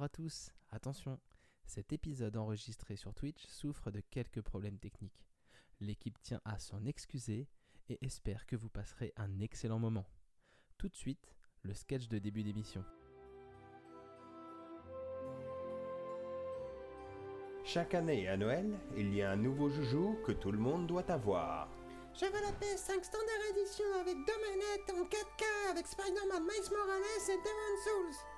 Bonjour à tous, attention, cet épisode enregistré sur Twitch souffre de quelques problèmes techniques. L'équipe tient à s'en excuser et espère que vous passerez un excellent moment. Tout de suite, le sketch de début d'émission. Chaque année à Noël, il y a un nouveau joujou que tout le monde doit avoir. Je veux la PS5 Standard Edition avec deux manettes en 4K avec Spider-Man Miles Morales et Demon's Souls.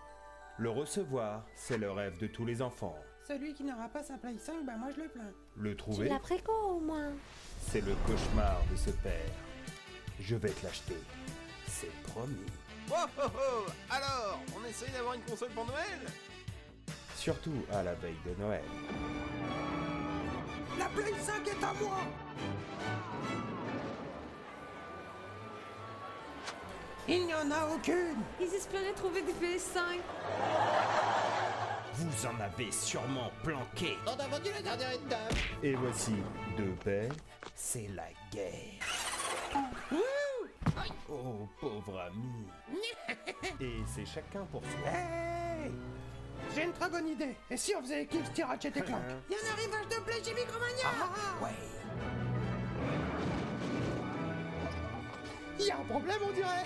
Le recevoir, c'est le rêve de tous les enfants. Celui qui n'aura pas sa Play 5, bah moi je le plains. Le Tu trouver, l'as préco au moins? C'est le cauchemar de ce père. Je vais te l'acheter. C'est promis. Oh oh oh Alors, on essaye d'avoir une console pour Noël? Surtout à la veille de Noël. La Play 5 est à moi Il n'y en a aucune Ils espéraient trouver des PS5. Vous en avez sûrement planqué. On a vendu la dernière étape Et voici deux pères, c'est la guerre. Oh, pauvre ami. Et c'est chacun pour soi. Hey J'ai une très bonne idée Et si on faisait équipe Ratchet et Clank Il y a un arrivage de Play chez Micromania Ouais. Il y a un problème on dirait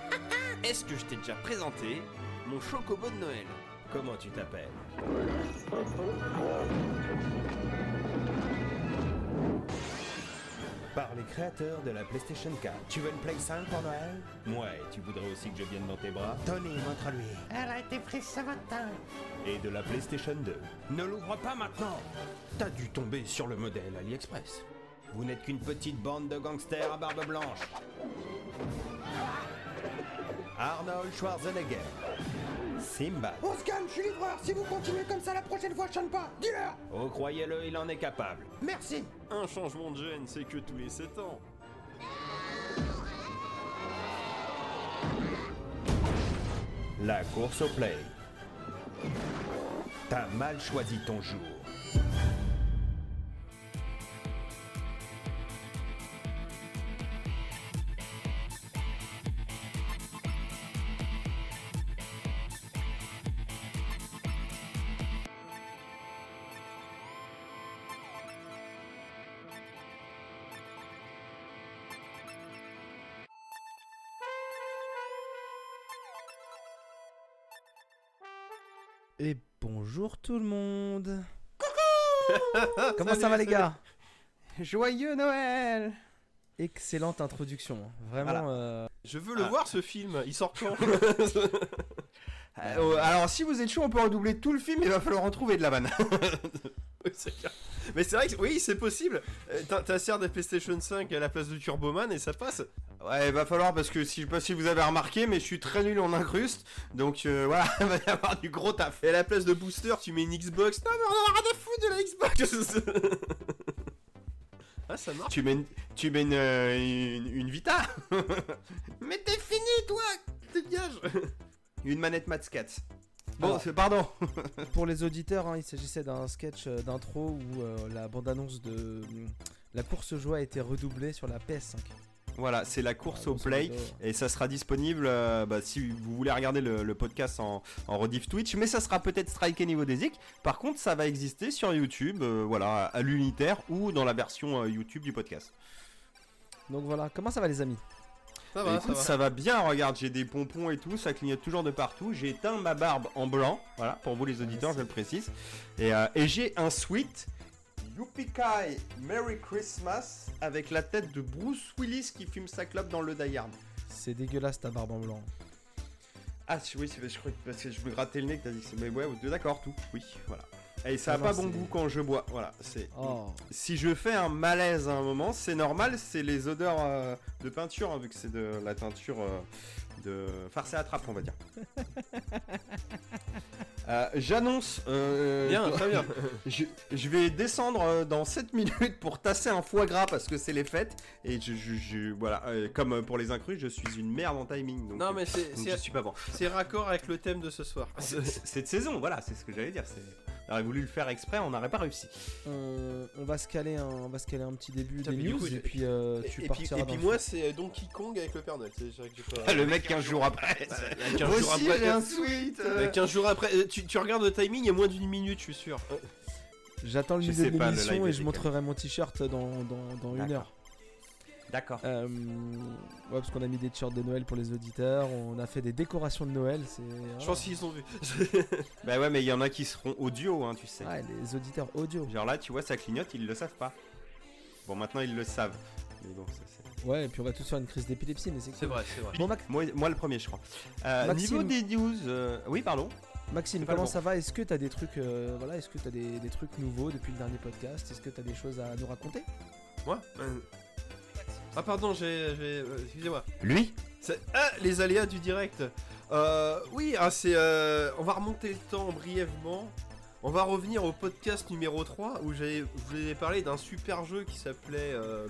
Est-ce que je t'ai déjà présenté mon chocobo de Noël? Comment tu t'appelles? Par les créateurs de la PlayStation 4. Tu veux une Play 5 pour Noël? Ouais, tu voudrais aussi que je vienne dans tes bras? Tony, montre-lui. Elle a été prise ce matin Et de la PlayStation 2. Ne l'ouvre pas maintenant T'as dû tomber sur le modèle AliExpress. Vous n'êtes qu'une petite bande de gangsters à barbe blanche. Arnold Schwarzenegger. Simba. On se calme, je suis livreur Si vous continuez comme ça la prochaine fois, je chante pas Dis-leur Oh, croyez-le, il en est capable. Merci Un changement de gène, c'est que tous les 7 ans. La course au play. T'as mal choisi ton jour. Et bonjour tout le monde Coucou Comment ça va les gars? Joyeux Noël Excellente introduction, hein. vraiment... Voilà. euh, Je veux le voir ce film, il sort quand Euh, Alors si vous êtes chaud, on peut redoubler tout le film, mais il va falloir en trouver de la vanne. Oui, c'est clair. Mais c'est vrai que oui, c'est possible. Euh, t'in- T'insères des PlayStation 5 à la place de Turboman et ça passe. Ouais, il va falloir parce que si je sais pas si vous avez remarqué, mais je suis très nul en incruste, donc euh, voilà, il va y avoir du gros taf. Et à la place de booster, tu mets une Xbox. Non mais on a rien à foutre de la Xbox. ah ça marche. Tu mets une, tu mets une, euh, une, une Vita, Mais t'es fini toi. Dégage. une manette Matscat. Bon, Alors. c'est- pardon. Pour les auditeurs, hein, il s'agissait d'un sketch euh, d'intro où euh, la bande-annonce de la course joie a été redoublée sur la PS5. Voilà, c'est la course au Grosso play. Et ça sera disponible euh, bah, si vous voulez regarder le, le podcast en, en rediff Twitch, mais ça sera peut-être striké niveau des zik. Par contre, ça va exister sur YouTube, euh, voilà, à l'unitaire ou dans la version euh, YouTube du podcast. Donc voilà, comment ça va les amis? Ça Bah, va, écoute, ça va. va bien, regarde, j'ai des pompons et tout, ça clignote toujours de partout. J'ai éteint ma barbe en blanc, voilà, pour vous les auditeurs, je le précise. Et, euh, et j'ai un sweat Yuppie Merry Christmas avec la tête de Bruce Willis qui fume sa clope dans le Die. C'est dégueulasse ta barbe en blanc. Ah oui, je crois que parce que je me grattais le nez que t'as dit que c'est mais ouais, d'accord tout. Oui, voilà. Et ça a Ah non, pas bon goût quand je bois. Voilà, c'est Oh, si je fais un malaise à un moment, c'est normal, c'est les odeurs euh, de peinture hein, vu que c'est de la teinture euh, de farce et attrape, on va dire. Euh, J'annonce. euh, Bien, très bien. je, je vais descendre euh, dans 7 minutes pour tasser un foie gras parce que c'est les fêtes. Et je, je- je- voilà, euh, comme pour les incrus, je suis une merde en timing. Donc, Non mais c'est suis pas bon. c'est raccord avec le thème de ce soir. De saison, voilà, c'est ce que j'allais dire. c'est- On aurait voulu le faire exprès, on n'aurait pas réussi. On, on va se caler un, on va se caler un petit début Tiens, des news coup, et puis euh, tu et puis, partiras et puis moi, c'est euh, Donkey Kong avec le Père Noël. Pas- le mec 15 jours après. Euh, 15 Moi aussi, après, j'ai un euh, sweat. euh, 15 jours après, euh, tu, tu regardes le timing, il y a moins d'une minute, je suis sûr. Euh, J'attends le milieu de l'émission et je montrerai mon t-shirt dans, dans, dans une heure. D'accord. Euh, ouais, parce qu'on a mis des t-shirts de Noël pour les auditeurs, on a fait des décorations de Noël. C'est Je pense qu'ils ont vu. Bah ouais, mais il y en a qui seront audio, hein, tu sais. Ouais, les auditeurs audio. Genre là, tu vois, ça clignote, ils le savent pas. Bon, maintenant ils le savent. Mais bon, ça, c'est- Ouais, et puis on va tous faire une crise d'épilepsie, mais c'est C'est cool. vrai, c'est vrai. Bon, Max- moi, moi le premier, je crois. Euh, Maxime. niveau des news, euh, oui, pardon. Maxime, comment bon. ça va? Est-ce que t'as des trucs, euh, voilà, est-ce que t'as des, des trucs nouveaux depuis le dernier podcast? Est-ce que t'as des choses à nous raconter? Moi Euh, Ah, pardon, j'ai. j'ai- euh, Excusez-moi. Lui? C'est- Ah, les aléas du direct. Euh, oui, ah, c'est. euh, on va remonter le temps brièvement. On va revenir au podcast numéro 3 où j'ai, je vous ai parlé d'un super jeu qui s'appelait. euh,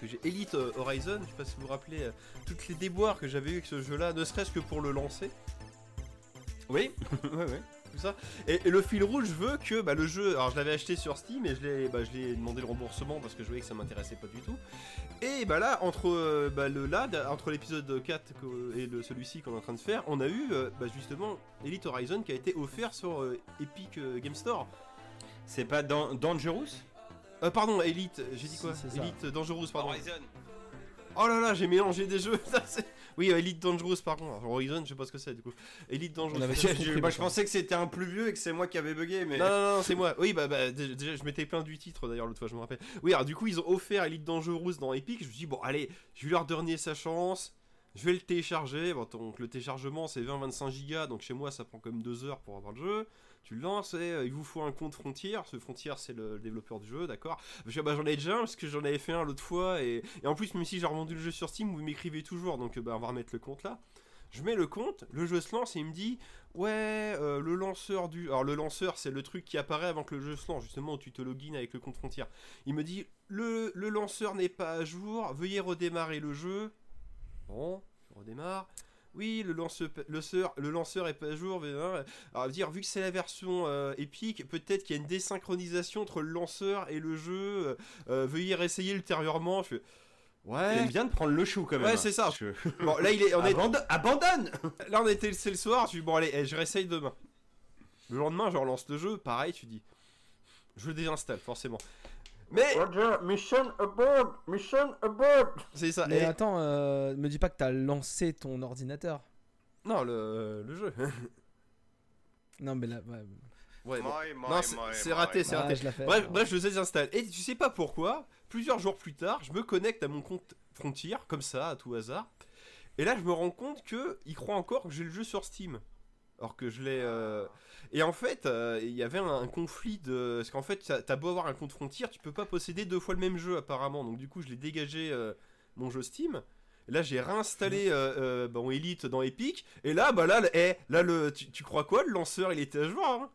que j'ai Elite Horizon. Je sais pas si vous vous rappelez euh, toutes les déboires que j'avais eu avec ce jeu-là, ne serait-ce que pour le lancer. Oui. ouais, ouais. Tout ça. Et, et le fil rouge veut que bah, le jeu, alors je l'avais acheté sur Steam et je l'ai, bah, je l'ai demandé le remboursement parce que je voyais que ça m'intéressait pas du tout. Et bah là, entre euh, bah, le là, entre l'épisode 4 que- et le, celui-ci qu'on est en train de faire, on a eu euh, bah, justement Elite Horizon qui a été offert sur euh, Epic Game Store. C'est pas Dan- Dangerous? Euh, pardon, Elite, j'ai dit Si, quoi? c'est ça. Elite Dangerous, pardon. Oh là là, j'ai mélangé des jeux. Ça, c'est- oui, Elite Dangerous, pardon. Alors, Horizon, je sais pas ce que c'est du coup. Elite Dangerous. Je, bah, je pensais que c'était un plus vieux et que c'est moi qui avais bugué, mais. Non, non, non, c'est moi. Oui, bah, bah, dé- déjà, je m'étais plaint du titre d'ailleurs l'autre fois, je me rappelle. Oui, alors du coup, ils ont offert Elite Dangerous dans Epic. Je me suis dit, bon, allez, je vais leur donner sa chance. Je vais le télécharger. Bon, donc, le téléchargement, c'est 20-25 gigas. Donc, chez moi, ça prend quand même 2 heures pour avoir le jeu. Tu le lances euh, il vous faut un compte Frontier. Ce Frontier, c'est le développeur du jeu, d'accord bah, j'en ai déjà un, parce que j'en avais fait un l'autre fois. Et, en plus, même si j'ai revendu le jeu sur Steam, vous m'écrivez toujours. Donc, euh, bah, on va remettre le compte là. Je mets le compte, le jeu se lance et il me dit Ouais, euh, le lanceur du. Alors, le lanceur, c'est le truc qui apparaît avant que le jeu se lance, justement, où tu te login avec le compte frontière. Il me dit Le, le lanceur n'est pas à jour, veuillez redémarrer le jeu. Bon, je redémarre. Oui, le lanceur, le, seur- le lanceur est pas à jour. mais, hein. Alors, dire, vu que c'est la version euh, épique, peut-être qu'il y a une désynchronisation entre le lanceur et le jeu. euh, euh, veuillez réessayer ultérieurement. Je fais Il Ouais. aime bien de prendre le chou quand même. Ouais, c'est ça. Je- Bon, là, il est, on est, Abandonne, abandonne Là, on était c'est le soir, je dis bon, allez, eh, je réessaye demain. Le lendemain, je relance le jeu, pareil, tu dis. Je le désinstalle, forcément. Mais, mission abort, mission abort. c'est ça. Mais et- attends, euh, me dis pas que t'as lancé ton ordinateur. Non, le, le jeu. Non, mais là, ouais. ouais, bon. Non, c'est- c'est raté, c'est Ah, raté. je l'ai fait. Bref, alors. bref, je le désinstalle. Et tu sais pas pourquoi, plusieurs jours plus tard, je me connecte à mon compte Frontier, comme ça, à tout hasard. Et là, je me rends compte que il croit encore que j'ai le jeu sur Steam. Alors que je l'ai. euh, Et en fait, euh, il y avait un, un conflit de. Parce qu'en fait, t'as beau avoir un compte Frontier, tu peux pas posséder deux fois le même jeu apparemment. Donc du coup, je l'ai dégagé euh, mon jeu Steam. Et là, j'ai réinstallé euh, bon, Elite dans Epic. Et là, bah là, le- eh, là le, tu, tu crois quoi? Le lanceur, il était à jour, hein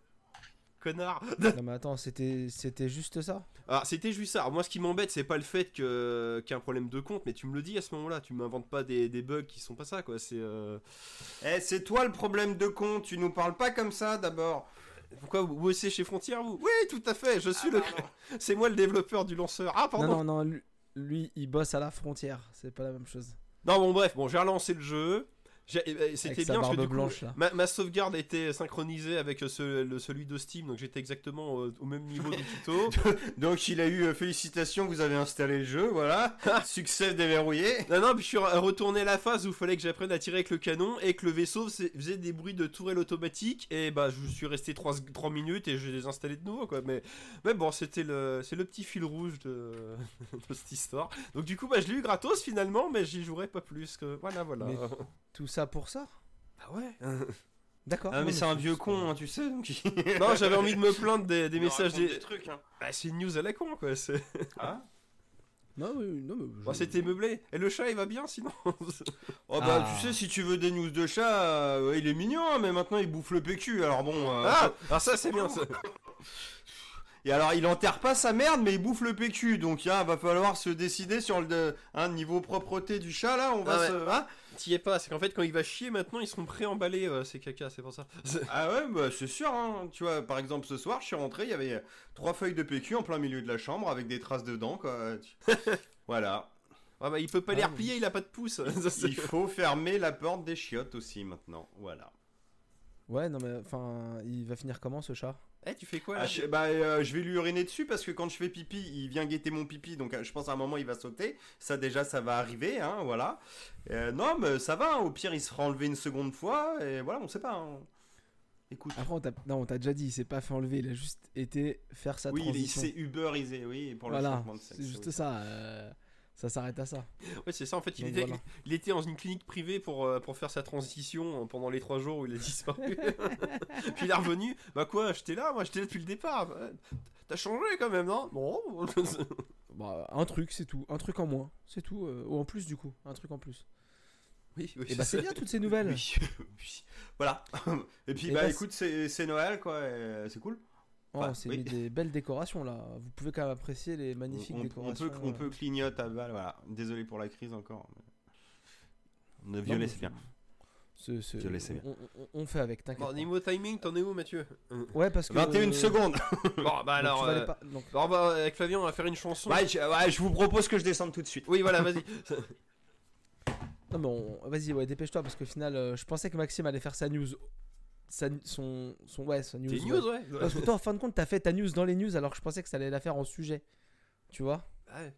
Connard Non, mais attends, c'était c'était juste ça? Alors c'était juste ça. Alors, moi ce qui m'embête c'est pas le fait que qu'il y a un problème de compte, mais tu me le dis à ce moment-là. Tu m'inventes pas des, des bugs qui sont pas ça quoi. C'est euh, Eh, c'est toi le problème de con, tu nous parles pas comme ça d'abord. pourquoi vous bossez chez Frontier vous? Oui tout à fait. Je suis Ah, le c'est moi le développeur du lanceur. Ah pardon. Non, non, non, lui, lui, il bosse à la frontière, c'est pas la même chose. Non, bon bref bon j'ai relancé le jeu. Eh, eh, C'était bien parce que du coup, blanche ma, ma sauvegarde était synchronisée avec ce- le, celui de Steam, donc j'étais exactement au, au même niveau du tuto. Donc il a eu euh, félicitations, vous avez installé le jeu, voilà. Succès déverrouillé. Non, non, puis je suis re- retourné à la phase où il fallait que j'apprenne à tirer avec le canon et que le vaisseau faisait des bruits de tourelle automatique. Et bah, je suis resté 3, minutes et je l'ai désinstallé de nouveau, quoi. Mais, mais bon, c'était le, c'est le petit fil rouge de, de cette histoire. Donc, du coup, bah, je l'ai eu gratos finalement, mais j'y jouerai pas plus. Que... Voilà, voilà. Mais- Tout ça pour ça? Ah ouais D'accord. Ah non, mais c'est un vieux con, hein, tu sais. Donc... Non, j'avais envie de me plaindre des, des messages des. trucs. Hein. Bah, c'est une news à la con, quoi. C'est... Non, oui, oui, non, mais. je- Bon, c'était meublé. Et le chat, il va bien sinon Oh bah Ah. tu sais, si tu veux des news de chat, euh, ouais, il est mignon, hein, mais maintenant il bouffe le PQ, alors bon... euh, Ah Alors, ça, c'est bien. ça. Et alors il enterre pas sa merde, mais il bouffe le PQ, donc hein, va falloir se décider sur le de- hein, niveau propreté du chat là, on va Ah ouais. se... hein T'y es pas, c'est qu'en fait, quand il va chier maintenant, ils seront préemballés, euh, ces caca, c'est pour ça. Ah ouais, bah c'est sûr, hein. tu vois, par exemple ce soir, je suis rentré, il y avait trois feuilles de PQ en plein milieu de la chambre avec des traces dedans, quoi. Voilà. Ah bah, il peut pas Ah, les oui. replier, il a pas de pouce. Il faut fermer la porte des chiottes aussi maintenant, voilà. Ouais, non, mais enfin, il va finir comment ce chat? Eh, tu fais quoi là Ah, je, bah, euh, je vais lui uriner dessus parce que quand je fais pipi, il vient guetter mon pipi, donc euh, je pense à un moment il va sauter. Ça déjà, ça va arriver, hein, voilà. Euh, non, mais ça va, hein, au pire il se fera enlever une seconde fois, et voilà, on sait pas. hein. Écoute. Après, on t'a non, on t'a déjà dit, il s'est pas fait enlever, il a juste été faire sa oui, il, il transition. s'est uberisé, oui, pour le voilà, changement de sexe. c'est juste oui. ça. euh, ça s'arrête à ça. Ouais, c'est ça, en fait, il Donc, était, voilà. il était dans une clinique privée pour, euh, pour faire sa transition euh, pendant les trois jours où il a disparu. Puis il est revenu, bah quoi, j'étais là, moi j'étais là depuis le départ. T'as changé quand même, non? Non Bah, un truc, c'est tout. Un truc en moins, c'est tout. euh, ou en plus, du coup. Un truc en plus. Oui, oui. Et bah, c'est bien toutes ces nouvelles. Oui, oui. Voilà. et puis, Et bah, bah, écoute, c'est Noël, quoi, c'est cool. Oh, Enfin, c'est oui. mis des belles décorations là. Vous pouvez quand même apprécier les magnifiques on, on décorations. peut, on euh. peut clignoter à balle, voilà. Désolé pour la crise encore. mais- Le violet, c'est bien. C'est- c'est- Je laissais bien. on, on- on fait avec, t'inquiète. Bon, niveau timing, t'en es où, Mathieu? Ouais, parce que. 21 euh, secondes. Bon, bah alors. euh, pas- donc- bon, bah, avec Flavien, on va faire une chanson. Ouais, je, ouais, je vous propose que je descende tout de suite. Oui, voilà, vas-y. Non, mais on- vas-y, ouais, dépêche-toi parce qu'au final, euh, je pensais que Maxime allait faire sa news. Sa, son, son, ouais, sa news. Tes ouais. news, ouais. Parce que toi, en fin de compte, t'as fait ta news dans les news alors que je pensais que ça allait la faire en sujet. Tu vois? Ouais.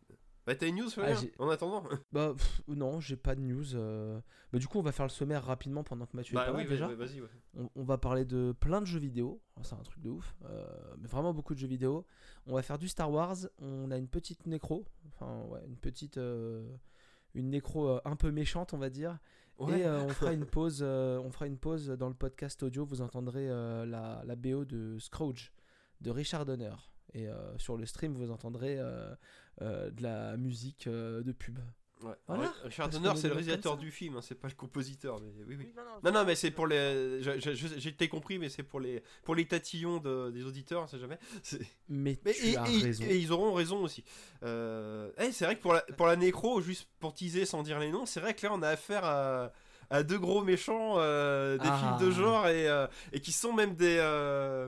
Bah, t'as une news, Ah, En attendant Bah, pff, non, j'ai pas de news. euh. Bah, du coup, on va faire le sommaire rapidement pendant que Mathieu est Bah, là, oui, déjà. ouais. On va parler de plein de jeux vidéo. Oh, C'est un truc de ouf. euh, mais vraiment beaucoup de jeux vidéo. On va faire du Star Wars. On a une petite nécro. Enfin, ouais, une petite. euh, une nécro euh, un peu méchante, on va dire. Ouais. Et euh, on fera une pause. euh, on fera une pause dans le podcast audio. Vous entendrez euh, la, la BO de Scrooge de Richard Donner. Et sur le stream, vous entendrez de la musique de pub. Ouais. Voilà. Richard Parce Donner, c'est le réalisateur du film, hein, c'est pas le compositeur, mais oui, oui. Non, non, mais c'est pour les. été compris, mais c'est pour les pour les tatillons de- des auditeurs, on sait jamais. Mais, Mais tu et, as et- raison. et ils auront raison aussi. Euh, eh, c'est vrai que pour la, pour la nécro, juste pour teaser sans dire les noms, c'est vrai que là on a affaire à, à deux gros méchants euh, des Ah. films de genre et, euh, et qui sont même des, euh,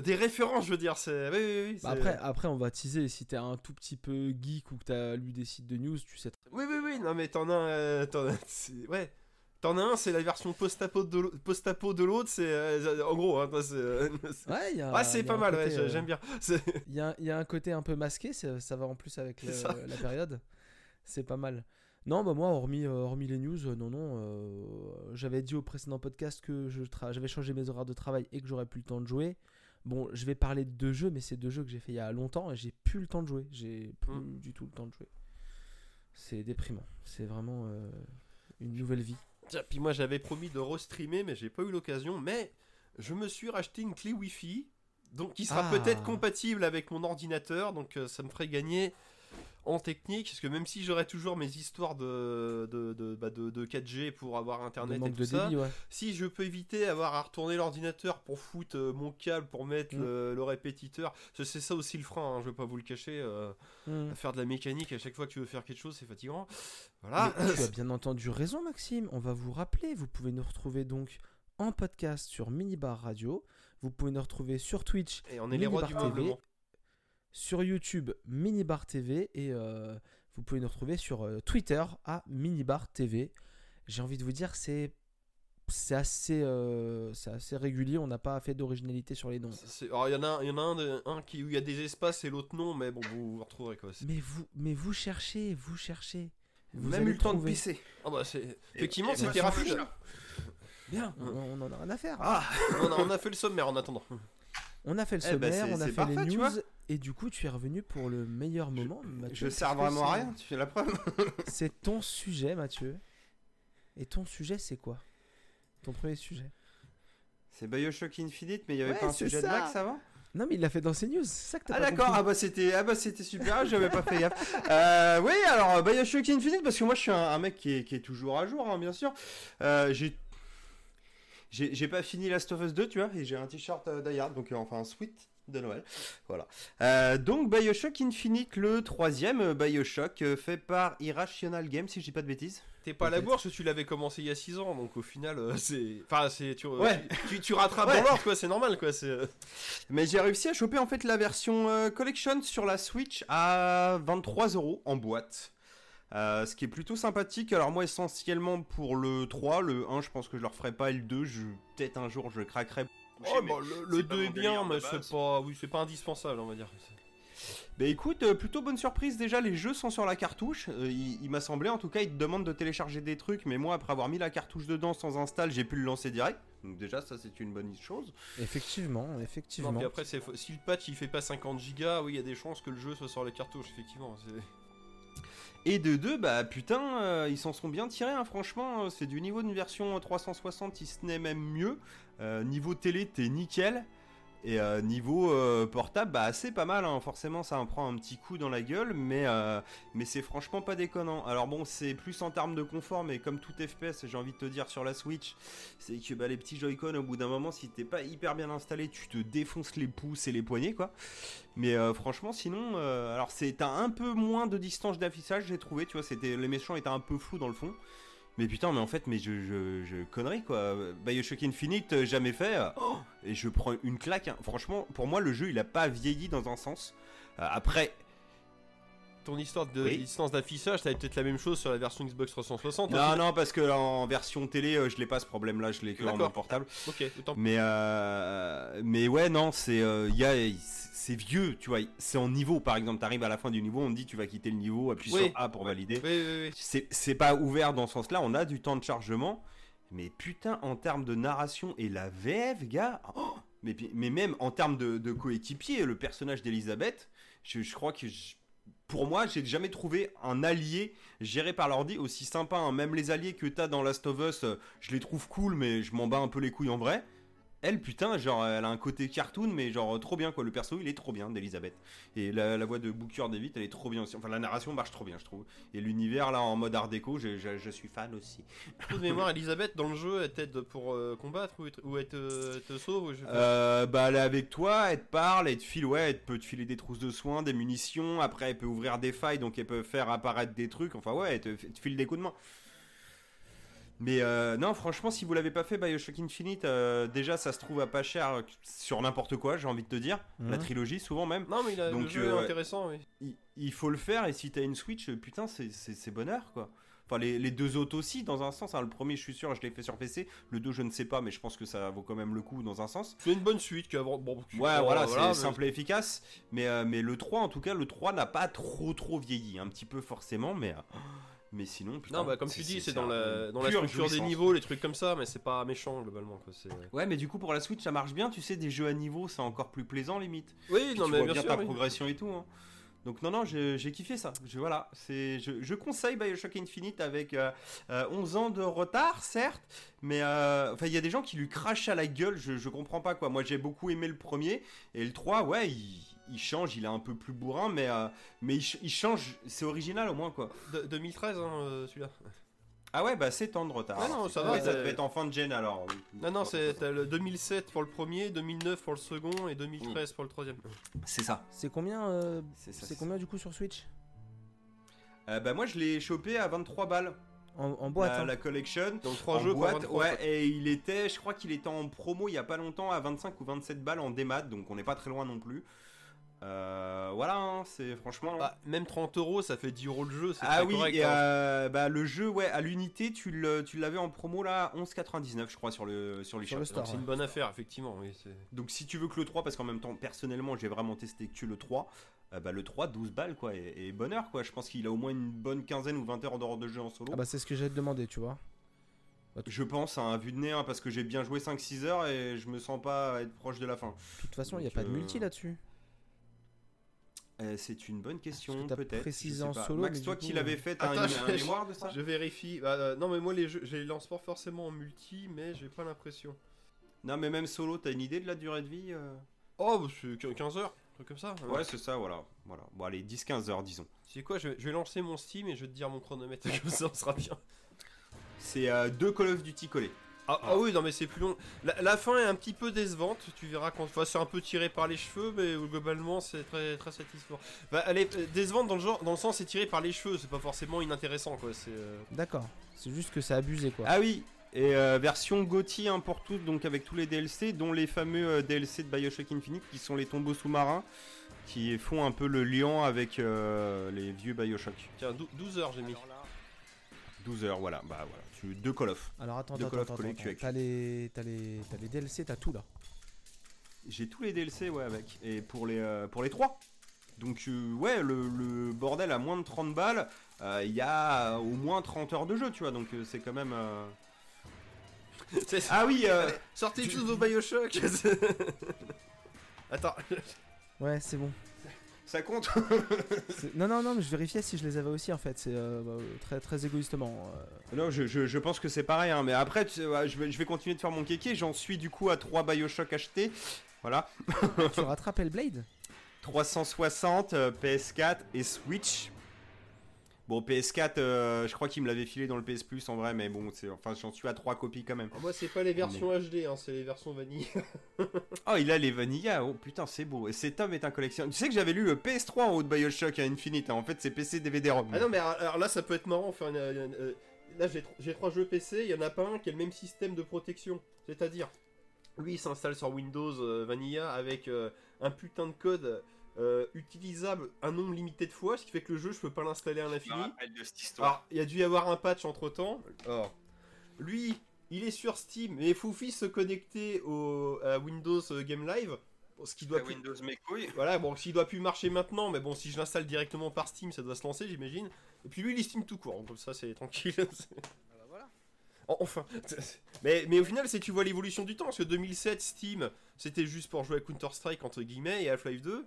des références, je veux dire. C'est, oui, oui, oui, Bah après, après, on va teaser. Si t'es un tout petit peu geek ou que t'as lu des sites de news, tu sais très oui, oui, oui, non mais t'en as un. euh, t'en as- ouais. T'en as un, c'est la version post-apo de l'au- post-apo de l'autre, c'est. euh, en gros, hein, c'est. euh, Ouais, il y a, Ouais, c'est pas mal, ouais, euh, j'aime bien. Il y a, y a un côté un peu masqué, ça, va en plus avec le- la période. C'est pas mal. Non, bah moi, hormis, euh, hormis les news, euh, non, non. euh, J'avais dit au précédent podcast que j'avais changé mes horaires de travail et que j'aurais plus le temps de jouer. Bon, je vais parler de deux jeux, mais c'est deux jeux que j'ai fait il y a longtemps et j'ai plus le temps de jouer. J'ai plus Mm. du tout le temps de jouer. C'est déprimant. C'est vraiment euh, une nouvelle vie. Tiens, puis moi j'avais promis de restreamer, mais j'ai pas eu l'occasion. Mais je me suis racheté une clé Wi-Fi, donc qui sera Ah. peut-être compatible avec mon ordinateur, donc euh, ça me ferait gagner en technique, parce que même si j'aurais toujours mes histoires de, de, de, bah, de- de 4G pour avoir internet et tout ça, débit, ouais. si je peux éviter avoir à retourner l'ordinateur pour foutre euh, mon câble, pour mettre Mm. le, le répétiteur, c'est ça aussi le frein, hein, je vais pas vous le cacher, euh, Mm. faire de la mécanique à chaque fois que tu veux faire quelque chose, c'est fatigant. Voilà. Mais tu as bien entendu raison, Maxime. On va vous rappeler. Vous pouvez nous retrouver donc en podcast sur Minibar Radio. Vous pouvez nous retrouver sur Twitch, Et on est les rois du Minibar TV. Sur YouTube Minibar TV et euh, vous pouvez nous retrouver sur euh, Twitter à Minibar TV. J'ai envie de vous dire, c'est c'est assez, euh, c'est assez régulier. On n'a pas fait d'originalité sur les noms. Il y en a, y en a un, de- un qui, où il y a des espaces et l'autre non, mais bon, vous vous retrouverez quoi. Mais vous, mais vous cherchez, vous cherchez. Vous Même eu le temps de pisser. Ah bah c'est effectivement c'était moi, rapide. Bien, on, on en a rien à faire. Ah, on, a, on a fait le sommaire en attendant. On a fait le Eh ben, sommaire, on a fait les parfait, news, et du coup tu es revenu pour le meilleur moment. Mathieu, je sers vraiment à rien, tu fais la preuve. C'est ton sujet, Mathieu. Et ton sujet, c'est quoi? Ton premier sujet C'est Bioshock Infinite, mais il y avait Ouais, pas un sujet de ça. Max avant? Non, mais il l'a fait dans ses news, c'est ça que t'as Ah d'accord, ah bah c'était ah bah c'était super, j'avais pas fait gaffe. Euh, oui, alors Bioshock Infinite parce que moi je suis un, un mec qui est, qui est toujours à jour, hein, bien sûr. Euh, j'ai j'ai pas fini Last of Us 2, tu vois, et j'ai un t-shirt Hard, donc euh, enfin un sweat de Noël. Voilà. Euh, donc Bioshock Infinite, le troisième euh, Bioshock, euh, fait par Irrational Games, si je dis pas de bêtises. t'es pas à la bourse, tu l'avais commencé il y a 6 ans, donc au final, euh, c'est. Enfin, c'est. Tu, Ouais. tu, tu- tu rattrapes Ouais. dans l'ordre, quoi, c'est normal, quoi. C'est. Mais j'ai réussi à choper en fait la version euh, Collection sur la Switch à 23 euros en boîte. Euh, ce qui est plutôt sympathique. Alors moi essentiellement pour le 3, le 1 je pense que je le referai pas et le 2 je... peut-être un jour je craquerai. Oh, bah, le, le 2 est bien, mais c'est pas. Oui, c'est pas indispensable, on va dire. Bah écoute, euh, plutôt bonne surprise déjà, les jeux sont sur la cartouche. Euh, il il m'a semblé en tout cas, il te demande de télécharger des trucs, mais moi après avoir mis la cartouche dedans sans install, j'ai pu le lancer direct. Donc déjà ça c'est une bonne chose. Effectivement, Non, effectivement. puis après, si le patch il fait pas 50 gigas, oui, il y a des chances que le jeu soit sur les cartouches, effectivement. Et de deux, bah putain, euh, ils s'en sont bien tirés, hein, franchement. euh, C'est du niveau d'une version 360, si ce n'est même mieux. Euh, niveau télé, t'es nickel. Et euh, niveau euh, portable, bah c'est pas mal, hein. forcément ça en prend un petit coup dans la gueule, mais, euh, mais c'est franchement pas déconnant. Alors bon, c'est plus en termes de confort, mais comme tout FPS, j'ai envie de te dire sur la Switch, c'est que bah, les petits Joy-Con, au bout d'un moment, si t'es pas hyper bien installé, tu te défonces les pouces et les poignets, quoi. Mais franchement, sinon, alors c'est un peu moins de distance d'affichage, j'ai trouvé, tu vois, c'était les méchants étaient un peu flous dans le fond. Mais putain, mais en fait, mais je, je, je connerie quoi. Bioshock Infinite, euh, jamais fait. euh, oh, et je prends une claque. hein. Franchement, pour moi, le jeu, il a pas vieilli dans un sens. Euh, après, Ton histoire de Oui. distance d'affichage, t'avais peut-être la même chose sur la version Xbox 360. non, non, parce que en version télé, euh, je l'ai pas ce problème-là, je l'ai que en mode portable. Ok, autant. Mais euh, mais ouais non c'est euh, y a c'est vieux tu vois c'est en niveau par exemple t'arrives à la fin du niveau on te dit tu vas quitter le niveau appuie Oui. sur A pour valider Oui, oui, oui. c'est c'est pas ouvert dans ce sens là on a du temps de chargement mais putain en termes de narration et la VF gars oh, mais mais même en termes de, de coéquipier le personnage d'Elisabeth je, je crois que je- pour moi, j'ai jamais trouvé un allié géré par l'ordi aussi sympa. hein. Même les alliés que t'as dans Last of Us, euh, je les trouve cool, mais je m'en bats un peu les couilles en vrai. Elle, putain, genre, elle a un côté cartoon, mais genre trop bien quoi. Le perso, il est trop bien d'Elisabeth. Et la, la voix de Booker David, elle est trop bien aussi. Enfin, la narration marche trop bien, je trouve. Et l'univers là en mode art déco, je, je- je suis fan aussi. De mémoire, Elisabeth, dans le jeu, elle t'aide pour euh, combattre ou, ou elle, te, sauve ou je. Euh, bah, elle est avec toi, elle te parle, elle te file, ouais, elle peut te filer des trousses de soins, des munitions. Après, elle peut ouvrir des failles, donc elle peut faire apparaître des trucs. Enfin, ouais, elle te, elle te file des coups de main. Mais euh, non, franchement, si vous l'avez pas fait, Bioshock Infinite, euh, déjà ça se trouve à pas cher euh, sur n'importe quoi, j'ai envie de te dire. La Mhm. trilogie, souvent même. Non, mais il a, donc, le jeu euh, est ouais. intéressant, oui. Il, il faut le faire, et si t'as une Switch, putain, c'est- bonheur quoi. Enfin, les, les deux autres aussi, dans un sens. hein. Le premier, je suis sûr, je l'ai fait sur PC. Le 2, je ne sais pas, mais je pense que ça vaut quand même le coup dans un sens. C'est une bonne suite qui a bon, bon, Ouais, bon, voilà, c'est mais- simple et efficace. Mais, euh, mais le 3, en tout cas, le 3 n'a pas trop trop vieilli. Un petit peu forcément, mais, euh, mais sinon, putain. Non, bah comme tu dis, c'est dans la, dans la structure des niveaux, les trucs comme ça, mais c'est pas méchant globalement. Quoi. c'est- Ouais, mais du coup, pour la Switch, ça marche bien. Tu sais, des jeux à niveau, c'est encore plus plaisant, limite. Oui, Puis non, tu mais vois bien bien sûr. ta oui. progression et tout. hein. Donc non, non, j'ai j'ai kiffé ça. Je, voilà, c'est, je, je conseille Bioshock Infinite avec euh, euh, 11 ans de retard, certes, mais euh, enfin il y a des gens qui lui crachent à la gueule. Je, je comprends pas quoi. Moi j'ai beaucoup aimé le premier et le 3, ouais, il, il change, il est un peu plus bourrin, mais euh, mais il, ch- il change. C'est original au moins quoi. De- 2013, hein, euh, celui-là. Ah ouais, bah c'est temps de retard. Ah non, ça va, ça devait être en fin de gen alors. Non, non, c'est t'as le 2007 pour le premier, 2009 pour le second et 2013 pour le troisième. c'est ça. C'est combien, euh, C'est combien du coup sur Switch Euh, bah moi je l'ai chopé à 23 balles. en, en boîte la, hein. la collection. Donc 3 en jeux boîte, pour 23. ouais, et il était, je crois qu'il était en promo il y a pas longtemps à 25 ou 27 balles en démat, donc on n'est pas très loin non plus. Euh, voilà, hein, c'est franchement. Ah, même 30 euros, ça fait 10 euros le jeu, c'est Ah très oui, correct. et hein. euh, bah, le jeu, ouais, à l'unité, tu le- tu l'avais en promo là, 11,99 je crois sur le sur Sur le c'est une bonne affaire, effectivement. Oui, Donc si tu veux que le 3, parce qu'en même temps, personnellement, j'ai vraiment testé que le 3, euh, bah, le 3, 12 balles quoi, et, et bonheur quoi. Je pense qu'il a au moins une bonne quinzaine ou 20 heures d'heure de jeu en solo. Ah bah c'est ce que j'allais te demander, tu vois. Je pense à un vue de nez, hein, parce que j'ai bien joué 5-6 heures et je me sens pas être proche de la fin. De toute façon, il n'y a pas de multi là-dessus. Euh, c'est une bonne question, que peut-être. précisé en solo, Max, mais toi qui l'avais euh, fait, t'as un, un je- mémoire de ça? Je vérifie. Bah, euh, non, mais moi, les jeux, je les lance pas forcément en multi, mais j'ai pas l'impression. Non, mais même solo, t'as une idée de la durée de vie euh? Oh, bah, c'est qu- 15 heures, un truc comme ça. Ouais, c'est ça, voilà. voilà. Bon, allez, 10-15 heures, disons. C'est quoi je vais, je vais lancer mon Steam et je vais te dire mon chronomètre, comme ça on sera bien. C'est euh, deux Call of Duty collés. Ah, ah oui, non mais c'est plus long. La, la fin est un petit peu décevante, tu verras quand. Enfin, c'est un peu tiré par les cheveux, mais globalement c'est très très satisfaisant. Bah, elle est euh, décevante dans le genre, dans le sens c'est tiré par les cheveux, c'est pas forcément inintéressant quoi. C'est. euh, D'accord. C'est juste que c'est abusé quoi. Ah oui, et euh, version GOTY hein, pour tous, donc avec tous les DLC, dont les fameux euh, DLC de Bioshock Infinite qui sont les tombeaux sous-marins, qui font un peu le lien avec euh, les vieux Bioshock. Tiens, dou- 12 heures j'ai mis. 12 heures, voilà, bah voilà, tu, deux Call of. Alors attends, De attends, Call of attends. T'as les, t'as les, t'as les DLC, t'as tout là. J'ai tous les DLC, ouais, avec. Et pour les, euh, pour les trois. Donc, euh, ouais, le, le bordel à moins de 30 balles, euh, il y a au moins 30 heures de jeu, tu vois, donc euh, c'est quand même. euh, Ah oui, euh, Allez, sortez tu- tous vos Bioshock Attends, Ouais, c'est bon. Ça compte Non, non, non, mais je vérifiais si je les avais aussi en fait. C'est euh, bah, très, très égoïstement. euh. Non, je, je- je pense que c'est pareil, hein, mais après, tu sais, ouais, je, vais, je vais continuer de faire mon kéké. J'en suis du coup à 3 Bioshock achetés. Voilà. tu rattrapes Hellblade 360, euh, PS4 et Switch. Bon, PS4, euh, je crois qu'il me l'avait filé dans le PS Plus en vrai, mais bon, c'est- enfin, j'en suis à 3 copies quand même. moi c'est pas les versions HD, hein, c'est les versions vanille. Oh, il a les Vanilla. Oh putain, c'est beau. Et cet homme est un collectionneur. Tu sais que j'avais lu le PS3 en haut de Bioshock à Infinite. hein. En fait, c'est PC DVD-ROM. Ah non, mais alors, là, ça peut être marrant. Faire une, une- euh, là, j'ai tr- j'ai trois jeux PC, il y en a pas un qui a le même système de protection. C'est-à-dire, lui, il s'installe sur Windows euh, Vanilla avec euh, un putain de code euh, utilisable un nombre limité de fois, ce qui fait que le jeu, je peux pas l'installer à l'infini. Alors, il y a dû y avoir un patch entre temps. Alors, lui, il est sur Steam, mais il faut aussi se connecter au, à Windows euh, Game Live. Ce qui doit plus- Windows mes couilles. voilà, bon, s'il doit plus marcher maintenant, mais bon, si je l'installe directement par Steam, ça doit se lancer, j'imagine. Et puis lui, il est Steam tout court, donc comme ça, c'est tranquille. En- Enfin, mais, mais au final, c'est tu vois l'évolution du temps, parce que 2007, Steam, c'était juste pour jouer à Counter-Strike, entre guillemets, et Half-Life 2.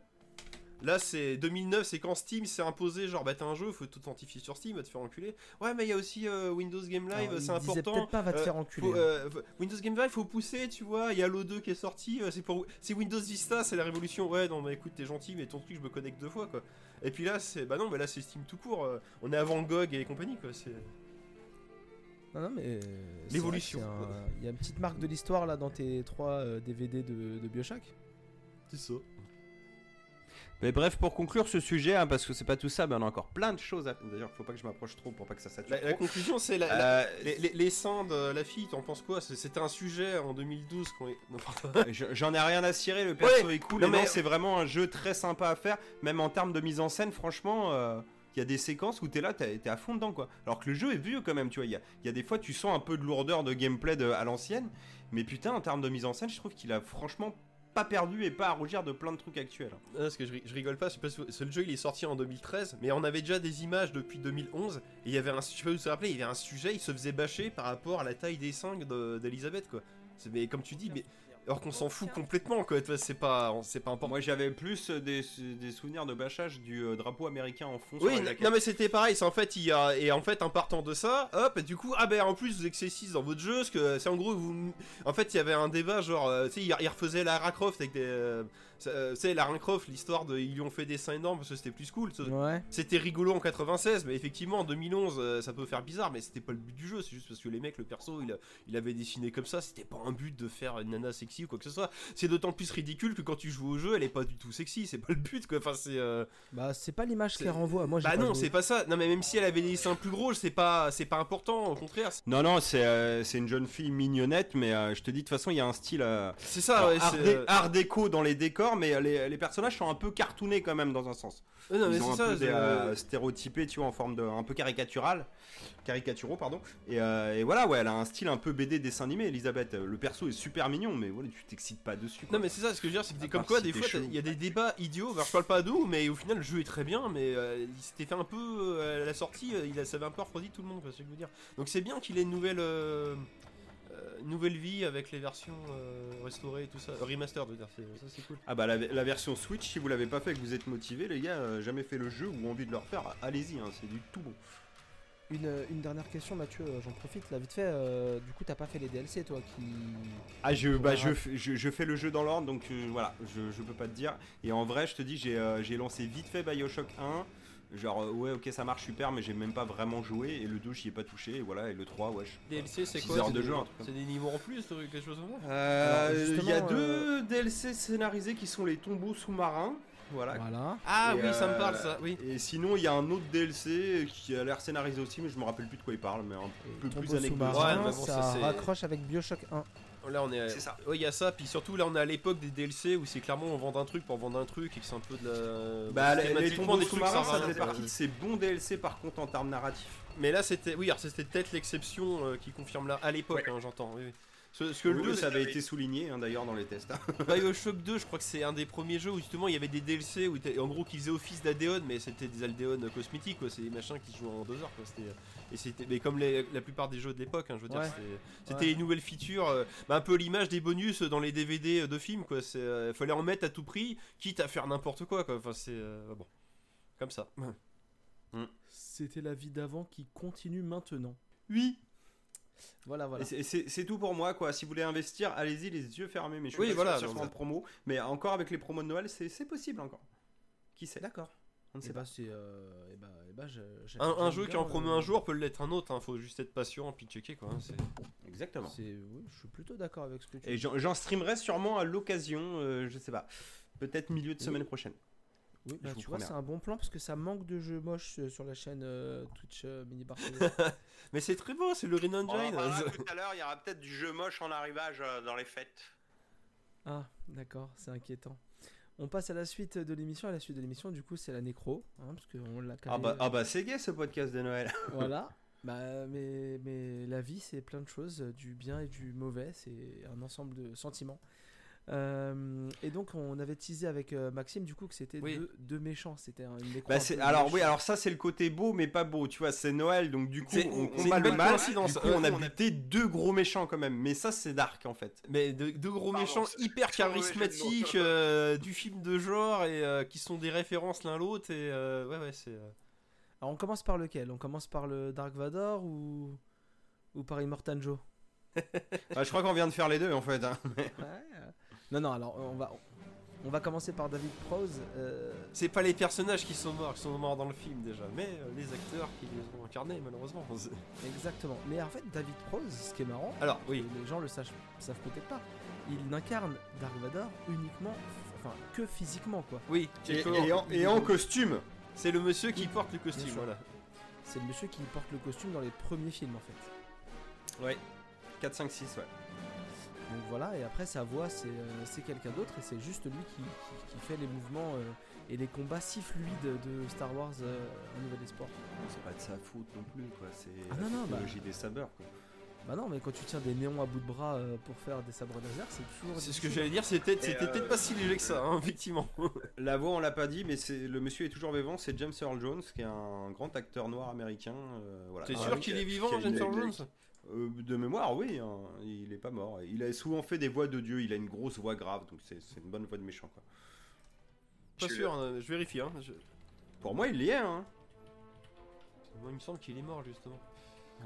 Là, c'est 2009, c'est quand Steam s'est imposé, genre, bah t'as un jeu, faut t'authentifier sur Steam, va te faire enculer. Ouais, mais il y a aussi euh, Windows Game Live, c'est important. peut-être pas va te Euh, faire enculer. faut, hein. euh, Windows Game Live, faut pousser, tu vois. Il y a l'O2 qui est sorti, c'est pour, c'est Windows Vista, c'est la révolution. Ouais, non, mais écoute, t'es gentil, mais ton truc, je me connecte deux fois, quoi. Et puis là, c'est, bah non, mais là, c'est Steam tout court. on est avant GOG et compagnie, quoi. C'est, Non, non, mais. L'évolution. Il y a une petite marque de l'histoire là dans tes trois euh, DVD de, de Bioshock. c'est ça. Mais bref, pour conclure ce sujet, hein, parce que c'est pas tout ça, mais on a encore plein de choses à. D'ailleurs, faut pas que je m'approche trop pour pas que ça sature. La, conclusion, c'est la, la- Euh, les, les- les seins de la fille. T'en penses quoi? C'était un sujet en 2012 quand. il- non, pardon. je- J'en ai rien à cirer, le perso Ouais, est cool. non, mais- c'est vraiment un jeu très sympa à faire, même en termes de mise en scène, franchement. euh, Il y a des séquences où t'es là, t'es à fond dedans quoi. Alors que le jeu est vieux quand même, tu vois. Il y a, il y a des fois, tu sens un peu de lourdeur de gameplay de- à l'ancienne. Mais putain, en termes de mise en scène, je trouve qu'il a franchement pas perdu et pas à rougir de plein de trucs actuels. Non, parce que je, ri- je rigole pas, c'est parce que ce jeu il est sorti en 2013, mais on avait déjà des images depuis 2011, et il y avait un, je sais pas il y avait un sujet, il se faisait bâcher par rapport à la taille des seins de- d'Elisabeth, quoi. Mais comme tu dis, mais alors qu'on s'en fout complètement, quoi, c'est pas, c'est pas important. Moi, j'avais plus des, des souvenirs de bâchage du euh, drapeau américain en fond. Oui, sur non mais c'était pareil, c'est en fait il y a et en fait en partant de ça, hop, et du coup ah ben en plus vous excessez dans votre jeu, parce que c'est en gros vous, en fait il y avait un débat genre, euh, tu sais il il refaisait Lara Croft avec des, euh, euh, tu sais Lara Croft l'histoire de ils lui ont fait des seins énormes parce que c'était plus cool, Ouais. c'était rigolo en 96, mais effectivement en 2011 euh, ça peut faire bizarre, mais c'était pas le but du jeu, c'est juste parce que les mecs le perso il, il avait dessiné comme ça, c'était pas un but de faire une nana sexy ou quoi que ce soit, c'est d'autant plus ridicule que quand tu joues au jeu elle est pas du tout sexy, c'est pas le but quoi, enfin c'est euh, Bah, c'est pas l'image C'est- qu'elle renvoie. Moi, j'ai bah pas non, c'est pas ça. Non mais même si elle avait des seins plus gros, c'est pas c'est pas important, au contraire. C'est- Non, non, c'est euh, c'est une jeune fille mignonnette, mais euh, je te dis, de toute façon, il y a un style euh, C'est ça, alors, ouais, art, c'est dé- art déco dans les décors, mais euh, les, les personnages sont un peu cartoonés quand même dans un sens. ouais, non, mais Ils ont c'est un ça. peu des, euh, stéréotypés, tu vois, en forme de un peu caricatural, caricaturaux, pardon. Et, euh, et voilà, ouais, elle a un style un peu BD dessin animé, Elisabeth. Le perso est super mignon, mais voilà, tu t'excites pas dessus. quoi. Non mais c'est ça, ce que je veux dire, c'est que À des- comme quoi si des fois il y a des débats idiots. Alors, je parle pas d'où, mais au final le jeu est très bien, mais euh, il s'était fait un peu à la sortie, il a, ça avait un peu refroidi tout le monde, c'est ce que je veux dire. Donc c'est bien qu'il ait une nouvelle nouvelle vie avec les versions euh, restaurées et tout ça, euh, remastered, je veux dire, c'est- ça c'est cool. Ah bah la, la version Switch, si vous l'avez pas fait et que vous êtes motivé, les gars, euh, jamais fait le jeu ou envie de le refaire, allez-y, hein, c'est du tout bon. Une, une dernière question, Mathieu, euh, j'en profite là vite fait. euh, du coup, t'as pas fait les DLC, toi qui. Ah je, bah, je, fais- je, je fais le jeu dans l'ordre donc euh, voilà je, je peux pas te dire et en vrai je te dis j'ai euh, j'ai lancé vite fait Bioshock 1 Genre, euh, ouais, ok, ça marche super, mais j'ai même pas vraiment joué. Et le 2, j'y ai pas touché. Et voilà, et le 3, ouais. je- DLC, c'est Six quoi heures c'est de des- jeu, C'est des niveaux en plus, euh, quelque chose comme ça Euh, Il y a deux DLC scénarisés qui sont les tombeaux sous-marins. Voilà. Voilà. Ah Et, oui, ça me euh, parle ça, oui. Et sinon, il y a un autre DLC qui a l'air scénarisé aussi, mais je me rappelle plus de quoi il parle, mais un peu plus anecdotique. Ouais, ça, ça, c'est- raccroche avec Bioshock 1. Là on est. C'est ça. Oui, il y a ça, puis surtout là on est à l'époque des DLC où c'est clairement on vend un truc pour vendre un truc et que c'est un peu de la. Bah, les, les des trucs ça rien, faisait partie de ces bons DLC par contre en termes narratifs. Mais là c'était. Oui, alors c'était peut-être l'exception euh, qui confirme là. À l'époque, hein, j'entends. Oui, parce que le Oui, 2, ça avait été souligné hein, d'ailleurs dans les tests. Bioshock 2, je crois que c'est un des premiers jeux où justement il y avait des DLC où en gros qui faisaient office d'Adéon, mais c'était des Aldéon cosmétiques, quoi. C'est des machins qui se jouent en deux heures, quoi. C'était, et c'était, mais comme les- la plupart des jeux de l'époque, hein, je veux dire, Ouais. c'était, c'était Ouais. les nouvelles features, euh, bah, un peu l'image des bonus dans les DVD de films, quoi. C'est, euh, fallait en mettre à tout prix, quitte à faire n'importe quoi, quoi. Enfin, c'est euh, bon, comme ça. C'était la vie d'avant qui continue maintenant. Oui. Voilà, voilà. Et c'est- C'est c'est tout pour moi quoi. Si vous voulez investir, allez-y les yeux fermés. Mais je suis Oui, pas voilà, sûr que ce donc soit en ça- promo. Mais encore avec les promos de Noël, c'est c'est possible encore. Qui sait? D'accord. On ne Et sait bah, pas. c'est. Euh, et bah, et bah, je- Un, jeu qui en promet euh, un jour peut l'être un autre, hein. Faut juste être patient puis checker, quoi. hein, Exactement. Oui, je suis plutôt d'accord avec ce que tu Et dis. j'en j'en streamerai sûrement à l'occasion, euh, je sais pas. Peut-être milieu de Oui. semaine prochaine. Oui, bah, tu vois, c'est un bon plan parce que ça manque de jeux moches euh, sur la chaîne euh, Twitch euh, Mini. Mais c'est très beau, c'est le Rin Engine. tout à l'heure, il y aura peut-être du jeu moche en arrivage euh, dans les fêtes. ah, d'accord, c'est inquiétant. On passe à la suite de l'émission. À la suite de l'émission, du coup, c'est la nécro. Hein, parce qu'on l'a Ah bah, ah bah c'est gay ce podcast de Noël. Voilà. Bah, mais, mais la vie, c'est plein de choses, du bien et du mauvais. C'est un ensemble de sentiments. Euh, et donc, on avait teasé avec euh, Maxime, du coup, que c'était Oui. deux, deux méchants. C'était un- une Bah un alors oui alors ça c'est le côté beau mais pas beau. Tu vois c'est Noël donc du coup on combat le mal. du coup Euh, on a buté deux gros méchants quand même. Mais ça c'est dark en fait. Mais de, deux gros Pardon, méchants hyper charismatiques euh, du film de genre et euh, qui sont des références l'un l'autre et euh, ouais ouais c'est euh, Alors, on commence par lequel? On commence par le Dark Vador ou, ou par Immortan Joe? Bah, je crois qu'on vient de faire les deux en fait hein. Non, non, alors, on va, on va commencer par David Prose. euh, c'est pas les personnages qui sont morts qui sont morts dans le film déjà mais euh, les acteurs qui les ont incarnés malheureusement exactement. Mais en fait, David Prose, ce qui est marrant, alors oui les gens le savent, savent peut-être pas, il n'incarne Dark Vador uniquement, enfin, que physiquement, quoi. oui et, en, et en costume c'est le monsieur qui porte le costume voilà C'est le monsieur qui porte le costume dans les premiers films, en fait. ouais 4 5 6 ouais Donc voilà, et après sa voix c'est euh, c'est quelqu'un d'autre et c'est juste lui qui, qui- qui fait les mouvements euh, et les combats si fluides de Star Wars euh, Un Nouvel Espoir. c'est pas de sa faute non plus quoi c'est Ah la non, non, bah- des sabeurs quoi. Bah non, mais quand tu tiens des néons à bout de bras euh, pour faire des sabres laser, c'est toujours. c'est ce que j'allais dire c'était c'était euh, peut-être pas si léger que ça hein, effectivement La voix on l'a pas dit mais c'est le monsieur est toujours vivant c'est James Earl Jones qui est un grand acteur noir américain euh, voilà. t'es Ah, sûr qu'il est vivant James Earl Jones? Euh, de mémoire, oui, hein, il est pas mort. Il a souvent fait des voix de Dieu, il a une grosse voix grave, donc c'est c'est une bonne voix de méchant. Quoi. pas Je sûr hein, je vérifie hein, je- Pour moi, il y est. Hein. moi il me semble qu'il est mort justement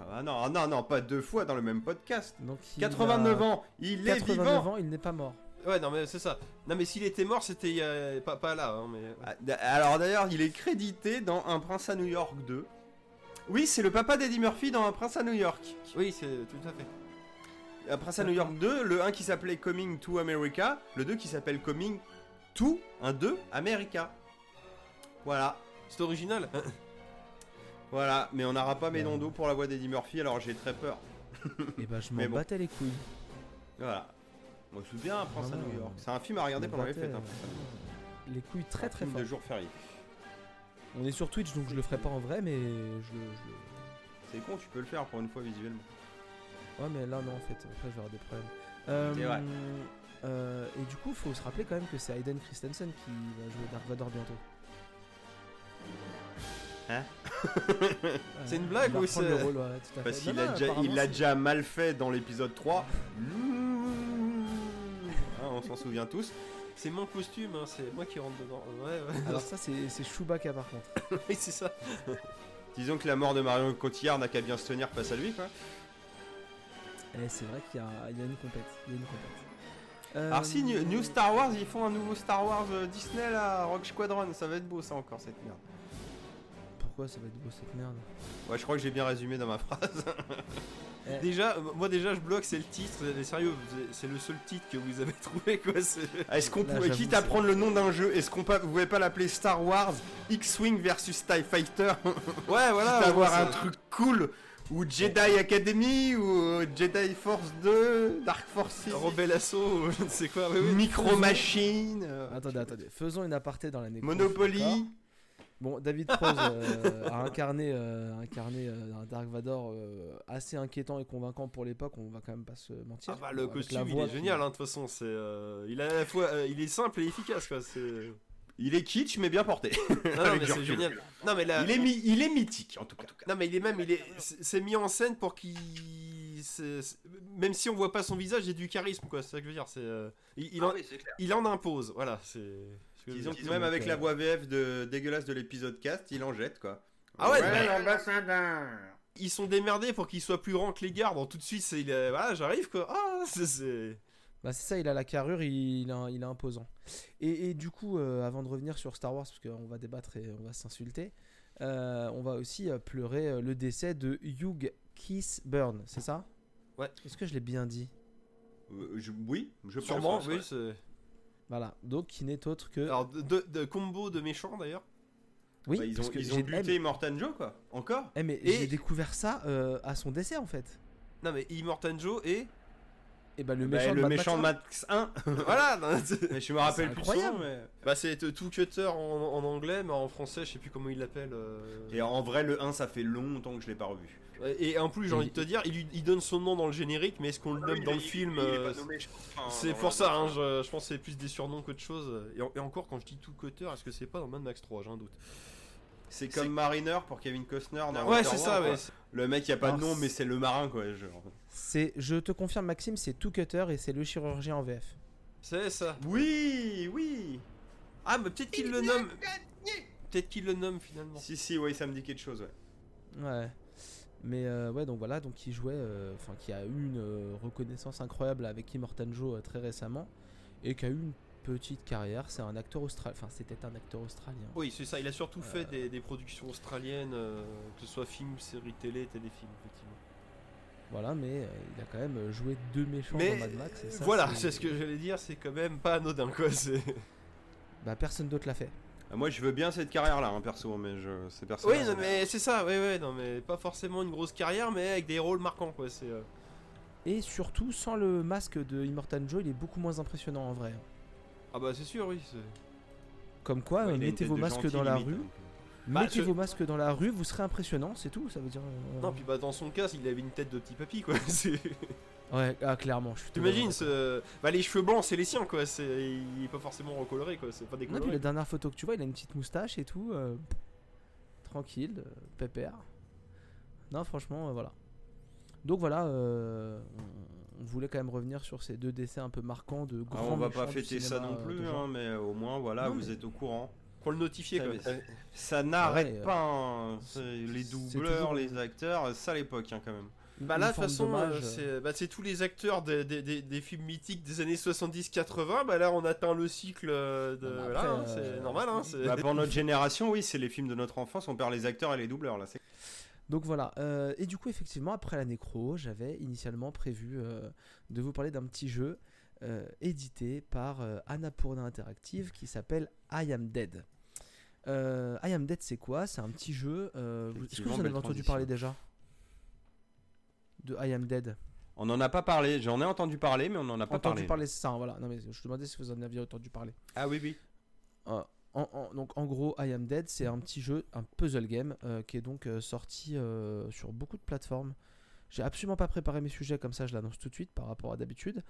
Ah non, ah non, non, pas deux fois dans le même podcast. Donc, il 89 a ans, il est 89 vivant. ans, il n'est pas mort. Ouais, non, mais c'est ça. Non, mais s'il était mort, c'était a- pas, pas là, hein, mais. Ah, Alors d'ailleurs, il est crédité dans Un Prince à New York 2. Oui, c'est le papa d'Eddie Murphy dans Un Prince à New York. Oui, c'est tout à fait. Un Prince à New York 2, le 1 qui s'appelait Coming to America, le 2 qui s'appelle Coming to, un 2, America. Voilà. C'est original. Voilà, mais on n'aura pas mes dos pour la voix d'Eddie Murphy, alors j'ai très peur. Et bah, je Mais m'en bon. battais les couilles. Voilà. Moi je me souviens, Un Prince à Vraiment, New York. euh, C'est un film à regarder je pendant les fêtes. hein, euh. Les couilles très très film fort. de jour férié. On est sur Twitch, donc je le ferai pas en vrai, mais je, C'est con, tu peux le faire pour une fois visuellement. Ouais, mais là, non, en fait, après, je vais avoir des problèmes. Euh, C'est vrai. euh, et du coup, faut se rappeler quand même que c'est Hayden Christensen qui va jouer Dark Vador bientôt. Hein Euh, C'est une blague il va ou c'est- le rôle, ouais, tout à Parce qu'il Non, a non, déjà, apparemment, il l'a c'est- déjà mal fait dans l'épisode 3. Hein, on s'en souvient tous. C'est mon costume, hein, c'est moi qui rentre dedans. Ouais, ouais. Alors, ça, c'est c'est Chewbacca par contre. oui, c'est ça. Disons que la mort de Marion Cotillard n'a qu'à bien se tenir face à lui, quoi. Et c'est vrai qu'il y, a- il y a une compète. Il y a une compète. Euh, Alors si New, New Star Wars, ils font un nouveau Star Wars euh, Disney là, Rock Squadron, ça va être beau ça encore cette merde. Pourquoi ça va être beau cette merde. Ouais, je crois que j'ai bien résumé dans ma phrase. Déjà, euh, moi déjà je bloque, c'est le titre. Mais Sérieux, c'est le seul titre que vous avez trouvé quoi. c'est- Est-ce qu'on pouvait, quitte à prendre le nom d'un jeu, est-ce qu'on peut, vous pouvez pas l'appeler Star Wars X-Wing versus TIE Fighter? Ouais, voilà. Quitte à avoir un truc cool ou Jedi Academy ou Jedi Force 2, Dark Force 6, Rebelle Assaut, ou je ne sais quoi. oui, oui. Micro Machine, euh, Attendez, attendez. Faisons une aparté dans l'année. Monopoly. Bon, David Prose euh, a incarné, euh, a incarné euh, un Dark Vador euh, assez inquiétant et convaincant pour l'époque, on va quand même pas se mentir. Ah bah le costume il est génial hein, de toute façon c'est euh, il a à la fois euh, il est simple et efficace quoi c'est Il est kitsch mais bien porté. non, non, mais c'est génial non mais là Il est, mi- il est mythique en tout cas. non mais il est même il est c'est mis en scène pour qu'il c'est- même si on voit pas son visage il y a du charisme quoi c'est ça que je veux dire c'est euh, il, il en, il en impose voilà c'est ce que Disons que même avec donc, la euh, voix VF de dégueulasse de l'épisode cast, il en jette quoi. Ah ouais, l'ambassadeur. ils sont démerdés pour qu'il soit plus grand que les gardes tout de suite c'est il est- voilà j'arrive quoi ah c'est- Bah c'est ça, il a la carrure, il, il, a- il est imposant. Et, et du coup, euh, avant de revenir sur Star Wars, parce qu'on va débattre et on va s'insulter, euh, on va aussi pleurer le décès de Hugh Keith Burn, c'est ça? Ouais. Est-ce que je l'ai bien dit? Euh, je- oui, je pense. sûrement oui c'est Voilà, donc qui n'est autre que... alors de, de- de combo de méchants d'ailleurs oui, Bah, ils parce ont, que ils j'ai- ont buté Immortan Joe quoi. Encore eh, mais Et- j'ai découvert ça euh, à son décès en fait. non mais Immortan Joe et Et bah le Bah, méchant, de le Mad méchant de Max Max 1. voilà Mais je me rappelle plus son mais... Bah c'est tout cutter en, en anglais, mais en français, je sais plus comment il l'appelle. euh. Et en vrai, le 1, ça fait longtemps que je l'ai pas revu. Et en plus, j'ai envie de te dire, il, donne son nom dans le générique, mais est-ce qu'on le nomme dans le film euh, C'est pour ça, hein, je, je pense que c'est plus des surnoms qu'autre chose. Et, en- et encore, quand je dis tout cutter, est-ce que c'est pas dans Mad Max 3 J'ai un doute. C'est comme Mariner pour Kevin Costner dans ouais, c'est ça, ouais. Le mec, il a pas de nom, mais c'est le marin, quoi. genre. C'est, je te confirme Maxime, c'est tout cutter et c'est le chirurgien en VF. C'est ça. Oui, oui. Ah, mais peut-être qu'il le nomme. Peut-être qu'il le nomme finalement. Si, si, oui, ça me dit quelque chose, ouais. Ouais. Mais euh, ouais, donc voilà, donc qui jouait, euh, enfin qui a eu une euh, reconnaissance incroyable avec Immortan Joe euh, très récemment et qui a eu une petite carrière. C'est un acteur australien, enfin c'était un acteur australien. Oui, c'est ça. Il a surtout fait des, des productions australiennes, euh, que ce soit films, séries télé, téléfilms, effectivement. Voilà, mais euh, il a quand même euh, joué deux méchants Mais dans Mad Max. Et ça, voilà, c'est ce que j'allais dire, c'est quand même pas anodin, quoi. C'est. Bah personne d'autre l'a fait. Ah, Moi, je veux bien cette carrière-là, hein, perso, mais je... c'est Oui, personnel. non, mais c'est ça, ouais, ouais, non, mais pas forcément une grosse carrière, mais avec des rôles marquants, quoi. C'est. euh, Et surtout, sans le masque de Immortan Joe, il est beaucoup moins impressionnant en vrai. Ah bah c'est sûr, oui. c'est- Comme quoi, Ouais, euh, mettez vos masques dans la limite, rue. Bah, mettez je- vos masques dans la rue, vous serez impressionnant, c'est tout. Ça veut dire. euh, Non, puis bah dans son cas, il avait une tête de petit papy, quoi. c'est- Ouais, ah, clairement. je suis T'imagines, ce... bah les cheveux blancs, c'est les siens, quoi. C'est... Il est pas forcément recoloré, quoi. C'est pas Non, puis décoloré. la dernière photo que tu vois, il a une petite moustache et tout. euh, tranquille, euh, pépère. Non, franchement, euh, voilà. Donc voilà, euh, on, on voulait quand même revenir sur ces deux décès un peu marquants de Ah, grands on va pas fêter ça cinéma, non euh, plus, hein, mais au moins, voilà, Non, vous mais- êtes au courant. Pour le notifier, Ça, n'arrête Ouais, pas, hein. C'est les doubleurs, toujours- les acteurs, ça à l'époque, hein, quand même. Bah Une là, de toute façon, euh, c'est bah, c'est tous les acteurs des, des- des- des films mythiques des années 70-80. Bah là, on atteint le cycle euh, de. Après, hein, euh, c'est normal, hein. Bah, pour notre génération, oui, c'est les films de notre enfance, on perd les acteurs et les doubleurs, là. Donc voilà, euh, et du coup, effectivement, après la nécro, j'avais initialement prévu euh, de vous parler d'un petit jeu euh, édité par Annapurna Interactive qui s'appelle I Am Dead. I Am Dead, c'est quoi? C'est un petit jeu. Est-ce que vous en avez entendu parler déjà? De I Am Dead On n'en a pas parlé, j'en ai entendu parler, mais on n'en a pas Entendu parlé. parler, c'est ça, hein, voilà. Non, mais je demandais si vous en aviez entendu parler. Ah oui, oui. En- en- donc en gros, I Am Dead, c'est un petit jeu, un puzzle game euh, qui est donc euh, sorti euh, sur beaucoup de plateformes. J'ai absolument pas préparé mes sujets comme ça, je l'annonce tout de suite par rapport à d'habitude.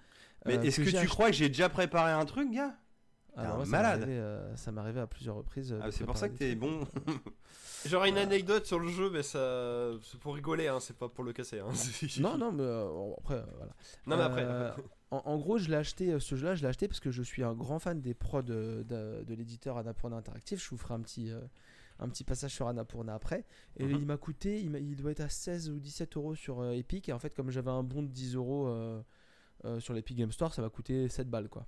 Mais Euh, est-ce que, tu acheté- crois que j'ai déjà préparé un truc, gars? Alors, ça malade. m'est arrivé, euh, Ça m'est arrivé à plusieurs reprises. euh, Ah, C'est pour ça que t'es bon. J'aurais une anecdote sur le jeu, mais ça. C'est pour rigoler, hein. C'est pas pour le casser, hein. Non, non, mais euh, après, euh, voilà. Non, mais après. Euh, en, en gros, je l'ai acheté, euh, ce jeu-là, je l'ai acheté parce que je suis un grand fan des prods de, de, de l'éditeur Annapurna Interactive. Je vous ferai un petit, euh, un petit passage sur Annapurna après. Et Mhm. il m'a coûté, il, doit être à 16 ou 17 euros sur euh, Epic. Et en fait, comme j'avais un bon de 10 euros euh, euh, sur l'Epic Game Store, ça m'a coûté 7 balles, quoi.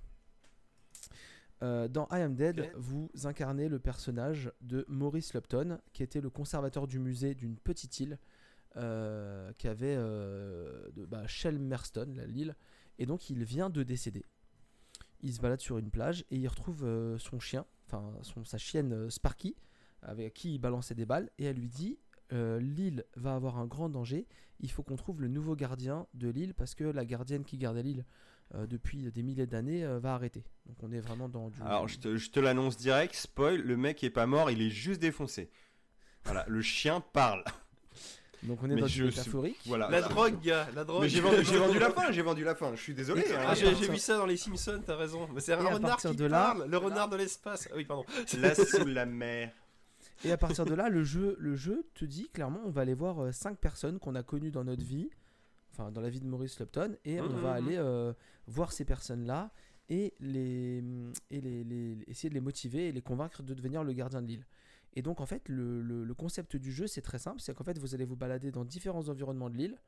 Euh, dans I Am Dead, vous incarnez le personnage de Maurice Lupton, qui était le conservateur du musée d'une petite île euh, qui avait euh, de bah, Shelmerston, la- l'île, et donc il vient de décéder. Il se balade sur une plage et il retrouve euh, son chien, enfin sa chienne euh, Sparky, avec qui il balançait des balles, et elle lui dit euh, l'île va avoir un grand danger, il faut qu'on trouve le nouveau gardien de l'île parce que la gardienne qui gardait l'île depuis des milliers d'années va arrêter. Donc on est vraiment dans du. Alors, je te, je te l'annonce direct, spoil, le mec est pas mort, il est juste défoncé. Voilà, le chien parle. Donc on est Mais dans suis- métaphorique. Voilà. La drogue, gars, la drogue. Mais j'ai vendu, j'ai vendu la fin, j'ai vendu la fin, je suis désolé. hein. Ah, à j'ai vu ça dans les Simpsons, t'as raison. Mais c'est un à renard partir qui de là- parle, le renard de l'espace. Ah oui, pardon. Là, sous la mer. Et à partir de là, le jeu, le jeu te dit clairement, on va aller voir 5 personnes qu'on a connues dans notre vie, enfin dans la vie de Maurice Lupton, et on Mhm, va mhm. aller euh, voir ces personnes-là et, les, et les, les- essayer de les motiver et les convaincre de devenir le gardien de l'île. Et donc en fait, le, le- le concept du jeu, c'est très simple, c'est qu'en fait, vous allez vous balader dans différents environnements de l'île,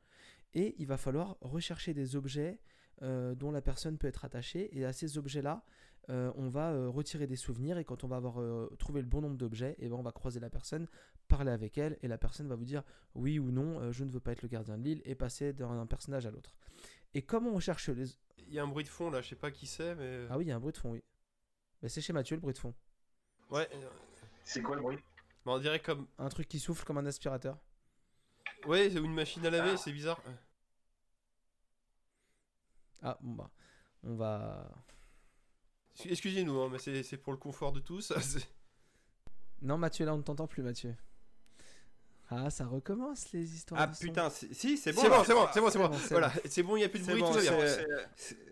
et il va falloir rechercher des objets euh, dont la personne peut être attachée, et à ces objets-là, euh, on va euh, retirer des souvenirs et quand on va avoir trouvé le bon nombre d'objets, et ben on va croiser la personne, parler avec elle et la personne va vous dire oui ou non, je ne veux pas être le gardien de l'île et passer d'un personnage à l'autre. Et comment on cherche les Il y a un bruit de fond là, je sais pas qui c'est, mais. Ah oui, il y a un bruit de fond, oui. Mais c'est chez Mathieu le bruit de fond. Ouais. C'est quoi le bruit mais on dirait comme. Un truc qui souffle comme un aspirateur. Ouais, c'est une machine à laver, c'est bizarre. Ah bon bah on va Excusez-nous, hein, mais c'est c'est pour le confort de tous. Non Mathieu là on ne t'entend plus Mathieu. Ah ça recommence les histoires. Ah de son. putain, si, c'est bon. C'est bon, c'est bon, c'est bon, c'est bon. Voilà, c'est bon, il y a plus de bruit, bon, tout va bien.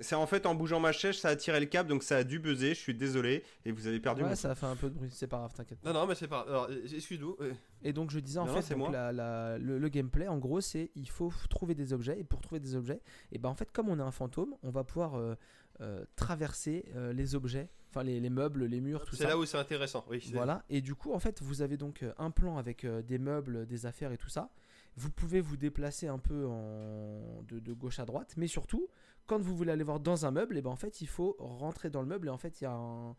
c'est- en fait en bougeant ma chaise, ça a tiré le câble, donc ça a dû buzzer. Je suis désolé et vous avez perdu. Ouais mon- ça a fait un peu de bruit, c'est pas grave, t'inquiète. Non, non, mais c'est pas. Alors, euh, excuse-nous. euh, Et donc je disais en Non, fait donc, moi. la- la- le, le gameplay en gros c'est il faut trouver des objets et pour trouver des objets et ben en fait comme on est un fantôme on va pouvoir euh, euh, traverser euh, les objets enfin les, les meubles les murs tout C'est ça. là où c'est intéressant. Oui, c'est- voilà. Et du coup en fait vous avez donc euh, un plan avec euh, des meubles des affaires et tout ça. Vous pouvez vous déplacer un peu en... de, de gauche à droite. Mais surtout quand vous voulez aller voir dans un meuble et ben en fait il faut rentrer dans le meuble et en fait il y a un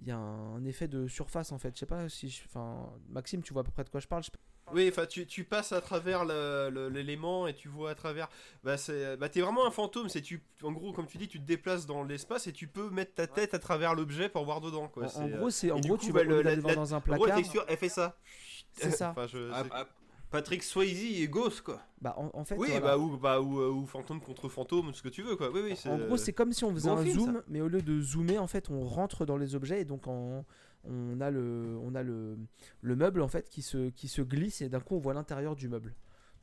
il y a un effet de surface en fait je sais pas si je- enfin Maxime tu vois à peu près de quoi je parle Je sais pas- Oui, enfin, tu, tu passes à travers l'élément et tu vois à travers. Bah, c'est, bah, t'es vraiment un fantôme. C'est tu, en gros, comme tu dis, tu te déplaces dans l'espace et tu peux mettre ta tête à travers l'objet pour voir dedans. Quoi. En, en C'est, euh, gros, c'est en gros coup, tu bah, vas le- la- dans un en gros, la placard. texture, elle fait ça. C'est ça. Enfin, je- ah, Patrick Swayze et Ghost quoi. Bah en, en fait, oui, voilà. bah, ou, bah, ou, euh, ou fantôme contre fantôme, ce que tu veux, quoi. Oui, oui, c'est. en gros, c'est comme si on faisait bon un film, zoom, mais au lieu de zoomer, en fait, on rentre dans les objets et donc en- on a le, on a le, le meuble en fait qui se, qui se glisse et d'un coup on voit l'intérieur du meuble.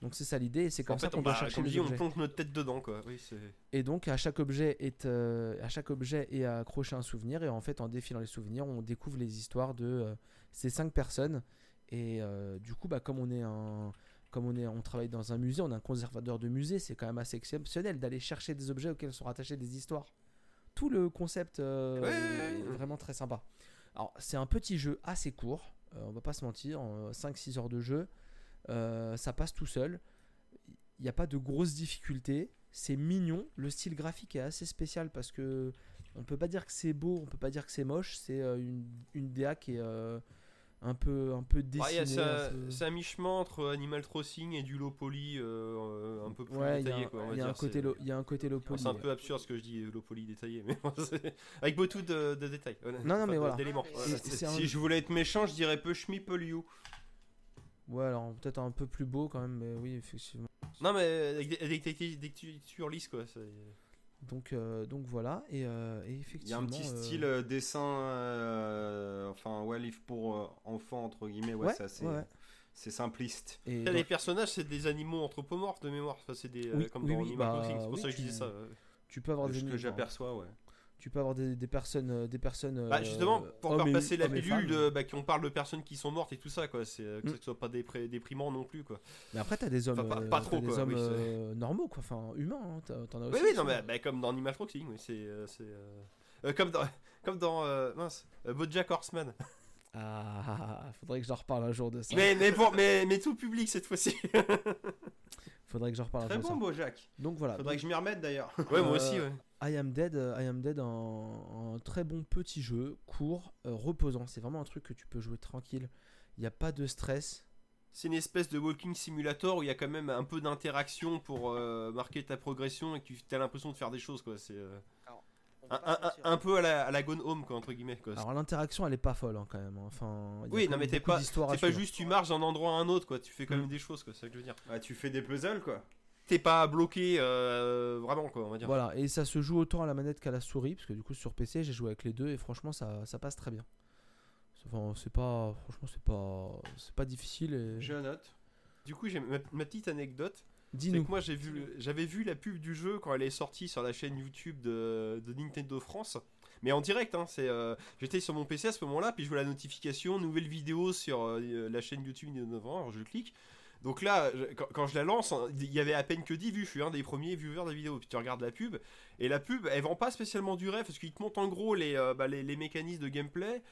Donc c'est ça l'idée, et c'est comme en ça qu'on on, doit bah, chercher comme les dit, on plonge notre tête dedans, quoi. Oui, c'est. Et donc à chaque objet est, euh, à chaque objet est accroché un souvenir et en fait en défilant les souvenirs, on découvre les histoires de euh, ces cinq personnes. Et euh, du coup, bah comme on est un comme on, est, on travaille dans un musée, on est un conservateur de musée, c'est quand même assez exceptionnel d'aller chercher des objets auxquels sont rattachées des histoires. Tout le concept euh, Ouais, est vraiment très sympa. Alors, c'est un petit jeu assez court, euh, on va pas se mentir, 5-6 heures de jeu, euh, ça passe tout seul. Il n'y a pas de grosses difficultés, c'est mignon, le style graphique est assez spécial parce que on peut pas dire que c'est beau, on peut pas dire que c'est moche, c'est une, une DA qui est un peu un peu Ouais, y a- c'est un peu- c'est un mi-chemin entre Animal Crossing et du low poly euh, euh, un peu plus Ouais, détaillé. il y a un côté c'est- lo- il y a un côté low poly. C'est un peu absurde ce que je dis, low poly détaillé, mais avec beaucoup de, de détails. Non, non, mais voilà. un- Si je voulais être méchant, je dirais peu you. Ouais, alors peut-être un peu plus beau quand même, mais oui, effectivement. Non, mais avec des, avec des- des textures lisses, quoi. Donc, euh, donc voilà, et, euh, et Il y a effectivement. un petit euh, style euh, dessin, euh, enfin ouais, livre pour euh, enfants entre guillemets, ouais, Ouais, c'est assez- ouais, c'est simpliste. et Là, les personnages, c'est des animaux anthropomorphes de mémoire. Enfin, c'est des, euh, Oui, comme oui, dans oui, Animal bah, Crossing, c'est pour oui, ça que je disais ça. euh. tu peux avoir de des ce que enfin, j'aperçois, ouais. Tu peux avoir des, des personnes euh, des personnes Bah, euh, justement, pour faire et- passer la pilule, de, bah, qu'on parle de personnes qui sont mortes et tout ça, quoi. C'est euh, que Mm. ce soit pas déprimant non plus, quoi. mais après t'as des hommes Enfin, pas- trop, des quoi, hommes oui, euh, normaux quoi enfin humains hein, t'en as aussi Oui, oui, non, mais bah, comme dans Animal Crossing, oui, c'est. euh, comme dans. Comme dans. euh, mince, Bojack Horseman. ah faudrait que je leur reparle un jour de ça mais, mais, pour, mais, mais tout public cette fois-ci. Faudrait que j'en reparle Très bon, ça. Bojack. Donc voilà. Faudrait que je m'y remette d'ailleurs. Ouais, moi Euh, aussi, ouais. I Am Dead, euh, I Am Dead, un, un très bon petit jeu, court, euh, reposant. C'est vraiment un truc que tu peux jouer tranquille. Il n'y a pas de stress. C'est une espèce de walking simulator où il y a quand même un peu d'interaction pour euh, marquer ta progression et que tu as l'impression de faire des choses, quoi. C'est euh, un, un- un- un peu à la, à la Gone Home, quoi, entre guillemets. Quoi. Alors l'interaction, elle est pas folle hein, quand même. hein. Enfin, il y a Oui, quand non, même mais t'es pas- C'est pas juste tu marches d'un endroit à un autre, quoi. Tu fais quand Mm. même des choses, quoi. C'est ça que je veux dire. Ah, tu fais des puzzles quoi. T'es pas bloqué euh, vraiment, quoi, on va dire. Voilà, et ça se joue autant à la manette qu'à la souris, parce que du coup sur PC j'ai joué avec les deux et franchement ça, ça passe très bien. Enfin, c'est pas, franchement c'est pas, c'est pas difficile. Et... Je note. Du coup, j'ai ma, ma petite anecdote. Dis-nous. moi, j'ai vu, j'avais vu la pub du jeu quand elle est sortie sur la chaîne YouTube de, de Nintendo France. Mais en direct, hein, c'est, euh, j'étais sur mon PC à ce moment-là, puis je vois la notification, nouvelle vidéo sur euh, la chaîne YouTube Nintendo France, alors je clique. Donc là, quand, je la lance, hein, il y avait à peine que 10 vues, je suis un des premiers viewers de la vidéo. Puis tu regardes la pub, et la pub, elle vend pas spécialement du rêve, parce qu'il te montre en gros les, euh, bah, les, les mécanismes de gameplay.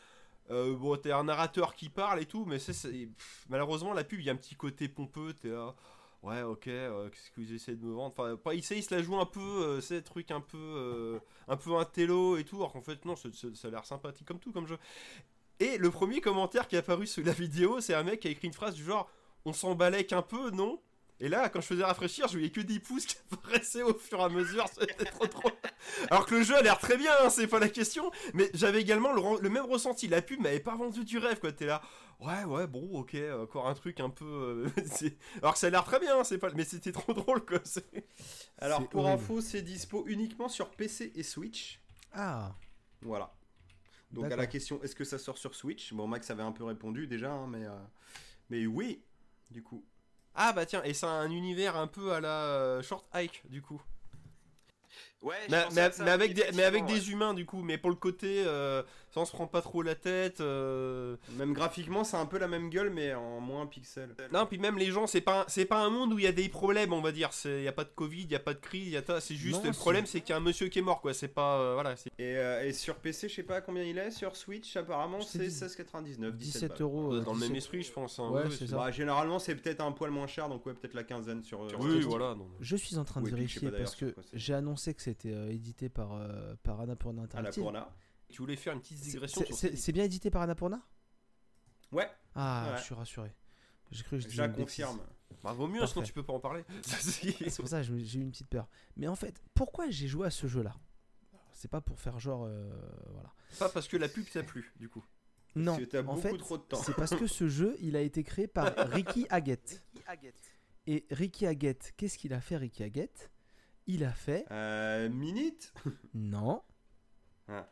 Euh, bon, t'es un narrateur qui parle et tout, mais c'est, malheureusement, la pub, il y a un petit côté pompeux, t'es là. Ouais, ok, euh, qu'est-ce que vous essayez de me vendre? Enfin, pas, il, sait, il se la joue un peu, euh, c'est des trucs un peu, euh, un peu et tout, alors qu'en fait, non, ça a l'air sympathique comme tout, comme jeu. Et le premier commentaire qui est apparu sous la vidéo, c'est un mec qui a écrit une phrase du genre On s'en balait qu'un peu, non? Et là, quand je faisais rafraîchir, je voyais que 10 pouces qui apparaissaient au fur et à mesure, c'était trop drôle. Alors que le jeu a l'air très bien, hein, c'est pas la question, mais j'avais également le, même ressenti. La pub m'avait pas vendu du rêve, quoi. T'es là, ouais, ouais, bon, ok, encore un truc un peu. euh, Alors que ça a l'air très bien, hein, c'est pas... mais c'était trop drôle, quoi. Alors pour horrible. info, c'est dispo uniquement sur PC et Switch. Ah, Voilà. Donc à la question est-ce que ça sort sur Switch? Bon Max avait un peu répondu déjà, hein, mais euh, mais oui, du coup. Ah bah tiens, et c'est un univers un peu à la euh, Short Hike, du coup. Ouais. Mais, mais- mais avec des, mais avec des humains, du coup, mais pour le côté, euh, ça on se prend pas trop la tête. euh, Même graphiquement, c'est un peu la même gueule, mais en moins pixels. Non, puis même les gens, c'est pas, un- c'est pas un monde où il y a des problèmes, on va dire. Il y a pas de Covid, il y a pas de crise, y a ta- c'est juste Non, le problème, c'est qu'il y a un monsieur qui est mort, quoi. C'est pas, euh, voilà. c'est- Et, euh, et sur PC, je sais pas combien il est. Sur Switch, apparemment, c'est dit 16,99. 17 17 balles. euros. euh, dans le même 17 esprit, je pense. hein, Ouais, oui, c'est c'est- ça. Bah, généralement, c'est peut-être un poil moins cher, donc ouais, peut-être la quinzaine sur. sur Oui, Steam. voilà. non. Je suis en train de Ou Epic, je sais vérifier parce que j'ai annoncé que c'était euh, édité par, euh, par Annapurna À la Interactive. Tu voulais faire une petite digression c'est- bien édité par Annapurna? Ouais, Ah, Ouais. je suis rassuré. J'ai cru que je disais confirme. Bah, vaut mieux, Parfait. sinon tu peux pas en parler. C'est pour ça que j'ai eu une petite peur. Mais en fait, pourquoi j'ai joué à ce jeu-là? C'est pas pour faire genre. euh, voilà. pas parce que la pub t'a plu, du coup. Non, Parce que t'as en beaucoup fait, trop de temps. c'est parce que ce jeu, il a été créé par Ricky Haggett. Et Ricky Haggett, qu'est-ce qu'il a fait, Ricky Haggett? Il a fait. Euh, Minute? Non. Ah.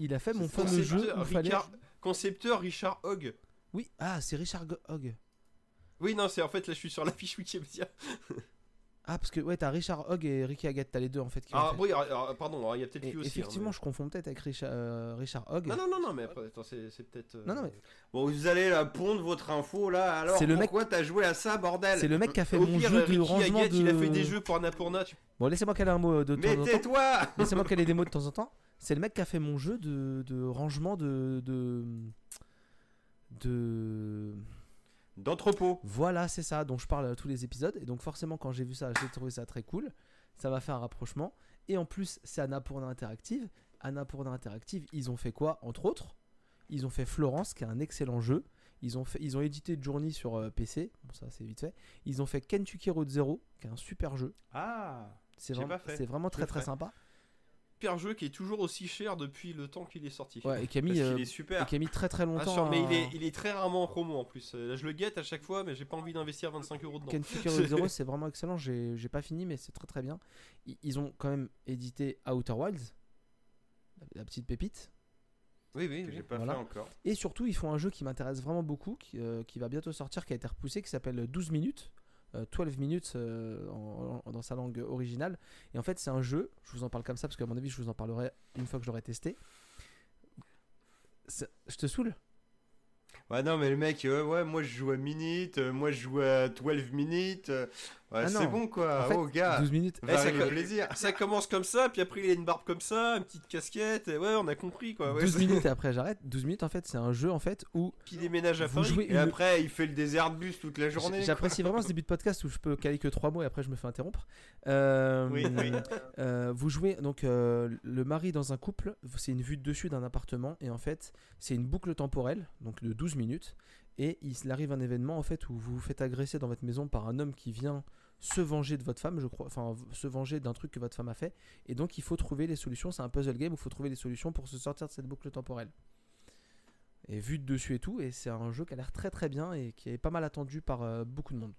Il a fait mon fameux jeu concepteur, où il fallait. Richard- Concepteur Richard Hogg. Oui, ah, c'est Richard Hogg. Oui, non, c'est en fait là, je suis sur la fiche Wikipédia. Ah, parce que ouais, t'as Richard Hogg et Ricky Haggett, t'as les deux en fait. Qui Ah, oui, alors, alors, pardon, alors, il y a peut-être lui aussi. effectivement, hein, je confonds peut-être avec Richard, euh, Richard Hogg. mais- Non, non, non, non, mais après, attends, c'est peut-être. euh, Non, non, mais- Bon, vous allez la pondre votre info là, alors C'est le mec- pourquoi t'as joué à ça, bordel? C'est le mec qui a fait Au mon pire, jeu de Ricky rangement Haggett, de. il a fait des jeux pour Annapurna. Tu... Bon, laissez-moi caler un mot de temps Mais en temps. tais-toi Laissez-moi caler des mots de temps en temps. C'est le mec qui a fait mon jeu de, de rangement de, de. de. D'entrepôt. Voilà, c'est ça dont je parle à tous les épisodes. Et donc, forcément, quand j'ai vu ça, j'ai trouvé ça très cool. Ça m'a fait un rapprochement. Et en plus, c'est Annapurna Interactive. Annapurna Interactive, ils ont fait quoi, entre autres? Ils ont fait Florence, qui est un excellent jeu. Ils ont, fait, ils ont édité Journey sur euh, PC. Bon, ça, c'est vite fait. Ils ont fait Kentucky Road Zero, qui est un super jeu. Ah C'est vraiment, pas fait. c'est vraiment très très sympa. Super jeu qui est toujours aussi cher depuis le temps qu'il est sorti. Ouais, et qui a Parce mis, euh, qu'il est et super. a mis très très Ah, longtemps. sûr, mais à- il est, il est très rarement en promo en plus. Euh, Là, je le guette à chaque fois, mais j'ai pas envie d'investir 25 euros dedans. Road Zero, c'est vraiment excellent. J'ai pas fini, mais c'est très très bien. Ils ont quand même édité Outer Wilds, la- la petite pépite. Oui, oui, j'ai pas Voilà. fait encore. Et surtout, ils font un jeu qui m'intéresse vraiment beaucoup, qui, euh, qui va bientôt sortir, qui a été repoussé, qui s'appelle 12 minutes. Euh, 12 minutes euh, en- en- dans sa langue originale. Et en fait, c'est un jeu, je vous en parle comme ça parce qu'à mon avis, je vous en parlerai une fois que je l'aurai testé. Je te saoule Ouais, non, mais le mec, euh, ouais, moi je joue à Minute, euh, moi je joue à 12 minutes. euh, Ouais, Ah c'est bon quoi. En fait, oh gars, 12 minutes. va ça plaisir. Commence comme ça, puis après il a une barbe comme ça, une petite casquette, et ouais, on a compris quoi. Ouais, 12 minutes et après j'arrête. 12 minutes en fait, c'est un jeu en fait où il déménage à Vous Paris. Et une- après, il fait le désert de bus toute la journée. J'apprécie vraiment ce début de podcast où je peux caler que 3 mots et après je me fais interrompre. Euh, Oui, oui. euh, vous jouez donc euh, le mari dans un couple, c'est une vue de dessus d'un appartement et en fait c'est une boucle temporelle donc de 12 minutes et il arrive un événement en fait où vous vous faites agresser dans votre maison par un homme qui vient se venger de votre femme, je crois, enfin se venger d'un truc que votre femme a fait et donc il faut trouver les solutions, c'est un puzzle game où il faut trouver les solutions pour se sortir de cette boucle temporelle. Et vu de dessus et tout et c'est un jeu qui a l'air très très bien et qui est pas mal attendu par euh, beaucoup de monde.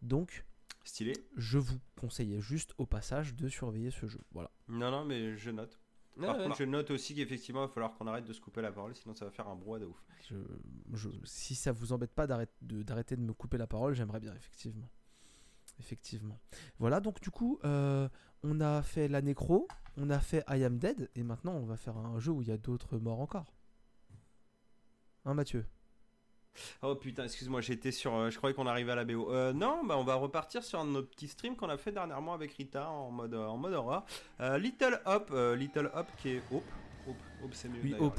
Donc Stylé. je vous conseillais juste au passage de surveiller ce jeu. Voilà. Non, non, mais je note. Ah, Par ouais. contre, je note aussi qu'effectivement, il va falloir qu'on arrête de se couper la parole, sinon ça va faire un brouhaha de ouf. Je, je- si ça vous embête pas d'arrêter de, d'arrêter de me couper la parole, j'aimerais bien, effectivement. Effectivement. Voilà, donc du coup, euh, on a fait la nécro, on a fait I Am Dead, et maintenant on va faire un jeu où il y a d'autres morts encore. Hein, Mathieu? Oh putain, excuse-moi, j'étais sur. euh, je croyais qu'on arrivait à la BO. Euh, non, bah on va repartir sur un de nos petits streams qu'on a fait dernièrement avec Rita en mode, euh, en mode horreur. Little euh, Little Hope qui est Hope. Hope, Hope c'est mieux. Oui, Hope.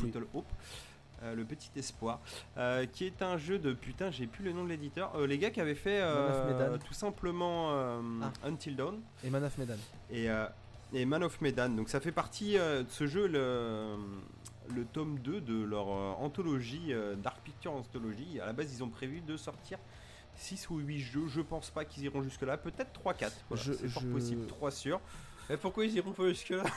Euh, le petit espoir, euh, qui est un jeu de putain, j'ai plus le nom de l'éditeur. Euh, les gars qui avaient fait euh, tout simplement euh, Ah. Until Dawn et Man of Medan. et, euh, et Man of Medan. Donc ça fait partie euh, de ce jeu, le, le tome 2 de leur euh, anthologie, euh, Dark Picture Anthology. À la base, ils ont prévu de sortir 6 ou 8 jeux. Je pense pas qu'ils iront jusque-là. Peut-être 3-4. Voilà, Je- c'est fort je- possible. 3 sûrs. Mais pourquoi ils iront pas jusque-là?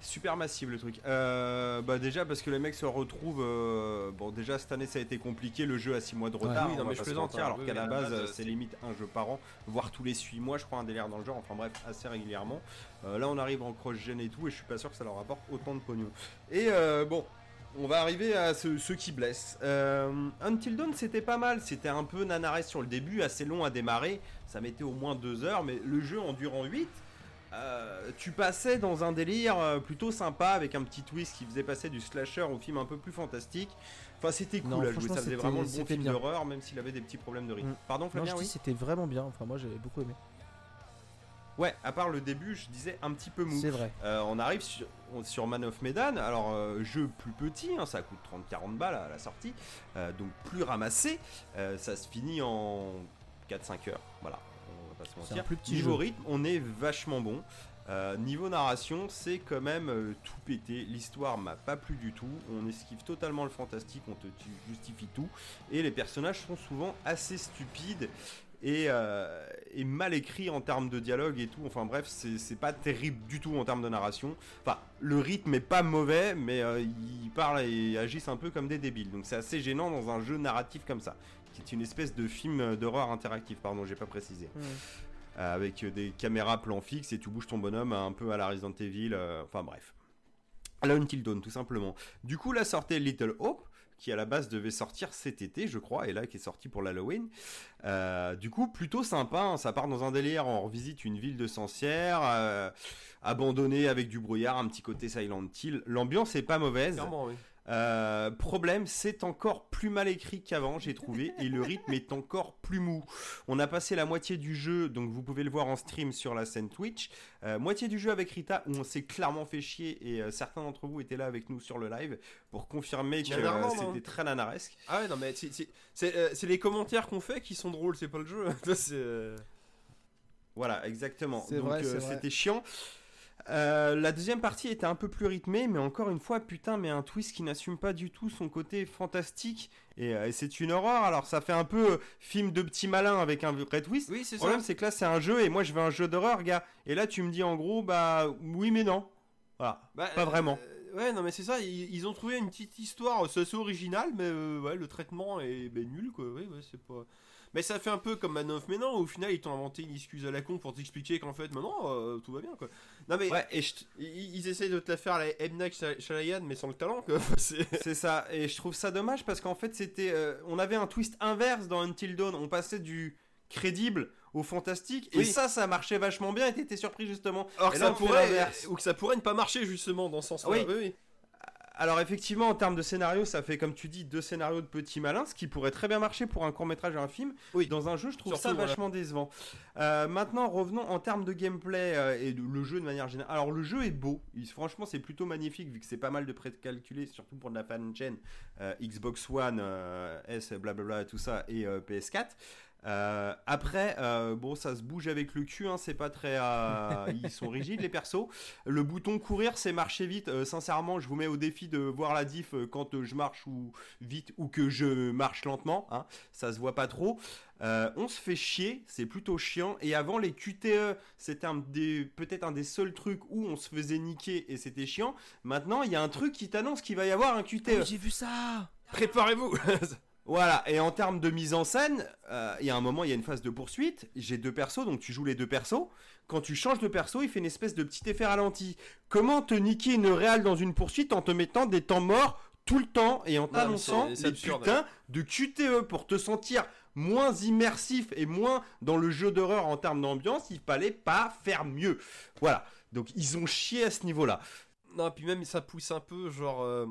Super massif le truc. Euh, bah déjà parce que les mecs se retrouvent. euh, bon déjà cette année ça a été compliqué. Le jeu a 6 mois de retard. oui, non, mais je plaisante, hein. alors Oui, qu'à la base base, c'est limite un jeu par an, voire tous les 8 mois. Je crois un délire dans le genre. Enfin bref assez régulièrement. Euh, là on arrive en cross gen et tout et je suis pas sûr que ça leur apporte autant de pognon. Et bon. On va arriver à ce- ceux qui blessent. Euh, Until Dawn, c'était pas mal. C'était un peu nanarès sur le début, assez long à démarrer. Ça mettait au moins 2 heures, mais le jeu en durant 8, euh, tu passais dans un délire euh, plutôt sympa avec un petit twist qui faisait passer du slasher au film un peu plus fantastique. Enfin, c'était cool Non, à jouer. Ça faisait vraiment le bon film d'horreur, même s'il avait des petits problèmes de rythme. Mm. Pardon, Flavien, oui c'était vraiment bien. Enfin, moi j'avais beaucoup aimé. Ouais, à part le début, je disais un petit peu mou. C'est vrai. Euh, on arrive sur, Man of Medan, alors euh, jeu plus petit, hein, ça coûte 30-40 balles à la sortie, euh, donc plus ramassé, ça se finit en 4-5 heures, voilà, va pas se C'est mentir. un plus petit Niveau jeu. rythme, on est vachement bon. Euh, niveau narration, c'est quand même euh, tout pété. L'histoire m'a pas plu du tout. On esquive totalement le fantastique, on te justifie tout. Et les personnages sont souvent assez stupides et, euh, et mal écrits en termes de dialogue et tout. Enfin bref, c'est pas terrible du tout en termes de narration. Enfin, le rythme est pas mauvais, mais ils parlent et agissent un peu comme des débiles. Donc c'est assez gênant dans un jeu narratif comme ça, qui est une espèce de film d'horreur interactif. Pardon, j'ai pas précisé. Euh, avec euh, des caméras plan fixe et tu bouges ton bonhomme un peu à la Resident Evil. euh, enfin bref. À la Until Dawn, tout simplement. Du coup, là sortait Little Hope, qui à la base devait sortir cet été, je crois, et là qui est sorti pour l'Halloween. Euh, du coup, plutôt sympa. hein, ça part dans un délire. On revisite une ville de sorcières, euh, abandonnée avec du brouillard, un petit côté Silent Hill. L'ambiance est pas mauvaise. Clairement, oui. Euh, problème, c'est encore plus mal écrit qu'avant, j'ai trouvé, et le rythme est encore plus mou. On a passé la moitié du jeu, donc vous pouvez le voir en stream sur la scène Twitch. Euh, moitié du jeu avec Rita, où on s'est clairement fait chier, et euh, certains d'entre vous étaient là avec nous sur le live pour confirmer que euh, c'était très nanaresque. Ah ouais, non, mais c'est- c'est c'est, euh, c'est les commentaires qu'on fait qui sont drôles, c'est pas le jeu. Euh, Voilà, exactement. C'est Donc vrai, euh, c'est vrai. c'était chiant. Euh, la deuxième partie était un peu plus rythmée, mais encore une fois, putain, mais un twist qui n'assume pas du tout son côté fantastique. Et, euh, et c'est une horreur, alors ça fait un peu euh, film de petit malin avec un vrai twist. Oui, c'est Le ça. problème, c'est que là, c'est un jeu, et moi, je veux un jeu d'horreur, gars. Et là, tu me dis en gros, bah oui, mais non. Voilà. Bah, Pas vraiment. euh, ouais, non, mais c'est ça. Ils, ils ont trouvé une petite histoire, c'est assez original, mais ouais, le traitement est ben, nul, quoi. Oui, ouais, c'est pas. Mais ça fait un peu comme Man of Medan, où au final ils t'ont inventé une excuse à la con pour t'expliquer qu'en fait, maintenant, euh, tout va bien, quoi. Non, mais Ouais, et je, ils, ils essayent de te la faire à la Shy- Shyamalan, mais sans le talent, quoi. C'est- ça, et je trouve ça dommage parce qu'en fait c'était, euh, on avait un twist inverse dans Until Dawn, on passait du crédible au fantastique, et ça, ça marchait vachement bien, et t'étais surpris justement. Alors que ça pourrait, ou que ça pourrait ne pas marcher justement dans ce sens-là. Oui. oui. Alors effectivement, en termes de scénario, ça fait comme tu dis deux scénarios de petits malins, ce qui pourrait très bien marcher pour un court métrage et un film. Oui. Dans un jeu, je trouve Surtout, ça voilà. vachement décevant. Euh, maintenant, revenons en termes de gameplay euh, et de, le jeu de manière générale. Alors le jeu est beau, Il- franchement c'est plutôt magnifique vu que c'est pas mal de précalculé, surtout pour de la fan gen euh, Xbox One, S, blablabla, tout ça et euh, PS4. Euh, après, euh, bon, ça se bouge avec le cul, hein, c'est pas très. euh, ils sont rigides les persos. Le bouton courir, c'est marcher vite. Sincèrement, je vous mets au défi de voir la diff quand je marche ou vite ou que je marche lentement. hein. Ça se voit pas trop. On se fait chier, c'est plutôt chiant. Et avant, les QTE, c'était un des- peut-être un des seuls trucs où on se faisait niquer et c'était chiant. Maintenant, il y a un truc qui t'annonce qu'il va y avoir un QTE. Oh, J'ai vu ça Préparez-vous Voilà, et en termes de mise en scène, euh, il y a un moment, il y a une phase de poursuite. J'ai deux persos, donc tu joues les deux persos. Quand tu changes de perso, il fait une espèce de petit effet ralenti. Comment te niquer une réale dans une poursuite en te mettant des temps morts tout le temps et en t'annonçant des absurde. putains de QTE pour te sentir moins immersif et moins dans le jeu d'horreur en termes d'ambiance, il fallait pas faire mieux. Voilà. Donc ils ont chié à ce niveau-là. Non, puis même ça pousse un peu, genre, euh,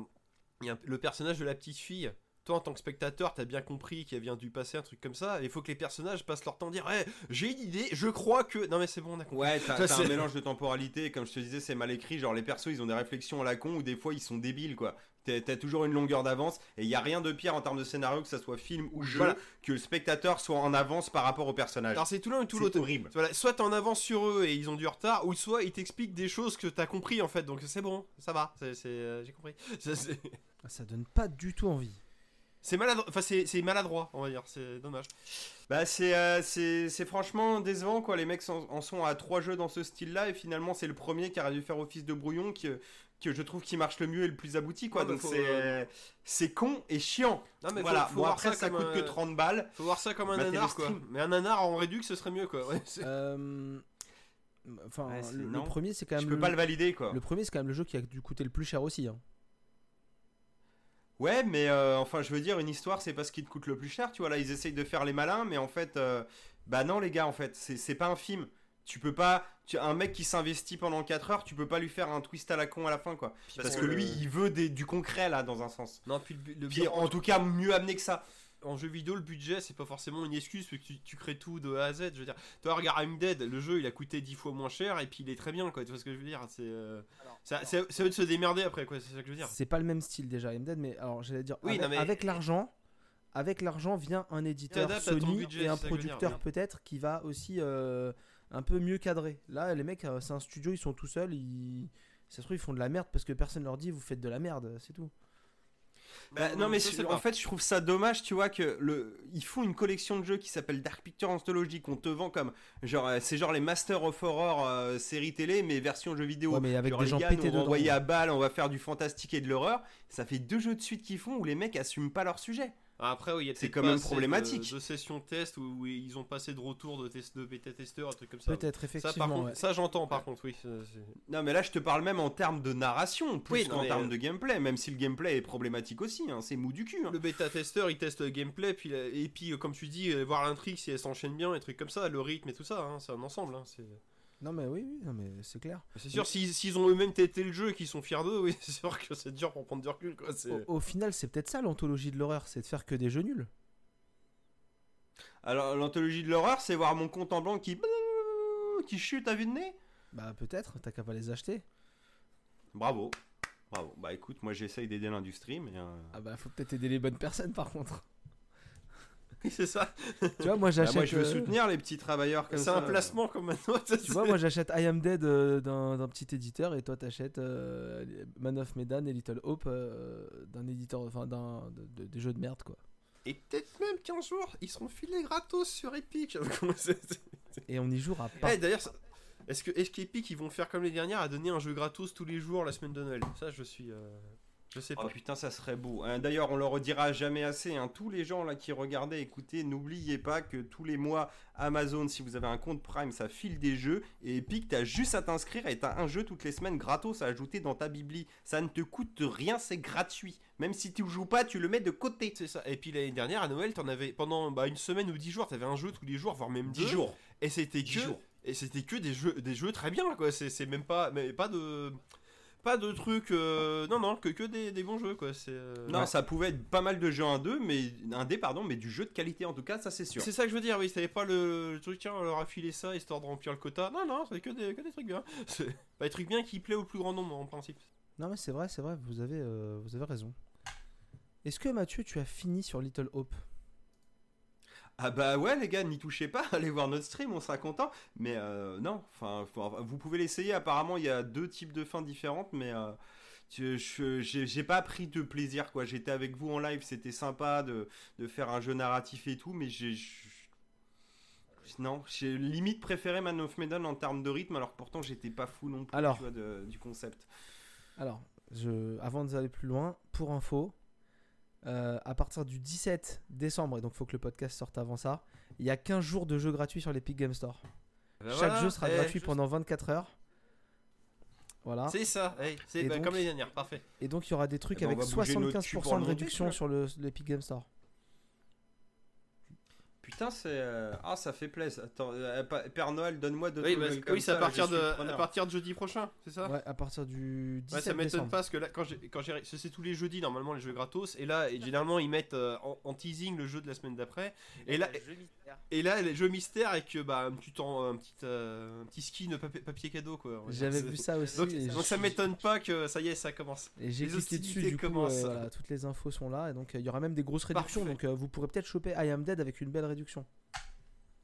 y a le personnage de la petite fille. Toi, en tant que spectateur, t'as bien compris qu'elle vient du passé, un truc comme ça. Il faut que les personnages passent leur temps à dire Ouais, j'ai une idée, je crois que. Non, mais c'est bon, on a compris. Ouais, t'as un mélange de temporalité, et comme je te disais, c'est mal écrit. Genre, les persos, ils ont des réflexions à la con, ou des fois, ils sont débiles, quoi. T'as t'as toujours une longueur d'avance, et il y a rien de pire en termes de scénario, que ça soit film ou jeu, Voilà. que le spectateur soit en avance par rapport au personnage. Alors, c'est tout l'un ou tout C'est l'autre. horrible. Voilà, soit t'es en avance sur eux et ils ont du retard, ou soit ils t'expliquent des choses que t'as compris en fait. Donc c'est bon, ça va, c'est, c'est, euh, j'ai compris. Ça, c'est, Ah, Ça donne pas du tout envie. C'est maladroit, enfin c'est, c'est maladroit, on va dire. C'est dommage. Bah, c'est euh, c'est franchement décevant, quoi. Les mecs en, en sont à trois jeux dans ce style-là, et finalement, c'est le premier qui a dû faire office de brouillon que, que je trouve qui marche le mieux et le plus abouti, quoi. Ouais, mais Donc, c'est euh, c'est con et chiant. Non mais voilà, faut, faut bon, voir après, ça, ça, coûte un- que 30 balles. Faut voir ça comme un nanar le quoi. Mais un nanar en réduc, ce serait mieux quoi. Ouais, Euh, Enfin, Ouais, le, le premier c'est quand même. Je peux pas le valider, quoi. le premier c'est quand même le jeu qui a dû coûter le plus cher aussi. hein. Ouais, mais euh, enfin, je veux dire, une histoire, c'est pas ce qui te coûte le plus cher, tu vois. Là, ils essayent de faire les malins, mais en fait, euh, bah non, les gars, en fait, c'est c'est pas un film. Tu peux pas. Tu, un mec qui s'investit pendant 4 heures, tu peux pas lui faire un twist à la con à la fin, quoi. Parce que lui, il veut des- du concret, là, dans un sens. Non, puis le, le Puis en tout cas, mieux amené que ça. En jeu vidéo, le budget c'est pas forcément une excuse parce que tu, tu crées tout de A à Z. Je veux dire, toi, regarde I'm Dead, le jeu il a coûté 10 fois moins cher et puis il est très bien quoi. Tu vois ce que je veux dire C'est. euh, C'est eux de se démerder après quoi, c'est ça que je veux dire. C'est pas le même style déjà, MDD, mais alors j'allais dire, Oui, avec, non, mais- avec l'argent, avec l'argent vient un éditeur Sony budget, et un producteur peut-être qui va aussi euh, un peu mieux cadrer. Là, les mecs, euh, c'est un studio, ils sont tout seuls, ils... ça se trouve ils font de la merde parce que personne leur dit vous faites de la merde, c'est tout. Bah, non, mais je en fait, je trouve ça dommage, tu vois, que le, ils font une collection de jeux qui s'appelle Dark Picture Anthology, qu'on te vend comme. Genre, euh, c'est genre les Master of Horror euh, série télé, mais version jeu vidéo. Ouais, mais avec Genre, des gens gars pétés dedans. envoyés à balle, on va faire du fantastique et de l'horreur. Ça fait deux jeux de suite qu'ils font où les mecs assument pas leur sujet. Après, oui, il y a C'est peut-être quand même assez de- problématique. De, sessions test où, où ils ont passé de retour de, test, de bêta-testeurs, un truc comme ça. Peut-être, Ça, effectivement. par contre, ouais. ça j'entends par contre, oui. Non, mais là, je te parle même en termes de narration, plus Oui, qu'en termes euh, de gameplay, même si le gameplay est problématique aussi. hein, c'est mou du cul. hein. Le bêta-testeur il teste le gameplay, puis, et puis euh, comme tu dis, euh, voir l'intrigue si elle s'enchaîne bien, et trucs comme ça, le rythme et tout ça, hein, c'est un ensemble. hein, c'est Non, mais oui, oui, non, mais c'est clair. c'est sûr, s'ils ont eux-mêmes testé le jeu et qu'ils sont fiers d'eux, oui, c'est sûr que c'est dur pour prendre du recul. Quoi, Au, au final, c'est peut-être ça l'anthologie de l'horreur, c'est de faire que des jeux nuls. Alors, l'anthologie de l'horreur, c'est voir mon compte en blanc qui. qui chute à vue de nez. Bah peut-être, t'as qu'à pas les acheter. Bravo. Bravo. Bah écoute, moi j'essaye d'aider l'industrie, mais. euh, Ah bah faut peut-être aider les bonnes personnes par contre. Oui, c'est ça. tu vois, moi bah, j'achète. moi je veux euh, soutenir les petits travailleurs comme C'est ça. un placement comme maintenant. Tu vois, moi j'achète I Am Dead euh, d'un petit éditeur et toi t'achètes euh, Man of Medan et Little Hope euh, d'un éditeur, enfin d'un de- de- des jeux de merde quoi. Et peut-être même qu'un jour, ils seront filés gratos sur Epic. C'est- c'est- Et on y jouera pas. Eh, D'ailleurs, est-ce que est-ce qu'Epic ils vont faire comme les dernières à donner un jeu gratos tous les jours la semaine de Noël? Ça, je suis, euh, je sais Oh pas. putain, ça serait beau. Hein, D'ailleurs, on le redira jamais assez. hein, Tous les gens là qui regardaient, écoutez, n'oubliez pas que tous les mois, Amazon, si vous avez un compte Prime, ça file des jeux. Et Epic, t'as juste à t'inscrire et t'as un jeu toutes les semaines gratos à ajouter dans ta bibli. Ça ne te coûte rien, c'est gratuit. Même si tu joues pas, tu le mets de côté. C'est ça. Et puis l'année dernière à Noël, t'en avais pendant bah, une semaine ou dix jours, t'avais un jeu tous les jours, voire même 10 deux. jours. Et c'était 10 que jours. et c'était que des jeux des jeux très bien quoi. C'est c'est même pas mais pas de pas de trucs. euh, Non, non, que, que des, des bons jeux, quoi. C'est. euh, Non, ça pouvait être pas mal de jeux 1-2, mais pardon, mais du jeu de qualité en tout cas, ça c'est sûr. C'est ça que je veux dire, oui, c'était pas le, le truc, tiens, on leur a filé ça histoire de remplir le quota. Non, non, c'est que des, que des trucs bien. C'est pas des trucs bien qui plaît au plus grand nombre en principe. Non mais c'est vrai, c'est vrai, vous avez, euh, vous avez raison. Est-ce que Mathieu, tu as fini sur Little Hope? Ah bah ouais les gars, n'y touchez pas, allez voir notre stream, on sera content. Mais euh, non, enfin, vous pouvez l'essayer. Apparemment, il y a deux types de fins différentes, mais euh, j'ai pas pris de plaisir quoi. J'étais avec vous en live, c'était sympa de, de faire un jeu narratif et tout, mais j'ai non, j'ai limite préféré Man of Medan en termes de rythme, alors que pourtant j'étais pas fou non plus Alors. tu vois, de- du concept. Alors, je, avant d'aller plus loin, pour info, euh, à partir du 17 décembre, et donc il faut que le podcast sorte avant ça, il y a 15 jours de jeux gratuits sur l'Epic Game Store. Ben Chaque voilà, jeu sera eh, gratuit pendant 24 heures. Voilà. C'est ça, c'est donc- comme les dernières, parfait. Et donc il y aura des trucs Eh ben, avec va bouger notre cul pour 75% le de réduction sur le- l'Epic Game Store. Putain, c'est euh, ah ça fait plaisir. Attends, euh, Père Noël, donne-moi de Oui, bah, nouvelles comme oui c'est à partir de, à partir de jeudi prochain, c'est ça? Ouais, à partir du 17 Ouais, ça m'étonne pas parce que là, quand j'ai, quand j'ai, c'est c'est tous les jeudis normalement les jeux gratos, et là, et généralement ils mettent euh, en, en teasing le jeu de la semaine d'après, et là, et là les jeux mystères et que bah tu t'en un petit, euh, un petit skin papier, papier cadeau quoi. J'avais vu ça aussi. Donc, ça m'étonne pas que ça y est, ça commence. Et j'ai cliqué dessus, du coup, euh, voilà, toutes les infos sont là. Et donc, euh, il y aura même des grosses réductions. Parfait. Donc, euh, vous pourrez peut-être choper I Am Dead avec une belle réduction.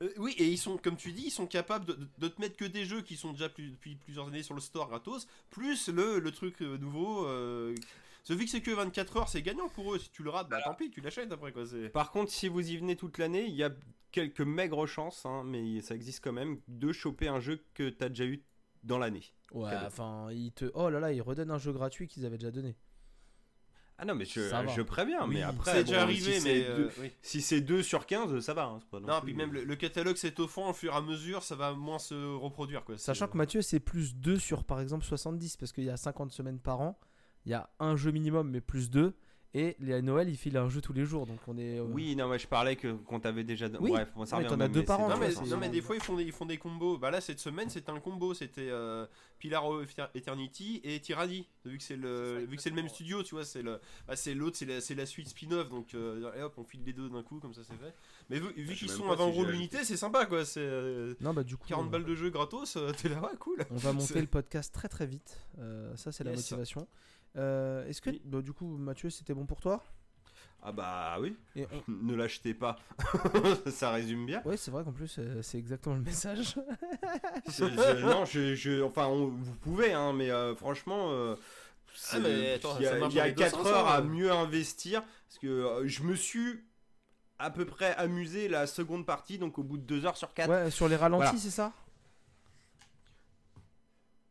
Euh, oui, et ils sont, comme tu dis, ils sont capables de, de- de te mettre que des jeux qui sont déjà plus- depuis plusieurs années sur le store gratos, plus le, le truc euh, nouveau. Euh, ce vu que c'est que 24 heures, c'est gagnant pour eux. Si tu le rates, bah tant pis, tu l'achètes après quoi. C'est... Par contre, si vous y venez toute l'année, il y a quelques maigres chances, hein, mais ça existe quand même, de choper un jeu que t'as déjà eu dans l'année. Ouais, enfin, ils te. Oh là là, ils redonnent un jeu gratuit qu'ils avaient déjà donné. Ah non, mais je, je préviens, mais après, c'est bon, déjà arrivé, si mais c'est euh, deux- oui. si c'est 2 sur 15, ça va. hein, c'est pas non Non, plus- puis même le, le catalogue s'étoffant au fur et à mesure, ça va moins se reproduire quoi. Sachant que Mathieu, c'est plus 2 sur par exemple 70, parce qu'il y a 50 semaines par an. Il y a un jeu minimum, mais plus 2. Et les à Noël, il file un jeu tous les jours. Donc, on est. euh, Oui, non, mais je parlais que qu'on t'avait déjà. Oui. Bref, t'en au as deux par an, Non mais, non mais des fois ils font des, ils font des combos. Bah là cette semaine c'était un combo, c'était euh, Pilar of Eternity et Tyranny. Vu que c'est le, vu que c'est le même studio, tu vois, c'est le, bah, c'est l'autre, c'est la, c'est la suite spin-off, donc euh, et hop on file les deux d'un coup comme ça c'est fait. Mais vu, sais qu'ils sont à 20 si euros l'unité, c'est sympa quoi. C'est euh, Non, bah du coup. 40 euh, balles de jeu gratos, euh, t'es là ouais cool. On va monter le podcast très très vite. Euh, ça, c'est la motivation. Euh, Est-ce que, Oui. bah, du coup, Mathieu, c'était bon pour toi? Ah bah oui, Et on- ne l'achetez pas. ça résume bien. Ouais, c'est vrai qu'en plus, euh, c'est exactement le message. Non, je, je- enfin, on- vous pouvez, hein, mais euh, franchement, euh, Ah, mais attends, il y a, marche il y a dans les deux 4 sens, heures hein. à mieux investir parce que euh, je me suis à peu près amusé la seconde partie, donc au bout de 2 heures sur 4. ouais, sur les ralentis, Voilà. c'est ça?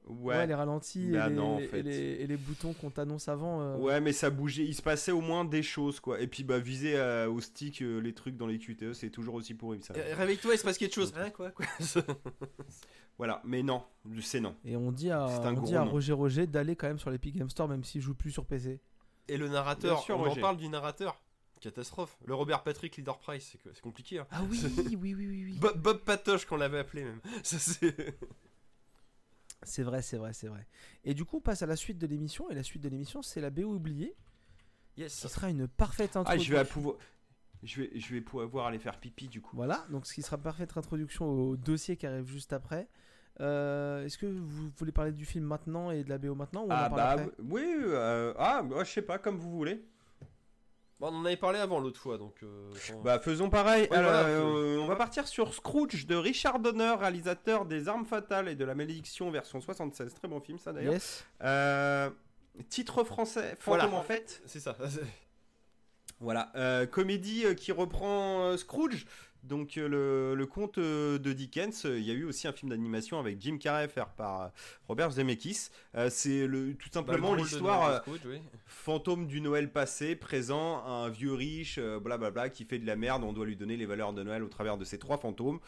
Ouais. Ouais, les ralentis Bah et, les, non, en et fait. les- et les boutons qu'on t'annonce avant. euh, Ouais, mais ça bougeait, il se passait au moins des choses quoi. Et puis bah viser euh, au stick euh, les trucs dans les QTE, c'est toujours aussi pourri ça. Euh, Réveille-toi, il se passe quelque chose. Hein, quoi, quoi. Voilà, mais non, c'est non. Et on dit à, on dit à. Roger Roger d'aller quand même sur l'Epic Game Store, même s'il joue plus sur PC. Et le narrateur, Bien sûr, on en parle du narrateur. Catastrophe. Le Robert Patrick Leader Price, c'est compliqué. Hein. Ah oui, oui, oui, oui, oui. Bob, Bob Patoche qu'on l'avait appelé même. Ça, c'est... C'est vrai, c'est vrai, c'est vrai. Et du coup, on passe à la suite de l'émission. Et la suite de l'émission, c'est la BO oubliée. Yes. Ce sera une parfaite Ah, introduction. je vais pouvoir je vais je vais pouvoir aller faire pipi du coup. Voilà, donc ce qui sera parfaite introduction au dossier qui arrive juste après. Euh, Est-ce que vous voulez parler du film maintenant et de la BO maintenant ou on Ah en parle bah après? oui, euh, ah bah, je sais pas comme vous voulez. Bon, on en avait parlé avant l'autre fois, donc... euh, quand- Bah faisons pareil. Ouais, Alors, voilà, euh, on va partir sur Scrooge de Richard Donner, réalisateur des Armes Fatales et de la Malédiction version 76. Très bon film ça d'ailleurs. Yes. Euh, titre français, Fantôme Voilà. en fait. C'est ça. Voilà, euh, comédie qui reprend euh, Scrooge, donc euh, le, le conte euh, de Dickens. Euh, Il y a eu aussi un film d'animation avec Jim Carrey fait par Robert Zemeckis. Euh, c'est le, tout Bah, le simplement l'histoire oui. fantôme du Noël passé, présent, un vieux riche, euh, blablabla, qui fait de la merde. On doit lui donner les valeurs de Noël au travers de ces trois fantômes.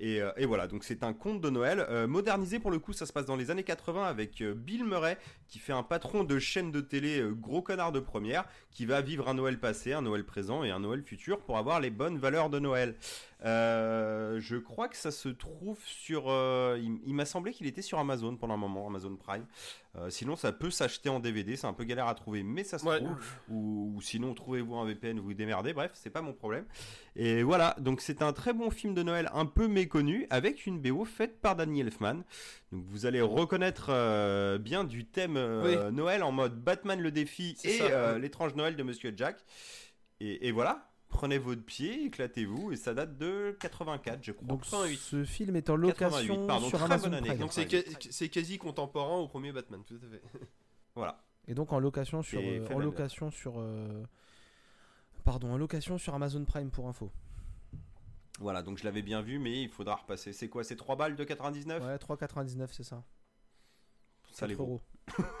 Et, euh, et voilà, donc c'est un conte de Noël. euh, modernisé pour le coup, ça se passe dans les années 80 avec euh, Bill Murray, qui fait un patron de chaîne de télé gros connard de première, qui va vivre un Noël passé, un Noël présent et un Noël futur pour avoir les bonnes valeurs de Noël. Euh, je crois que ça se trouve sur. euh, il il m'a semblé qu'il était sur Amazon pendant un moment, Amazon Prime. Euh, sinon, ça peut s'acheter en DVD. C'est un peu galère à trouver, mais ça se Ouais. trouve. Ou, ou sinon, trouvez-vous un VPN, vous vous démerdez. Bref, c'est pas mon problème. Et voilà, donc c'est un très bon film de Noël un peu méconnu avec une BO faite par Danny Elfman. Donc vous allez reconnaître euh, bien du thème euh, Noël en mode Batman le défi et euh, l'étrange Noël de Monsieur Jack. Et, et voilà, prenez votre pied, éclatez-vous. Et ça date de 84, je crois. Donc 88. ce film est en location 88, pardon, sur très Amazon bonne année. Prime. Donc c'est quasi contemporain au premier Batman, tout à fait. Voilà. Et donc en location sur, euh, en location sur, euh, pardon, en location sur Amazon Prime pour info. Voilà, donc je l'avais bien vu, mais il faudra repasser. C'est quoi C'est 3 balles de 99 Ouais, 3,99 c'est ça. Ça 4 les vaut. euros.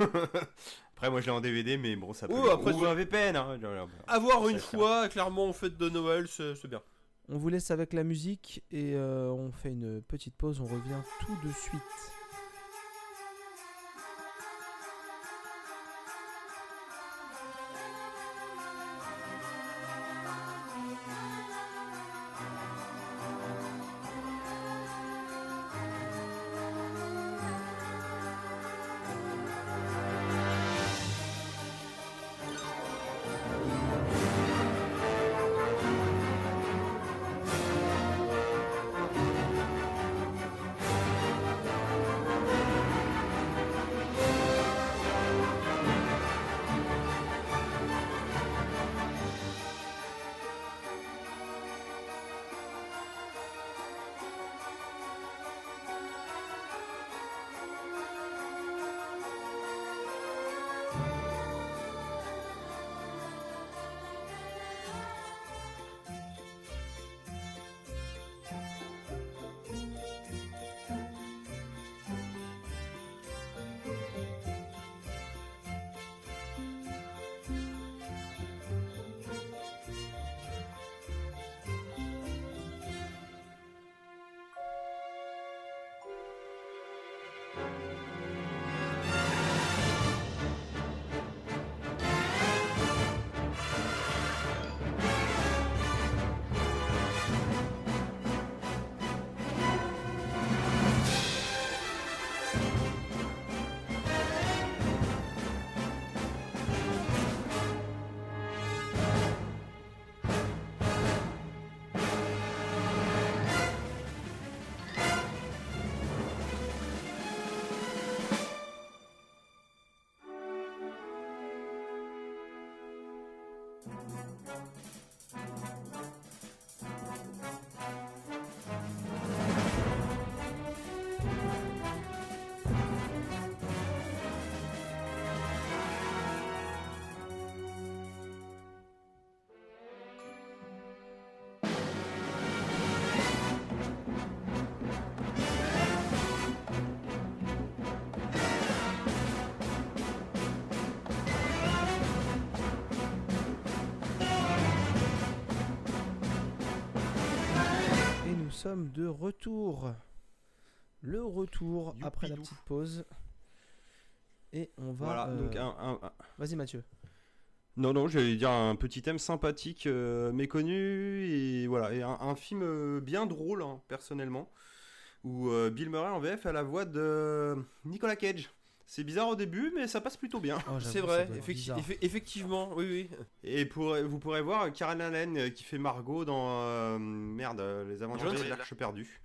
Après, moi je l'ai en DVD, mais bon, ça peut. Oh, après, Ou un VPN. Hein. Avoir une fois, clairement, en fête de Noël, c'est c'est bien. On vous laisse avec la musique et euh, on fait une petite pause. On revient tout de suite. Sommes de retour. Le retour après la petite pause. Et on va. Voilà, euh, donc un- un- un, Vas-y Mathieu. Non, non, j'allais dire un petit thème sympathique, euh, méconnu, et voilà, et un, un film euh, bien drôle, hein, personnellement, où Bill Murray en VF a la voix de Nicolas Cage. C'est bizarre au début, mais ça passe plutôt bien. Oh, C'est vrai, effecti- effectivement, oui, oui. Et pour, vous pourrez voir Karen Allen euh, qui fait Margot dans euh, merde, euh, Les Aventuriers Jones. de l'Arche perdue.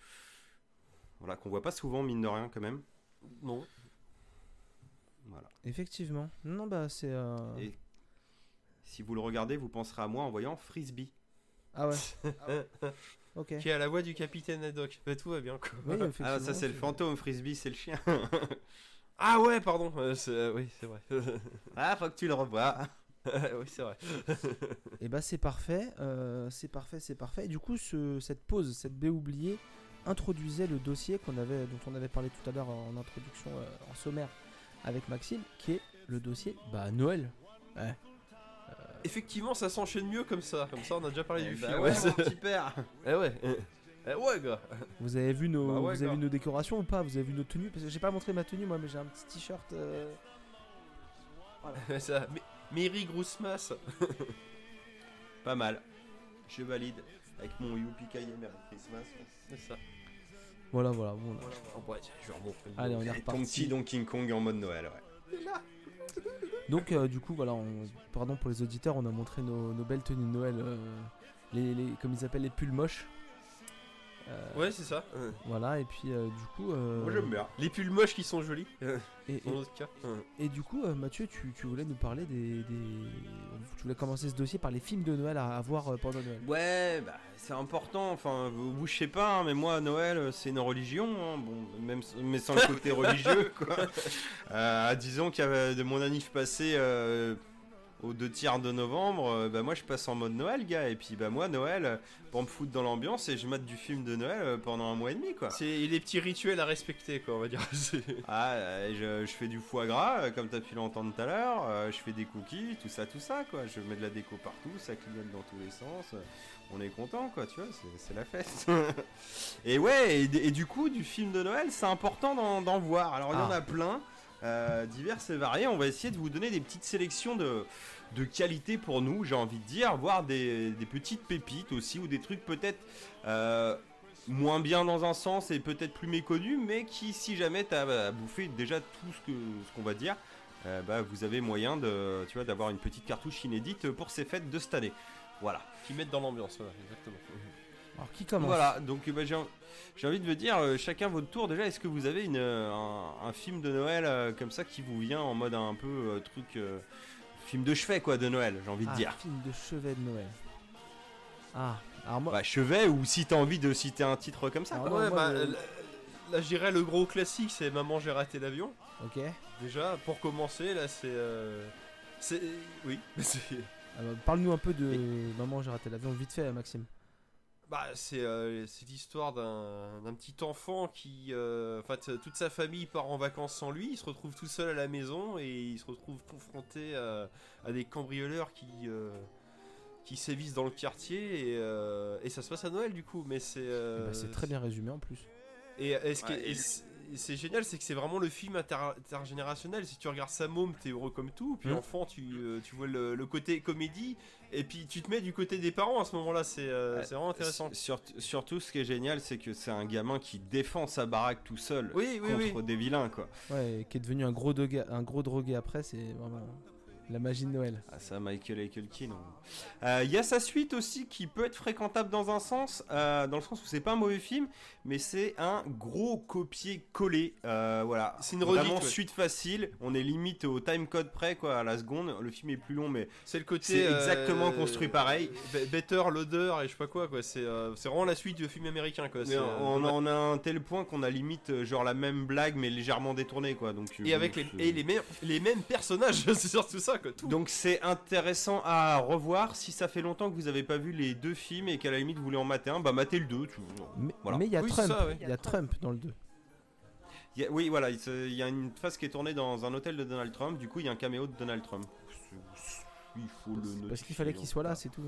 Voilà, qu'on voit pas souvent, mine de rien, quand même. Non. Voilà. Effectivement. Non, bah c'est. euh, Et si vous le regardez, vous penserez à moi en voyant Frisbee. Ah ouais. Ok. Qui a la voix du capitaine Haddock. Bah, tout va bien, quoi. Oui, Ah, ça c'est le fantôme, Frisbee c'est le chien. Ah ouais, pardon. euh, c'est- euh, oui, c'est vrai. ah, faut que tu le revois. oui, c'est vrai. Et bah c'est parfait, euh, c'est parfait, c'est parfait. Et du coup, ce- cette pause, cette baie oubliée, introduisait le dossier qu'on avait, dont on avait parlé tout à l'heure en introduction, euh, en sommaire avec Maxime, qui est le dossier bah Noël. Ouais. Effectivement, ça s'enchaîne mieux comme ça. Comme ça, on a déjà parlé du Bah film. ouais, Ouais, mon c'est- petit père. Eh ouais. Eh ouais, gars. Vous avez vu nos, Bah ouais, vous avez gars. vu nos décorations ou pas? Vous avez vu nos tenues? Parce que j'ai pas montré ma tenue moi, mais j'ai un petit t-shirt. euh, ça. Mais- Merry Grousmas. Pas mal. Je valide. avec mon Youpi Merry Christmas. C'est ça. Voilà, voilà. bon, Oh, ouais, tiens, je vais remontrer le Allez, on est ton reparti. petit Donkey Kong en mode Noël, ouais. Donc, euh, du coup, voilà, on- pardon pour les auditeurs, on a montré nos, nos belles tenues de Noël, euh, les, les- comme ils appellent les pulls moches. Euh, Ouais, c'est ça. Voilà, et puis euh, du coup. euh, Moi j'aime bien. Les pulls moches qui sont jolis. et, et- Dans l'autre cas. et du coup, euh, Mathieu, tu, tu voulais nous parler des, des- Tu voulais commencer ce dossier par les films de Noël à, à voir pendant Noël. Ouais, bah, c'est important. Enfin, vous, vous, je sais pas, hein, mais moi, Noël, c'est une religion. hein, Bon, même, s- mais sans le côté religieux, quoi. Euh, disons qu'il y avait de mon anniv passé euh, aux deux tiers de novembre, euh, bah, moi, je passe en mode Noël, gars. Et puis, bah, moi, Noël, euh, pour me foutre dans l'ambiance, et je mate du film de Noël euh, pendant un mois et demi, quoi. C'est les petits rituels à respecter, quoi, on va dire. Ah, je, je fais du foie gras, comme t'as pu l'entendre tout à l'heure. je fais des cookies, tout ça, tout ça, quoi. Je mets de la déco partout, ça clignote dans tous les sens. On est content, quoi, tu vois, c'est- la fête. et ouais, et, et du coup, du film de Noël, c'est important d'en voir. Alors, il y en Ah. a plein, euh, divers et variés. On va essayer de vous donner des petites sélections de, de qualité pour nous, j'ai envie de dire, voire des, des petites pépites aussi, ou des trucs peut-être. euh, moins bien dans un sens et peut-être plus méconnu, mais qui, si jamais t'as bah, bouffé déjà tout ce que ce qu'on va dire, euh, bah, vous avez moyen de, tu vois, d'avoir une petite cartouche inédite pour ces fêtes de cette année. Voilà. Qui mettent dans l'ambiance, voilà, exactement. Alors, qui commence Voilà. Donc, bah, j'ai, en- j'ai envie de vous dire, euh, chacun votre tour. Déjà, est-ce que vous avez une, un, un film de Noël euh, comme ça qui vous vient en mode un peu euh, truc, euh, film de chevet quoi, de Noël, j'ai envie de Ah, dire. film de chevet de Noël. Ah, alors moi. Bah, chevet ou si t'as envie de citer un titre comme ça. Quoi. moi, ouais, moi, bah, le- là, là, je dirais le gros classique, c'est Maman, j'ai raté l'avion. Ok. Déjà, pour commencer, là, c'est. euh, c'est. Oui, c'est. Euh, Parle-nous un peu de Maman, j'ai raté l'avion vite fait, Maxime. Bah, c'est euh, l'histoire d'un d'un petit enfant qui. euh, En fait, toute sa famille part en vacances sans lui. Il se retrouve tout seul à la maison et il se retrouve confronté à, à des cambrioleurs qui. euh, qui sévissent dans le quartier et, euh, et ça se passe à Noël du coup mais c'est euh, Bah, c'est très bien résumé en plus. Et, ce Ouais, et- c'est- c'est génial, c'est que c'est vraiment le film inter- intergénérationnel. Si tu regardes sa môme, t'es heureux comme tout. Puis Mhm. enfant, tu, euh, tu vois le, le côté comédie. Et puis tu te mets du côté des parents à ce moment-là. C'est euh, Ouais, vraiment intéressant. Sur- surtout, ce qui est génial, c'est que c'est un gamin qui défend sa baraque tout seul Oui, oui, contre oui. des vilains, quoi. Ouais, et qui est devenu un gros, drogué, un gros drogué après, c'est vraiment la magie de Noël. Ah, ça, Michael Culkin. Il y a sa suite aussi qui peut être fréquentable dans un sens, euh, dans le sens où c'est pas un mauvais film, mais c'est un gros copier-coller. euh, voilà. C'est une Vraiment redite, ouais. suite facile. On est limite au time code près, quoi, à la seconde. Le film est plus long, mais C'est le côté. C'est euh, exactement construit pareil. be- Better, l'odeur et je sais pas quoi. quoi. C'est euh, c'est vraiment la suite du film américain. Quoi. C'est, euh, on, on a un tel point qu'on a limite euh, genre la même blague, mais légèrement détournée, quoi. Donc, Et euh, avec les, et les, mêmes, les mêmes personnages. c'est surtout ça. Quoi. Tout. Donc c'est intéressant à revoir si ça fait longtemps que vous avez pas vu les deux films et qu'à la limite vous voulez en mater un, bah matez le 2. Tu... Mais Voilà. mais il y a Oui, Trump, ouais. il y a Trump dans le 2. Il y a- oui voilà, il y a une phase qui est tournée dans un hôtel de Donald Trump, du coup il y a un caméo de Donald Trump. C'est- Il faut le notifier. Parce qu'il fallait qu'il soit là, c'est tout.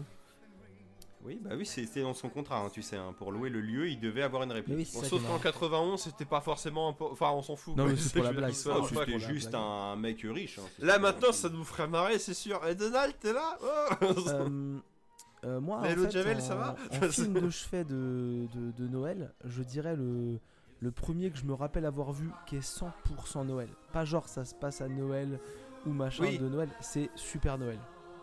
Oui bah oui c'était dans son contrat, hein, tu sais, hein, pour louer le lieu il devait avoir une réplique. oui, Bon, sauf qu'en marrant. 91, c'était pas forcément. impo- Enfin, on s'en fout. Non, mais c'est pour la blague, Ah, C'était blague. juste un mec riche. hein, Là maintenant, ça nous ferait marrer, c'est sûr. Et Donald, t'es là Oh Euh, euh, moi, Mais en fait, Javel, en, ça va en film de chevet de, de, de Noël, je dirais le, le premier que je me rappelle avoir vu qui est 100% Noël. Pas genre ça se passe à Noël ou machin Oui. de Noël, c'est Super Noël.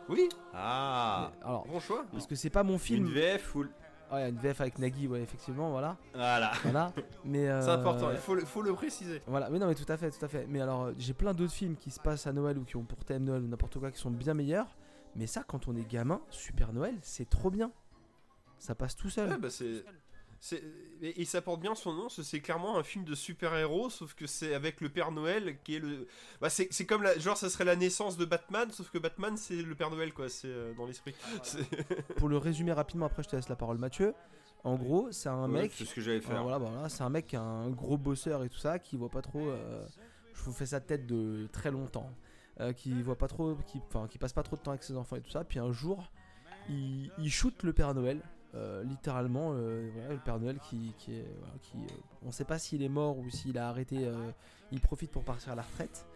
Oui, Ah Mais, alors, bon choix. parce que c'est pas mon film. Une VF ou... Ouais, une VF avec Nagui, ouais, effectivement, voilà. Voilà. voilà. Mais C'est euh, important, il faut, le- faut le préciser. Voilà, mais non, mais tout à fait, tout à fait. Mais alors, euh, j'ai plein d'autres films qui se passent à Noël ou qui ont pour thème Noël ou n'importe quoi qui sont bien meilleurs. Mais ça, quand on est gamin, Super Noël, c'est trop bien. Ça passe tout seul. Ouais, bah c'est. Et et ça porte bien son nom, c'est clairement un film de super-héros, sauf que c'est avec le Père Noël qui est le. Bah c'est comme la. Genre, ça serait la naissance de Batman, sauf que Batman c'est le Père Noël, quoi, c'est euh, dans l'esprit. C'est- Pour le résumer rapidement, après je te laisse la parole, Mathieu. En gros, c'est un Ouais, mec. C'est ce que j'allais euh, faire. voilà, bah, voilà, c'est un mec qui a un gros bosseur et tout ça, qui voit pas trop. euh, je vous fais sa tête de très longtemps. euh, qui voit pas trop, qui, enfin, qui passe pas trop de temps avec ses enfants et tout ça. Puis un jour, il, il shoot le Père Noël. Euh, littéralement, euh, voilà, le Père Noël qui, qui est, voilà, qui, euh, on sait pas s'il est mort ou s'il a arrêté. euh, il profite pour partir à la retraite.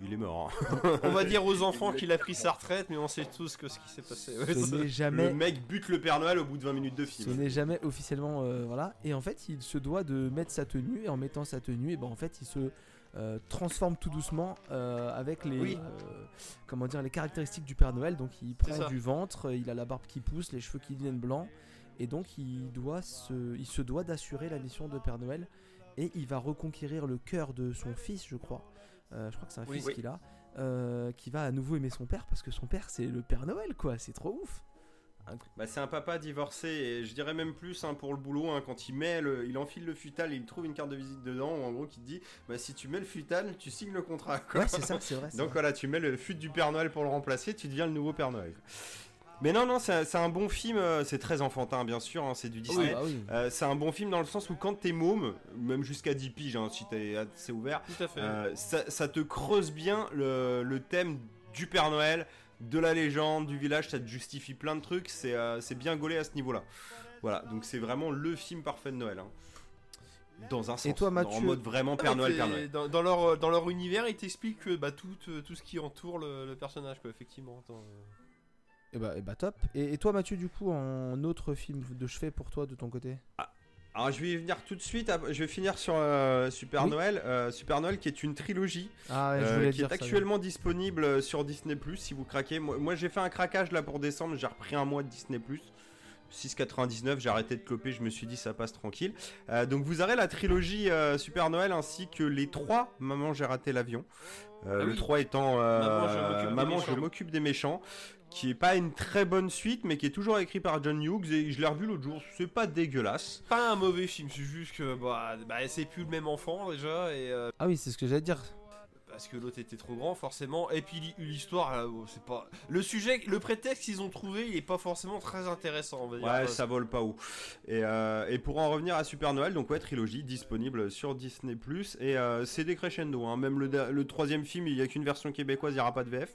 Il est mort. hein. On va dire aux enfants qu'il a pris sa retraite, mais on sait tous que ce qui s'est passé. Ouais, Ce ça- n'est Le mec bute le Père Noël au bout de 20 minutes de ce film. n'est jamais officiellement, euh, voilà. Et en fait, il se doit de mettre sa tenue et en mettant sa tenue, et ben en fait, il se euh, transforme tout doucement euh, avec les, Oui. euh, comment dire, les caractéristiques du Père Noël. Donc, il prend du ventre, il a la barbe qui pousse, les cheveux qui deviennent blancs, et donc il doit se, il se doit d'assurer la mission de Père Noël et il va reconquérir le cœur de son fils, je crois. Je crois que c'est un Oui. fils Oui. qu'il a, qui va à nouveau aimer son père parce que son père c'est le Père Noël, quoi. C'est trop ouf. Bah, c'est un papa divorcé et je dirais même plus hein, pour le boulot hein, quand il met le, il enfile le futal et il trouve une carte de visite dedans ou en gros qui te dit bah si tu mets le futal tu signes le contrat quoi. Ouais, c'est ça, c'est vrai. Donc vrai. voilà tu mets le fut du Père Noël pour le remplacer tu deviens le nouveau Père Noël. Mais non non c'est un- bon film euh, c'est très enfantin bien sûr hein, c'est du Oui, Disney. bah oui. Euh, c'est un bon film dans le sens où quand t'es môme, même jusqu'à 10 piges hein, si t'es assez ouvert, Tout à fait. euh, ça, ça te creuse bien le, le thème du Père Noël, de la légende, du village, ça te justifie plein de trucs, c'est euh, c'est bien gaulé à ce niveau-là. Voilà, donc c'est vraiment le film parfait de Noël. hein. Dans un sens, toi, en Mathieu mode vraiment Ah, Père Noël, t'es- Père Noël. Dans, dans leur, dans leur univers, ils t'expliquent que, bah, tout, euh, tout ce qui entoure le, le personnage, quoi, effectivement. Attends, euh. Et bah, et bah top. Et, et toi, Mathieu, du coup, en autre film de chevet pour toi de ton côté? Alors je vais y venir tout de suite, je vais finir sur euh, Super Oui. Noël, euh, Super Noël qui est une trilogie. Ah, ouais, je Euh, qui dire est ça, actuellement disponible sur Disney Plus si vous craquez. Moi, moi, j'ai fait un craquage là pour décembre, j'ai repris un mois de Disney Plus. 6,99, j'ai arrêté de cloper, je me suis dit ça passe tranquille. Euh, donc vous aurez la trilogie euh, Super Noël ainsi que les trois Maman j'ai raté l'avion. Euh, Ah le oui. 3 étant euh, Maman, je m'occupe des méchants. Qui est pas une très bonne suite, mais qui est toujours écrit par John Hughes et je l'ai revu l'autre jour. C'est pas dégueulasse. Pas un mauvais film, c'est juste que, bah, bah c'est plus le même enfant déjà, et. euh, Ah oui, c'est ce que j'allais dire. Parce que l'autre était trop grand forcément et puis l'histoire là, oh, c'est pas le sujet le prétexte qu'ils ont trouvé il est pas forcément très intéressant on va dire Ouais, ça vole pas haut. Et, euh, et pour en revenir à Super Noël, donc ouais, trilogie disponible sur Disney et euh, c'est des crescendo. Hein. Même le, troisième film, il y a qu'une version québécoise, il n'y aura pas de VF.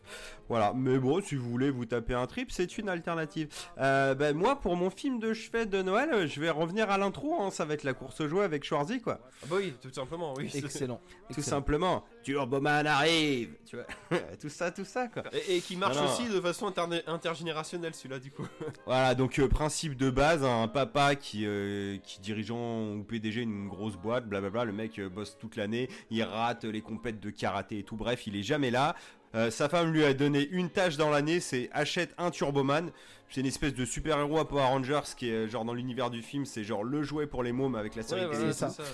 Voilà, mais bon, si vous voulez vous taper un trip, c'est une alternative. Euh, ben, moi, pour mon film de chevet de Noël, euh, je vais revenir à l'intro. Hein. Ça va être la course au jouet avec Schwarzy, quoi. Ah bah oui tout simplement oui Excellent. Tout Excellent. simplement. Arrive, tu vois. tout ça, tout ça, quoi. et, et qui marche aussi de façon intergénérationnelle celui-là du coup Voilà, donc euh, principe de base, un papa qui, euh, qui dirigeant ou PDG une grosse boîte, blablabla, le mec euh, bosse toute l'année, il rate les compètes de karaté et tout, bref, il est jamais là. Euh, sa femme lui a donné une tâche dans l'année, c'est achète un Turboman. C'est une espèce de super-héros à Power Rangers qui est genre dans l'univers du film, c'est genre le jouet pour les mômes avec la série Ouais, télé. voilà, c'est c'est ça. ça, ouais.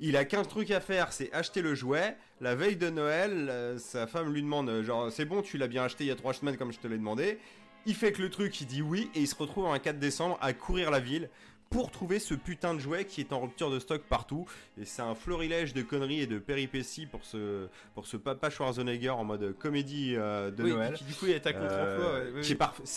Il a qu'un truc à faire, c'est acheter le jouet. La veille de Noël, euh, sa femme lui demande, euh, genre, c'est bon, tu l'as bien acheté il y a trois semaines comme je te l'ai demandé. Il fait que le truc, il dit oui, et il se retrouve un 4 décembre à courir la ville pour trouver ce putain de jouet qui est en rupture de stock partout. Et c'est un florilège de conneries et de péripéties pour ce, pour ce papa Schwarzenegger en mode comédie euh, de Oui, Noël. qui du coup est à contre-emploi Euh, ouais, c'est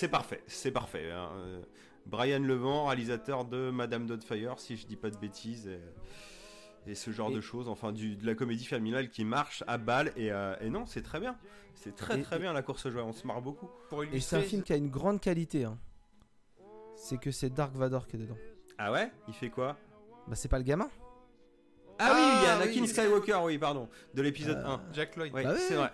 parfait, c'est parfait. hein. Euh, Brian Levent, réalisateur de Madame Doubtfire, si je dis pas de bêtises, et, et ce genre Et- de choses, enfin du, de la comédie familiale qui marche à balle, et, euh, et non, c'est très bien. C'est très Et- très et- bien la course au jouet, on se marre beaucoup. pour Et c'est un film qui a une grande qualité. hein. C'est que c'est Dark Vador qui est dedans. Ah ouais Il fait quoi Bah, c'est pas le gamin Ah, oui, il y a Ah, Anakin oui. Skywalker, oui, pardon, de l'épisode Euh, 1. Jack Lloyd Oui, Bah ouais. c'est vrai.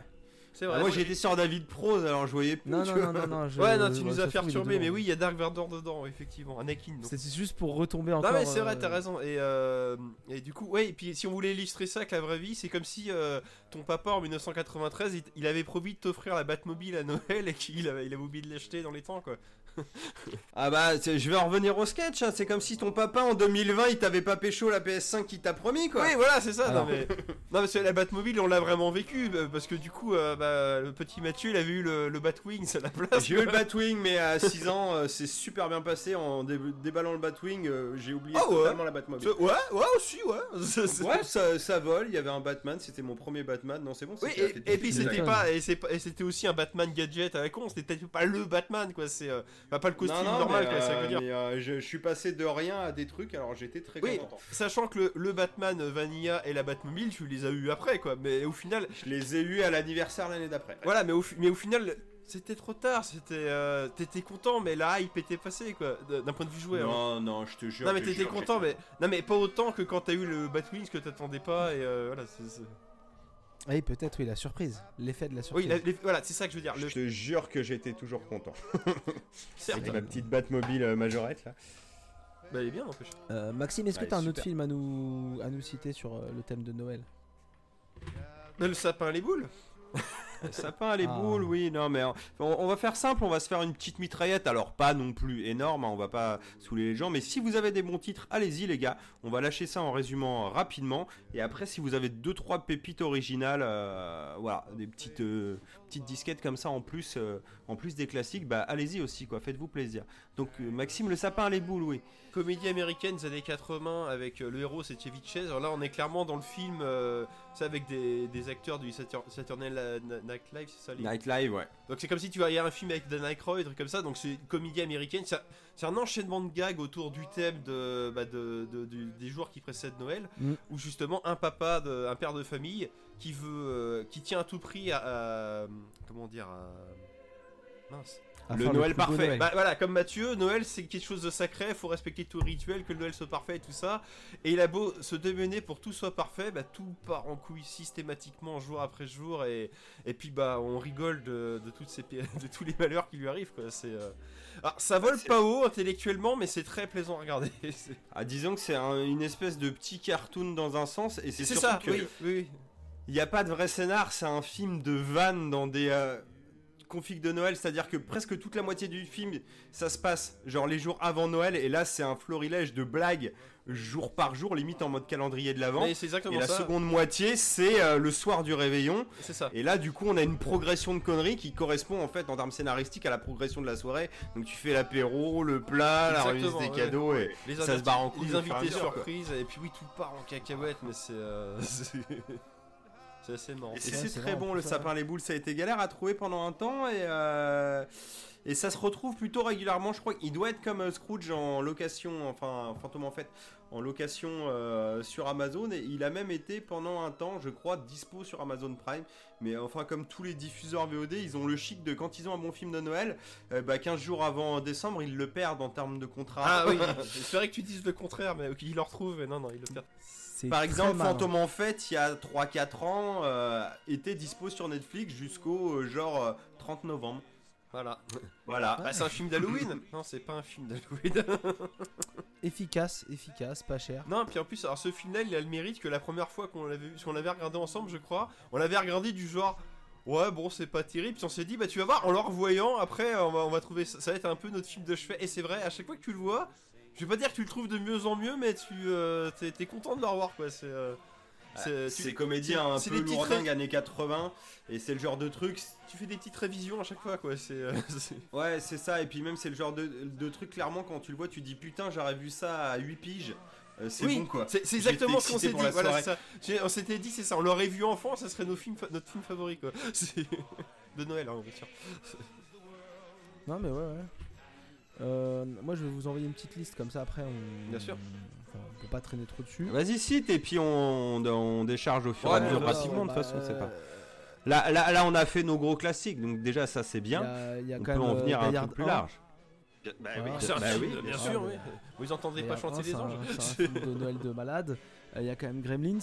c'est Ah, vrai moi j'étais sur David Prose, alors je voyais plus. Non, tu non, vois. non, non, non. je- ouais non tu je- nous ça as se fait trouve, il est perturber mais dedans. oui il y a Dark Vador dedans effectivement Anakin donc C'est juste pour retomber encore. Non mais c'est vrai, euh, t'as raison. Et, euh, et du coup, ouais, et puis si on voulait illustrer ça avec la vraie vie, c'est comme si euh, ton papa en 1993, il, il avait promis de t'offrir la Batmobile à Noël et qu'il avait, il avait oublié de l'acheter dans les temps, quoi. Ah bah, je vais en revenir au sketch, hein. c'est comme si ton papa en 2020 il t'avait pas pécho la PS5 qu'il t'a promis quoi. Oui, voilà, c'est ça. Alors. Non, mais, non, parce que la Batmobile, on l'a vraiment vécu, euh, parce que du coup, euh, bah, le petit Mathieu, il avait eu le, le Batwings à la place. J'ai eu le Batwing, mais à 6 ans, euh, c'est super bien passé. En dé- déballant le Batwing, euh, j'ai oublié Ah ouais totalement la Batmobile. Ouais, ouais, aussi, ouais. Ouais, ça, ça vole. Il y avait un Batman, c'était mon premier Batman. Non, c'est bon. Oui, et, et puis c'était pas, et c'était aussi un Batman gadget à la con, c'était peut-être pas le Batman quoi, c'est bah, pas le costume Non, non, normal mais, ça euh, veut dire. mais, euh, je, je suis passé de rien à des trucs, alors j'étais très Oui, content. sachant que le, le Batman Vanilla et la Batmobile, tu les as eu après quoi, mais au final, Je les ai eus à l'anniversaire l'année d'après. voilà, mais au, mais au final, c'était trop tard, c'était, euh, t'étais content, mais la hype était passée quoi, d'un point de vue joueur. hein. Non, non, je te jure. Non mais t'étais content, mais non mais pas autant que quand t'as eu le Batwings que t'attendais pas et euh, voilà. c'est- Oui, peut-être, oui, la surprise. L'effet de la Oui, surprise. la- les- voilà, c'est ça que je veux dire. Le, Je te jure que j'étais toujours content. certes, Avec ma petite batte mobile euh, majorette là. bah, elle est bien, n'empêche. Euh, Maxime, est-ce que Ouais, tu as un autre film à nous, à nous citer sur euh, le thème de Noël? Mais Le sapin, les boules? Sapin, les Ah. boules, oui, non, mais on, on va faire simple, on va se faire une petite mitraillette, alors pas non plus énorme, hein, on va pas saouler les gens, mais si vous avez des bons titres, allez-y les gars, on va lâcher ça en résumant rapidement, et après si vous avez deux trois pépites originales, euh, voilà, des petites euh, petites disquettes comme ça en plus, euh, en plus des classiques, bah allez-y aussi quoi, faites-vous plaisir. Donc euh, Maxime, le sapin, les boules, oui. Comédie américaine des années 80 avec euh, le héros c'est Chevy Chase. Alors là on est clairement dans le film, euh, ça avec des, des acteurs du Satur- Saturday euh, Night Live, c'est ça les- Nightlive, ouais. Donc c'est comme si tu voyais un film avec Dan Aykroyd, truc comme ça. Donc c'est une comédie américaine. C'est un- enchaînement de gags autour du thème de, bah, de- de- du- des jours qui précèdent Noël, Mm. où justement un papa, de, un père de famille qui veut, euh, qui tient à tout prix à, à- comment dire, à- mince. À Le faire Noël plus beau parfait. Noël. Bah voilà, comme Mathieu, Noël c'est quelque chose de sacré, faut respecter tout rituel, que le Noël soit parfait et tout ça. Et il a beau se démener pour que tout soit parfait, bah tout part en couille systématiquement jour après jour et, et puis bah on rigole de, de toutes ces de tous les malheurs qui lui arrivent quoi. C'est euh, alors, ça vole c'est- pas haut intellectuellement, mais c'est très plaisant à regarder. Ah, disons que c'est un- une espèce de petit cartoon dans un sens, et c'est c'est surtout ça, que oui, oui. Il n'y a pas de vrai scénar, c'est un film de vannes dans des euh, configs de Noël, c'est-à-dire que presque toute la moitié du film, ça se passe genre les jours avant Noël, et là c'est un florilège de blagues jour par jour, limite en mode calendrier de l'avant. Et la seconde moitié, c'est euh, le soir du réveillon. C'est ça. Et là, du coup, on a une progression de conneries qui correspond en fait en termes scénaristiques à la progression de la soirée. Donc tu fais l'apéro, le plat, la remise des ouais. cadeaux et Les ça se invités- barre en couille Les invités surprises, et puis oui, tout part en cacahuète, mais c'est. euh, c'est assez marrant. Et c'est très bon, le ça. sapin les boules, ça a été galère à trouver pendant un temps et, euh, et ça se retrouve plutôt régulièrement. Je crois qu'il doit être comme euh, Scrooge en location, enfin Fantôme en fait, en location euh, sur Amazon et il a même été pendant un temps, je crois, dispo sur Amazon Prime. Mais enfin, comme tous les diffuseurs VOD, ils ont le chic de quand ils ont un bon film de Noël, euh, bah, 15 jours avant décembre, ils le perdent en termes de contrat. Ah oui, j'espérais que tu dises le contraire, mais qu'il le retrouve, mais non, non, il le perd. C'est Par exemple. Fantôme en fête, il y a 3-4 ans, euh, était dispo sur Netflix jusqu'au euh, genre euh, 30 novembre. Voilà. Voilà. Bah, c'est un film d'Halloween Non, c'est pas un film d'Halloween. Efficace, efficace, pas cher. non, puis en plus, alors ce film-là, il a le mérite que la première fois qu'on l'avait vu, parce qu'on l'avait regardé ensemble, je crois, on l'avait regardé du genre. Ouais, bon, c'est pas terrible. Puis on s'est dit, bah tu vas voir, en le revoyant, après, on va, on va trouver ça, ça va être un peu notre film de chevet. Et c'est vrai, à chaque fois que tu le vois, je vais pas dire que tu le trouves de mieux en mieux, mais tu euh, t'es, t'es content de le revoir, quoi. C'est. euh, c'est- tu- C'est comédien un c'est peu des petites lourdingue ré- années 80 et c'est le genre de truc. tu fais des petites révisions à chaque fois, quoi. C'est. euh, c'est- Ouais, c'est ça. Et puis même c'est le genre de, de truc clairement quand tu le vois, tu dis putain j'aurais vu ça à 8 piges. Euh, c'est oui, bon quoi. C'est, c'est J'étais exactement ce qu'on excité s'est pour dit. la Voilà, soirée. c'est ça. J'ai- on s'était dit, c'est ça. On l'aurait vu enfant, ça serait nos films fa- notre film favori, quoi. C'est- De Noël, hein, bien sûr. Non, mais ouais, ouais. Euh, moi, je vais vous envoyer une petite liste comme ça après. On... Bien sûr. Enfin, on peut pas traîner trop dessus. Vas-y cite et puis on, on décharge au fur et à mesure rapidement de bah, toute façon c'est pas. euh, Là, là, là on a fait nos gros classiques donc déjà ça c'est y bien. a, il y a On quand peut même en venir à un truc plus 1. large. Bah oui, bah bien bien sûr, oui. Vous entendrez pas chanter 1, les anges C'est un film de Noël de malade. Euh, Il y a quand même Gremlins.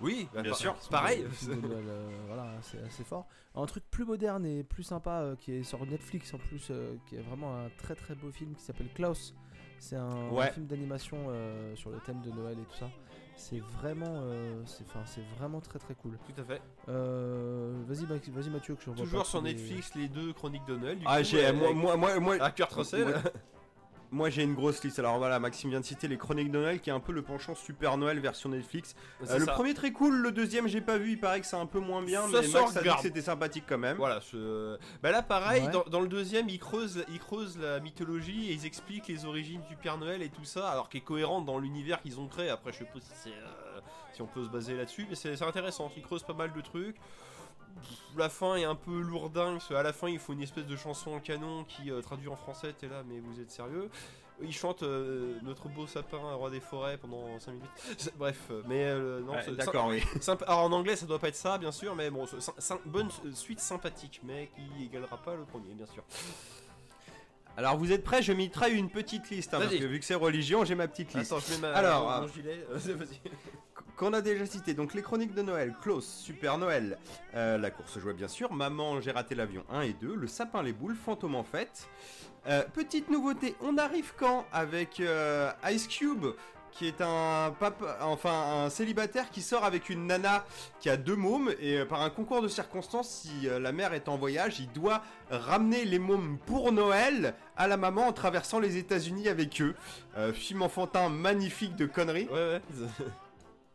Oui, bah, Bien par- sûr. Pareil. Noël, euh, voilà, c'est assez fort. Un truc plus moderne et plus sympa euh, qui est sur Netflix en plus, euh, qui est vraiment un très très beau film qui s'appelle Klaus. C'est un, Ouais. un film d'animation euh, sur le thème de Noël et tout ça. C'est vraiment, euh, c'est, enfin, c'est vraiment très très cool. Tout à fait. Euh, vas-y, Max- vas-y Mathieu que je revois Toujours sur les- Netflix, les deux chroniques de Noël. du Ah j'ai moi moi moi, moi- Kurt Russell. Moi- j'ai une grosse liste. Alors voilà, Maxime vient de citer les Chroniques de Noël qui est un peu le penchant Super Noël version Netflix. Euh, le premier très cool, le deuxième j'ai pas vu, il paraît que c'est un peu moins bien, Ça mais se Max a dit que c'était sympathique quand même. Voilà, je... bah là pareil, Ouais. dans, dans le deuxième, ils creusent, ils creusent la mythologie et ils expliquent les origines du Père Noël et tout ça, alors qui est cohérente dans l'univers qu'ils ont créé. Après, je sais pas si, c'est, euh, si on peut se baser là-dessus, mais c'est intéressant. Ils creusent pas mal de trucs. La fin est un peu lourdingue, parce qu'à la fin, il faut une espèce de chanson en canon qui euh, traduit en français. T'es là, mais vous êtes sérieux Ils chantent euh, Notre beau sapin, roi des forêts pendant 5 minutes. Bref, euh, mais euh, non, Ouais, D'accord, oui. Alors en anglais ça doit pas être ça bien sûr mais bon bonne suite sympathique mais qui égalera pas le premier bien sûr. Alors vous êtes prêts? Je mitraille une petite liste, hein, parce que vu que c'est religion, j'ai ma petite liste. Attends je mets ma, Alors, mon, mon gilet. Vas-y. Qu'on a déjà cité. Donc les chroniques de Noël, Klaus, Super Noël, euh, la course jouée bien sûr, Maman, j'ai raté l'avion 1 et 2, le sapin, les boules, fantôme en fête. Euh, petite nouveauté, on arrive quand avec euh, Ice Cube qui est un pape, enfin un célibataire qui sort avec une nana qui a deux mômes et par un concours de circonstances, si la mère est en voyage, il doit ramener les mômes pour Noël à la maman en traversant les États-Unis avec eux. Film enfantin magnifique de conneries. Ouais, ouais.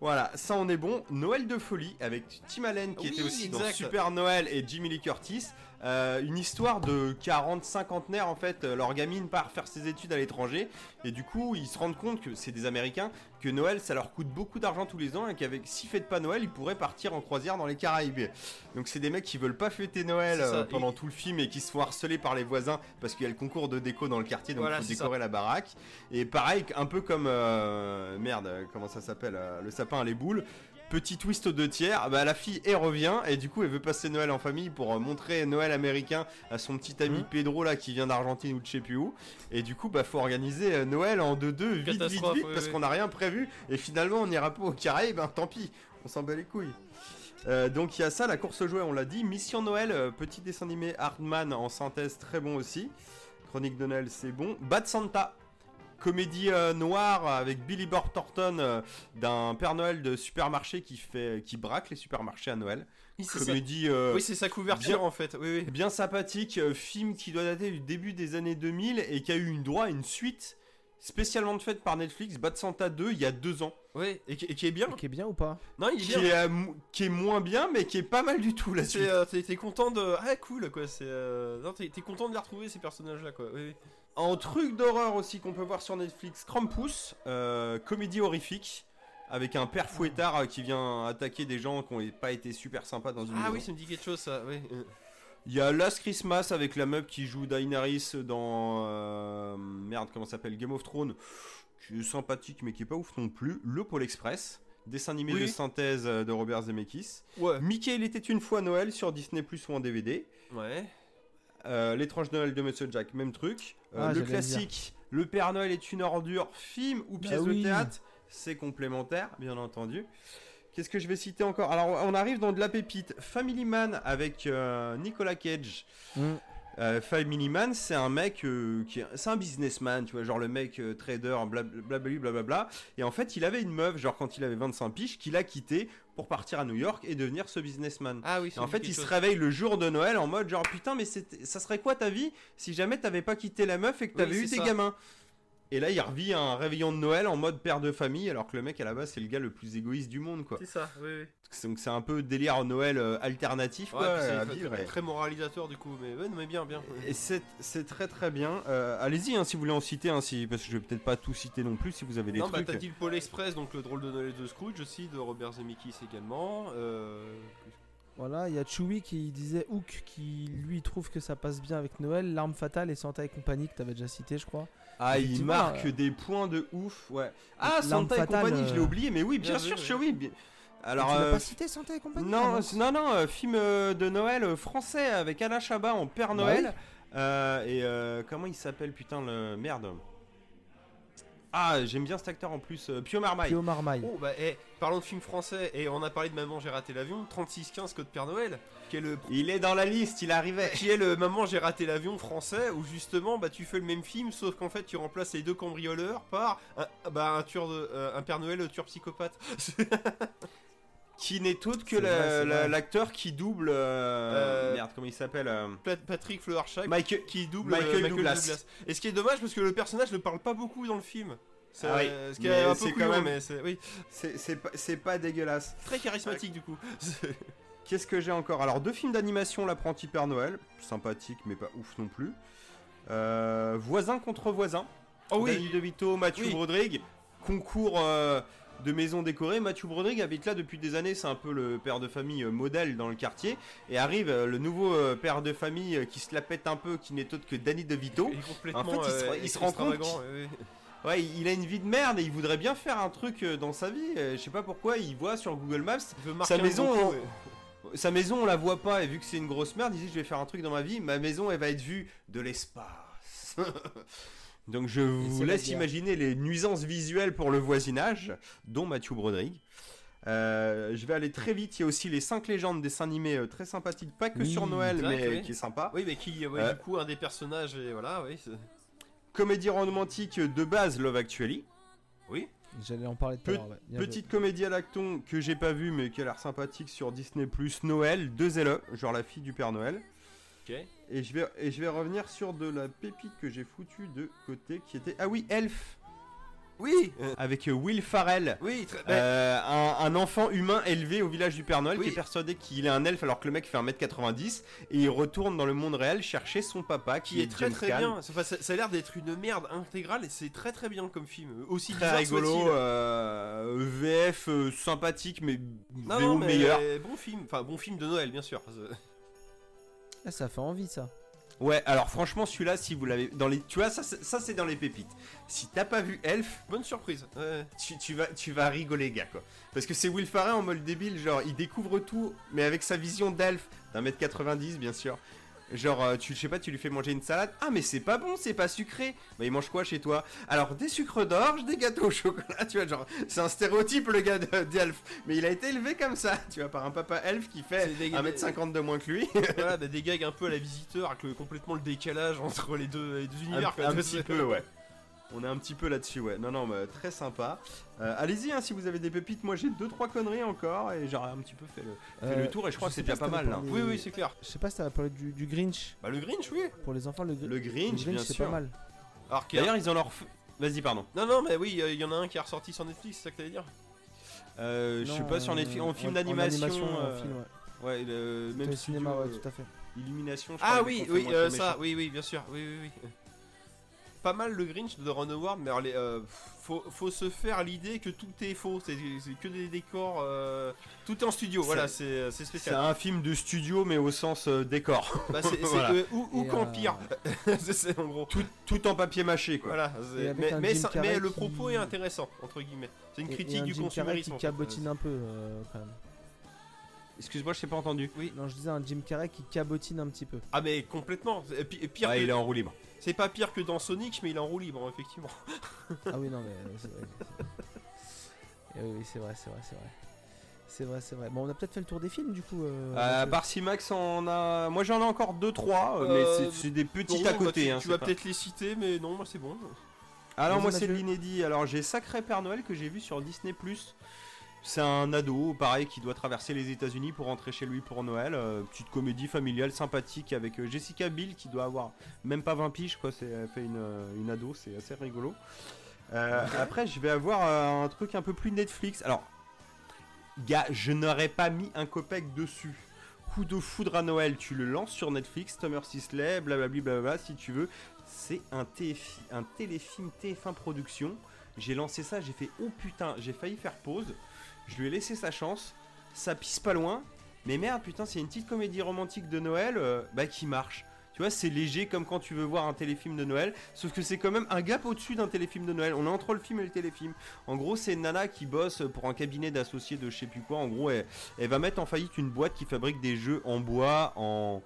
Voilà, ça on est bon. Noël de folie avec Tim Allen qui Oui, était aussi dans. Super Noël et Jimmy Lee Curtis. Euh, une histoire de 40 cinquantenaires en fait. Euh, Leur gamine part faire ses études à l'étranger et du coup ils se rendent compte que c'est des Américains que Noël ça leur coûte beaucoup d'argent tous les ans et qu'avec s'ils fêtent pas Noël ils pourraient partir en croisière dans les Caraïbes. Donc c'est des mecs qui veulent pas fêter Noël euh, pendant et- tout le film et qui se font harceler par les voisins parce qu'il y a le concours de déco dans le quartier donc il Voilà, faut décorer la baraque. Et pareil, un peu comme. euh, merde, comment ça s'appelle Le sapin à les boules. Petit twist aux deux tiers, bah la fille elle revient et du coup elle veut passer Noël en famille pour euh, montrer Noël américain à son petit ami Mhm. Pedro là qui vient d'Argentine ou de je sais plus où. Et du coup bah faut organiser euh, Noël en 2-2 vite vite vite oui, parce oui. qu'on n'a rien prévu et finalement on n'ira pas au Caraïbes, ben tant pis, on s'en bat les couilles. Euh, donc il y a ça, la course jouée, on l'a dit. Mission Noël, euh, petit dessin animé Hardman en synthèse, très bon aussi. Chronique de Noël, c'est bon. Bad Santa, comédie euh, noire avec Billy Bob Thornton euh, d'un Père Noël de supermarché qui fait, qui braque les supermarchés à Noël. Oui, c'est ça. Comédie euh, Oui, c'est sa couverture bien- en fait. Oui, oui. bien sympathique, euh, film qui doit dater du début des années 2000 et qui a eu une droit à une suite spécialement faite par Netflix, Bad Santa 2, il y a deux ans. Oui, et qui, et qui est bien. Qui est bien ou pas? Non, il est Qui bien. est, euh, qui est moins bien, mais qui est pas mal du tout la C'est, suite. euh, T'es content de. Ah, cool quoi. C'est. euh, Non, t'es t'es content de les retrouver ces personnages là quoi. Oui, oui. En truc d'horreur aussi qu'on peut voir sur Netflix, Krampus, euh, comédie horrifique, avec un père fouettard euh, qui vient attaquer des gens qui n'ont pas été super sympas dans une Ah maison. oui, ça me dit quelque chose ça. Oui. Il y a Last Christmas avec la meuf qui joue Daenerys dans... euh, merde, comment ça s'appelle Game of Thrones, qui est sympathique mais qui est pas ouf non plus. Le Pôle Express, dessin animé Oui. de synthèse de Robert Zemeckis. Ouais. Mickey, il était une fois Noël sur Disney Plus ou en DVD. Ouais. Euh, L'étrange Noël de Monsieur Jack, même truc. Euh, Ah, le classique, Le Père Noël est une ordure, film ou pièce Ah oui. de théâtre, c'est complémentaire, bien entendu. Qu'est-ce que je vais citer encore? Alors, on arrive dans de la pépite. Family Man avec euh, Nicolas Cage. Mm. Euh, Family Man, c'est un mec euh, qui est, c'est un businessman, tu vois, genre le mec euh, trader, blablabla, blablabla. Et en fait, il avait une meuf, genre quand il avait 25 piges, qu'il a quitté pour partir à New York et devenir ce businessman. Ah oui, Et en fait, il se réveille le jour de Noël en mode genre putain, mais c'était- ça serait quoi ta vie si jamais t'avais pas quitté la meuf et que Oui, t'avais eu tes ça. gamins? Et là, il revit un réveillon de Noël en mode père de famille, alors que le mec à la base c'est le gars le plus égoïste du monde quoi. C'est ça, oui, oui. Donc c'est un peu délire Noël euh, alternatif quoi Ouais, à très- vivre. très, et- très moralisateur du coup, mais ouais, non, mais bien, bien. Et c'est très très bien. Euh, Allez-y hein, si vous voulez en citer, hein, si, parce que je vais peut-être pas tout citer non plus si vous avez des non, bah trucs. t'as dit le Pôle Express, donc le drôle de Noël de Scrooge aussi, de Robert Zemeckis également. Euh... Voilà, il y a Chewie qui disait Hook qui lui trouve que ça passe bien avec Noël, L'arme fatale et Santa et compagnie que t'avais déjà cité, je crois. Ah, il marque euh, des points de ouf, ouais. Ah, Santa et compagnie, je l'ai euh, oublié, mais oui, bien bien sûr, ouais. oui. bien- Alors, tu euh, pas cité Santa et compagnie non, non, non, euh, film de Noël français avec Alain Chabat en Père Bah Noël. Euh, et euh, comment il s'appelle, putain, le merde Ah, j'aime bien cet acteur en plus, euh, Pio Marmaille. Pio Marmaille. Oh, bah, eh, parlons de films français, et on a parlé de Maman, j'ai raté l'avion, 3615 Code Père Noël, qui est le Il est dans la liste, il arrivait. qui est le Maman j'ai raté l'avion français où justement bah tu fais le même film sauf qu'en fait tu remplaces les deux cambrioleurs par un, bah, un tueur de euh, un Père Noël tueur psychopathe. Qui n'est autre que la- l'acteur qui double. euh, Euh, Merde, comment il s'appelle euh, Pat- Patrick Fleurshack Michael. qui double Michael euh, Douglas. Et ce qui est dommage parce que le personnage ne parle pas beaucoup dans le film. C'est Ah oui, ce quand même- mais c'est oui, pas, dégueulasse. très charismatique du coup. Qu'est-ce que j'ai encore? Alors, deux films d'animation, L'apprenti Père Noël. Sympathique, mais pas ouf non plus. Voisin contre voisin. oh Danny oui, DeVito, Mathieu Oui. Broderick. Concours de maison décorée. Mathieu Broderick habite là depuis des années. C'est un peu le père de famille euh, modèle dans le quartier. Et arrive euh, le nouveau euh, père de famille qui se la pète un peu, qui n'est autre que Danny DeVito. En fait, il se- il se rend compte. Ouais, il a une vie de merde et il voudrait bien faire un truc dans sa vie. Je sais pas pourquoi, il voit sur Google Maps Il veut marquer Sa maison, bon coup, on- ouais. Sa maison, on la voit pas, et vu que c'est une grosse merde, il dit je vais faire un truc dans ma vie, ma maison, elle va être vue de l'espace. Donc je vous laisse imaginer les nuisances visuelles pour le voisinage, dont Mathieu Broderick. Euh, je vais aller très vite. Il y a aussi les 5 légendes, dessin animé euh, très sympathique, pas que Oui, sur Noël, c'est vrai mais qui est sympa. Oui, mais qui, ouais, Euh. du coup, un des personnages, et voilà, oui. Comédie romantique de base, Love Actually. Oui. J'allais en parler tout à l'heure. ouais. Bien joué. Petite comédie à l'acton que j'ai pas vue mais qui a l'air sympathique sur Disney Plus Noël, deux LE, genre la fille du Père Noël. Et je vais, et je vais revenir sur de la pépite que j'ai foutue de côté qui était. Ah oui, Elf Oui euh, Avec euh, Will Farrell. Oui, très ben, Euh, un, un enfant humain élevé au village du Père Noël Oui. qui est persuadé qu'il est un elfe alors que le mec fait 1m90 et il retourne dans le monde réel chercher son papa qui, qui est très James très bien. Enfin, ça, ça a l'air d'être une merde intégrale et c'est très très bien comme film. Aussi Très bizarre rigolo, euh, VF euh, sympathique mais Non, VO non, mais meilleur. bon film. Enfin, bon film de Noël, bien sûr. Ah, ça fait envie ça. Ouais, alors franchement, celui-là, si vous l'avez. dans les, Tu vois, ça, c'est- ça c'est dans les pépites. Si t'as pas vu Elf, Bonne surprise. Ouais. tu, tu vas, tu vas rigoler, gars, quoi. Parce que c'est Will Ferrell en mode débile, genre, il découvre tout, mais avec sa vision d'Elf, d'un mètre 90, bien sûr. Genre, euh, tu, je sais pas, tu lui fais manger une salade. Ah, mais c'est pas bon, c'est pas sucré. Bah, il mange quoi chez toi? Alors, des sucres d'orge, des gâteaux au chocolat, tu vois, genre, c'est un stéréotype, le gars de- d'Elf. Mais il a été élevé comme ça, tu vois, par un papa Elf qui fait C'est des- 1m50 de moins que lui. voilà, bah, des gags un peu à la visiteur avec le- complètement le décalage entre les deux, les deux Un, univers. un vois, petit peu, ouais. On est un petit peu là-dessus, ouais. Non, non, mais très sympa. Euh, Allez-y, hein, si vous avez des pépites. Moi, j'ai deux, trois conneries encore et j'aurais un petit peu fait le, fait Euh, le tour et je crois que sais c'est déjà pas mal là. parlé- Oui, oui, c'est clair. Je sais pas si t'as parlé du, du Grinch. Bah, le Grinch, oui. Pour les enfants, le, Gr- Le Grinch, bien c'est sûr. pas mal. Alors, D'ailleurs, ils ont leur. Vas-y, pardon. Non, non, mais oui, il y en a un qui est ressorti sur Netflix, c'est ça que t'allais dire? Euh, je suis Non, pas sur Netflix. En film en d'animation. animation, en film, ouais. Ouais, le même cinéma, ouais, tout à fait. Illumination. je Ah crois, oui, oui, euh, ça, oui, oui, bien sûr, oui, oui, oui. Pas mal le Grinch de Ron Howard, mais alors, les, euh, faut, faut se faire l'idée que tout est faux, c'est c'est que des décors, euh, tout est en studio, C'est- voilà, c'est c'est C'est spécial. un film de studio, mais au sens euh, décor. Bah, c'est- c'est, Voilà. euh, ou qu'Empire, euh, c'est c'est en gros. tout, tout en papier mâché, quoi. Voilà, c'est- mais, ça- le qui- propos est intéressant, entre guillemets. C'est une Et- et critique un du Jim consumérisme. qui en fait. cabotine un peu, euh, quand même. Excuse-moi, je t'ai pas entendu. Non, je disais un Jim Carrey qui cabotine un petit peu. Ah, mais complètement. Et pi- et pire Ouais, que- il est en roue libre. C'est pas pire que dans Sonic, mais il est en roue libre, effectivement. Ah oui, non, mais. euh, c'est vrai. Eh oui, oui, c'est vrai, c'est vrai, c'est vrai. C'est vrai, c'est vrai. Bon, on a peut-être fait le tour des films du coup. euh, Euh, Mathieu. si Max en a. Moi j'en ai encore 2-3, mais Euh, c'est- c'est des petites Bon, à bah, côté. tu, hein, tu c'est vas pas- peut-être les citer, mais non, moi c'est bon. Alors Vas-y, moi c'est de Mathieu. l'inédit. Alors j'ai Sacré Père Noël que j'ai vu sur Disney+. C'est un ado, pareil, qui doit traverser les États-Unis pour rentrer chez lui pour Noël. Euh, petite comédie familiale sympathique avec euh, Jessica Biel qui doit avoir même pas 20 piges, quoi. C'est elle fait une, euh, une ado, c'est assez rigolo. Euh, après, je vais avoir un truc un peu plus Netflix. Alors, gars, je n'aurais pas mis un copec dessus. Coup de foudre à Noël, tu le lances sur Netflix, Thomas Sisley, blablabla, blablabla, si tu veux. C'est un, TF un téléfilm TF1 Production. J'ai lancé ça, j'ai fait oh putain, j'ai failli faire pause. Je lui ai laissé sa chance. Ça pisse pas loin. Mais merde, putain, c'est une petite comédie romantique de Noël euh, bah, qui marche. Tu vois, c'est léger comme quand tu veux voir un téléfilm de Noël. Sauf que c'est quand même un gap au-dessus d'un téléfilm de Noël. On est entre le film et le téléfilm. En gros, c'est nana qui bosse pour un cabinet d'associés de je sais plus quoi. En gros, elle va mettre en faillite une boîte qui fabrique des jeux en bois, en.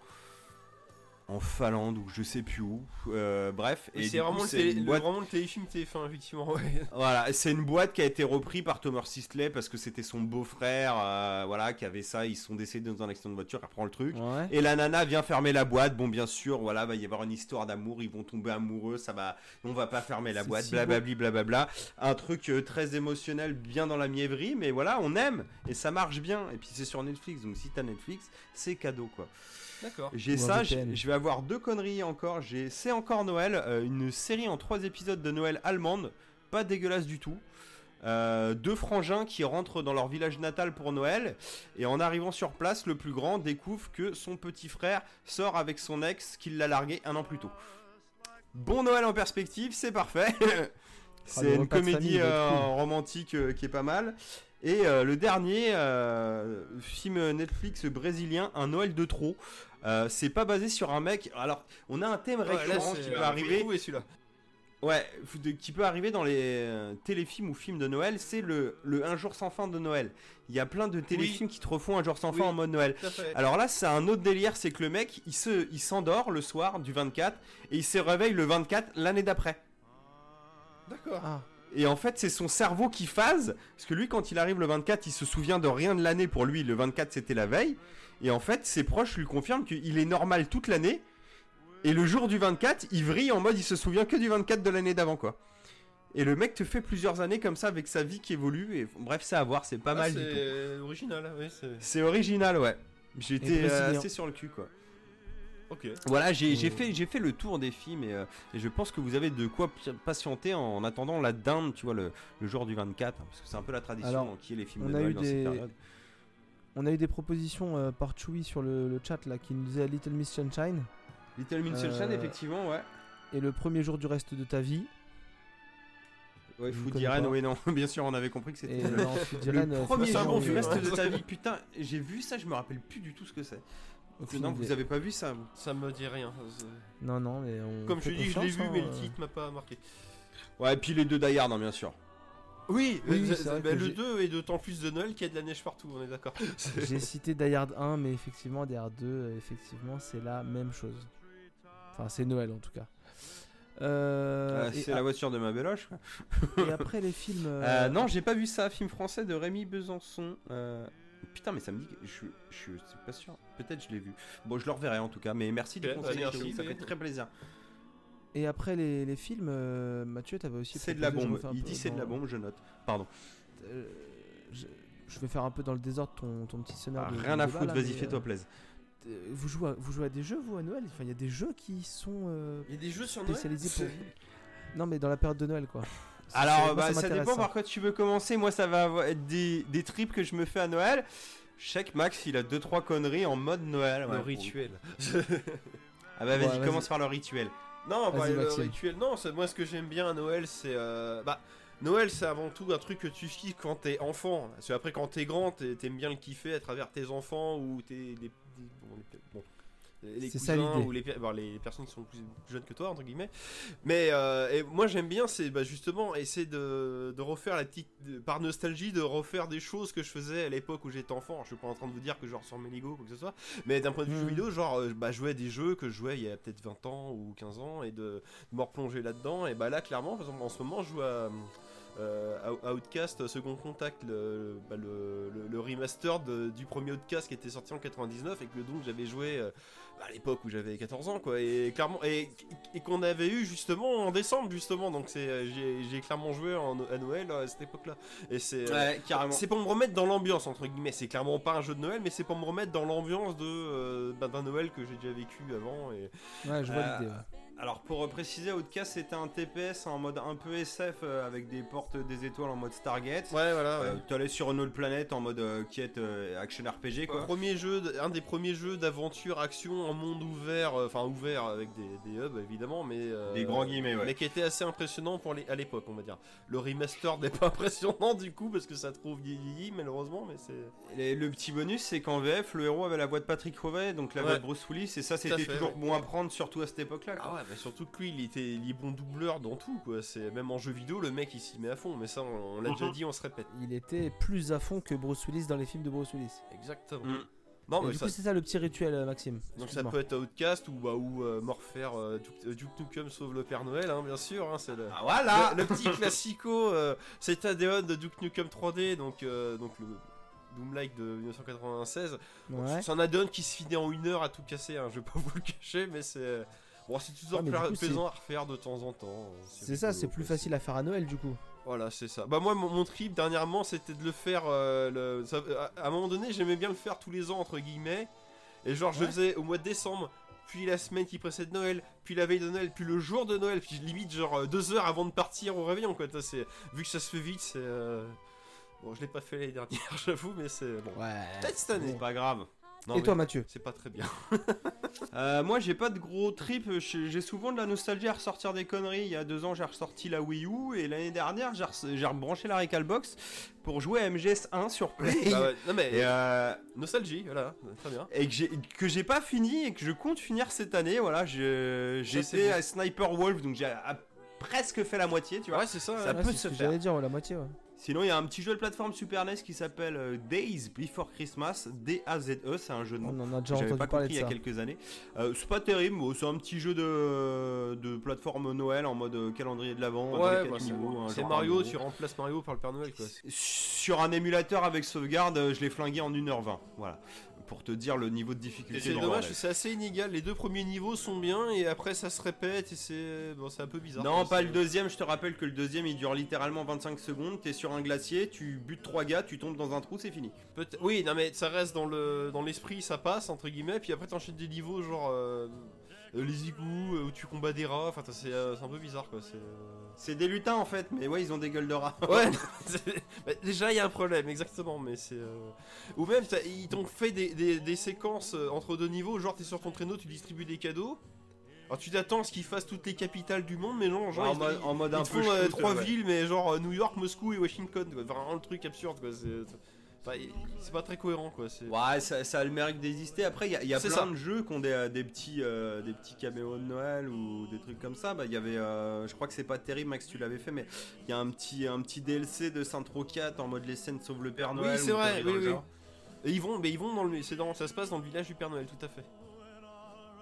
En Finlande ou je sais plus où. Euh, bref. Et c'est vraiment, le boîte- vraiment téléfilm TF1, effectivement. Ouais. voilà, c'est une boîte qui a été reprise par Thomas Sisley parce que c'était son beau-frère, euh, voilà, qui avait ça. Ils sont décédés dans un accident de voiture. Elle prend le truc. Ouais. Et la nana vient fermer la boîte. Bon, bien sûr, voilà, va y avoir une histoire d'amour. Ils vont tomber amoureux. Ça va. On va pas fermer la boîte. si Blablabli, blablabla. Un truc euh, très émotionnel, bien dans la mièvrerie. Mais voilà, on aime et ça marche bien. Et puis c'est sur Netflix. Donc si t'as Netflix, c'est cadeau quoi. D'accord. J'ai ça, je vais avoir deux conneries encore. J'ai C'est encore Noël, euh, une série en trois épisodes de Noël allemande, pas dégueulasse du tout. Euh, deux frangins qui rentrent dans leur village natal pour Noël et en arrivant sur place, le plus grand découvre que son petit frère sort avec son ex qu'il l'a largué un an plus tôt. Bon Noël en perspective, c'est parfait. Ah, c'est une famille, comédie euh, romantique euh, qui est pas mal. Et euh, le dernier euh, film Netflix brésilien, Un Noël de trop. Euh, c'est pas basé sur un mec. Alors, on a un thème Ouais, récurrent c'est- qui peut arriver. celui-là. Ouais, qui peut arriver dans les euh, téléfilms ou films de Noël, c'est le, le Un jour sans fin de Noël. Il y a plein de téléfilms qui te refont Un jour sans Oui. fin en mode Noël. Alors là, c'est un autre délire, c'est que le mec, il se, il s'endort le soir du 24 et il se réveille le 24 l'année d'après. D'accord. Ah, Et en fait, c'est son cerveau qui phase. Parce que lui, quand il arrive le 24, il se souvient de rien de l'année. Pour lui, le 24, c'était la veille. Et en fait, ses proches lui confirment qu'il est normal toute l'année. Et le jour du 24, il vrille en mode il se souvient que du 24 de l'année d'avant, quoi. Et le mec te fait plusieurs années comme ça avec sa vie qui évolue. Et bref, c'est à voir, c'est pas Ah, mal du tout. C'est original, oui, c'est. Original, ouais. J'étais euh, assez sur le cul, quoi. Ok. Voilà, j'ai Et- fait, j'ai fait le tour des films et, euh, et je pense que vous avez de quoi patienter en attendant la dinde, tu vois, le, le jour du 24, hein, parce que c'est un peu la tradition Alors, qui est les films on de a Noël eu dans des- cette période. On a eu des propositions euh, par Chewy sur le, le chat là qui nous disait Little Miss Sunshine Little Miss Euh, Sunshine, effectivement, ouais. et le premier jour du reste de ta vie. Ouais, je Food connais Irene, pas. oui, non, bien sûr, on avait compris que c'était le, euh, premier jour du reste de ta vie. Putain, j'ai vu ça, je me rappelle plus du tout ce que c'est. Aucune Non, idée. vous avez pas vu ça, vous Ça me dit rien. Non, non, mais on. Comme je dis, je l'ai vu, hein, mais le euh. titre m'a pas marqué. Ouais, et puis les deux Die Hard, hein, bien sûr. Oui, Oui, euh, c'est vrai bah, que le j'ai- 2 est d'autant plus de Noël qu'il y a de la neige partout, on est d'accord. J'ai cité Die Hard 1, mais effectivement, Die Hard 2, euh, effectivement, c'est la même chose. Enfin, c'est Noël en tout cas. Euh, et, c'est a- la voiture de ma béloche. quoi. et après les films. euh, Euh, non, j'ai pas vu ça, film français de Rémi Besançon. Euh, Putain, mais ça me dit que je, je, suis pas sûr. Peut-être je l'ai vu. Bon, je le reverrai en tout cas, mais merci du Ok, conseil, merci, Théo, ça mais- fait très plaisir. Et après les, les films, euh, Mathieu, t'avais aussi. C'est de la je bombe. Il dit c'est de la bombe, je note. Pardon. Euh, je, je vais faire un peu dans le désordre ton, ton petit sonore. Ah, de- rien de à foutre, vas-y, fais-toi euh, plaisir. vous, jouez à, vous jouez à des jeux, vous, à Noël? Enfin, il y a des jeux qui sont euh, Il y a des jeux sur Noël? spécialisés pour vous. Non, mais dans la période de Noël, quoi. Alors, moi, bah, ça, dépend par quoi tu veux commencer. Moi, ça va être des, des trips que je me fais à Noël. Je sais que Max, il a 2-3 conneries en mode Noël. Le ouais, rituel. Ah bah, vas-y, Ouais, commence par le rituel. Non, bah, le Maxime. rituel. Non, c'est- moi ce que j'aime bien à Noël, c'est. euh, bah, Noël, c'est avant tout un truc que tu kiffes quand t'es enfant. Parce que après, quand t'es grand, t'aimes bien le kiffer à travers tes enfants ou tes. des- bon, les- bon, les ça, cousins ou les, bon, les personnes qui sont plus, plus jeunes que toi, entre guillemets. Mais euh, et moi, j'aime bien, c'est bah, justement essayer de, de refaire la petite. de- par nostalgie, de refaire des choses que je faisais à l'époque où j'étais enfant. Je suis pas en train de vous dire que je ressors mes Lego ou quoi que ce soit. Mais d'un point de vue jeu vidéo, genre, euh, bah, jouer à des jeux que je jouais il y a peut-être 20 ans ou 15 ans et de, de me replonger là-dedans. Et bah là, clairement, par exemple, en ce moment, je joue à. Euh, à Outcast Second Contact, le, bah, le, le- le remaster de- du premier Outcast qui était sorti en 99 et que donc j'avais joué euh, à l'époque où j'avais 14 ans quoi et clairement et, et qu'on avait eu justement en décembre justement donc c'est euh, j'ai j'ai clairement joué en- à Noël à cette époque là et c'est euh, Ouais, carrément. c'est pour me remettre dans l'ambiance entre guillemets. C'est clairement pas un jeu de Noël, mais c'est pour me remettre dans l'ambiance de euh, bah, d'un Noël que j'ai déjà vécu avant. Et Ouais, je vois Euh, l'idée. ouais. Alors pour préciser, Outcast c'était un TPS en mode un peu SF euh, avec des portes des étoiles en mode Stargate. ouais, voilà. Euh, tu allais sur une autre planète en mode euh, quête euh, action RPG quoi. Premier jeu, un des premiers jeux d'aventure action en monde ouvert, euh, enfin ouvert avec des, des hubs évidemment, mais euh, Des grands guillemets, ouais. mais qui était assez impressionnant pour les, à l'époque, on va dire. Le remaster n'est pas impressionnant du coup parce que ça trouve vieilli malheureusement, mais c'est Et le petit bonus c'est qu'en VF le héros avait la voix de Patrick Rovet donc la voix Ouais. de Bruce Willis et ça c'était toujours ouais. bon à prendre surtout à cette époque là. Ah ouais, mais surtout que lui, il était il est bon doubleur dans tout, quoi. C'est même en jeu vidéo, le mec il s'y met à fond. Mais ça, on, on l'a déjà Mhm. dit, on se répète. Il était plus à fond que Bruce Willis dans les films de Bruce Willis. Exactement. Mm. Non, mais du ça, coup, c'est ça le petit rituel, euh, Maxime. donc ça peut être Outcast ou bah ou euh, Morpher, euh, Duke, Duke Nukem sauve le Père Noël, hein, bien sûr. Hein, c'est le, Ah voilà. le, le petit classico. Euh, c'est Adeon de Duke Nukem 3D, donc euh, donc le Doom-like de 1996. Ouais. C'est un add-on qui se finit en une heure à tout casser. Hein, je vais pas vous le cacher, mais c'est bon, c'est toujours Ouais, coup, c'est- plaisant à refaire de temps en temps. euh, C'est ça, c'est plus facile à faire à Noël du coup. Voilà, c'est ça. Bah moi, mon, mon trip dernièrement, c'était de le faire. euh, le- ça- à, à un moment donné, j'aimais bien le faire tous les ans entre guillemets. Et genre, je le faisais au mois de décembre, puis la semaine qui précède Noël, puis la veille de Noël, puis le jour de Noël, puis limite genre euh, deux heures avant de partir au réveillon. Quoi. C'est vu que ça se fait vite, c'est. euh, Bon, je l'ai pas fait l'année dernière, j'avoue, mais c'est bon. Ouais. Peut-être cette année. C'est pas grave. Non, Et toi, Mathieu C'est pas très bien. Euh, moi, j'ai pas de gros trip. J'ai souvent de la nostalgie à ressortir des conneries. Il y a deux ans, j'ai ressorti la Wii U et l'année dernière, j'ai rebranché la Recalbox pour jouer à MGS1 sur Play. Bah ouais, Non mais Et, euh, nostalgie, voilà, très bien. et que j'ai pas fini et que je compte finir cette année. Voilà, j'étais à Sniper Wolf, donc j'ai presque fait la moitié, tu vois. Ouais, c'est ça. Ça ouais. Peut se ce faire. j'allais dire, ouais, la moitié, ouais. Sinon, il y a un petit jeu de plateforme Super NES qui s'appelle euh, Days Before Christmas, D-A-Z-E, c'est un jeu de mots. On en a déjà J'avais entendu pas parler il y a quelques années. Euh, c'est pas terrible, mais c'est un petit jeu de, de plateforme Noël en mode euh, calendrier de l'avant. Ouais, bah, c'est Mario, tu remplaces Mario par le Père Noël quoi. Sur un émulateur avec sauvegarde, je l'ai flingué en 1h20. Voilà. Pour te dire le niveau de difficulté. c'est dommage, c'est assez inégal. Les deux premiers niveaux sont bien et après ça se répète et c'est bon, c'est un peu bizarre. Non, pas le deuxième. Je te rappelle que le deuxième il dure littéralement 25 secondes. T'es sur un glacier, tu butes trois gars, tu tombes dans un trou, c'est fini. Peut- Oui, non mais ça reste dans le dans l'esprit, ça passe entre guillemets. Puis après t'enchaînes des niveaux genre euh, les égouts euh, où tu combats des rats. Enfin c'est euh, c'est un peu bizarre quoi. C'est euh, C'est des lutins en fait, mais ouais, ils ont des gueules de rats. Ouais, bah, déjà il y a un problème, exactement, mais c'est. euh, Ou même, ils t'ont fait des, des- des séquences euh, entre deux niveaux, genre t'es sur ton traîneau, tu distribues des cadeaux. Alors tu t'attends à ce qu'ils fassent toutes les capitales du monde, mais non, genre en, ils, mode, ils- en mode ils un te peu font euh, trois ouais. villes, mais genre euh, New York, Moscou et Washington, quoi. Vraiment le truc absurde, quoi. C'est enfin, il- c'est pas très cohérent, quoi. c'est- Ouais, ça, ça a le mérite d'exister. Après, il y a, y plein ça. de jeux qui ont des, des petits, euh, des petits caméos de Noël ou des trucs comme ça. Bah, il y avait, euh, je crois que c'est pas terrible, Max, tu l'avais fait, mais il y a un petit, un petit DLC de Saint 4 en mode les scènes sauvent le Père Noël. Oui, c'est vrai, oui, oui. Et ils vont, mais ils vont dans le, c'est dans, ça se passe dans le village du Père Noël, tout à fait.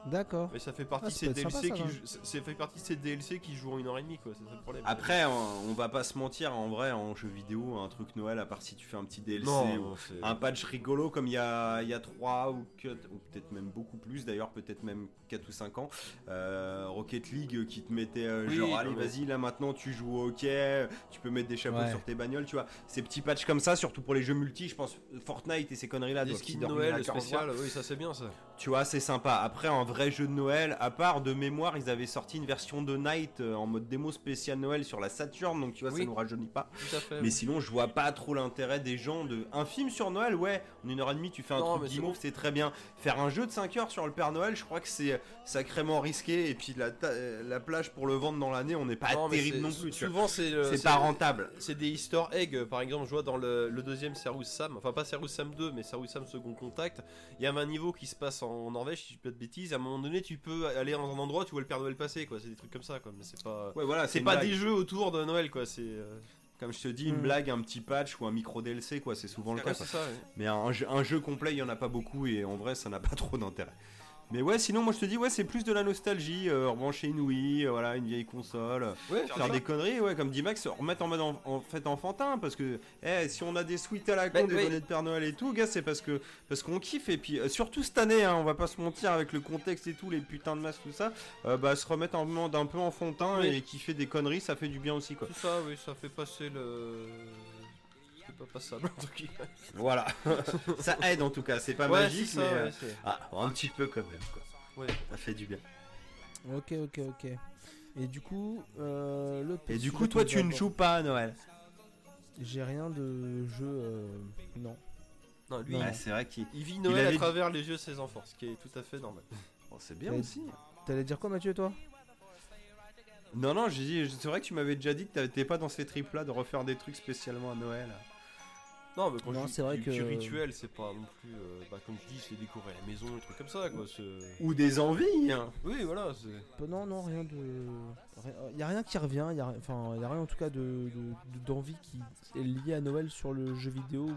D'accord. Mais ça fait partie Ah, de ces DLC sympa, ça, qui, va. jou- ça- ça fait partie de ces DLC qui jouent en une heure et demie, quoi. C'est ça le problème. Après, on, on va pas se mentir, en vrai, en jeu vidéo, un truc Noël, à part si tu fais un petit DLC non, ou un patch rigolo comme il y a, il y a 3 ou, quatre- ou peut-être même beaucoup plus d'ailleurs, peut-être même 4 ou 5 ans, euh, Rocket League qui te mettait euh, Oui, genre allez vas-y là maintenant tu joues au hockey, tu peux mettre des chapeaux Ouais. sur tes bagnoles, tu vois. Ces petits patchs comme ça, surtout pour les jeux multi, je pense Fortnite et ces conneries là Des skins Noël 15 spécial, oui, ça c'est bien ça. Tu vois, c'est sympa. Après, un vrai jeu de Noël, à part de mémoire, ils avaient sorti une version de Night euh, en mode démo spécial Noël sur la Saturn, donc tu vois, Oui. ça nous rajeunit pas. Tout à fait. Mais sinon, je vois pas trop l'intérêt des gens de. Un film sur Noël, ouais, en une heure et demie, tu fais un Non, truc c'est guimauve, bon. c'est très bien. Faire un jeu de 5 heures sur le Père Noël, je crois que c'est sacrément risqué. Et puis la, euh, la plage pour le vendre dans l'année, on n'est pas Non, terrible c'est- non plus. Souvent c'est le- C'est pas rentable. C'est des easter eggs, euh, par exemple, je vois dans le, le deuxième Serous Sam, enfin pas Serous Sam 2, mais Serous Sam Second Contact, il y a un niveau qui se passe en Norvège, si je dis pas de bêtises, à un moment donné tu peux aller dans un endroit, tu vois le Père Noël passer, quoi, c'est des trucs comme ça, quoi, mais c'est pas... Ouais, voilà, C'est pas blague. des jeux autour de Noël, quoi, c'est... euh, Comme je te dis, une Hmm. blague, un petit patch ou un micro DLC, quoi, c'est souvent le cas. ça, ouais. Mais un jeu, un jeu complet, il y en a pas beaucoup et en vrai, ça n'a pas trop d'intérêt. Mais ouais, sinon, moi je te dis, ouais, c'est plus de la nostalgie. Euh, rebrancher une Wii, euh, voilà, une vieille console, euh, Ouais, faire des conneries, ouais, comme dit Max, remettre en mode en, en fait enfantin. Parce que, eh, si on a des suites à la con, Bah, des ouais. données de Père Noël et tout, gars, c'est parce que parce qu'on kiffe. Et puis, euh, surtout cette année, hein, on va pas se mentir avec le contexte et tout, les putains de masques, tout ça, bah, se remettre en mode un peu enfantin Oui. et kiffer des conneries, ça fait du bien aussi, quoi. Tout ça, oui, ça fait passer le... Pas passable, en tout cas. Voilà, ça aide en tout cas, c'est pas Ouais, magique, mais. euh, Ah, un petit peu quand même, quoi. Ouais. Ça fait du bien. Ok, ok, ok. Et du coup, euh, le Et du coup, toi, tu ne joues pas à Noël. J'ai rien de jeu. euh, Non. Non, lui, Ouais, c'est vrai qu'il. il vit Noël avait à travers les yeux de ses enfants, ce qui est tout à fait normal. Bon, c'est bien aussi. T'allais dire quoi, Mathieu, toi? Non, non, j'ai dit, c'est vrai que tu m'avais déjà dit que t'étais pas dans ces tripes là de refaire des trucs spécialement à Noël. Non, mais quand Non, je dis c'est vrai du, que- du rituel, c'est pas non plus. euh, bah, comme je dis, c'est décorer la maison, des trucs comme ça, quoi. c'est- Ou des envies. hein. Oui, voilà, c'est. Euh, Non, non, rien de. Il y a rien qui revient. Y a... Enfin, y a rien en tout cas de de- de- d'envie qui est lié à Noël sur le jeu vidéo.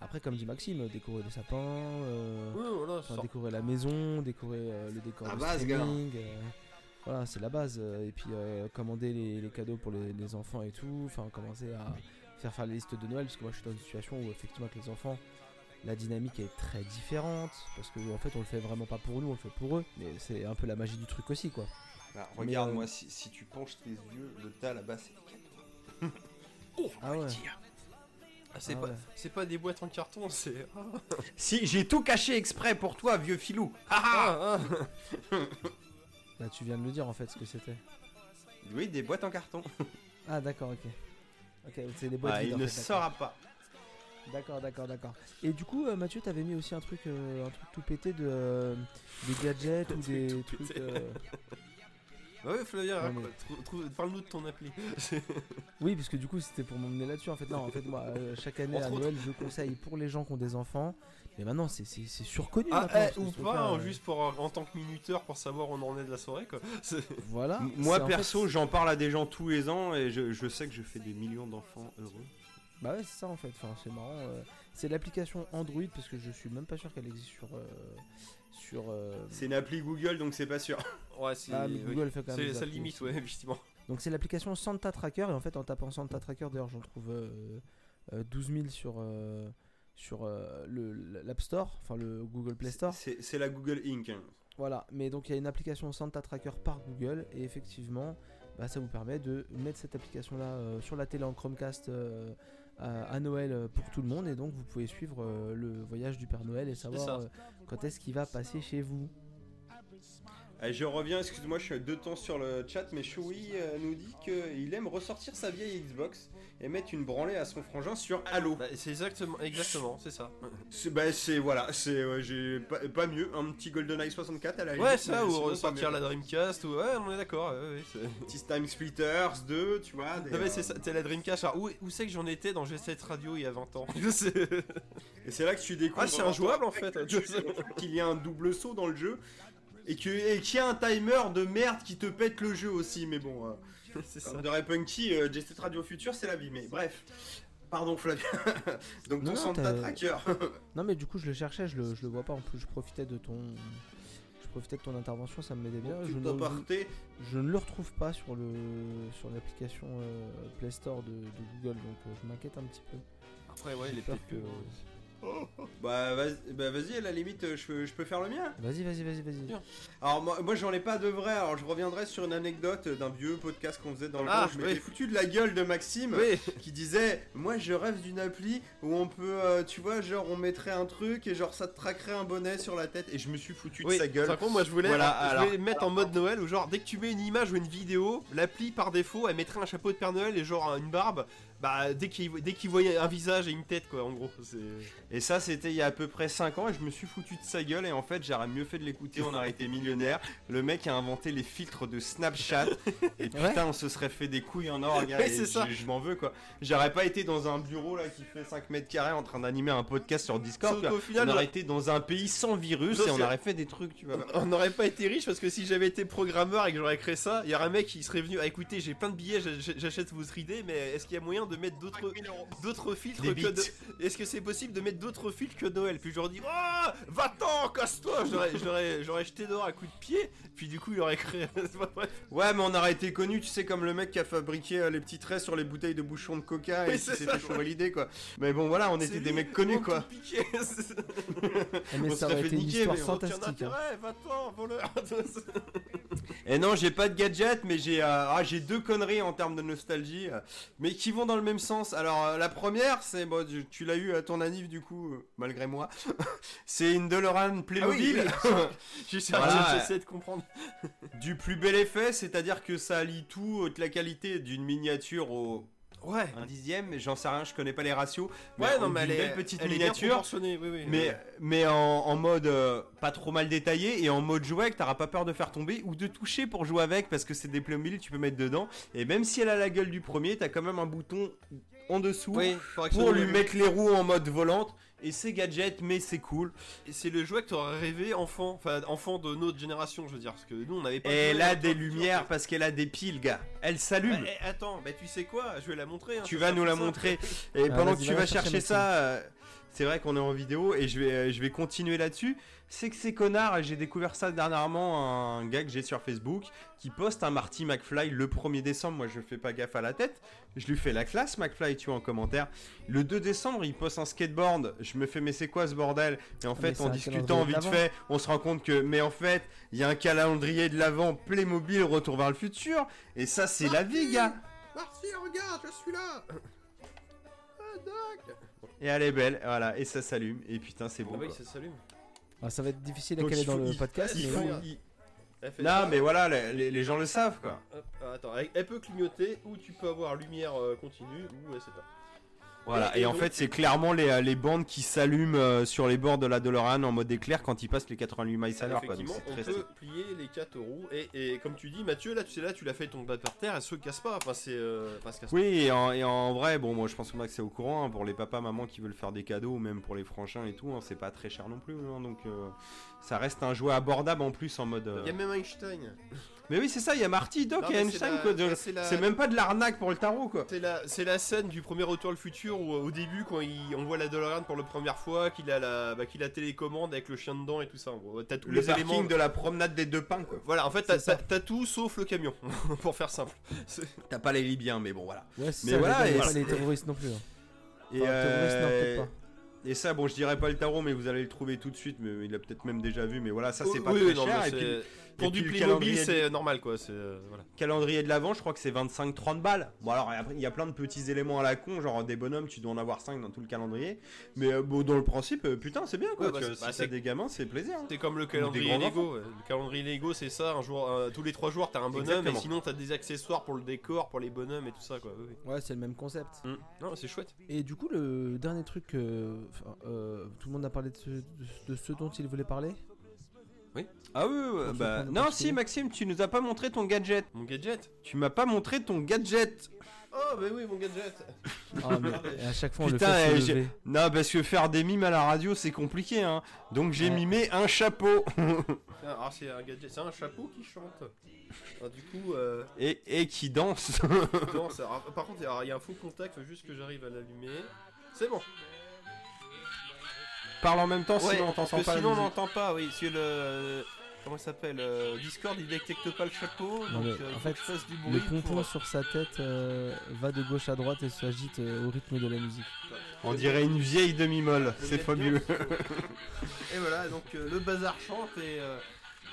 Après, comme dit Maxime, décorer les sapins, euh, Oui, voilà, enfin, ça- décorer la maison, décorer euh, le décor La de base, streaming. euh, Voilà, c'est la base. Et puis euh, commander les, les cadeaux pour les, les enfants et tout. Enfin, commencer à faire faire les listes de Noël. Parce que moi, je suis dans une situation où effectivement, avec les enfants, la dynamique est très différente. Parce que en fait, on le fait vraiment pas pour nous, on le fait pour eux. Mais c'est un peu la magie du truc aussi, quoi. Bah, regarde, euh, moi, si, si tu penches tes yeux, le tas là-bas, c'est des cadeaux. Ah ouais. Ah, c'est Ah pas, ouais. c'est pas des boîtes en carton, c'est. Ah, Si, j'ai tout caché exprès pour toi, vieux filou. Ah, ah. ah, Là, tu viens de le dire en fait ce que c'était. oui, des boîtes en carton. Ah, d'accord, ok. Ok, c'est les boîtes Ah, vides, il ne fait, saura pas. D'accord, d'accord, d'accord. Et du coup, euh, Mathieu, t'avais mis aussi un truc, euh, un truc tout pété de euh, des gadgets ou des trucs. Bah ouais, trou- parle-nous de ton appli. Oui, parce que du coup, c'était pour m'emmener là-dessus. En fait, non, en fait, moi, euh, chaque année à Noël, je conseille pour les gens qui ont des enfants. Mais maintenant, c'est c'est- c'est surconnu. ah, eh, ou pas, hein, euh, juste pour, en tant que minuteur pour savoir où on en est de la soirée, quoi. C'est- Voilà. Moi, c'est en fait- perso, j'en parle à des gens tous les ans et je, je sais que je fais des millions d'enfants heureux. Bah ouais, c'est ça en fait. Enfin, c'est marrant. euh, c'est l'application Android parce que je suis même pas sûr qu'elle existe sur. euh, sur euh, C'est une appli Google, donc c'est pas sûr. Ouais, c'est. Ah, mais oui. Google fait quand même. C'est limite, ouais, effectivement. Donc c'est l'application Santa Tracker et en fait en tapant Santa Tracker d'ailleurs j'en trouve euh, euh, 12 000 sur euh, sur euh, le l'App Store, enfin le Google Play Store. C'est la Google Inc. Voilà, mais donc il y a une application Santa Tracker par Google et effectivement bah, ça vous permet de mettre cette application là sur la télé en Chromecast euh, à, à Noël euh, pour tout le monde et donc vous pouvez suivre euh, le voyage du Père Noël et savoir euh, quand est-ce qu'il va passer chez vous. Ah, je reviens, excuse-moi, je suis deux temps sur le chat, mais Choui euh, nous dit qu'il aime ressortir sa vieille Xbox et mettre une branlée à son frangin sur Halo. Bah, c'est exactement, exactement, c'est ça. C'est bah, c'est voilà, c'est ouais, j'ai pas, pas mieux, un petit GoldenEye 64 à la Ouais, ça, ou ressortir la Dreamcast, ou ouais, on est d'accord. Ouais, Petit Time Splitters 2, tu vois. des, Non, mais euh, c'est ça, t'es la Dreamcast. Alors, où, où c'est que j'en étais dans G7 Radio il y a 20 ans? Et c'est là que tu découvres. Ah, c'est injouable en fait. qu'il y a un double saut dans le jeu et qu'il y a un timer de merde qui te pète le jeu aussi mais bon euh, c'est ça. dirait Punky euh, Radio Future c'est la vie mais bref pardon Flavien donc ton Santa Tracker Non mais du coup je le cherchais, je le, je le vois pas en plus, je profitais de ton je profitais de ton intervention, ça me m'aidait bien. Je ne, aparté je ne le retrouve pas sur le sur l'application euh, Play Store de, de Google donc euh, je m'inquiète un petit peu. Après, ouais, il est peur peut-être que- bah vas-y bah, vas-y, à la limite euh, je, peux- je peux faire le mien. Vas-y vas-y vas-y vas-y. Alors moi, moi j'en ai pas de vrai. Alors je reviendrai sur une anecdote d'un vieux podcast qu'on faisait dans le Ah, temps je m'étais oui. foutu de la gueule de Maxime Oui, qui disait moi je rêve d'une appli où on peut euh, tu vois genre on mettrait un truc et genre ça te traquerait un bonnet sur la tête et je me suis foutu de sa gueule. Par contre, moi je voulais, Voilà, je alors- voulais mettre en mode Noël où, genre, dès que tu mets une image ou une vidéo, l'appli par défaut elle mettrait un chapeau de Père Noël et genre une barbe. Bah, dès qu'il dès qu'il voyait un visage et une tête, quoi, en gros. C'est. et ça c'était il y a à peu près 5 ans et je me suis foutu de sa gueule et en fait j'aurais mieux fait de l'écouter on aurait été millionnaire le mec a inventé les filtres de Snapchat et putain Ouais. on se serait fait des couilles en or gars Ouais, et ça. je, je m'en veux quoi j'aurais pas été dans un bureau là qui fait 5 mètres carrés en train d'animer un podcast sur Discord quoi. final, on aurait été dans un pays sans virus et on aurait fait des trucs tu vois On n'aurait pas été riche parce que si j'avais été programmeur et que j'aurais créé ça, il y aurait un mec qui serait venu. Ah, écoutez, j'ai plein de billets, j'ach- j'achète votre idée, mais est-ce qu'il y a moyen de mettre d'autres d'autres filtres Des que de... Est-ce que c'est possible de mettre d'autres filtres que Noël? Puis je leur dis Oh Va-t'en, casse-toi J'aurais- J'aurais j'aurais jeté dehors à coups de pied, puis du coup il aurait créé. Ouais, mais on aurait été connu, tu sais, comme le mec qui a fabriqué euh, les petits traits sur les bouteilles de bouchons de coca et qui ça. chauvé l'idée, quoi. Mais bon, voilà, on était des mecs connus, quoi. Eh, mais On ça aurait fait été une niquer, histoire mais Aucun fantastique. hein. va-t'en, voleur Et non, j'ai pas de gadget, mais j'ai euh, ah, j'ai deux conneries en termes de nostalgie, euh, mais qui vont dans le même sens. Alors, euh, la première, c'est, bon, tu, tu l'as eu à ton anniv, du coup, euh, malgré moi. c'est une DeLorean Playmobil. J'essaie Voilà. j'essaie de comprendre. du plus bel effet, c'est-à-dire que ça allie tout, euh, de la qualité d'une miniature au Ouais. un dixième, mais j'en sais rien, je connais pas les ratios. Ouais, non, mais elle est, belle petite elle est bien miniature. proportionnée, oui, oui. Mais, mais en, en mode euh, pas trop mal détaillé et en mode jouet que t'auras pas peur de faire tomber ou de toucher pour jouer avec parce que c'est des Playmobil tu peux mettre dedans et même si elle a la gueule du premier t'as quand même un bouton en dessous Oui, pour lui mettre les roues en mode volante et c'est gadget mais c'est cool. Et c'est le jouet que t'aurais rêvé enfant, enfin enfant de notre génération, je veux dire, parce que nous on n'avait pas. elle a des lumières parce qu'elle a des piles gars. Elle Bah, s'allume eh, attends, bah tu sais quoi, je vais la montrer. hein, tu vas nous la montrer. Et Ah, pendant que tu va vas chercher, ça euh, c'est vrai qu'on est en vidéo et je vais, euh, je vais continuer là-dessus. C'est que ces connards, et j'ai découvert ça dernièrement, un gars que j'ai sur Facebook, qui poste un Marty McFly le 1er décembre. Moi, je fais pas gaffe à la tête. Je lui fais la classe, McFly, tu vois, en commentaire. Le 2 décembre, il poste un skateboard. Je me fais, mais c'est quoi ce bordel? Et en Ah, mais fait, en discutant vite fait, on se rend compte que, mais en fait, il y a un calendrier de l'avant Playmobil Retour vers le futur. Et ça, c'est la vie, gars. Marcy, regarde, je suis là. Ah, Doc. Et elle est belle, voilà, et ça s'allume. Et putain, c'est Ah bon. oui, ça s'allume. Ah, ça va être difficile à Donc, caler il dans faut- le il- podcast, il mais faut- bon. il- Elle fait Non, ça. mais voilà, les, les- les gens le savent, quoi. Hop, ah, attends, elle, elle peut clignoter ou tu peux avoir lumière euh, continue ou c'est pas. Voilà, Et- en fait, c'est clairement les, euh, les bandes qui s'allument euh, sur les bords de la DeLorean en mode éclair quand ils passent les 88 miles à l'heure, quoi. Donc Effectivement, c'est on peut plier les quatre roues et, et comme tu dis, Mathieu, là, tu sais là, tu l'as fait ton bas par terre, elle se casse pas. Enfin, c'est euh, se casse Oui, et en, et en vrai, bon, moi je pense que Max est au courant, hein, pour les papas, mamans qui veulent faire des cadeaux, ou même pour les frangins et tout, hein, c'est pas très cher non plus, hein, donc euh, ça reste un jouet abordable en plus en mode. euh, Il y a même Einstein. Mais oui, c'est ça, il y a Marty, Doc Non, et c'est Einstein, la- quoi. de- c'est la- C'est même pas de l'arnaque pour le tarot, quoi. C'est la, c'est la scène du premier Retour le futur où au début quand il, on voit la DeLorean pour la première fois, qu'il a la, bah, qu'il a télécommande avec le chien dedans et tout ça. en gros. T'as tous Le les parking éléments. de la promenade des deux pins, quoi. Voilà, en fait t'as, C'est ça. t'as- t'as tout sauf le camion, pour faire simple. C'est- T'as pas les Libyens, mais bon, voilà. Ouais, c'est Mais ça, voilà, et pas c'est- les terroristes non plus. hein. Et, Enfin, terroristes, non, euh, et ça, bon, je dirais pas le tarot, mais vous allez le trouver tout de suite. Mais il a peut-être même déjà vu. Mais voilà, ça, c'est Oui, pas oui, très non, cher. mais Et puis, c'est- pour du Playmobil calendrier c'est normal quoi. C'est, euh, voilà. calendrier de l'avant, je crois que c'est 25-30 balles. Bon, alors après, il y a plein de petits éléments à la con, genre des bonhommes, tu dois en avoir 5 dans tout le calendrier. Mais euh, bon, dans le principe, euh, putain, c'est bien quoi. Ouais, bah, tu vois, c'est- bah, si t'as c'est- des gamins, c'est plaisir. hein. C'est comme le calendrier Lego. Le calendrier Lego c'est ça, un jour, euh, tous les trois jours t'as un bonhomme Exactement. et sinon t'as des accessoires pour le décor, pour les bonhommes et tout ça quoi. Oui, oui. Ouais, c'est le même concept. Mm. Non c'est chouette. Et du coup, le dernier truc, euh, euh, tout le monde a parlé de ce, de, de ce dont il voulait parler? Ah oui, ouais, On se bah. Non, si. Maxime, tu nous as pas montré ton gadget. Mon gadget? Tu m'as pas montré ton gadget. Oh bah oui mon gadget. Ah, mais à chaque fois, on Putain, le fait eh, se j'ai- lever. Non, parce que faire des mimes à la radio, c'est compliqué, hein. Donc j'ai Ouais. mimé un chapeau. Ah, Alors c'est un gadget, c'est un chapeau qui chante. Alors, du coup, euh, et, et qui danse. non, ça- alors, par contre, alors, il y a un faux contact, faut juste que j'arrive à l'allumer. C'est bon. Parle en même temps, Ouais, sinon on parce t'entend que pas. la sinon on n'entend pas, oui. Si le comment il s'appelle euh, Discord, il détecte pas le chapeau. Non, donc mais, euh, en faut fait, que je fasse du Le bruit. pompon pour- sur sa tête euh, va de gauche à droite et s'agite euh, au rythme de la musique. On dirait une vieille demi-molle. C'est fabuleux. et voilà, donc euh, le bazar chante et euh,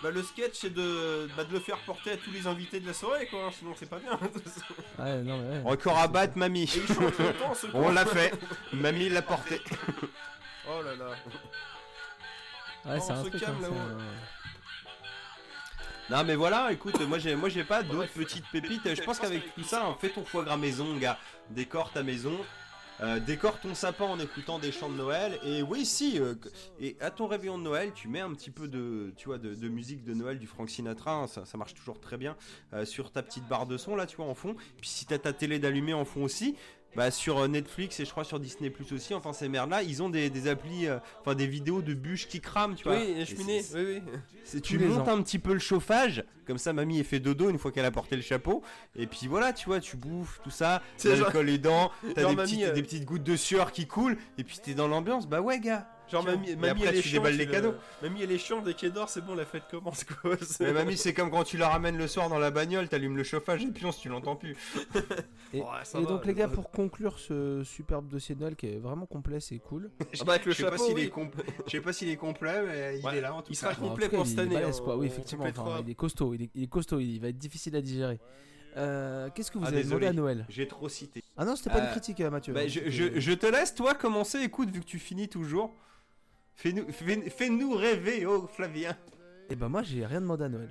bah, le sketch c'est de, bah, de le faire porter à tous les invités de la soirée, quoi. hein, sinon c'est pas bien. Ouais, non, mais ouais. Record à battre, mamie. et il chante longtemps, ce On l'a fait. Mamie l'a porté. Oh là là. Ouais, c'est un truc. calme, hein, Non mais voilà, écoute, moi j'ai moi j'ai pas d'autres petites pépites. Je pense qu'avec tout ça, hein, fais ton foie gras maison, gars. Décore ta maison. euh, décore ton sapin en écoutant des chants de Noël et oui si euh, et à ton réveillon de Noël tu mets un petit peu de tu vois de, de musique de Noël du Frank Sinatra hein, ça, ça marche toujours très bien euh, sur ta petite barre de son là tu vois en fond puis si t'as ta télé d'allumée en fond aussi bah sur euh, Netflix et je crois sur Disney Plus aussi enfin ces merdes là ils ont des, des applis euh, enfin des vidéos de bûches qui crament tu vois Oui, Et c'est- oui, oui. c'est tu montes ans. un petit peu le chauffage, comme ça mamie elle fait dodo une fois qu'elle a porté le chapeau, et puis voilà tu vois tu bouffes tout ça, C'est genre- l'alcool les dents, t'as des, mamie, petites, euh, des petites gouttes de sueur qui coulent, et puis t'es dans l'ambiance, bah ouais gars. Genre Tiens. mamie, Et mamie après, elle est tu chiante, déballes les le- cadeaux. Mamie elle est chiante dès qu'elle dort, c'est bon la fête commence quoi. C'est- Mais mamie c'est comme quand tu la ramènes le soir dans la bagnole, t'allumes le chauffage et puis on tu l'entends plus. Et, va, donc les gars, pour conclure ce superbe dossier de Noël qui est vraiment complet, c'est cool. Ah bah avec le Je sais pas chapeau, s'il oui. est complet, je sais pas s'il est complet mais il Ouais, est là en tout il cas. sera Bon, en complet cas, pour il cette année. balèze, quoi. Oui, on effectivement. complétera. enfin, il est costaud, il est, il est costaud, il va être difficile à digérer. Euh, Qu'est-ce que vous Ah, avez désolé. demandé à Noël? J'ai trop cité. Ah non, c'était pas Euh, une critique, euh, Mathieu. Bah, hein, je, c'était- je- je te laisse toi commencer, écoute vu que tu finis toujours. Fais-nous fais, fais-nous rêver, oh Flavien. Eh ben moi, j'ai rien demandé à Noël.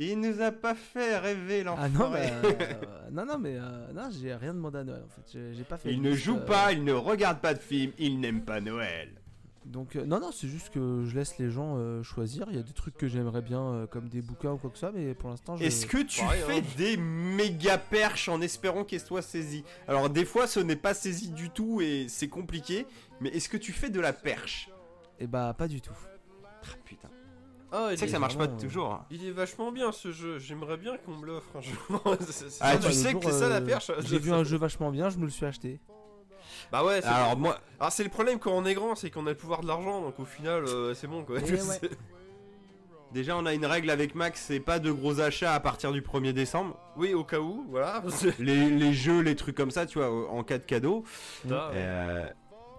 Il nous a pas fait rêver l'enfant. Ah non, bah, euh, non, non, mais euh, non, j'ai rien demandé à Noël en fait. J'ai- pas fait. Il ne joue euh, pas, il ne regarde pas de film, il n'aime pas Noël. Donc euh, non, non, c'est juste que je laisse les gens euh, choisir. Il y a des trucs que j'aimerais bien, euh, comme des bouquins ou quoi que ça, mais pour l'instant, je. Est-ce que tu Pareil, fais hein. des méga perches en espérant qu'elles soient saisies? Alors des fois ce n'est pas saisi du tout et c'est compliqué, mais est-ce que tu fais de la perche? Eh bah pas du tout. Ah putain. Ah, Tu sais que ça marche pas toujours. hein. Il est vachement bien ce jeu, j'aimerais bien qu'on me l'offre un jour. C'est- c'est- Ah, tu le sais jour, que c'est ça la euh, perche J'ai vu un jeu vachement bien, je me le suis acheté. Bah ouais, c'est Alors moi, Alors c'est le problème quand on est grand, c'est qu'on a le pouvoir de l'argent, donc au final euh, c'est bon quoi. Eh ouais. Déjà on a une règle avec Max, c'est pas de gros achats à partir du 1er décembre. Oui, au cas où, voilà. Les, les jeux, les trucs comme ça, tu vois, en cas de cadeau. Putain, ouais. Euh,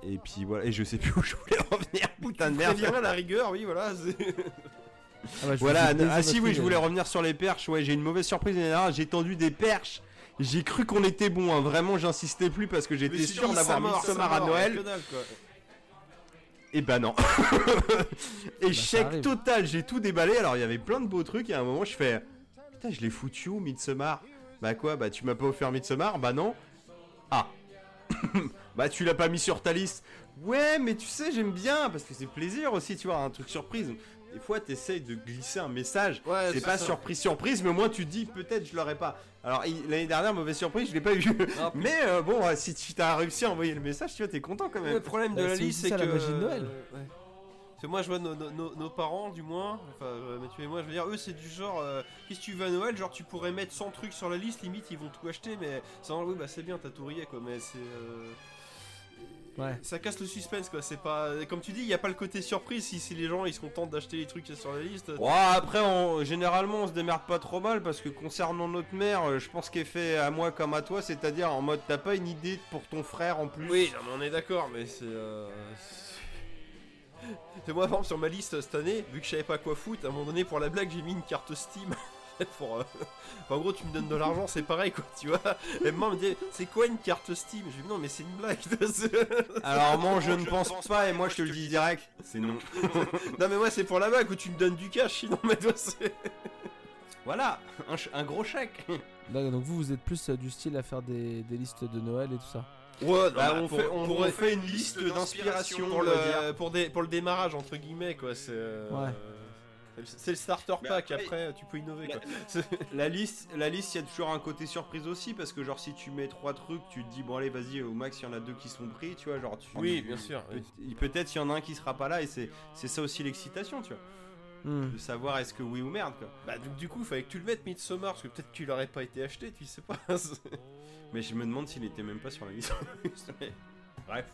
et puis voilà, et je sais plus où je voulais revenir, putain de merde. À la rigueur, oui, voilà. Ah, bah, je Voilà, ah si oui, je voulais revenir sur les perches. Ouais, j'ai une mauvaise surprise. J'ai tendu des perches. J'ai cru qu'on était bon. hein. Vraiment, j'insistais plus parce que j'étais sûr d'avoir Midsommar à Noël. dalle, quoi. Et bah non. Échec total. J'ai tout déballé. Alors il y avait plein de beaux trucs. Et à un moment, je fais putain, je l'ai foutu où Midsommar? Bah quoi? Bah tu m'as pas offert Midsommar? Bah non. Ah. bah tu l'as pas mis sur ta liste. Ouais, mais tu sais, j'aime bien parce que c'est plaisir aussi, tu vois, un truc surprise. Des fois, t'essayes de glisser un message. Ouais, c'est pas ça. surprise surprise, mais moi tu te dis peut-être je l'aurais pas. Alors il- l'année dernière mauvaise surprise, je l'ai pas eu. Ah, mais euh, bon, euh, si tu t'as réussi à envoyer le message, tu vois, t'es content quand Le même. problème de Bah, la liste, c'est que. la magie de Noël. euh, ouais. Parce que moi, je vois nos, nos- nos- nos parents, du moins, enfin, euh, Mathieu et moi, je veux dire, eux, c'est du genre, euh, qu'est-ce que tu veux à Noël? Genre, tu pourrais mettre 100 trucs sur la liste, limite, ils vont tout acheter, mais c'est oui, bah c'est bien, t'as tout rié, quoi, mais c'est. euh, Ouais. Ça casse le suspense, quoi. C'est pas. Comme tu dis, il n'y a pas le côté surprise si, si les gens ils se contentent d'acheter les trucs y sur la liste. Ouais, après, on- généralement, on se démerde pas trop mal parce que concernant notre mère, euh, je pense qu'elle fait à moi comme à toi, c'est-à-dire en mode t'as pas une idée pour ton frère en plus. Oui, non, mais on est d'accord, mais c'est. euh, c'est- C'est moi, par exemple, sur ma liste cette année, vu que je savais pas quoi foutre, à un moment donné, pour la blague, j'ai mis une carte Steam. pour, euh, enfin, en gros, tu me donnes de l'argent, c'est pareil, quoi, tu vois. Et maman me dit, c'est quoi une carte Steam? J'ai dit, non, mais c'est une blague. Alors, moi, je ne pense pas et moi, je te le dis direct, c'est non. non, mais moi, c'est pour la blague où tu me donnes du cash, sinon, mais toi, c'est. Voilà, un, ch- un gros chèque. D'accord, donc vous, vous êtes plus euh, du style à faire des, des listes de Noël et tout ça. Ouais, Bah, on fait- on- on fait une liste d'inspiration pour le, pour, des- pour le démarrage, entre guillemets, quoi. C'est. euh, Ouais. C'est le- starter Mais pack, après- après, tu peux innover, quoi. La liste, la liste, il y a toujours un côté surprise aussi parce que genre si tu mets trois trucs, tu te dis bon allez vas-y au max il y en a deux qui sont pris, tu vois genre tu. Oui, bien sûr, Peut-être il y en a un qui sera pas là et c'est c'est ça aussi l'excitation, tu vois, Hmm. de savoir est-ce que oui ou merde quoi. Bah donc du coup, fallait que tu le mettes Midsommar parce que peut-être qu'il aurait pas été acheté, tu sais pas. Mais je me demande s'il était même pas sur la liste. Bref,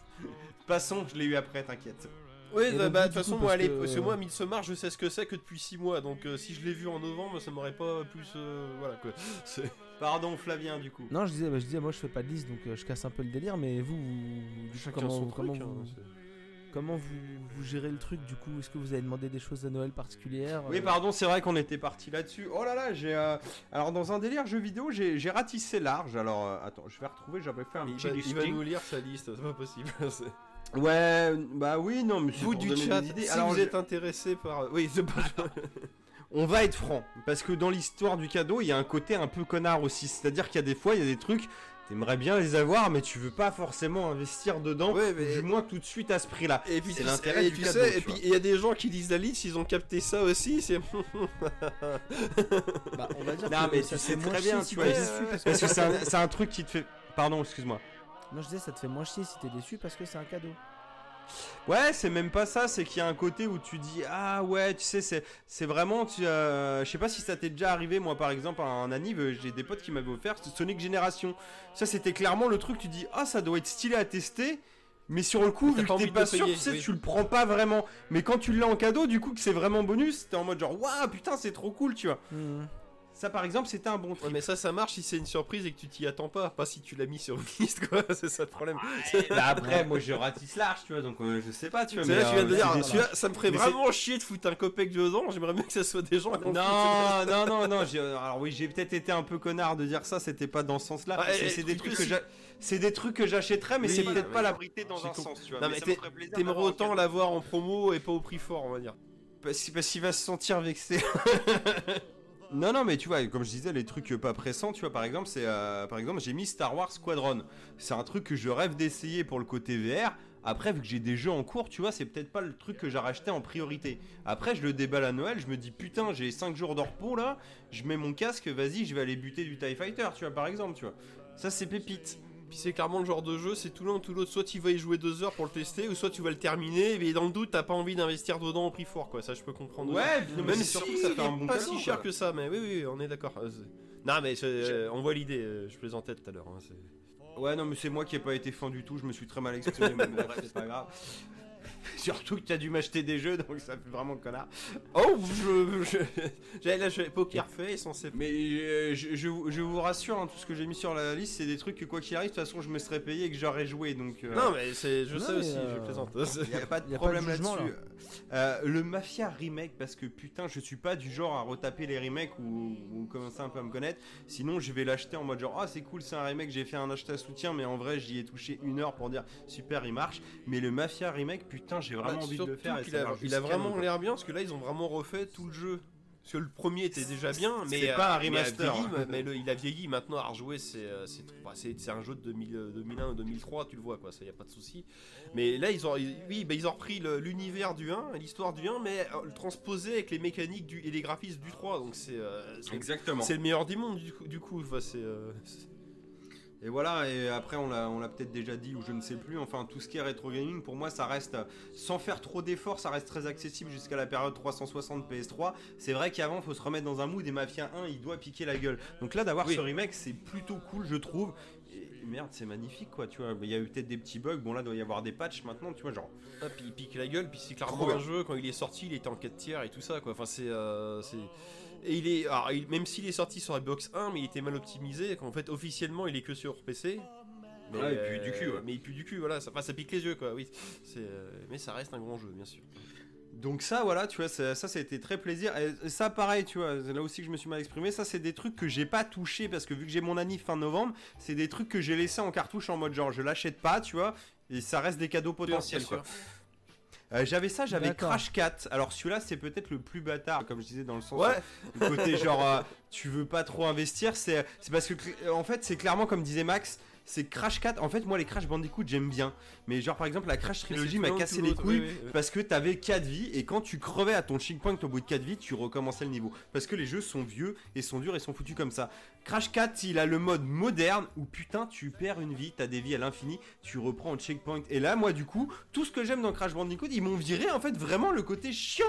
passons, je l'ai eu après, t'inquiète. Oui, bah bah, de toute façon, parce moi, allez, que- parce que moi, Midsommar, je sais ce que c'est que depuis 6 mois, donc euh, si je l'ai vu en novembre, ça m'aurait pas plus, euh, voilà quoi. Pardon Flavien du coup. Non, je disais, bah, je disais, moi je fais pas de liste donc euh, je casse un peu le délire, mais vous, vous- du coup, Chacun comment, son comment, truc. vous, hein, comment vous, vous gérez le truc du coup? Est-ce que vous avez demandé des choses à Noël particulières? Oui, euh, pardon, c'est vrai qu'on était parti là-dessus. Oh là là, j'ai. euh, Alors, dans un délire jeu vidéo, j'ai ratissé large. Alors, euh, attends, je vais retrouver, j'avais fait un Il petit va, il va nous lire sa liste, c'est pas possible. c'est- Ouais, bah oui, non, mais c'est Vous du chat, des idées. si Alors, vous je- êtes intéressé par, oui, c'est pas. on va être franc, parce que dans l'histoire du cadeau, il y a un côté un peu connard aussi. C'est-à-dire qu'il y a des fois, il y a des trucs, t'aimerais bien les avoir, mais tu veux pas forcément investir dedans, Ouais, ou mais- du moins tout de suite à ce prix-là. Et puis C'est tu l'intérêt sais, et du tu cadeau, sais, tu et puis il y a des gens qui lisent la liste, ils ont capté ça aussi, c'est. bah, on va dire Non, que mais ça tu fait sais moins très bien, si tu vois, parce que c'est un, c'est un truc qui te fait. Pardon, excuse-moi. Non, je disais, ça te fait moins chier si t'es déçu parce que c'est un cadeau. Ouais, c'est même pas ça, c'est qu'il y a un côté où tu dis ah ouais, tu sais, c'est c'est vraiment, tu, euh, je sais pas si ça t'est déjà arrivé, moi par exemple à un anniv, euh, j'ai des potes qui m'avaient offert Sonic Génération. Ça c'était clairement le truc, tu dis ah ça doit être stylé à tester. Mais sur le coup, vu que t'es pas le sûr, payer, tu sais, oui. tu le prends pas vraiment. Mais quand tu l'as en cadeau, du coup, que c'est vraiment bonus, t'es en mode genre, waouh, putain, c'est trop cool, tu vois. Hmm. Ça, par exemple, c'était un bon Ouais, truc. mais ça, ça marche si c'est une surprise et que tu t'y attends pas, pas si tu l'as mis sur une liste, quoi. C'est ça le problème. Bah, après, moi, je ratisse large, tu vois, donc euh, je sais pas, tu vois. C'est mais, là, tu viens de euh, dire, ça me ferait Mais vraiment chier de foutre un copec dedans. J'aimerais bien que ça soit des gens à Non, non, non, non. j'ai- Alors oui, j'ai peut-être été un peu connard de dire ça. C'était pas dans ce sens-là. Ouais, c'est des trucs que si- j'a- c'est des trucs que j'achèterais, mais Oui, c'est peut-être pas l'abriter dans un sens, tu vois. Non, mais mais T'aimerais autant l'avoir en promo et pas au prix fort, on va dire. Parce, parce qu'il va se sentir vexé. non, non, mais tu vois, comme je disais, les trucs pas pressants, tu vois, par exemple, c'est, euh, par exemple, j'ai mis Star Wars Squadron. C'est un truc que je rêve d'essayer pour le côté VR. Après, vu que j'ai des jeux en cours, tu vois, c'est peut-être pas le truc que j'ai racheté en priorité. Après, je le déballe à Noël, je me dis, putain, j'ai 5 jours de repos là, je mets mon casque, vas-y, je vais aller buter du TIE Fighter, tu vois, par exemple, tu vois. Ça, c'est pépite. Puis c'est clairement le genre de jeu, c'est tout l'un ou tout l'autre. Soit tu vas y jouer deux heures pour le tester, ou soit tu vas le terminer, mais dans le doute, t'as pas envie d'investir dedans au prix fort, quoi. Ça, je peux comprendre. Ouais, même si surtout que ça fait un bon pas cadeau, si cher quoi. que ça, mais oui, oui, on est d'accord. Euh, Non, mais euh, on voit l'idée. euh, Je plaisantais tout à l'heure. hein, Ouais, non, mais c'est moi qui ai pas été fan du tout, je me suis très mal exprimé, mais bref, c'est pas grave. Surtout que tu as dû m'acheter des jeux, donc ça fait vraiment connard. Oh, je, je, j'allais là, je poker face, censé. Mais euh, je, je vous- je vous rassure, hein, tout ce que j'ai mis sur la liste, c'est des trucs que quoi qu'il arrive, de toute façon, je me serais payé et que j'aurais joué, donc... euh, Non, mais c'est, je Non, sais aussi, euh, je plaisante. Il n'y a pas de Y a pas de problème là-dessus. Euh, le Mafia remake, parce que putain, je suis pas du genre à retaper les remakes ou, ou commencer un peu à me connaître. Sinon, je vais l'acheter en mode genre, ah c'est cool, c'est un remake, j'ai fait un achat soutien, mais en vrai, j'y ai touché une heure pour dire super, il marche. Mais le Mafia remake, putain, j'ai vraiment Bah, envie de le faire. a, il a vraiment l'air bien, parce que là, ils ont vraiment refait tout le jeu. Parce que le premier était déjà bien, mais euh, pas un mais a remaster. vieilli, mais- le- il a vieilli maintenant à rejouer, c'est euh, bah, un jeu de 2000, euh, 2001 ou 2003, tu le vois quoi, ça y a pas de souci. Mais là ils ont ils- oui, bah, ils ont repris l'univers du 1, l'histoire du 1, mais euh, le transposé avec les mécaniques du, et les graphismes du 3, donc c'est euh, c'est- Exactement. c'est le meilleur du coup. Du coup. Enfin, c'est, euh, c'est- Et voilà, et après on l'a, on l'a peut-être déjà dit ou je ne sais plus, enfin tout ce qui est rétro gaming pour moi ça reste, sans faire trop d'efforts, ça reste très accessible jusqu'à la période 360 PS3. C'est vrai qu'avant faut se remettre dans un mood et Mafia 1 il doit piquer la gueule. Donc là d'avoir Oui. ce remake c'est plutôt cool je trouve. Et merde c'est magnifique quoi, tu vois, il y a eu peut-être des petits bugs, bon là il doit y avoir des patchs maintenant, tu vois, genre... Ah, il pique la gueule, puis c'est clairement un jeu, quand il est sorti, il était en 4 tiers et tout ça, quoi. Enfin, c'est. euh, c'est- et il est. alors, il- même s'il est sorti sur Xbox 1, mais il était mal optimisé, qu'en fait, officiellement, il est que sur PC. Mais, Ouais, il pue du cul, ouais. Mais il pue du cul, voilà. Ça, enfin, ça pique les yeux, quoi, oui. Euh, mais ça reste un grand jeu, bien sûr. Donc ça, voilà, tu vois, ça, ça, ça a été très plaisir. Et ça, pareil, tu vois, là aussi que je me suis mal exprimé. Ça, c'est des trucs que j'ai pas touché parce que vu que j'ai mon anniv fin novembre, c'est des trucs que j'ai laissé en cartouche en mode genre, je l'achète pas, tu vois, et ça reste des cadeaux potentiels, quoi. Euh, j'avais ça, j'avais. Crash 4. Alors celui-là, c'est peut-être le plus bâtard, comme je disais dans le sens Ouais, le côté genre euh, tu veux pas trop investir c'est c'est parce que en fait c'est clairement comme disait Max c'est Crash 4 en fait moi les Crash Bandicoot j'aime bien. Mais genre par exemple la Crash Trilogy m'a cassé les couilles oui, oui, oui. parce que t'avais 4 vies et quand tu crevais à ton checkpoint au bout de 4 vies tu recommençais le niveau. Parce que les jeux sont vieux et sont durs et sont foutus comme ça. Crash 4 il a le mode moderne où putain tu perds une vie. T'as des vies à l'infini tu reprends au checkpoint. Et là moi du coup tout ce que j'aime dans Crash Bandicoot ils m'ont viré en fait vraiment le côté chiant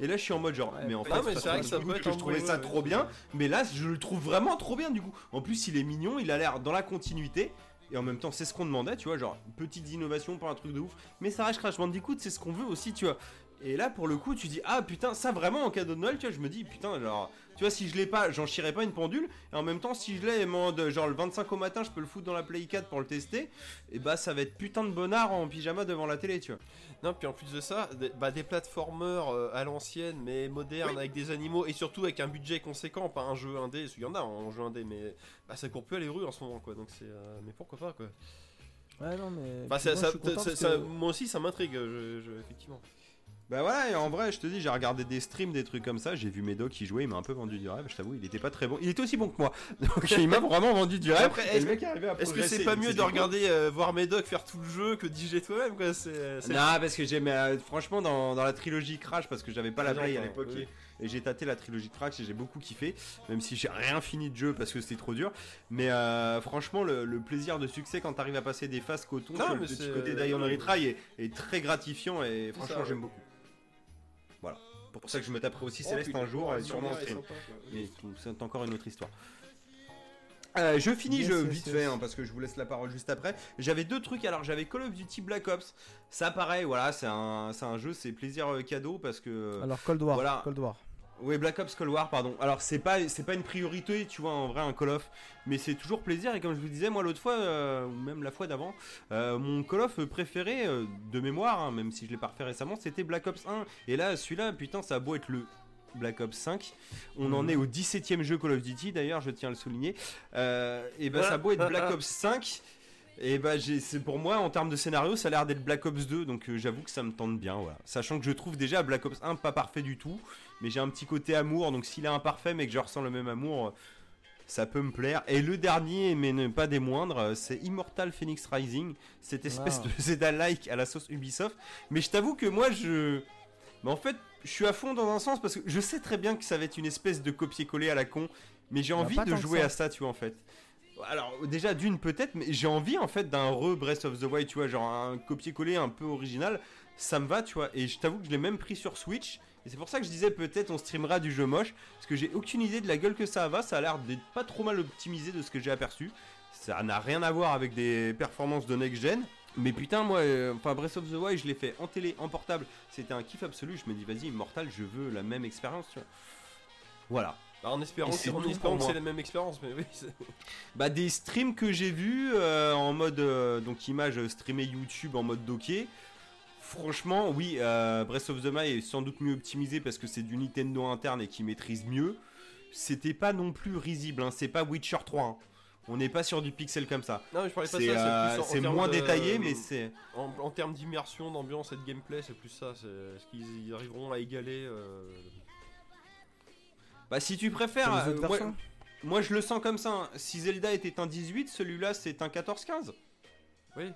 et là je suis en mode genre Ouais, mais en fait mais c'est vrai que ça peut être que je trouvais ça trop bien mais là, je le trouve vraiment trop bien du coup. En plus, il est mignon, il a l'air dans la continuité. Et en même temps, c'est ce qu'on demandait, tu vois, genre, petite innovation, pas un truc de ouf. Mais ça reste Crash Bandicoot, c'est ce qu'on veut aussi, tu vois. Et là, pour le coup, tu dis, ah putain, ça vraiment en cadeau de Noël, tu vois, je me dis, putain, genre, tu vois, si je l'ai pas, j'en chierais pas une pendule. Et en même temps, si je l'ai, genre, le 25 au matin, je peux le foutre dans la Play 4 pour le tester. Et bah, ça va être putain de bonnard en pyjama devant la télé, tu vois. Non, puis en plus de ça, des, bah, des platformers euh, à l'ancienne, mais modernes, avec des animaux, et surtout avec un budget conséquent, pas un jeu indé, il y en a en jeu indé, mais bah, ça court plus à les rues en ce moment, quoi, donc c'est... euh, mais pourquoi pas, quoi. Ouais, non, mais. Ça, moi, ça- que- moi aussi, ça m'intrigue, je- je- effectivement. Bah voilà, et en vrai, je te dis, j'ai regardé des streams, des trucs comme ça, j'ai vu Médoc qui jouait, il m'a un peu vendu du rêve, je t'avoue, il était pas très bon. Il était aussi bon que moi. Donc il m'a vraiment vendu du rêve. Est-ce- est que c'est pas mieux de regarder, euh, voir Médoc faire tout le jeu que d'IG toi-même, quoi C'est... c'est- Non, parce que j'aimais, euh, franchement, dans, dans la trilogie Crash, parce que j'avais pas la play à l'époque, oui. et j'ai tâté la trilogie Crash et j'ai beaucoup kiffé, même si j'ai rien fini de jeu parce que c'était trop dur. Mais euh, franchement, le, le plaisir de succès quand t'arrives à passer des phases coton Non, le c'est- côté d'Ion Retry est, est très gratifiant et franchement, j'aime beaucoup. Pour ça que je me taperai aussi Oh, Céleste un jour, oh, et sûrement en stream. Mais c'est encore une autre histoire. Euh, je finis Yes, je, yes, vite yes. fait hein, parce que je vous laisse la parole juste après. J'avais deux trucs alors j'avais Call of Duty Black Ops. Ça pareil voilà c'est un, c'est un jeu c'est plaisir euh, cadeau parce que Alors, Cold War. Voilà. Cold War. Oui Black Ops Cold War pardon. Alors c'est pas c'est pas une priorité tu vois en vrai un Call of mais c'est toujours plaisir et comme je vous disais moi l'autre fois euh, ou même la fois d'avant euh, mon Call of préféré euh, de mémoire hein, même si je l'ai pas refait récemment c'était Black Ops 1 et là celui-là putain ça a beau être le Black Ops 5. On en est au 17ème jeu Call of Duty d'ailleurs, je tiens à le souligner. Et bah ça a beau être Black Ops 5. Et bah j'ai- c'est pour moi en termes de scénario ça a l'air d'être Black Ops 2 donc euh, j'avoue que ça me tente bien voilà. Sachant que je trouve déjà Black Ops 1 pas parfait du tout mais j'ai un petit côté amour donc s'il est imparfait mais que je ressens le même amour euh, ça peut me plaire. Et le dernier mais ne pas des moindres euh, c'est Immortal Phoenix Rising cette espèce de Zelda-like à la sauce Ubisoft mais je t'avoue que moi je mais en fait, je suis à fond dans un sens parce que je sais très bien que ça va être une espèce de copier-coller à la con, mais j'ai Bah, envie de jouer ça. à ça, tu vois, en fait. Alors, déjà, d'une peut-être, mais j'ai envie, en fait, d'un re Breath of the Wild, tu vois, genre un copier-coller un peu original. Ça me va, tu vois, et je t'avoue que je l'ai même pris sur Switch. Et c'est pour ça que je disais peut-être on streamera du jeu moche, parce que j'ai aucune idée de la gueule que ça va. Ça a l'air d'être pas trop mal optimisé de ce que j'ai aperçu. Ça n'a rien à voir avec des performances de next-gen. Mais putain, moi, euh, enfin Breath of the Wild, je l'ai fait en télé, en portable. C'était un kiff absolu. Je me dis, vas-y, Immortal, je veux la même expérience. tu vois. Voilà. Bah, en espérant, que- c'est en tout espérant pour que c'est moi. la même expérience, mais oui. Bah des streams que j'ai vus euh, en mode euh, donc image streamée YouTube en mode docké. Franchement, oui, euh, Breath of the Wild est sans doute mieux optimisé parce que c'est du Nintendo interne et qui maîtrise mieux. C'était pas non plus risible, hein, c'est pas Witcher 3. hein. On n'est pas sur du pixel comme ça. Non, mais je parlais pas de C'est ça, euh, c'est moins de- détaillé, mais c'est. En, en termes d'immersion, d'ambiance et de gameplay, c'est plus ça. Est-ce qu'ils arriveront à égaler euh, Bah si tu préfères, euh, moi, je le sens comme ça. hein. Si Zelda était un 18, celui-là c'est un 14-15. Oui.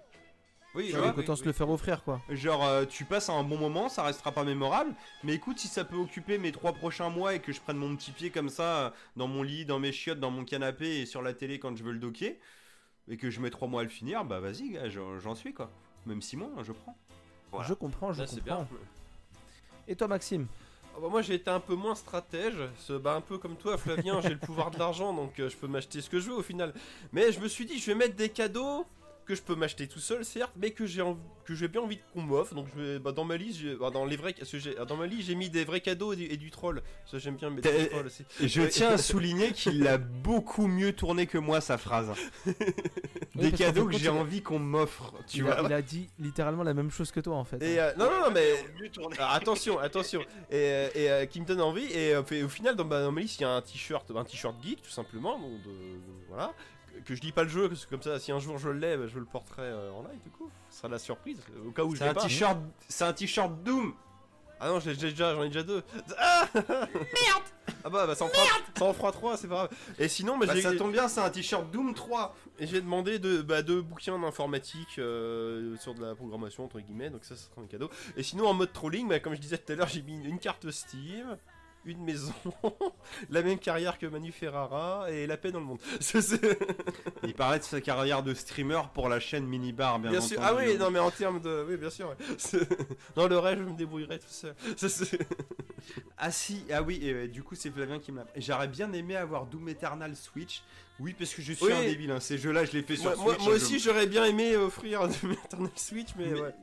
Oui, Tu vois, oui, autant se oui. le faire offrir, quoi. Genre, euh, tu passes un bon moment, ça restera pas mémorable. Mais écoute, si ça peut occuper mes trois prochains mois et que je prenne mon petit pied comme ça, euh, dans mon lit, dans mes chiottes, dans mon canapé et sur la télé quand je veux le docker, et que je mets 3 mois à le finir, bah vas-y, gars, j'en suis quoi. Même 6 mois, hein, je prends. Voilà. Je comprends, je Là, c'est bien. comprends. Et toi, Maxime? Bah, moi j'ai été un peu moins stratège, bah, un peu comme toi Flavien, j'ai le pouvoir de l'argent donc euh, je peux m'acheter ce que je veux au final. Mais je me suis dit je vais mettre des cadeaux que je peux m'acheter tout seul certes, mais que j'ai env- que j'ai bien envie qu'on m'offre. Donc je vais, bah, dans ma liste, j'ai- bah, dans les vrais, j'ai- dans ma liste j'ai mis des vrais cadeaux et du, et du troll. Ça j'aime bien mettre T'as- du troll aussi. Et je Ouais. tiens à souligner qu'il a beaucoup mieux tourné que moi sa phrase. Des cadeaux que j'ai envie qu'on m'offre, tu il, vois. a, il a dit littéralement la même chose que toi en fait. Et hein. euh, non non non mais. Alors, attention, attention, et, euh, et, euh, qui me donne envie. Et euh, au final, dans ma, dans ma liste, il y a un t-shirt, un t-shirt geek, tout simplement. Donc, de- de- voilà, que, je dis pas le jeu, parce que comme ça, si un jour je l'ai, bah, je le porterai euh, en live. Du coup, ce sera la surprise. Au cas où je C'est l'ai un pas. t-shirt, c'est un t-shirt Doom. Ah non, je l'ai- j'ai déjà, j'en ai déjà deux. Ah Merde Ah bah, bah ça en fera, ça en fera trois, c'est pas grave. Et sinon, bah, Bah, j'ai ça tombe bien, c'est un t-shirt Doom 3. et j'ai demandé deux, bah, deux bouquins d'informatique euh, sur de la programmation, entre guillemets, donc ça, ça sera un cadeau. Et sinon, en mode trolling, bah, comme je disais tout à l'heure, j'ai mis une, une carte Steam, une maison, la même carrière que Manu Ferrara et la paix dans le monde. Il parlait de sa carrière de streamer pour la chaîne Minibar, bien, bien sûr. Ah oui, non, mais en termes de. Oui, bien sûr. ouais. Dans le reste, je me débrouillerai tout seul. Ah si, ah oui, et euh, du coup c'est Flavien qui me l'a. J'aurais bien aimé avoir Doom Eternal Switch. Oui, parce que je suis Oui. un débile. Hein. Ces jeux-là, je les fais sur Moi, Switch. moi je- aussi, j'aurais bien aimé offrir de Eternal Switch, mais, Mais- ouais.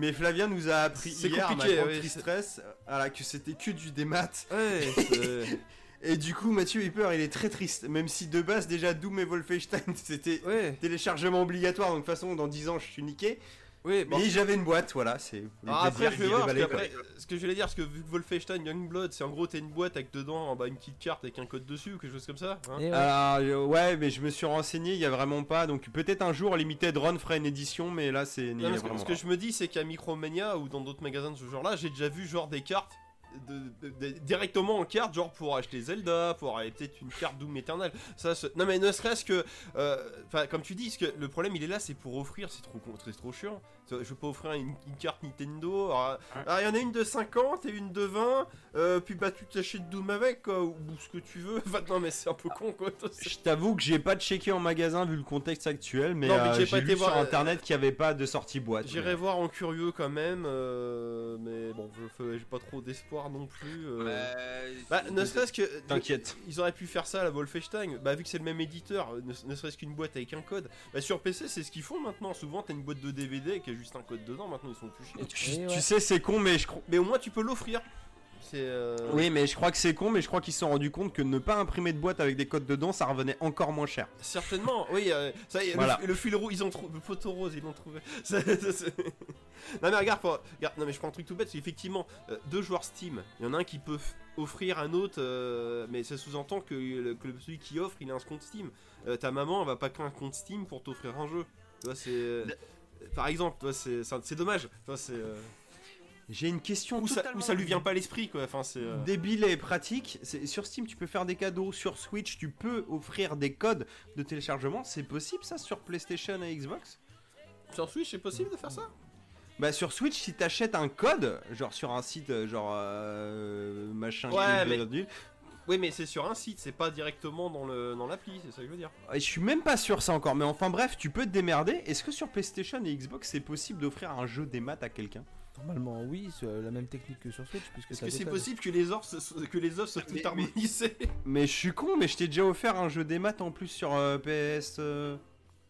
Mais Flavien nous a appris hier, ma grande oui, tristesse, voilà, que c'était que du démat. Ouais, Et du coup, Mathieu Hipper, il est très triste. Même si de base, déjà, Doom et Wolfenstein, c'était ouais. téléchargement obligatoire. Donc, de toute façon, dans 10 ans, je suis niqué. Oui, bon. Mais j'avais une boîte, voilà. C'est. Le après, je vais voir, parce qu'après, ce que je vais dire, parce que vu que Wolfenstein Youngblood, c'est en gros, t'as une boîte avec dedans bah, une petite carte avec un code dessus ou quelque chose comme ça. hein. Ouais. Alors, euh, ouais, mais je me suis renseigné, il y a vraiment pas. Donc peut-être un jour Limited Run ferait une édition, mais là c'est ce, ce que je me dis, c'est qu'à Micromania ou dans d'autres magasins de ce genre-là, j'ai déjà vu genre des cartes directement en carte, genre pour acheter Zelda, pour aller peut-être une carte Doom Eternal. Ça, non mais ne serait-ce que, euh, enfin comme tu dis, que le problème il est là, c'est pour offrir, c'est trop, c'est trop chiant. Je pas offrir une, une carte Nintendo. Alors, alors, il y en a une de 50 et une de 20, euh, puis bah tu t'achètes Doom avec quoi, ou, ou ce que tu veux. Enfin, non mais c'est un peu con quoi. Je t'avoue que j'ai pas checké en magasin vu le contexte actuel, mais, euh, j'ai pas lu été sur voir, euh, internet qu'il y avait pas de sortie boîte. J'irai voir en curieux quand même, euh, mais bon, je fais- j'ai pas trop d'espoir non plus. euh. Bah, ne serait-ce que. T'inquiète. Ils auraient pu faire ça à la Wolfenstein, bah vu que c'est le même éditeur, ne, ne serait-ce qu'une boîte avec un code. Bah sur PC c'est ce qu'ils font maintenant, souvent t'as une boîte de DVD qui a juste un code dedans, maintenant ils sont plus chiés. Tu, ouais. sais, c'est con, mais je crois. Mais au moins tu peux l'offrir. C'est... euh, Oui, mais je crois que c'est con, mais je crois qu'ils se sont rendus compte que ne pas imprimer de boîte avec des codes dedans, ça revenait encore moins cher. Certainement, oui, euh, ça y est, le Voilà. fi- le, fil rouge, ils ont trouvé, le photo rose, ils l'ont trouvé. Ça- ça- c'est- non mais regarde, pour- regarde, non mais je prends un truc tout bête, c'est effectivement euh, deux joueurs Steam, il y en a un qui peut offrir un autre, euh, mais ça sous-entend que, le- que celui qui offre, il a un compte Steam. Euh, ta maman, elle va pas créer un compte Steam pour t'offrir un jeu. Tu vois, c'est... Par exemple, c'est, dommage. C'est, euh, J'ai une question ou, ça, lui vient pas à l'esprit, quoi. Enfin, c'est... euh, débile et pratique. Sur Steam, tu peux faire des cadeaux. Sur Switch, tu peux offrir des codes de téléchargement. C'est possible ça sur PlayStation et Xbox? Sur Switch, c'est possible de faire ça? Bah sur Switch, si t'achètes un code, genre sur un site euh, genre euh, machin, Ouais, mais- Oui, mais c'est sur un site, c'est pas directement dans, le, dans l'appli, c'est ça que je veux dire. Et Je suis même pas sûr ça encore, mais enfin bref, tu peux te démerder. Est-ce que sur PlayStation et Xbox, c'est possible d'offrir un jeu des maths à quelqu'un? Normalement, oui, c'est euh, la même technique que sur Switch. Puisque Est-ce que c'est possible que les offres, se- que les offres soient toutes harmonisées Mais je suis con, mais je t'ai déjà offert un jeu des maths en plus sur euh, PS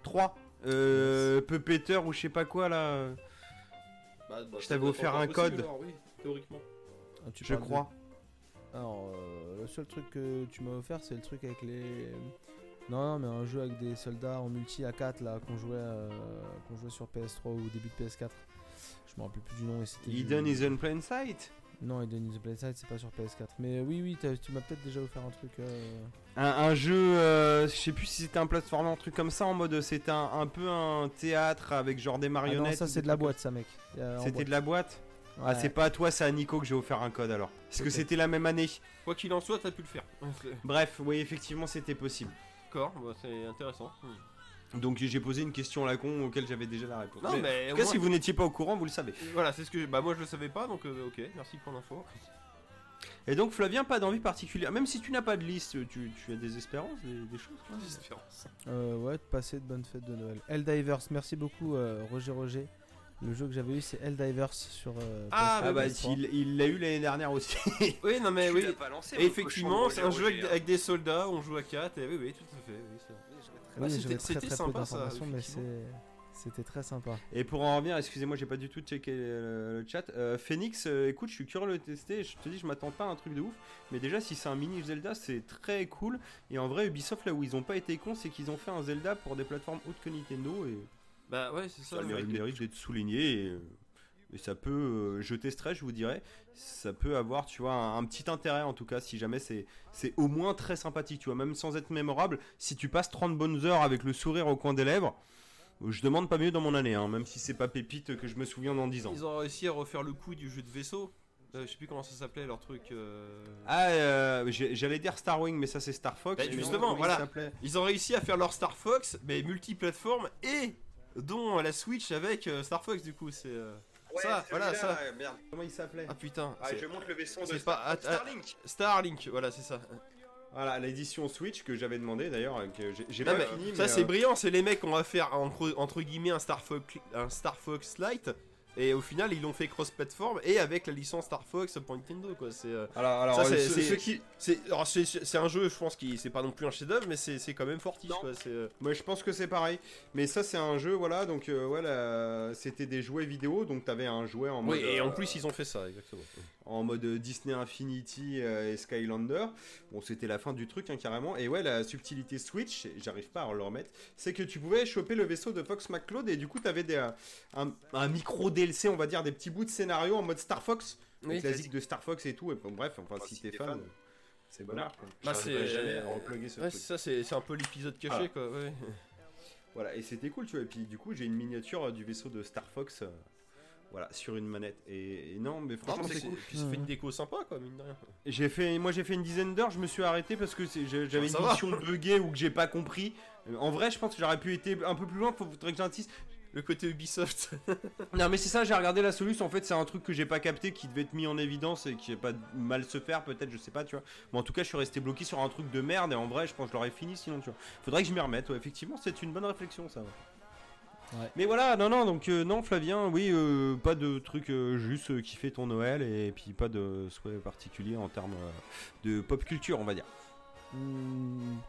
3. Euh, Puppeter ou je sais pas quoi là, Bah, Je t'avais offert un code. oui, théoriquement. Ah, tu je de- crois. Alors, euh, le seul truc que tu m'as offert, c'est le truc avec les. Non, non, mais un jeu avec des soldats en multi à 4 là qu'on jouait, euh, qu'on jouait sur PS3 ou au début de PS4. Je me rappelle plus du nom et c'était. du- Hidden is in plain sight? Non, Hidden is the Plain Sight, c'est pas sur PS4. Mais oui, oui, tu m'as peut-être déjà offert un truc. euh, Un, un jeu, je sais plus si c'était un plateforme, un truc comme ça en mode c'était un, un peu un théâtre avec genre des Ah marionnettes. non, ça c'est de la boîte, ça, mec. C'était de la boîte? Ah, Ouais. c'est pas à toi, c'est à Nico que j'ai offert un code alors. Parce que c'était la même année. Quoi qu'il en soit, t'as pu le faire. Bref, oui, effectivement, c'était possible. D'accord, bah, c'est intéressant. Donc j'ai posé une question à la con auquel j'avais déjà la réponse. Non, mais. En tout cas, si vous n'étiez pas au courant, vous le savez. Voilà, c'est ce que. Bah, moi je le savais pas, donc euh, ok, merci pour l'info. Et donc Flavien, pas d'envie particulière. Même si tu n'as pas de liste, tu, tu as des espérances, des, des choses quoi Espérance. Euh, ouais, de passer de bonnes fêtes de Noël. Helldivers, merci beaucoup euh, Roger Roger. Le jeu que j'avais eu c'est Helldivers sur. euh, Ah, PS4. Ah bah oui, il il l'a eu l'année dernière aussi. Oui, non mais Tu oui. l'as pas lancé, Et mon effectivement, c'est un jeu avec, des soldats, on joue à 4, et oui, oui, tout à fait. Oui, Ah, j'avais c'était- très peu sympa, ça, mais c'était très sympa. Et pour en revenir, excusez-moi, j'ai pas du tout checké le, le chat. Euh, Phoenix, euh, écoute, je suis curieux de le tester. Je te dis, je m'attends pas à un truc de ouf. Mais déjà, si c'est un mini Zelda, c'est très cool. Et en vrai, Ubisoft, là où ils ont pas été cons, c'est qu'ils ont fait un Zelda pour des plateformes hautes que Nintendo. Et Bah ouais, c'est ça. ça le mérite, mérite d'être souligné. Et, euh, et ça peut, euh, je testerai, je vous dirai, ça peut avoir, tu vois, un, un petit intérêt en tout cas, si jamais c'est c'est au moins très sympathique, tu vois, même sans être mémorable. Si tu passes 30 bonnes heures avec le sourire au coin des lèvres, je demande pas mieux dans mon année, hein, même si c'est pas pépite que je me souviens dans 10 ans. Ils ont réussi à refaire le coup du jeu de vaisseau. Euh, je sais plus comment ça s'appelait leur truc. euh. Ah, euh, j'allais dire Star Wing, mais ça c'est Star Fox. Bah, justement, voilà. s'appelait? Ils ont réussi à faire leur Star Fox, mais multiplateforme et dont la Switch avec euh, Star Fox du coup. C'est euh, Ouais, ça, voilà ça. euh, Merde. Comment il s'appelait? Ah putain. Ah, je montre le vaisseau de pas- Starlink. Starlink, voilà, c'est ça. Voilà, l'édition Switch que j'avais demandé d'ailleurs, euh, que j'ai- pas mais fini. ça c'est euh, brillant, c'est les mecs qui ont faire entre, entre guillemets un Star Fox, un Star Fox Lite. Et au final, ils l'ont fait cross-platform et avec la licence Star Fox pour Nintendo, quoi. C'est Alors, c'est- c'est- qui, un jeu, je pense, qui c'est pas non plus un chef-d'œuvre, mais c'est c'est quand même fortiche, Non. quoi. Euh, Moi je pense que c'est pareil. Mais ça c'est un jeu, voilà, donc euh, voilà, c'était des jouets vidéo, donc t'avais un jouet en mode... Oui, et en euh, plus ils ont fait ça, exactement. En mode Disney Infinity euh, et Skylander. Bon c'était la fin du truc hein, carrément. Et ouais, la subtilité Switch, j'arrive pas à le remettre, c'est que tu pouvais choper le vaisseau de Fox McCloud et du coup t'avais des, euh, un, un micro DLC, on va dire, des petits bouts de scénario en mode Star Fox. Oui, les classiques de Star Fox et tout. Et bon, bref, enfin Enfin, si si t'es fan, fan. c'est quoi. Bah, c'est- jamais à repluguer ce Ouais, truc. c'est ça, c'est un peu l'épisode caché, quoi. ouais. Voilà, et c'était cool, tu vois. Et puis du coup, j'ai une miniature euh, du vaisseau de Star Fox, euh, voilà, sur une manette. Et, et non, mais franchement, c'est c'est- cool. Puis ça fait une déco sympa, quoi, mine de rien. J'ai fait, moi, j'ai fait une dizaine d'heures. Je me suis arrêté parce que j'avais Ça une mission buggée ou que j'ai pas compris. En vrai, je pense que j'aurais pu être un peu plus loin. Faudrait que j'insiste. Le côté Ubisoft. Non, mais c'est ça. J'ai regardé la solution. En fait, c'est un truc que j'ai pas capté, qui devait être mis en évidence et qui est pas mal se faire, peut-être. Je sais pas, tu vois. Mais en tout cas, je suis resté bloqué sur un truc de merde. Et en vrai, je pense que je l'aurais fini sinon, tu vois. Faudrait que je m'y remette. ouais. effectivement, c'est une bonne réflexion, ça. ouais. Ouais. Mais voilà, non, non, donc euh, non, Flavien, oui, euh, pas de truc euh, juste euh, kiffer ton Noël et puis pas de souhait particulier en termes euh, de pop culture, on va dire.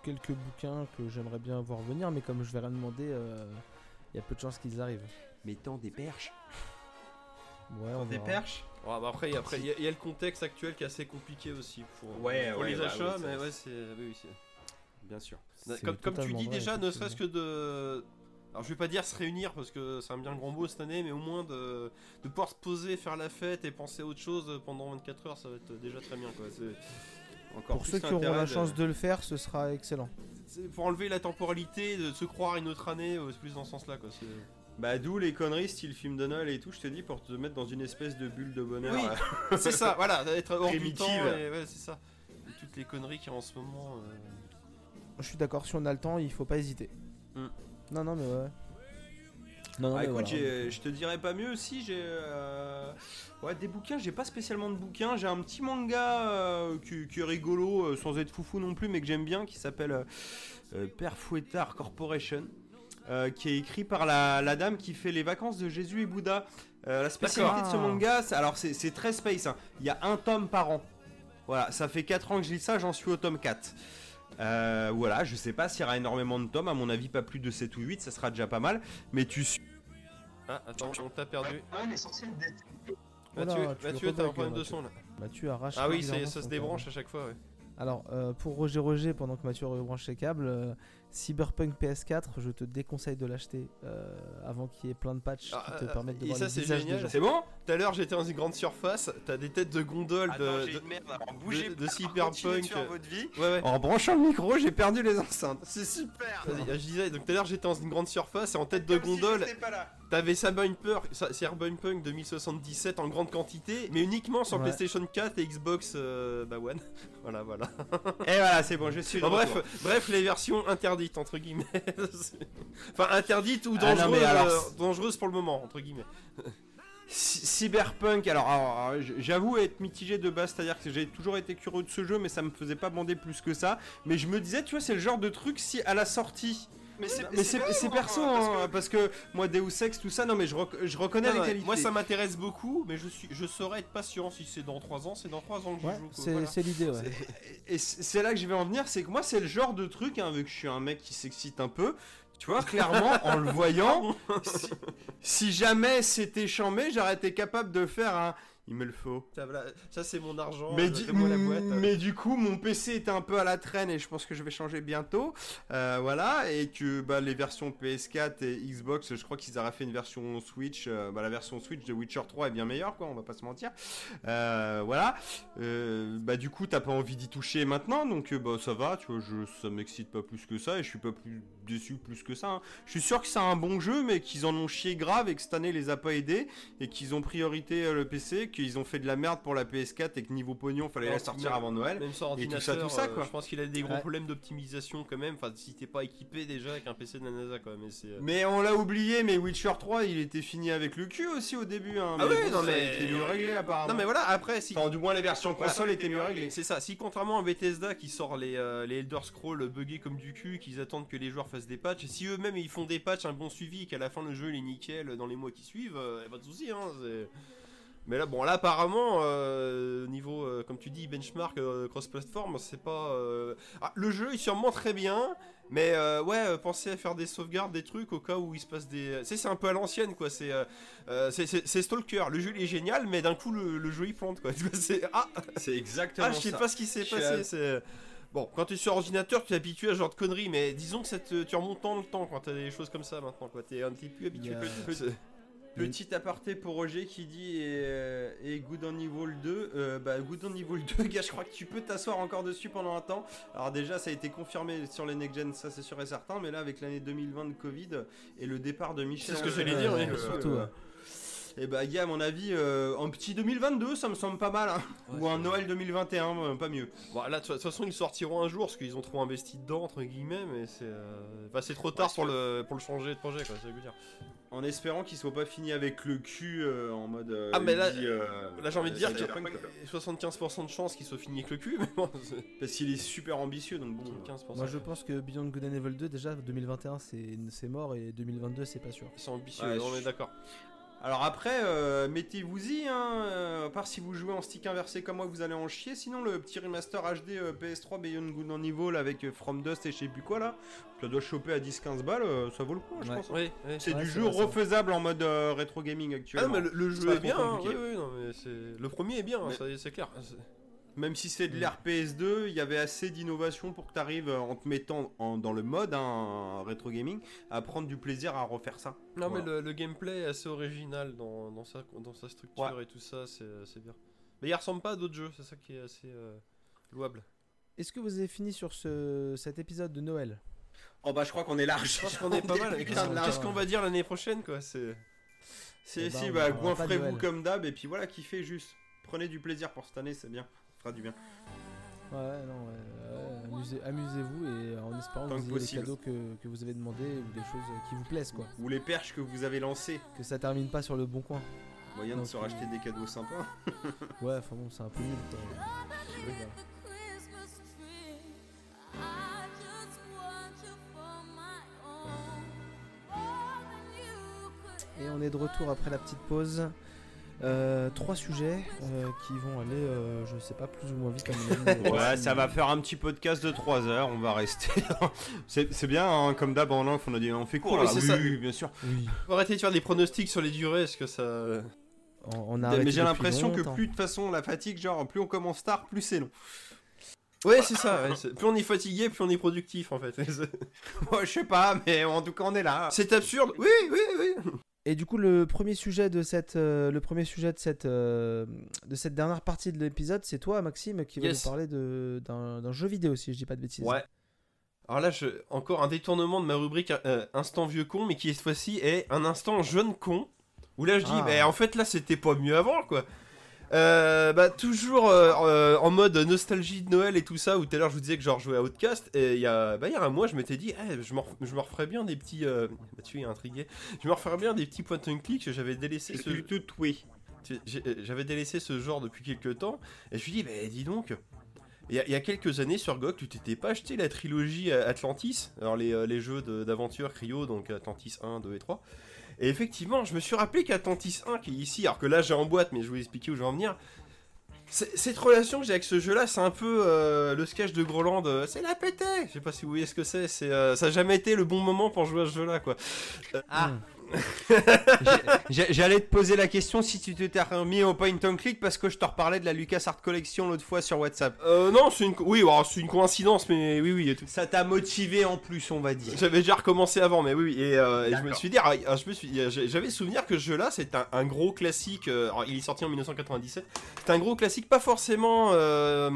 Quelques bouquins que j'aimerais bien voir venir, mais comme je vais rien demander, il y a peu de chances qu'ils arrivent. Mettons des perches. Ouais, on Des verra. perches Ouais, bah après, après il y, a- il y a le contexte actuel qui est assez compliqué aussi pour, Ouais, pour ouais, les bah achats, oui, mais ouais, c'est. Oui, oui, c'est- Bien sûr. Comme, comme tu dis vrai, déjà, ne serait-ce que de. Alors je vais pas dire se réunir parce que c'est un bien grand mot cette année, mais au moins de, de pouvoir se poser, faire la fête et penser à autre chose pendant 24 heures, ça va être déjà très bien quoi. C'est- Encore Pour plus ceux qui auront la chance de le faire, ce sera excellent. C'est pour enlever la temporalité, de se croire une autre année, euh, c'est plus dans ce sens là quoi. c'est- Bah d'où les conneries style film de Noël et tout, je te dis, pour te mettre dans une espèce de bulle de bonheur. Oui. C'est ça, voilà, être hors du temps, et ouais, c'est ça. Et toutes les conneries qu'il y a en ce moment. euh, Je suis d'accord, si on a le temps, il faut pas hésiter. Hmm. Non, non, mais ouais. Non, non, Ah, mais écoute, voilà. j'ai- je te dirais pas mieux aussi, j'ai euh, ouais, des bouquins, j'ai pas spécialement de bouquins, j'ai un petit manga euh, qui, qui est rigolo, euh, sans être foufou non plus, mais que j'aime bien, qui s'appelle Père Fouettard Corporation, euh, qui est écrit par la, la dame qui fait les vacances de Jésus et Bouddha. Euh, la spécialité de ce manga, alors c'est c'est très space, hein. il y a un tome par an. Voilà, ça fait 4 ans que je lis ça, j'en suis au tome 4. Euh, voilà, je sais pas s'il y aura énormément de tomes, à mon avis pas plus de 7 ou 8, ça sera déjà pas mal, mais tu suis Ah, attends, on t'a perdu. Ah, l'essentiel d'être. Voilà, Mathieu, Mathieu t'as un problème de Mathieu. son là. Tu arraches. Ah oui, ça son se débranche à chaque fois, ouais. Alors, euh, pour Roger Roger, pendant que Mathieu rebranche ses câbles, euh, Cyberpunk PS4, je te déconseille de l'acheter euh, avant qu'il y ait plein de patchs Ah, qui te euh, permettent de et voir ça, les c'est visages des génial. gens. C'est bon? Tout à l'heure, j'étais dans une grande surface, t'as des têtes de Attends, de, de- une merde. Alors, bougez de pas, Cyberpunk. faire votre vie. Ouais, ouais. En branchant le micro, j'ai perdu les enceintes. C'est super. Je disais, donc tout à l'heure j'étais dans une grande surface et en tête de si gondole, j'étais pas là. T'avais Cyberpunk, Cyberpunk 2077 en grande quantité, mais uniquement sur Ouais. PlayStation 4 et Xbox euh, bah, One. voilà, voilà. Et voilà, c'est bon, je suis retour. bref, les versions interdites entre guillemets. enfin interdites ou Ah non, alors- euh, dangereuses pour le moment entre guillemets. Cy- Cyberpunk, alors, alors, j'avoue être mitigé de base, c'est-à-dire que j'ai toujours été curieux de ce jeu, mais ça me faisait pas bander plus que ça. Mais je me disais, tu vois, c'est le genre de truc si à la sortie. Mais c'est Mais c'est c'est perso, parce hein, parce que moi Deus Ex, tout ça, non mais je, rec- je reconnais Non, les qualités. moi ça m'intéresse beaucoup, mais je suis, je saurais être patient. Si c'est dans 3 ans, c'est dans 3 ans que Ouais, joue. c'est Voilà. l'idée, ouais. Et c'est là que je vais en venir, c'est que moi c'est le genre de truc, hein, vu que je suis un mec qui s'excite un peu, tu vois, clairement en le voyant, si, si jamais c'était chambé, j'aurais été capable de faire un... Il me le faut. Ça, voilà, ça, c'est mon argent. Mais, du- la boîte. mais du coup, mon PC était un peu à la traîne et je pense que je vais changer bientôt. Euh, voilà, et que bah, les versions PS4 et Xbox, je crois qu'ils auraient fait une version Switch. euh, bah, la version Switch de Witcher 3 est bien meilleure, quoi, on va pas se mentir. Euh, voilà. Bah, du coup, t'as pas envie d'y toucher maintenant, donc bah, ça va, tu vois, je, ça m'excite pas plus que ça et je suis pas plus déçu plus que ça. hein. Je suis sûr que c'est un bon jeu, mais qu'ils en ont chié grave et que cette année les a pas aidés et qu'ils ont priorité euh, le PC, qu'ils ont fait de la merde pour la PS4 et que niveau pognon, fallait la sortir même- avant Noël. Même sans Et tout ça, tout ça, euh, quoi. je pense qu'il a des gros Ouais. problèmes d'optimisation quand même. Enfin, si t'es pas équipé déjà avec un PC de la NASA, quoi. Mais c'est. euh, Mais on l'a oublié, mais Witcher 3, il était fini avec le cul aussi au début. Hein, Ah mais ouais, non, mais- mieux réglé apparemment. Non, mais voilà, après, si. Enfin, du moins les versions Voilà. console étaient mieux réglées. C'est ça, si contrairement à Bethesda qui sort les, euh, les Elder Scrolls buggés comme du cul, qu'ils attendent que les joueurs fassent des patchs, et si eux-mêmes ils font des patchs, un bon suivi, qu'à la fin le jeu il est nickel dans les mois qui suivent, euh, pas de souci. Hein, mais là, bon, là apparemment, euh, niveau, euh, comme tu dis, benchmark euh, cross-platform, c'est pas. ah, le jeu il sûrement très bien, mais ouais, pensez à faire des sauvegardes, des trucs au cas où il se passe des. C'est un peu à l'ancienne quoi, c'est. c'est- Stalker, le jeu il est génial, mais d'un coup le, le jeu il plante quoi. C'est. Ah! C'est exactement Ah, je sais ça. pas ce qui s'est passé. à- C'est bon, quand tu es sur ordinateur, tu es habitué à ce genre de conneries, mais disons que ça te- tu remontes dans le temps quand t'as des choses comme ça maintenant. Quoi, t'es un petit peu habitué. Petit- petit- Petit aparté pour Roger qui dit et, euh, et Good on Evil 2. euh, bah, Good on Evil 2, gars, je crois que tu peux t'asseoir encore dessus pendant un temps. Alors, déjà, ça a été confirmé sur les Next Gen, ça c'est sûr et certain. Mais là, avec l'année 2020 de Covid et le départ de Michel. C'est ce que Ancel, j'allais dire, oui. surtout. Et bah, gars, à mon avis, euh, en petit 2022, ça me semble pas mal. hein. Ou un Noël 2021, euh, pas mieux. Bon, là, de toute façon, ils sortiront un jour parce qu'ils ont trop investi dedans, entre guillemets, mais c'est euh, enfin, c'est trop tard Ouais, pour, le, pour le changer de projet, quoi. Ça veut dire. En espérant qu'il soit pas fini avec le cul euh, en mode. euh, Ah, mais là- euh, Là, j'ai envie de dire qu'il y a quoi. 75% de chances qu'il soit fini avec le cul, mais bon, c'est Parce qu'il est super ambitieux, donc bon. 15%. Moi je pense que Beyond Good and Evil 2 déjà 2021 c'est c'est mort et 2022 c'est pas sûr. Ils sont ambitieux, Ouais, on je- est d'accord. Alors après, euh, mettez-vous-y, hein, euh, à part si vous jouez en stick inversé comme moi, vous allez en chier. Sinon, le petit remaster HD euh, PS3 Beyond Good and Evil avec From Dust et je sais plus quoi là, ça doit choper à 10-15 balles, euh, ça vaut le coup, je pense. Oui, oui. C'est du jeu refaisable en mode euh, rétro gaming Ah actuellement. mais le, jeu est bien, hein, oui, oui, non, mais c'est... le premier est bien, hein, Mais- c'est clair. Même si c'est de Mm. l'RPS2, il y avait assez d'innovation pour que tu arrives en te mettant en- dans le mode hein, rétro gaming à prendre du plaisir à refaire ça. Non, Voilà. mais le, le gameplay est assez original dans, dans, sa, dans sa structure et tout ça, c'est, c'est bien. Mais il ressemble pas à d'autres jeux, c'est ça qui est assez euh, louable. Est-ce que vous avez fini sur ce, cet épisode de Noël? Oh bah je crois qu'on est large. Je pense qu'on est pas mal. Qu'est-ce, qu'on va dire l'année prochaine, quoi? C'est... Si, Eh ben, si, bah, aura pas goinfrez-vous comme d'hab, et puis voilà, kiffez juste. Prenez du plaisir pour cette année, c'est bien. Fera du bien. Ouais, non, ouais, ouais, amusez, amusez-vous et en espérant Tant que vous ayez les possible. cadeaux que, que vous avez demandé ou des choses qui vous plaisent quoi. Ou les perches que vous avez lancées. Que ça termine pas sur le bon coin. Moyen de Donc, se euh, racheter des cadeaux sympas. Ouais, enfin bon, c'est un peu nul quoi. Ouais, voilà. Et on est de retour après la petite pause. Euh, trois sujets euh, qui vont aller, euh, je sais pas, plus ou moins vite à mon avis. Ouais, ça va faire un petit podcast de 3 heures, on va rester. c'est c'est bien, hein, comme d'hab en off, on a dit on fait court. Oui, là. c'est oui, ça. oui, bien sûr. Oui. Faut arrêter de faire des pronostics sur les durées, est-ce que ça... On, on a Mais j'ai l'impression que plus de toute façon, la fatigue, genre, plus on commence tard, plus c'est long. Ouais, c'est ça, ouais, plus on est fatigué, plus on est productif, en fait. Moi, je sais pas, mais en tout cas, on est là. c'est absurde, oui, oui, oui. Et du coup, le premier sujet de cette, euh, le premier sujet de cette, euh, de cette dernière partie de l'épisode, c'est toi, Maxime, qui va nous parler d'un jeu vidéo, si je dis pas de bêtises. Ouais. Alors là, je... encore un détournement de ma rubrique euh, Instant vieux con, mais qui cette fois-ci est un instant jeune con. Où là, je dis, Ah. mais en fait, là, c'était pas mieux avant, quoi. Euh, bah toujours euh, euh, en mode nostalgie de Noël et tout ça où tout à l'heure je vous disais que genre je jouais à Outcast et il y a bah il y a un mois je m'étais dit eh, je, me je referais bien des petits euh, Mathieu est intrigué je me referais bien des petits point and click j'avais délaissé ce Du tout, oui. j'ai- j'avais délaissé ce genre depuis quelques temps et je me suis dit bah dis donc il y, a, il y a quelques années sur GOG tu t'étais pas acheté la trilogie Atlantis alors les, les jeux d'aventure Cryo donc Atlantis 1 2 et 3 et effectivement, je me suis rappelé qu'Atlantis 1, qui est ici, alors que là j'ai en boîte, mais je vais vous expliquer où je vais en venir. Cette relation que j'ai avec ce jeu-là, c'est un peu euh, le sketch de Groland. euh, c'est la pété Je sais pas si vous voyez ce que c'est. c'est euh, ça a jamais été le bon moment pour jouer à ce jeu-là, quoi. Ah. J'allais te poser la question si tu t'étais remis au point and click parce que je te reparlais de la Lucas Art Collection l'autre fois sur WhatsApp. Euh, non, c'est une, oui, c'est une coïncidence, mais oui, oui. et tout. Ça t'a motivé en plus, on va dire. J'avais déjà recommencé avant, mais oui, oui. Et, euh, et je me suis dit, ah, ah, je me suis, j'avais souvenir que ce jeu-là, c'est un, un gros classique. euh, alors, il est sorti en 1997. C'est un gros classique, pas forcément. Euh,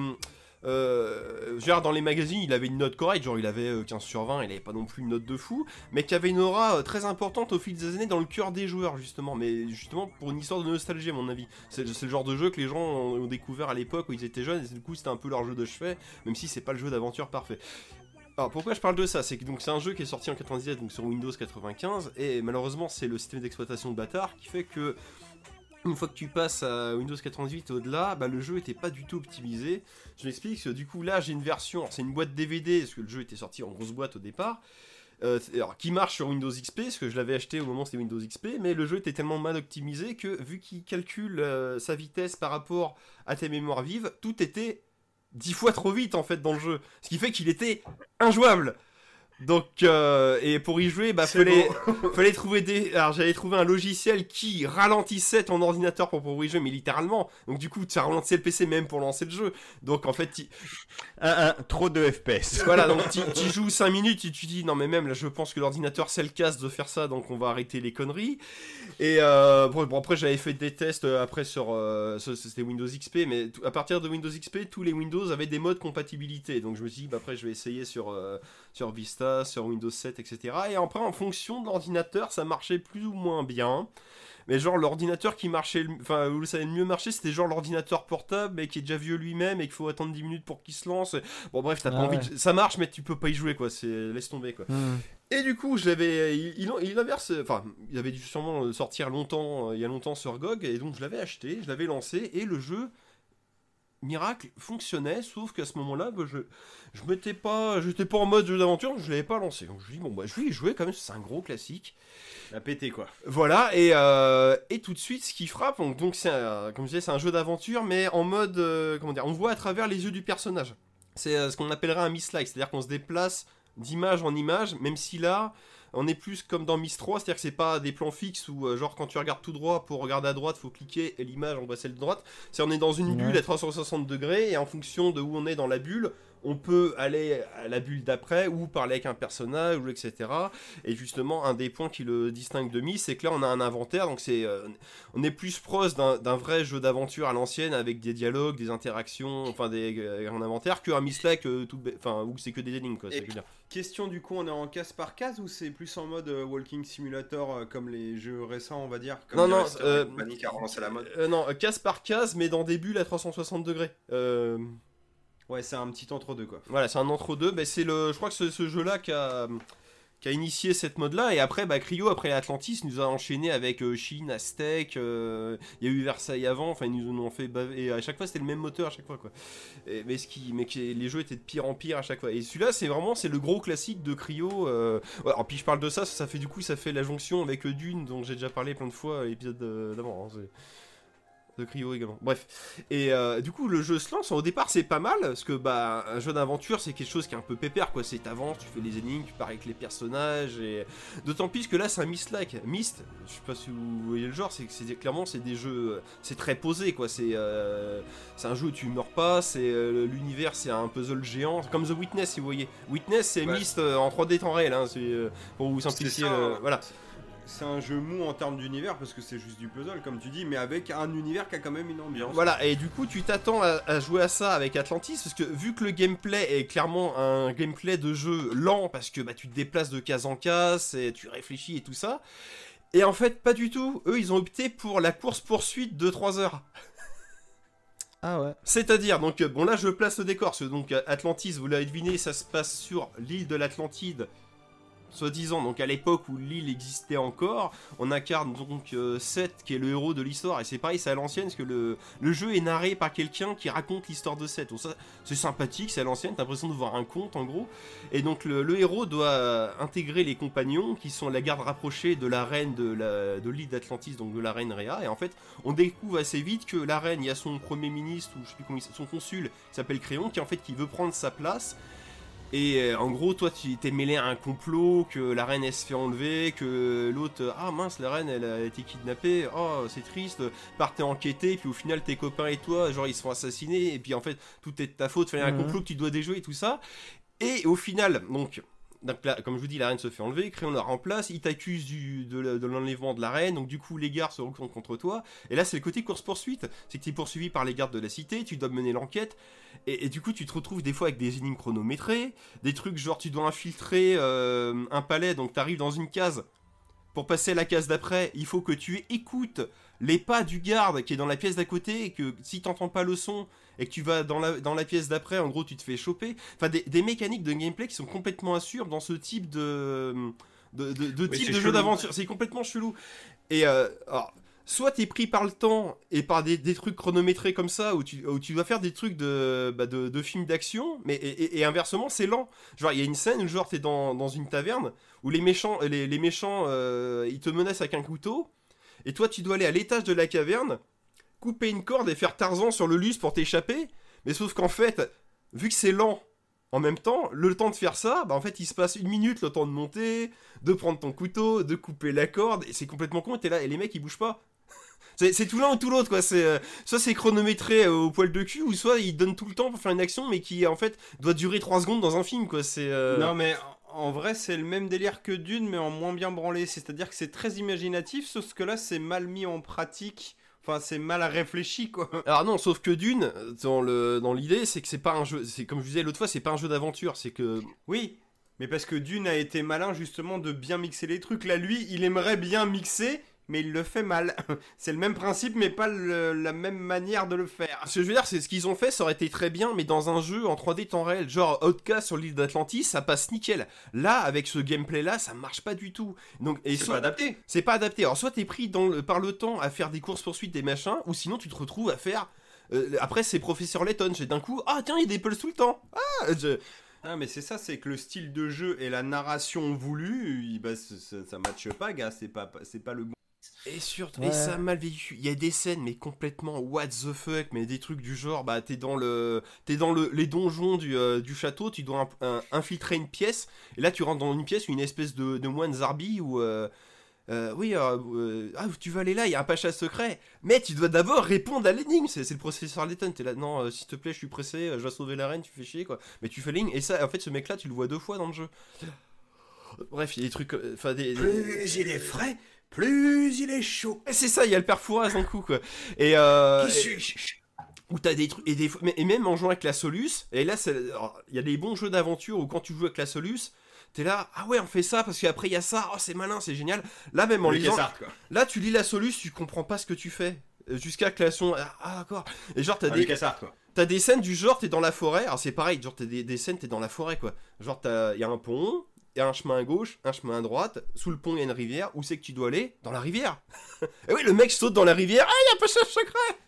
euh, genre dans les magazines, il avait une note correcte, genre il avait euh, 15 sur 20, il avait pas non plus une note de fou, mais qui avait une aura euh, très importante au fil des années dans le cœur des joueurs, justement. Mais justement pour une histoire de nostalgie, à mon avis. C'est le genre de jeu que les gens ont, ont découvert à l'époque où ils étaient jeunes, et du coup c'était un peu leur jeu de chevet, même si c'est pas le jeu d'aventure parfait. Alors pourquoi je parle de ça? C'est que donc c'est un jeu qui est sorti en 97 donc sur Windows 95 et malheureusement c'est le système d'exploitation de bâtard qui fait que une fois que tu passes à Windows 98 au-delà, bah, le jeu était pas du tout optimisé. Je m'explique, du coup là j'ai une version, c'est une boîte DVD parce que le jeu était sorti en grosse boîte au départ. euh, qui marche sur Windows XP, parce que je l'avais acheté au moment c'était Windows XP, mais le jeu était tellement mal optimisé que vu qu'il calcule euh, sa vitesse par rapport à tes mémoires vives, tout était dix fois trop vite en fait dans le jeu. Ce qui fait qu'il était injouable. Donc, euh, et pour y jouer, bah, fallait, fallait trouver des. Alors, j'avais trouvé un logiciel qui ralentissait ton ordinateur pour pouvoir y jouer, mais littéralement. Donc, du coup, ça ralentissait le PC même pour lancer le jeu. Donc, en fait, Un, un, trop de FPS. voilà, donc tu tu joues 5 minutes et tu dis non, mais même là, je pense que l'ordinateur c'est le casse de faire ça, donc on va arrêter les conneries. Et euh, bon, bon, après, j'avais fait des tests euh, après sur. euh, c'était Windows XP, mais à partir de Windows XP, tous les Windows avaient des modes compatibilité. Donc, je me suis dit, bah, après, je vais essayer sur, sur Vista, sur Windows 7, etc. Et après, en fonction de l'ordinateur, ça marchait plus ou moins bien. Mais genre l'ordinateur qui marchait, le- enfin où ça allait le mieux marcher, c'était genre l'ordinateur portable, mais qui est déjà vieux lui-même et qu'il faut attendre 10 minutes pour qu'il se lance. Bon bref, t'as pas Ah envie, de- ça marche, mais tu peux pas y jouer quoi. C'est laisse tomber quoi. Et du coup, je l'avais, il, il, inverse, enfin, il avait dû sûrement sortir longtemps, euh, il y a longtemps sur GOG, et donc je l'avais acheté, je l'avais lancé, et le jeu, miracle, fonctionnait, sauf qu'à ce moment-là, bah, je, je m'étais pas, j'étais pas en mode jeu d'aventure, je l'avais pas lancé. Donc je dis bon bah je vais y jouer quand même, c'est un gros classique. La pété quoi. Voilà, et, euh, et tout de suite, ce qui frappe, donc, donc c'est comme je disais, c'est un jeu d'aventure, mais en mode, euh, comment dire, on voit à travers les yeux du personnage. C'est euh, ce qu'on appellerait un miss-like, c'est-à-dire qu'on se déplace d'image en image, même si là, on est plus comme dans Miss 3, c'est-à-dire que c'est pas des plans fixes où, euh, genre, quand tu regardes tout droit, pour regarder à droite, faut cliquer, et l'image, on voit celle de droite. C'est on est dans une bulle à 360 degrés, et en fonction de où on est dans la bulle, on peut aller à la bulle d'après, ou parler avec un personnage, ou etc. Et justement, un des points qui le distingue de Miss, c'est que là, on a un inventaire, donc c'est, euh, on est plus proche d'un vrai jeu d'aventure à l'ancienne, avec des dialogues, des interactions, enfin des euh, un inventaire, qu'un Miss-like, euh, tout, bê- enfin où c'est que des énigmes, quoi. Question du coup, on est en case par case ou c'est plus en mode euh, walking simulator euh, comme les jeux récents, on va dire comme Non, non, euh, Panic relancé la mode? Euh, non, euh, case par case, mais dans des bulles à 360 degrés. Euh, Ouais, c'est un petit entre-deux quoi. Voilà, c'est un entre-deux. Mais c'est le, je crois que c'est ce jeu-là qui a, qui a initié cette mode-là. Et après, bah, Cryo, après Atlantis, nous a enchaîné avec euh, Chine, Aztec. euh, Il y a eu Versailles avant. Enfin, ils nous ont fait baver. Et à chaque fois, c'était le même moteur à chaque fois, quoi. Mais ce qui, mais les jeux étaient de pire en pire à chaque fois. Et celui-là, c'est vraiment, c'est le gros classique de Cryo. Euh... Alors, puis je parle de ça, ça fait du coup, ça fait la jonction avec le Dune, dont j'ai déjà parlé plein de fois à l'épisode de- d'avant. hein, de Cryo également. Bref. Et euh, du coup, le jeu se lance. Au départ, c'est pas mal parce que bah un jeu d'aventure, c'est quelque chose qui est un peu pépère quoi. C'est t'avances, tu fais les énigmes, tu pars avec les personnages et d'autant plus que là, c'est un Myst-like. Myst, je sais pas si vous voyez le genre, c'est que clairement c'est des jeux, c'est très posé quoi. C'est euh, c'est un jeu où tu meurs pas. C'est euh, l'univers, c'est un puzzle géant, comme The Witness si vous voyez. Witness, c'est Ouais. Euh, en 3D temps réel. Hein, pour vous simplifier. ça, le-. Voilà. C'est un jeu mou en termes d'univers parce que c'est juste du puzzle comme tu dis, mais avec un univers qui a quand même une ambiance. Voilà, et du coup, tu t'attends à, à jouer à ça avec Atlantis, parce que vu que le gameplay est clairement un gameplay de jeu lent, parce que bah, tu te déplaces de case en case, et tu réfléchis et tout ça, et en fait, pas du tout. Eux, ils ont opté pour la course-poursuite de 3 heures. Ah ouais. C'est-à-dire, donc, bon là je place le décor, parce que, donc Atlantis, vous l'avez deviné, ça se passe sur l'île de l'Atlantide, soi-disant, donc à l'époque où l'île existait encore. On incarne donc euh, Seth, qui est le héros de l'histoire, et c'est pareil, c'est à l'ancienne, parce que le, jeu est narré par quelqu'un qui raconte l'histoire de Seth. C'est sympathique, c'est à l'ancienne, t'as l'impression de voir un conte en gros. Et donc le, héros doit euh, intégrer les compagnons, qui sont la garde rapprochée de la reine de l'île d'Atlantis, donc de la reine Rhea, et en fait, on découvre assez vite que la reine, il y a son premier ministre, ou je sais plus comment il s- son consul, qui s'appelle Créon, qui en fait qui veut prendre sa place. Et euh, en gros, toi, tu t'es mêlé à un complot, que la reine elle se fait enlever, que l'autre, euh, ah mince, la reine elle a été kidnappée, oh c'est triste, partez enquêter, puis au final tes copains et toi, genre ils se font assassiner, et puis en fait tout est de ta faute, il y a un Mhm. complot que tu dois déjouer et tout ça. Et au final, donc, donc là, comme je vous dis, la reine se fait enlever, Créon la remplace, il t'accuse de l'enlèvement de la reine, donc du coup les gardes se retournent contre toi. Et là c'est le côté course-poursuite, c'est que tu es poursuivi par les gardes de la cité, tu dois mener l'enquête, et, et du coup tu te retrouves des fois avec des énigmes chronométrées, des trucs genre tu dois infiltrer euh, un palais, donc tu arrives dans une case. Pour passer à la case d'après, il faut que tu écoutes les pas du garde qui est dans la pièce d'à côté, et que si t'entends pas le son, et que tu vas dans la, dans la pièce d'après, en gros, tu te fais choper. Enfin, des, des mécaniques de gameplay qui sont complètement assurées dans ce type de, de, de- de Oui, type de jeu d'aventure. C'est complètement chelou. Et euh, alors, soit t'es pris par le temps et par des, trucs chronométrés comme ça, où tu, dois faire des trucs de, bah, films d'action, mais et, inversement, c'est lent. Genre, il y a une scène où genre t'es dans, dans une taverne où les méchants, les, les méchants, euh, ils te menacent avec un couteau, et toi tu dois aller à l'étage de la caverne, couper une corde et faire Tarzan sur le lustre pour t'échapper. Mais sauf qu'en fait, vu que c'est lent, en même temps, le temps de faire ça, bah en fait il se passe une minute le temps de monter, de prendre ton couteau, de couper la corde, et c'est complètement con, t'es là, et les mecs ils bougent pas. C'est tout l'un ou tout l'autre quoi, c'est euh, soit c'est chronométré euh, au poil de cul, ou soit ils donnent tout le temps pour faire une action, mais qui en fait doit durer 3 secondes dans un film quoi, c'est... euh, Non, mais en en vrai, c'est le même délire que Dune, mais en moins bien branlé. C'est-à-dire que c'est très imaginatif, sauf que là, c'est mal mis en pratique. Enfin, c'est mal réfléchi, quoi. Alors non, sauf que Dune, dans le dans l'idée, c'est que c'est pas un jeu, c'est comme je disais l'autre fois, c'est pas un jeu d'aventure, c'est que Oui, mais parce que Dune a été malin, justement, de bien mixer les trucs. Là, lui, il aimerait bien mixer, mais il le fait mal. c'est le même principe, mais pas le- la même manière de le faire. Ce que je veux dire, c'est ce qu'ils ont fait, ça aurait été très bien, mais dans un jeu en 3D temps réel, genre Outcast sur l'île d'Atlantis, ça passe nickel. Là, avec ce gameplay-là, ça marche pas du tout. Donc, et C'est soit- pas adapté. c'est pas adapté. Alors, soit t'es pris dans le- par le temps à faire des courses poursuites, des machins, ou sinon tu te retrouves à faire. euh, après, c'est Professeur Layton. J'ai d'un coup, ah tiens, il y a des pulls tout le temps. Ah, je- Ah, mais c'est ça, c'est que le style de jeu et la narration voulue, bah, ça, ça matche pas, gars. C'est pas, c'est pas le bon. Et surtout, Ouais. et ça a mal vécu. Il y a des scènes, mais complètement what the fuck, mais des trucs du genre, bah t'es dans le, t'es dans le, les donjons du, euh, du château, tu dois un- un- infiltrer une pièce, et là tu rentres dans une pièce, une espèce de, de moine zarbi où, euh, euh, oui, euh, euh, ah tu vas aller là, il y a un pacha secret, mais tu dois d'abord répondre à l'énigme. C'est le professeur Layton. T'es là, non, s'il te plaît, je suis pressé, je dois sauver la reine, tu fais chier quoi. Mais tu fais l'énigme, et ça, en fait, ce mec-là, tu le vois deux fois dans le jeu. Bref, il y a des trucs, enfin des, des- il est frais, plus il est chaud. et C'est ça, il y a le père Fouras d'un coup, quoi. Et, euh, et- où t'as des trucs, et, des, et même en jouant avec la Solus, et là, il y a des bons jeux d'aventure où quand tu joues avec la Solus, t'es là, ah ouais, on fait ça, parce qu'après il y a ça, oh c'est malin, c'est génial. Là, même en Le lisant, quoi. là, tu lis la Solus, tu comprends pas ce que tu fais. Euh, Jusqu'à que la son. Ah, ah, d'accord. Et genre, t'as Ah, des, quoi. T'as des scènes du genre, t'es dans la forêt, alors c'est pareil, genre t'as des, des scènes, t'es dans la forêt quoi. Genre, il y a un pont, il y a un chemin à gauche, un chemin à droite, sous le pont il y a une rivière, où c'est que tu dois aller Dans la rivière Et oui, le mec saute dans la rivière, ah, il y a un passage secret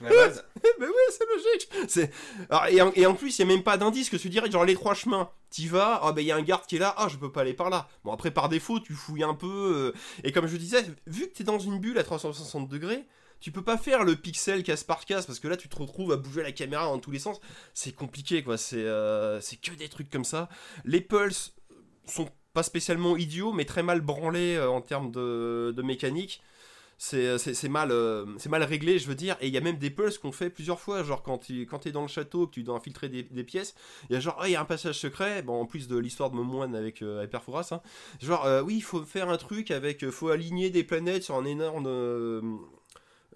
La base. Mais oui, c'est logique c'est... Alors, et, en, et en plus, il y a même pas d'indice que tu dirais, genre les trois chemins. T'y vas, ah ben il y a un garde qui est là, ah je peux pas aller par là. Bon après par défaut tu fouilles un peu. euh, et comme je disais, vu que t'es dans une bulle à 360 degrés, tu peux pas faire le pixel casse par casse parce que là tu te retrouves à bouger la caméra dans tous les sens. C'est compliqué quoi, c'est, euh, c'est que des trucs comme ça. Les pulses sont pas spécialement idiots mais très mal branlés euh, en termes de, mécanique. C'est, c'est mal, euh, mal réglé, je veux dire. Et il y a même des pulses qu'on fait plusieurs fois. Genre, quand tu quand es dans le château, que tu dois infiltrer des, des pièces, il y a genre, ah, il y a un passage secret. Bon, en plus de l'histoire de Momoine avec euh, avec Perfouras, hein. Genre, euh, oui, il faut faire un truc avec. euh, faut aligner des planètes sur un énorme. euh,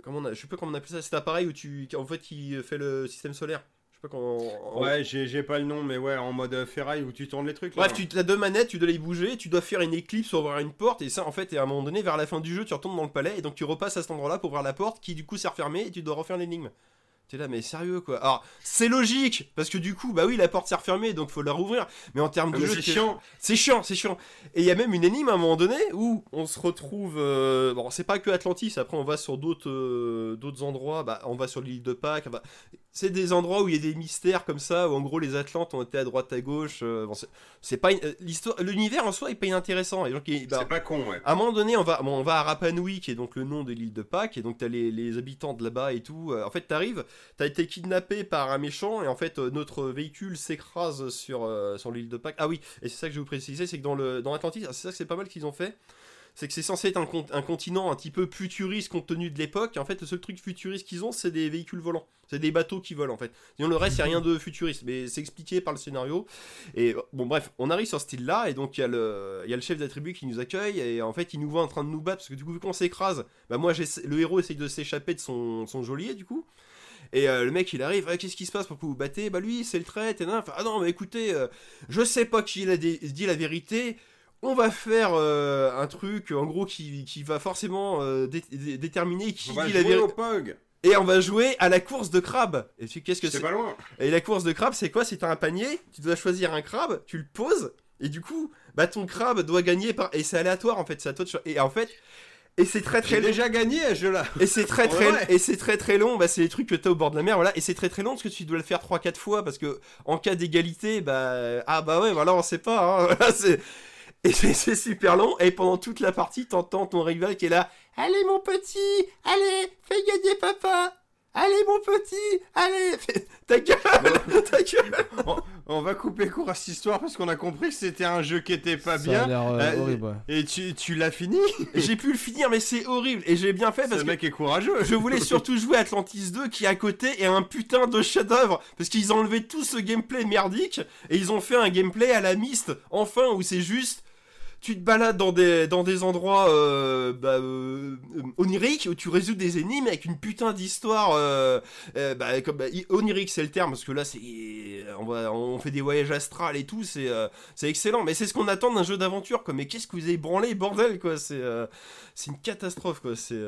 comment on a, je sais pas comment on appelle ça. C'est appareil où tu. En fait, qui fait le système solaire. Je sais pas comment. Ouais, j'ai j'ai pas le nom, mais ouais, en mode euh, ferraille où tu tournes les trucs. Là. Bref, tu as deux manettes, tu dois les bouger, tu dois faire une éclipse pour ouvrir une porte, et ça, en fait, et à un moment donné, vers la fin du jeu, tu retournes dans le palais, et donc tu repasses à cet endroit-là pour ouvrir la porte, qui du coup s'est refermée, et tu dois refaire l'énigme. T'es là, mais sérieux quoi. Alors, c'est logique, parce que du coup, bah oui, la porte s'est refermée, donc faut la rouvrir. Mais en termes Ah, de mais jeu, c'est chiant. c'est chiant, c'est chiant. Et il y a même une énigme à un moment donné où on se retrouve. euh, bon, c'est pas que Atlantis, après on va sur d'autres euh, d'autres endroits. Bah, on va sur l'île de Pâques. C'est des endroits où il y a des mystères comme ça, où en gros les Atlantes ont été à droite à gauche. euh, bon, c'est- pas. une- l'histoire L'univers en soi est pas inintéressant. Et donc, il- bah, C'est pas con, ouais. à un moment donné, on va, bon, on va à Rapa Nui, qui est donc le nom de l'île de Pâques, et donc t'as les, les habitants de là-bas et tout. En fait, t'arrives, t'as été kidnappé par un méchant, et en fait, euh, notre véhicule s'écrase sur, euh, sur l'île de Pâques. Ah oui, et c'est ça que je vais vous préciser, c'est que dans, le, dans Atlantis, ah, c'est ça que c'est pas mal qu'ils ont fait. C'est que c'est censé être un, un continent un petit peu futuriste compte tenu de l'époque. En fait, le seul truc futuriste qu'ils ont, c'est des véhicules volants. C'est des bateaux qui volent en fait. Sinon, le reste, a rien de futuriste. Mais c'est expliqué par le scénario. Et bon, bref, on arrive sur ce style-là, et donc il y, a le- y a le chef d'attribut qui nous accueille, et en fait, il nous voit en train de nous battre, parce que du coup, vu qu'on s'écrase, bah moi, le héros essaye de s'échapper de son, son geôlier, du coup. Et euh, le mec, il arrive, Ah, qu'est-ce qui se passe pour que vous battez? Bah lui, c'est le trait, et nan. Enfin, ah non, mais écoutez, euh, je sais pas qui a dit la vérité. On va faire euh, un truc, en gros, qui, qui va forcément dé- dé- déterminer qui On dit la vérité. Et on va jouer à la course de crabe. Et tu qu'est-ce que C'est c'est? pas loin. et la course de crabe, c'est quoi? C'est un panier, tu dois choisir un crabe, tu le poses, et du coup, bah ton crabe doit gagner par. Et c'est aléatoire en fait, c'est à toi de Et en fait. Et c'est très très J'ai long. déjà gagné à ce jeu-là. Et c'est très très Ouais. et c'est très très long. Bah c'est les trucs que t'as au bord de la mer, voilà. Et c'est très très long parce que tu dois le faire 3-4 fois parce que en cas d'égalité, bah ah bah ouais, voilà, on sait pas. Hein, voilà, c'est et c'est super long. Et pendant toute la partie, t'entends ton rival qui est là. Allez mon petit, allez, fais gagner papa. Allez mon petit, allez, ta gueule, ta gueule. On, on va couper court à cette histoire parce qu'on a compris que c'était un jeu qui était pas Ça a bien. l'air euh, Euh, horrible. ouais. Et tu, tu l'as fini? J'ai pu le finir, mais c'est horrible. Et j'ai bien fait parce Ce que mec est courageux. je voulais surtout jouer Atlantis 2 qui est à côté et un putain de chef-d'œuvre. Parce qu'ils ont enlevé tout ce gameplay merdique et ils ont fait un gameplay à la Myst, enfin, où c'est juste. Tu te balades dans des, dans des endroits euh, bah, euh, euh, oniriques où tu résous des énigmes avec une putain d'histoire. bah, comme, bah, onirique, c'est le terme, parce que là, c'est on, va, on fait des voyages astrales et tout, c'est c'est excellent. Mais c'est ce qu'on attend d'un jeu d'aventure, quoi. Mais qu'est-ce que vous avez branlé, bordel, quoi. C'est c'est une catastrophe, quoi. C'est.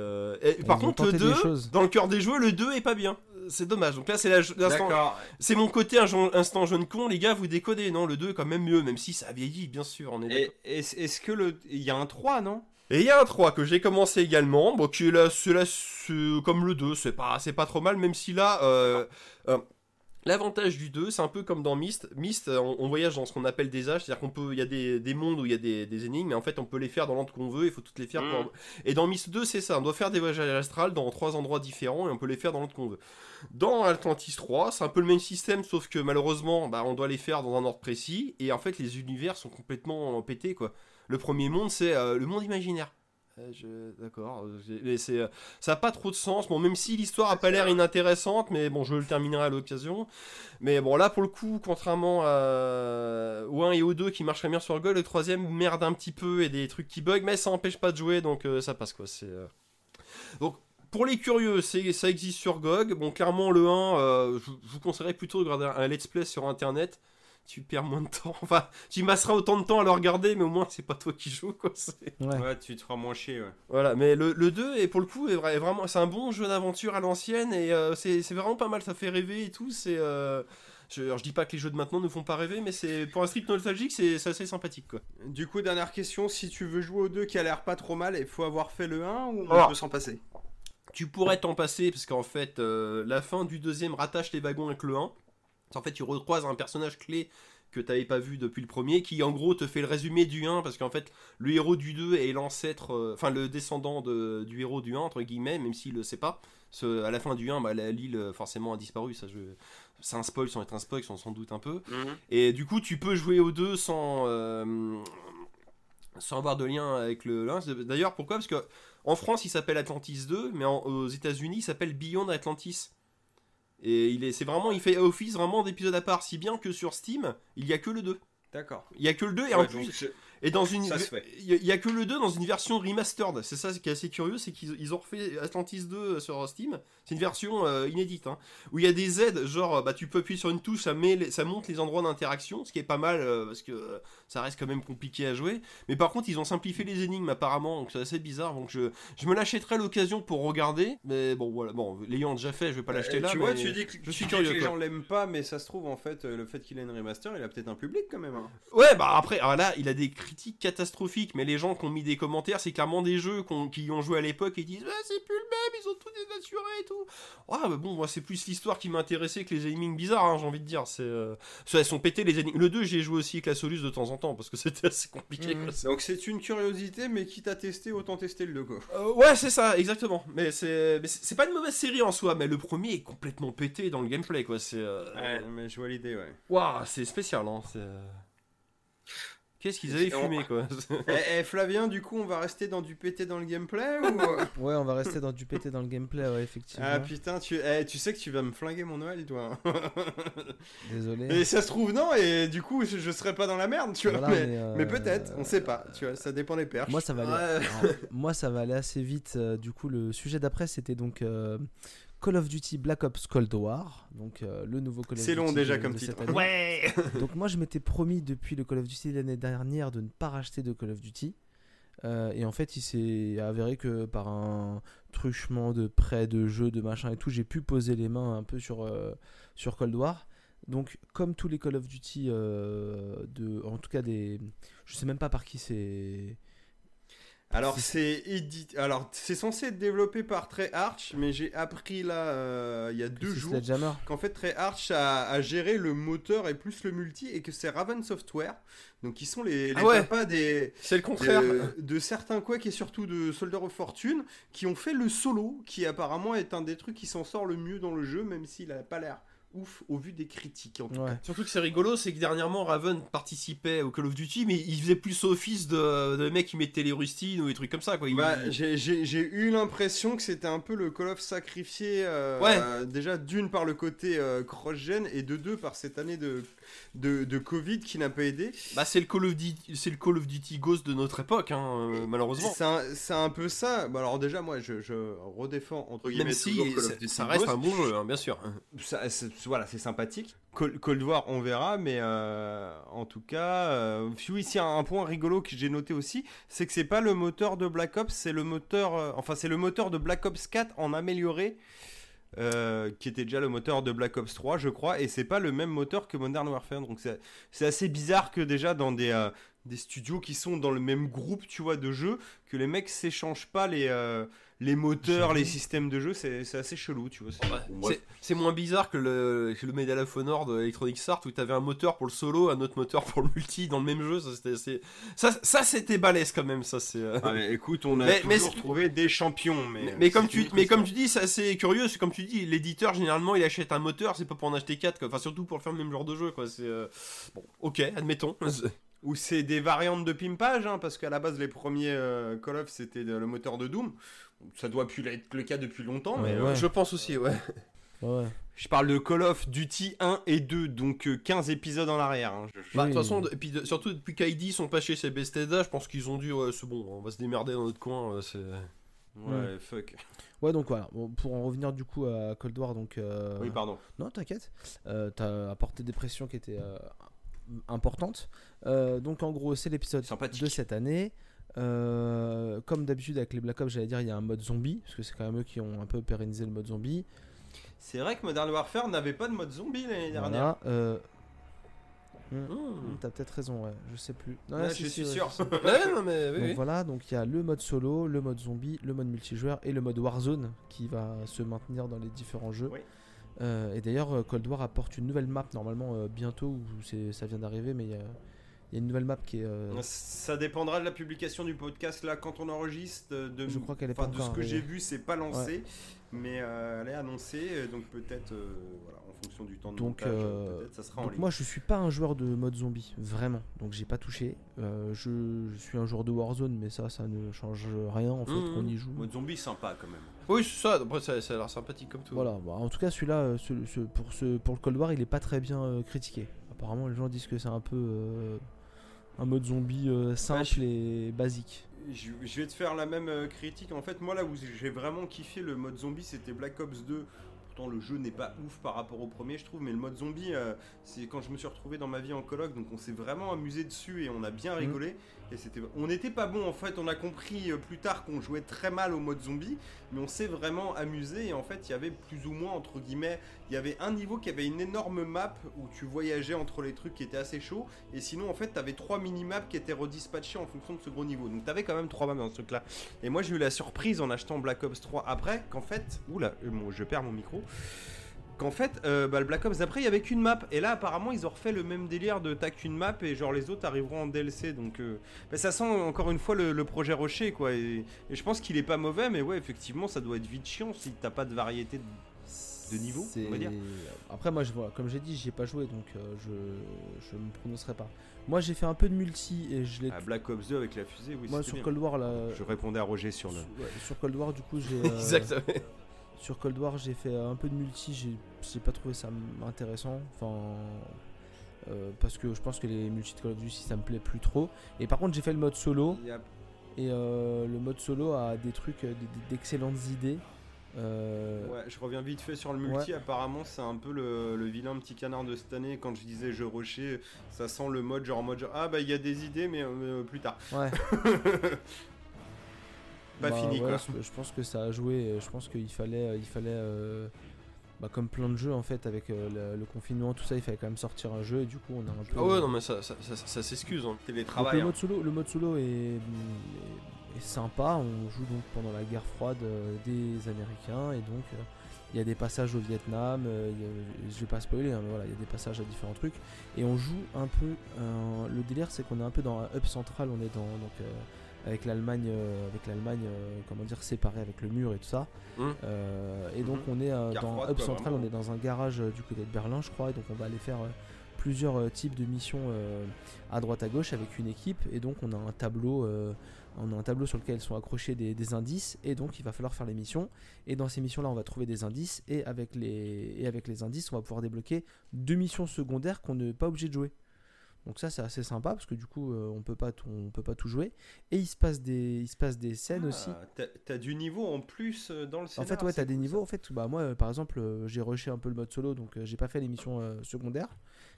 et par contre, le tenté des 2, choses. dans le cœur des jeux, le 2 est pas bien. C'est dommage. Donc là, c'est l'instant. Mon côté un instant jeune con, les gars, vous décodez. Non, le 2 est quand même mieux, même si ça a vieilli, bien sûr. On est est-ce que le. Il y a un 3, non? Et il y a un 3 que j'ai commencé également, bon, qui est là, c'est là, comme le 2, c'est pas, pas trop mal, même si là, euh, euh, l'avantage du 2, c'est un peu comme dans Myst. Myst, euh, on, on voyage dans ce qu'on appelle des âges, c'est-à-dire qu'on peut, il y a des, des mondes où il y a des, des énigmes, mais en fait, on peut les faire dans l'ordre qu'on veut, il faut toutes les faire. pour- Mhm. Et dans Myst 2, c'est ça, on doit faire des voyages astrales dans trois endroits différents, et on peut les faire dans l'ordre qu'on veut. Dans Atlantis 3, c'est un peu le même système, sauf que malheureusement, bah, on doit les faire dans un ordre précis, et en fait, les univers sont complètement pétés, quoi. Le premier monde, c'est euh, le monde imaginaire. Euh, je- D'accord, euh, j'ai- mais c'est, ça a pas trop de sens. Bon, même si l'histoire a pas l'air inintéressante, mais bon, je le terminerai à l'occasion. Mais bon, là, pour le coup, contrairement à... au 1 et au 2 qui marcheraient bien sur Go, le troisième merde un petit peu et des trucs qui bug, mais ça empêche pas de jouer, donc euh, ça passe quoi. C'est, euh. Donc, pour les curieux, ça existe sur GOG. Bon, clairement, le 1, euh, je, je vous conseillerais plutôt de regarder un let's play sur internet. Tu perds moins de temps. Enfin, tu passeras autant de temps à le regarder, mais au moins, c'est pas toi qui joues, quoi. C'est- Ouais. Ouais, tu te feras moins chier, ouais. voilà, mais le, le 2 est pour le coup est, vra- est vraiment c'est un bon jeu d'aventure à l'ancienne et euh, c'est vraiment pas mal, ça fait rêver et tout, c'est euh, je, alors, je dis pas que les jeux de maintenant ne font pas rêver, mais c'est pour un strip nostalgique, c'est c'est assez sympathique quoi. Du coup, dernière question, si tu veux jouer au 2 qui a l'air pas trop mal, il faut avoir fait le 1 ou on Alors. peut s'en passer? Tu pourrais t'en passer parce qu'en fait euh, la fin du deuxième rattache les wagons avec le 1. En fait, tu recroises un personnage clé que t'avais pas vu depuis le premier qui en gros te fait le résumé du 1 parce qu'en fait le héros du 2 est l'ancêtre euh, enfin le descendant de- du héros du 1 entre guillemets même s'il le sait pas Ce- à la fin du 1 bah, la- l'île euh, forcément a disparu ça je c'est un spoil sans être un spoil on s'en doute un peu et du coup, tu peux jouer aux deux sans, euh, sans avoir de lien avec le 1. D'ailleurs, pourquoi? Parce que en France, il s'appelle Atlantis 2, mais en- aux États-Unis, il s'appelle Beyond Atlantis. Et il est, c'est vraiment, il fait office vraiment d'épisode à part, si bien que sur Steam, il y a que le 2. D'accord. Il y a que le 2 et Ouais, en plus, Et dans une. Il y, a que le 2 dans une version remastered. C'est ça qui est assez curieux, c'est qu'ils ils ont refait Atlantis 2 sur Steam. C'est une version euh, inédite, hein, où il y a des aides, genre bah, tu peux appuyer sur une touche, ça, met les- ça monte les endroits d'interaction, ce qui est pas mal euh, parce que euh, ça reste quand même compliqué à jouer. Mais par contre, ils ont simplifié les énigmes apparemment, donc c'est assez bizarre. Donc je, je me l'achèterai l'occasion pour regarder. Mais bon, voilà, bon, l'ayant déjà fait, je vais pas l'acheter là. Euh, tu vois, tu dis que, je tu suis dis curieux. que les quoi. gens l'aiment pas, mais ça se trouve en fait, euh, le fait qu'il ait une remaster, il a peut-être un public quand même. hein. Ouais, bah après, alors là, il a des critiques catastrophiques, mais les gens qui ont mis des commentaires, c'est clairement des jeux qu'on- qui y ont joué à l'époque et disent Ah, c'est plus le même, ils ont tout dénaturé et tout. Ouais, mais bon, moi, c'est plus l'histoire qui m'intéressait que les énigmes bizarres, hein, j'ai envie de dire. C'est, euh... ça, elles sont pétées les énigmes. Le 2, j'ai joué aussi avec la Solus de temps en temps parce que c'était assez compliqué. quoi. Donc c'est une curiosité, mais quitte à tester, autant tester le 2 quoi. Euh, ouais, c'est ça, exactement. Mais c'est, mais c'est c'est pas une mauvaise série en soi, mais le premier est complètement pété dans le gameplay, quoi. C'est, euh, Ouais, mais je vois l'idée, ouais. Waouh, c'est spécial, hein. c'est, euh, Qu'est-ce qu'ils avaient on- fumé, quoi. Eh, eh, Flavien, du coup, on va rester dans du pété dans le gameplay ou euh Ouais, on va rester dans du pété dans le gameplay, ouais, effectivement. Ah putain, tu, eh, tu sais que tu vas me flinguer mon Noël, toi. Désolé. et ça se trouve non, et du coup, je, je serais pas dans la merde, tu vois. Voilà, mais mais, euh, mais peut-être, on sait pas, tu vois, ça dépend des perches. Moi, ça va aller. Ouais. alors, moi, ça va aller assez vite. euh, du coup, le sujet d'après, c'était donc euh, Call of Duty Black Ops Cold War. Donc, euh, le nouveau Call of C'est Duty. long déjà de- comme de titre. année. Ouais! Donc, moi, je m'étais promis depuis le Call of Duty l'année dernière de ne pas racheter de Call of Duty. Euh, et en fait, il s'est avéré que par un truchement de prêt de jeux, de machin et tout, j'ai pu poser les mains un peu sur, euh, sur Cold War. Donc, comme tous les Call of Duty, euh, de, en tout cas des, je sais même pas par qui c'est. Alors c'est édité, alors c'est censé être développé par Treyarch, mais j'ai appris là euh, il y a deux jours qu'en fait Treyarch a, a géré le moteur et plus le multi et que c'est Raven Software, donc qui sont les, les Ah ouais. papas des C'est le contraire. de, de certains Quake et surtout de Soldier of Fortune qui ont fait le solo, qui apparemment est un des trucs qui s'en sort le mieux dans le jeu, même s'il a pas l'air ouf au vu des critiques. En tout Ouais. Surtout que c'est rigolo, c'est que dernièrement Raven participait au Call of Duty, mais il faisait plus office de, de mec qui mettait les rustines ou des trucs comme ça, quoi. Il- Bah, j'ai- eu l'impression que c'était un peu le Call of sacrifié, euh, Ouais. euh, déjà d'une par le côté euh, cross-gen et de deux par cette année de, de, de Covid qui n'a pas aidé. Bah, c'est le Call of Duty, c'est le Call of Duty Ghost de notre époque, hein, euh, malheureusement. C'est un, c'est un peu ça. Bah, alors déjà, moi, je, je redéfends entre guillemets Même si toujours Call of c'est- Duty ça reste Ghost. un bon jeu, hein, bien sûr. Ça- c'est- voilà, c'est sympathique. Cold, Cold War, on verra, mais euh, en tout cas, euh, oui, ici un, un point rigolo que j'ai noté aussi, c'est que c'est pas le moteur de Black Ops, c'est le moteur, euh, enfin c'est le moteur de Black Ops 4 en amélioré, euh, qui était déjà le moteur de Black Ops 3, je crois, et c'est pas le même moteur que Modern Warfare, donc c'est assez bizarre que déjà dans des euh, des studios qui sont dans le même groupe, tu vois, de jeux, que les mecs s'échangent pas les euh, les moteurs, les systèmes de jeu, c'est c'est assez chelou, tu vois. c'est- moins bizarre que le, que le Medal of Honor de Electronic Arts où t'avais un moteur pour le solo, un autre moteur pour le multi dans le même jeu. Ça, c'était ça, balèze quand même. Ça, c'est. euh, Ah, mais écoute, on a Mais- toujours trouvé des champions, mais. Mais, mais comme tu, mais comme tu dis, c'est assez curieux. C'est comme tu dis, l'éditeur généralement il achète un moteur, c'est pas pour en acheter 4 quoi. Enfin surtout pour faire le même genre de jeu quoi. C'est euh, bon, ok, admettons. Ou c'est des variantes de pimpage, hein, parce qu'à la base, les premiers euh, Call of, c'était le moteur de Doom. Ça doit plus être le cas depuis longtemps, mais. Ouais, euh, ouais. Je pense aussi, ouais. Ouais. Je parle de Call of Duty 1 et 2, donc euh, 15 épisodes en arrière. hein. Je- je- Bah, de toute façon, et puis de- surtout depuis qu'ID sont pas chez Bethesda, je pense qu'ils ont dit ouais, c'est bon, on va se démerder dans notre coin. euh, c'est... Ouais, fuck. Ouais, donc voilà. Bon, pour en revenir du coup à Cold War, donc. euh, Oui, pardon. Non, t'inquiète. Euh, T'as apporté des pressions qui étaient euh, importantes. Euh, donc en gros, c'est l'épisode de cette année. Euh, comme d'habitude avec les Black Ops, j'allais dire, il y a un mode zombie, parce que c'est quand même eux qui ont un peu pérennisé le mode zombie. C'est vrai que Modern Warfare n'avait pas de mode zombie l'année dernière. Voilà. euh, hmm, Hmm. T'as peut-être raison, ouais, je sais plus. Non, Ouais, je si, suis sûr. je sais. Ouais, non, mais oui, Donc oui. voilà, donc il y a le mode solo, le mode zombie, le mode multijoueur et le mode Warzone qui va se maintenir dans les différents jeux. Oui. Euh, et d'ailleurs, euh, Cold War apporte une nouvelle map normalement euh, bientôt, ou ça vient d'arriver, mais il y a, il y a une nouvelle map qui est. euh, Ça dépendra de la publication du podcast là quand on enregistre. De, Je crois qu'elle est enfin, pas de ce que j'ai vu, c'est pas lancé, mais euh, elle est annoncée. euh, Donc peut-être, euh, voilà, en fonction du temps de Donc, montage, euh, euh, peut-être ça sera en donc ligne. moi je suis pas un joueur de mode zombie, vraiment. Donc j'ai pas touché. Euh, je, je suis un joueur de Warzone, mais ça, ça ne change rien en fait Mhm. qu'on y joue. Mode zombie sympa quand même. Oui, c'est ça. Après, ça, ça a l'air sympathique comme tout. Voilà, bah, en tout cas celui-là, euh, ce- ce- pour, ce, pour le Cold War, il est pas très bien euh, critiqué. Apparemment les gens disent que c'est un peu... un mode zombie euh, simple je- et basique. Je, je vais te faire la même euh, critique. En fait, moi, là où j'ai vraiment kiffé le mode zombie, c'était Black Ops 2. Pourtant, le jeu n'est pas ouf par rapport au premier, je trouve. Mais le mode zombie, euh, c'est quand je me suis retrouvé dans ma vie en coloc. Donc, on s'est vraiment amusé dessus et on a bien rigolé. Et on n'était pas bon en fait. On a compris euh, plus tard qu'on jouait très mal au mode zombie, mais on s'est vraiment amusé. Et en fait, il y avait plus ou moins entre guillemets, il y avait un niveau qui avait une énorme map où tu voyageais entre les trucs qui étaient assez chauds. Et sinon, en fait, t'avais trois mini-maps qui étaient redispatchés en fonction de ce gros niveau. Donc, t'avais quand même trois maps dans ce truc-là. Et moi, j'ai eu la surprise en achetant Black Ops 3 après qu'en fait, oula, je perds mon micro. Qu'en fait, euh, bah, le Black Ops après, il y avait qu'une map. Et là, apparemment, ils ont refait le même délire de t'as qu'une map et genre les autres arriveront en DLC. Donc, euh, bah, ça sent encore une fois le, le projet Rocher, quoi. Et, et je pense qu'il est pas mauvais, mais ouais, effectivement, ça doit être vite chiant si t'as pas de variété de de niveau, on va dire. Après, moi, je vois, comme j'ai dit, j'y ai pas joué, donc euh, je je me prononcerai pas. Moi, j'ai fait un peu de multi et je l'ai. Ah, Black Ops 2 avec la fusée, oui, moi, sur bien. Cold War, là. Je répondais à Roger sur le. ouais, sur Cold War, du coup, j'ai. euh, Exactement. Sur Cold War, j'ai fait un peu de multi, j'ai pas trouvé ça intéressant. Enfin. euh, parce que je pense que les multi de Call of Duty ça me plaît plus trop. Et par contre, j'ai fait le mode solo. Et euh, le mode solo a des trucs, euh, d'excellentes idées. Euh, Ouais, je reviens vite fait sur le multi. Apparemment, c'est un peu le, le vilain petit canard de cette année. Quand je disais je rushais, ça sent le mode genre en mode genre, ah bah il y a des idées, mais euh, plus tard. ouais. Pas Bah, fini ouais, quoi. Je je pense que ça a joué. Je pense qu'il fallait, il fallait, euh, bah, comme plein de jeux en fait, avec euh, le, le confinement, tout ça, il fallait quand même sortir un jeu. Et du coup, on a un peu. Ah ouais, non, mais ça, ça, ça, ça s'excuse. hein. Télétravail. le hein. mode solo, le mode solo est, est- est sympa. On joue donc pendant la guerre froide euh, des Américains et donc euh, il y a des passages au Vietnam. euh, je vais pas spoiler, hein, mais voilà, il y a des passages à différents trucs et on joue un peu. euh, le délire, c'est qu'on est un peu dans un hub central. On est dans donc euh, avec l'Allemagne, euh, avec l'Allemagne, euh, comment dire, séparée avec le mur et tout ça. Hum. Euh, et donc on est dans froide, hub quoi, central. vraiment. On est dans un garage du côté de Berlin, je crois. Et donc on va aller faire plusieurs types de missions à droite à gauche avec une équipe et donc on a un tableau on a un tableau sur lequel sont accrochés des, des indices et donc il va falloir faire les missions et dans ces missions là on va trouver des indices et avec les et avec les indices on va pouvoir débloquer deux missions secondaires qu'on n'est pas obligé de jouer donc ça c'est assez sympa parce que du coup euh, on peut pas tout, on peut pas tout jouer et il se passe des il se passe des scènes aussi Ah, t'as- T'as du niveau en plus euh, dans le en scénar. fait, ouais, t'as des niveaux. En fait, bah, moi, euh, par exemple, euh, j'ai rushé un peu le mode solo, donc euh, j'ai pas fait les missions euh, secondaires.